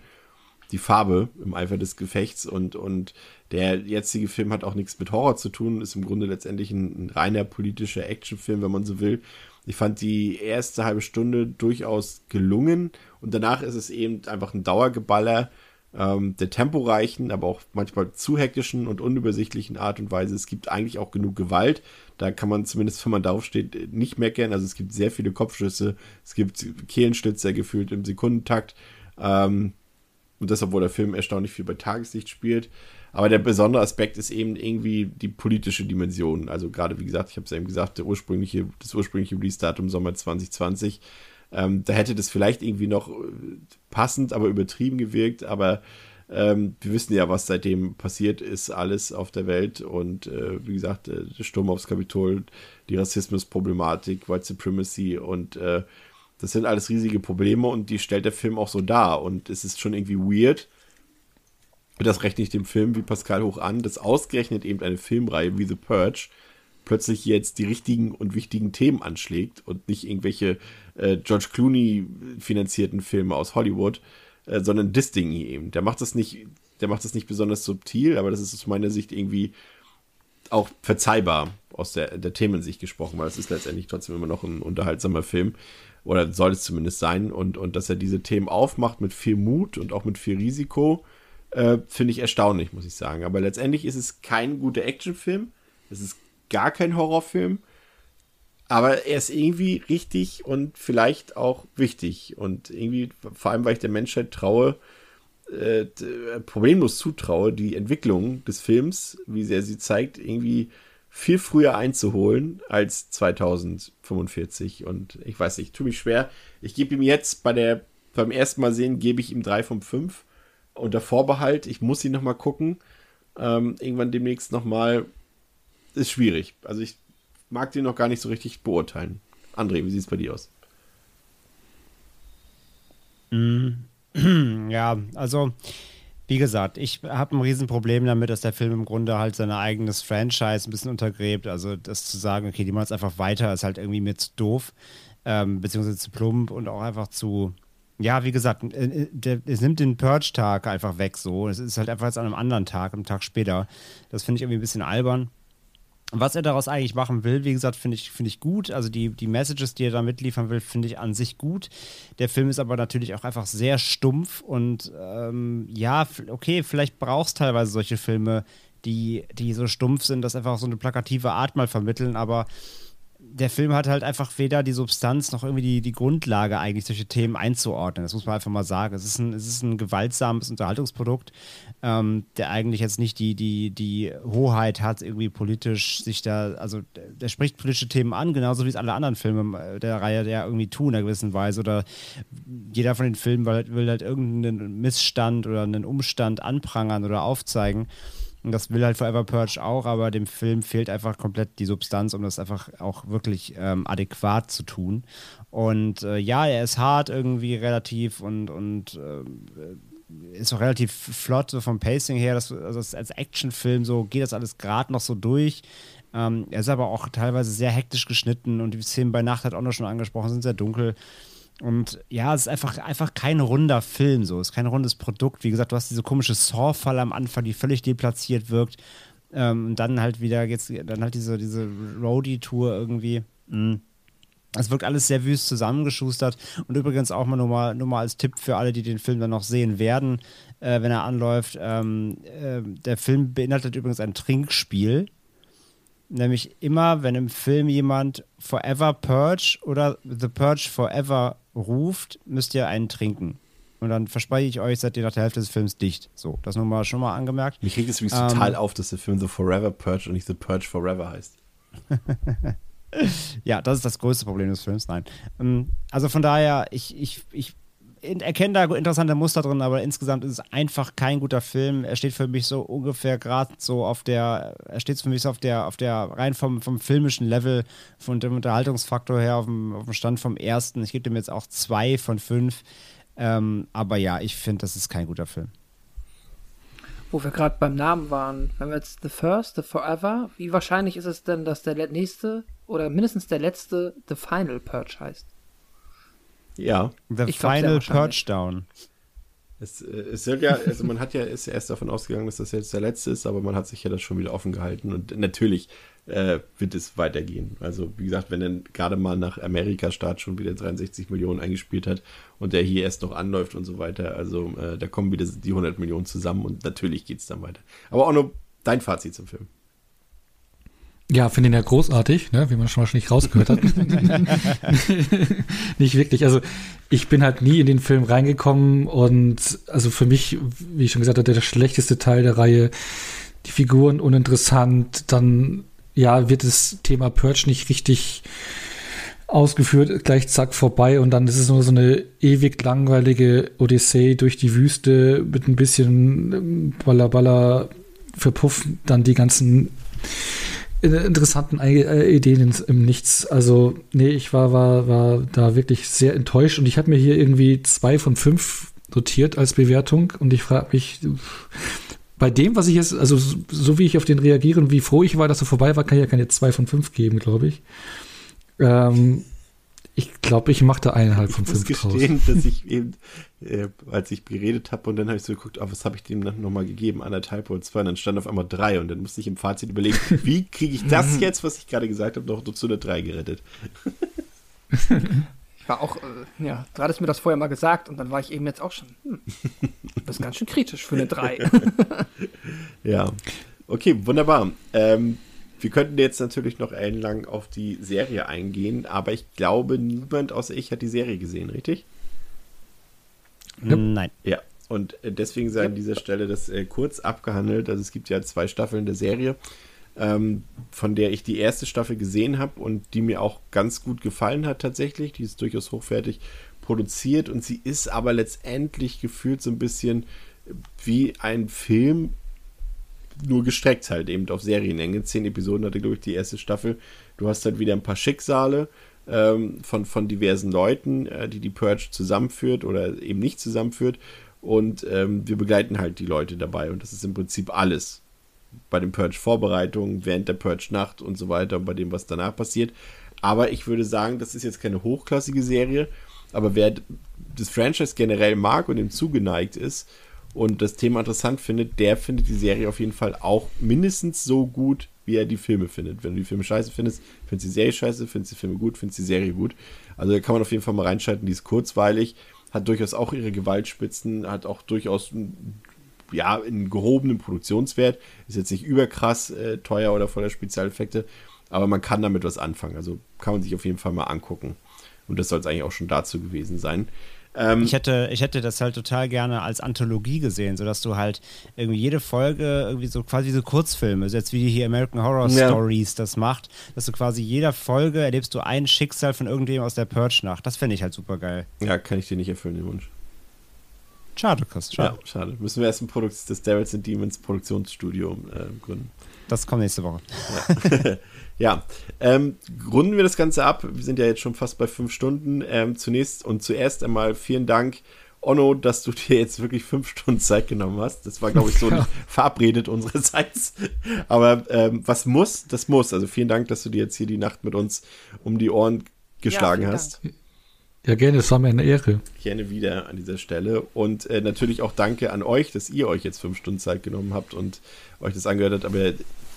die Farbe im Eifer des Gefechts und, und der jetzige Film hat auch nichts mit Horror zu tun, ist im Grunde letztendlich ein, ein reiner politischer Actionfilm, wenn man so will. Ich fand die erste halbe Stunde durchaus gelungen und danach ist es eben einfach ein Dauergeballer ähm, der temporeichen, aber auch manchmal zu hektischen und unübersichtlichen Art und Weise. Es gibt eigentlich auch genug Gewalt. Da kann man zumindest, wenn man darauf steht, nicht meckern. Also es gibt sehr viele Kopfschüsse, es gibt Kehlenschnitzer gefühlt im Sekundentakt. Ähm, und das, obwohl der Film erstaunlich viel bei Tageslicht spielt. Aber der besondere Aspekt ist eben irgendwie die politische Dimension. Also gerade, wie gesagt, ich habe es eben gesagt, der ursprüngliche, das ursprüngliche Release-Datum Sommer 2020. Ähm, da hätte das vielleicht irgendwie noch äh, passend, aber übertrieben gewirkt. Aber ähm, wir wissen ja, was seitdem passiert ist, alles auf der Welt. Und äh, wie gesagt, äh, der Sturm aufs Kapitol, die Rassismusproblematik, White Supremacy und äh, das sind alles riesige Probleme und die stellt der Film auch so dar. Und es ist schon irgendwie weird. Das rechne ich dem Film wie Pascal hoch an, dass ausgerechnet eben eine Filmreihe wie The Purge plötzlich jetzt die richtigen und wichtigen Themen anschlägt und nicht irgendwelche äh, George Clooney finanzierten Filme aus Hollywood, äh, sondern das Ding hier eben. Der macht das nicht, der macht das nicht besonders subtil, aber das ist aus meiner Sicht irgendwie auch verzeihbar aus der, der Themensicht gesprochen, weil es ist letztendlich trotzdem immer noch ein unterhaltsamer Film. Oder soll es zumindest sein. Und, und dass er diese Themen aufmacht mit viel Mut und auch mit viel Risiko, äh, finde ich erstaunlich, muss ich sagen. Aber letztendlich ist es kein guter Actionfilm. Es ist gar kein Horrorfilm. Aber er ist irgendwie richtig und vielleicht auch wichtig. Und irgendwie, vor allem, weil ich der Menschheit traue, äh, problemlos zutraue, die Entwicklung des Films, wie sehr sie zeigt, irgendwie viel früher einzuholen als 2045. Und ich weiß nicht, tue mich schwer. Ich gebe ihm jetzt bei der, beim ersten Mal sehen, gebe ich ihm drei von fünf. Unter Vorbehalt, ich muss ihn nochmal gucken. Ähm, irgendwann demnächst nochmal. Ist schwierig. Also ich mag den noch gar nicht so richtig beurteilen. André, wie sieht es bei dir aus? (clears throat) Ja, also wie gesagt, ich habe ein Riesenproblem damit, dass der Film im Grunde halt sein eigenes Franchise ein bisschen untergräbt. Also das zu sagen, okay, die machen es einfach weiter, ist halt irgendwie mir zu doof, ähm, beziehungsweise zu plump und auch einfach zu, ja, wie gesagt, äh, der, es nimmt den Purge-Tag einfach weg so. Es ist halt einfach jetzt an einem anderen Tag, einem Tag später. Das finde ich irgendwie ein bisschen albern. Was er daraus eigentlich machen will, wie gesagt, finde ich, find ich gut. Also die, die Messages, die er da mitliefern will, finde ich an sich gut. Der Film ist aber natürlich auch einfach sehr stumpf und ähm, ja, okay, vielleicht brauchst teilweise solche Filme, die, die so stumpf sind, dass einfach so eine plakative Art mal vermitteln, aber der Film hat halt einfach weder die Substanz noch irgendwie die, die Grundlage, eigentlich solche Themen einzuordnen. Das muss man einfach mal sagen. Es ist ein, es ist ein gewaltsames Unterhaltungsprodukt, ähm, der eigentlich jetzt nicht die, die, die Hoheit hat, irgendwie politisch sich da, also der spricht politische Themen an, genauso wie es alle anderen Filme der Reihe der irgendwie tun in einer gewissen Weise. Oder jeder von den Filmen will halt, will halt irgendeinen Missstand oder einen Umstand anprangern oder aufzeigen. Und das will halt Forever Purge auch, aber dem Film fehlt einfach komplett die Substanz, um das einfach auch wirklich ähm, adäquat zu tun. Und äh, ja, er ist hart irgendwie relativ und, und äh, ist auch relativ flott so vom Pacing her. Das, also als Actionfilm so geht das alles gerade noch so durch. Ähm, er ist aber auch teilweise sehr hektisch geschnitten und die Szenen bei Nacht hat auch noch schon angesprochen, sind sehr dunkel. Und ja, es ist einfach, einfach kein runder Film, so. Es ist kein rundes Produkt. Wie gesagt, du hast diese komische Saw-Falle am Anfang, die völlig deplatziert wirkt. Ähm, und dann halt wieder jetzt, dann halt diese, diese Roadie-Tour irgendwie. Mhm. Es wirkt alles sehr wüst zusammengeschustert. Und übrigens auch mal nur, mal nur mal als Tipp für alle, die den Film dann noch sehen werden, äh, wenn er anläuft. Ähm, äh, der Film beinhaltet übrigens ein Trinkspiel. Nämlich immer, wenn im Film jemand Forever Purge oder The Purge Forever ruft, müsst ihr einen trinken. Und dann verspreche ich euch, seid ihr nach der Hälfte des Films dicht. So, das nur mal schon mal angemerkt. Mich regt es übrigens ähm, total auf, dass der Film The Forever Purge und nicht The Purge Forever heißt. (laughs) ja, das ist das größte Problem des Films. Nein. Ähm, also von daher, ich, ich, ich erkenne da interessante Muster drin, aber insgesamt ist es einfach kein guter Film. Er steht für mich so ungefähr gerade so auf der, er steht für mich so auf der, auf der rein vom, vom filmischen Level, von dem Unterhaltungsfaktor her, auf dem, auf dem Stand vom ersten. Ich gebe dem jetzt auch zwei von fünf. Ähm, aber ja, ich finde, das ist kein guter Film. Wo wir gerade beim Namen waren, wenn wir jetzt The First, The Forever, wie wahrscheinlich ist es denn, dass der nächste oder mindestens der letzte The Final Purge heißt? Ja. The ich Final Purge Down. Es, äh, es soll ja, also man hat ja ist erst davon ausgegangen, dass das jetzt der letzte ist, aber man hat sich ja das schon wieder offen gehalten und natürlich äh, wird es weitergehen. Also wie gesagt, wenn dann gerade mal nach Amerika-Start schon wieder 63 Millionen eingespielt hat und der hier erst noch anläuft und so weiter, also äh, da kommen wieder die 100 Millionen zusammen und natürlich geht es dann weiter. Aber auch nur dein Fazit zum Film. Ja, finde ihn ja großartig, ne, wie man schon wahrscheinlich rausgehört hat. (laughs) nicht wirklich. Also ich bin halt nie in den Film reingekommen und also für mich, wie ich schon gesagt hatte, der schlechteste Teil der Reihe. Die Figuren uninteressant, dann ja wird das Thema Purge nicht richtig ausgeführt, gleich zack vorbei und dann ist es nur so eine ewig langweilige Odyssee durch die Wüste mit ein bisschen Ballerballer verpuffen dann die ganzen interessanten äh, Ideen im Nichts. Also, nee, ich war, war, war da wirklich sehr enttäuscht und ich habe mir hier irgendwie zwei von fünf notiert als Bewertung und ich frage mich, bei dem, was ich jetzt, also so wie ich auf den reagiere und wie froh ich war, dass er vorbei war, kann ich ja keine zwei von fünf geben, glaube ich. Ähm, Ich glaube, ich machte eineinhalb von ich muss fünf draus. gestehen, (laughs) dass ich eben, äh, als ich geredet habe und dann habe ich so geguckt, oh, was habe ich dem dann nochmal gegeben, anderthalb oder zwei und dann stand auf einmal drei und dann musste ich im Fazit überlegen, (laughs) wie kriege ich das jetzt, was ich gerade gesagt habe, noch zu einer drei gerettet. (laughs) Ich war auch, äh, ja, du hattest mir das vorher mal gesagt und dann war ich eben jetzt auch schon, hm, du bist ganz schön kritisch für eine 3. Ja, okay, wunderbar. Ähm, wir könnten jetzt natürlich noch ellenlang auf die Serie eingehen, aber ich glaube, niemand außer ich hat die Serie gesehen, richtig? Ja. Nein. Ja, und äh, deswegen sei an dieser Stelle das äh, kurz abgehandelt. Also es gibt ja zwei Staffeln der Serie, ähm, von der ich die erste Staffel gesehen habe und die mir auch ganz gut gefallen hat tatsächlich. Die ist durchaus hochwertig produziert und sie ist aber letztendlich gefühlt so ein bisschen wie ein Film, nur gestreckt halt eben auf Serienlänge. Zehn Episoden hatte, glaube ich, die erste Staffel. Du hast halt wieder ein paar Schicksale ähm, von, von diversen Leuten, äh, die die Purge zusammenführt oder eben nicht zusammenführt. Und ähm, wir begleiten halt die Leute dabei. Und das ist im Prinzip alles. Bei den Purge-Vorbereitungen, während der Purge-Nacht und so weiter, bei dem, was danach passiert. Aber ich würde sagen, das ist jetzt keine hochklassige Serie. Aber wer das Franchise generell mag und ihm zugeneigt ist und das Thema interessant findet, der findet die Serie auf jeden Fall auch mindestens so gut, wie er die Filme findet. Wenn du die Filme scheiße findest, findest du die Serie scheiße, findest du die Filme gut, findest du die Serie gut. Also da kann man auf jeden Fall mal reinschalten, die ist kurzweilig, hat durchaus auch ihre Gewaltspitzen, hat auch durchaus ja, einen gehobenen Produktionswert, ist jetzt nicht überkrass äh, teuer oder voller Spezialeffekte, aber man kann damit was anfangen. Also kann man sich auf jeden Fall mal angucken. Und das soll es eigentlich auch schon dazu gewesen sein. Ähm, Ich hätte, ich hätte das halt total gerne als Anthologie gesehen, sodass du halt irgendwie jede Folge irgendwie so quasi so Kurzfilme, so jetzt wie hier American Horror Ja. Stories das macht, dass du quasi jeder Folge erlebst du ein Schicksal von irgendjemandem aus der Purge-Nacht. Das fände ich halt super geil. ja, kann ich dir nicht erfüllen, den Wunsch. Schade, Chris, schade. Ja, schade. Müssen wir erst ein Produkt, das Devils and Demons Produktionsstudio äh, gründen. Das kommt nächste Woche. Ja, (laughs) ähm, runden wir das Ganze ab. Wir sind ja jetzt schon fast bei fünf Stunden. Ähm, zunächst und zuerst einmal vielen Dank, Onno, dass du dir jetzt wirklich fünf Stunden Zeit genommen hast. Das war, glaube ich, so (laughs) Ja. nicht verabredet unsererseits. Aber ähm, was muss, das muss. Also vielen Dank, dass du dir jetzt hier die Nacht mit uns um die Ohren geschlagen vielen hast. Ja, gerne, es war mir eine Ehre. Gerne wieder an dieser Stelle. Und äh, natürlich auch danke an euch, dass ihr euch jetzt fünf Stunden Zeit genommen habt und euch das angehört habt. Aber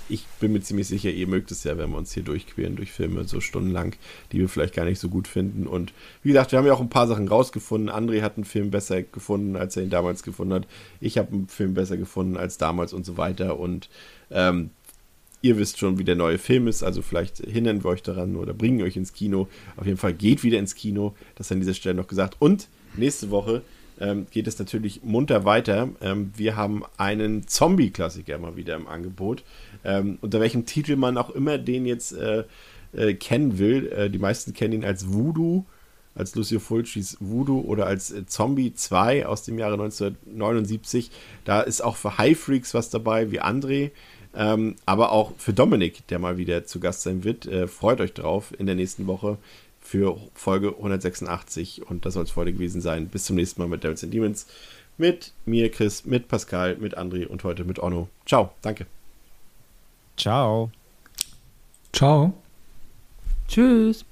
ich bin mir ziemlich sicher, ihr mögt es ja, wenn wir uns hier durchqueren durch Filme so stundenlang, die wir vielleicht gar nicht so gut finden. Und wie gesagt, wir haben ja auch ein paar Sachen rausgefunden. André hat einen Film besser gefunden, als er ihn damals gefunden hat. Ich habe einen Film besser gefunden als damals und so weiter. Und ähm, ihr wisst schon, wie der neue Film ist, also vielleicht hindern wir euch daran oder bringen euch ins Kino. Auf jeden Fall geht wieder ins Kino, das an dieser Stelle noch gesagt. Und nächste Woche ähm, geht es natürlich munter weiter. Ähm, wir haben einen Zombie-Klassiker mal wieder im Angebot. Ähm, unter welchem Titel man auch immer den jetzt äh, äh, kennen will. Äh, die meisten kennen ihn als Voodoo, als Lucio Fulcis Voodoo oder als äh, Zombie 2 aus dem Jahre 1979. Da ist auch für High Freaks was dabei, wie André. Ähm, aber auch für Dominik, der mal wieder zu Gast sein wird. Äh, freut euch drauf in der nächsten Woche für Folge 186. Und das soll es heute gewesen sein. Bis zum nächsten Mal mit Devils and Demons. Mit mir, Chris, mit Pascal, mit André und heute mit Onno. Ciao, danke. Ciao. Ciao. Tschüss.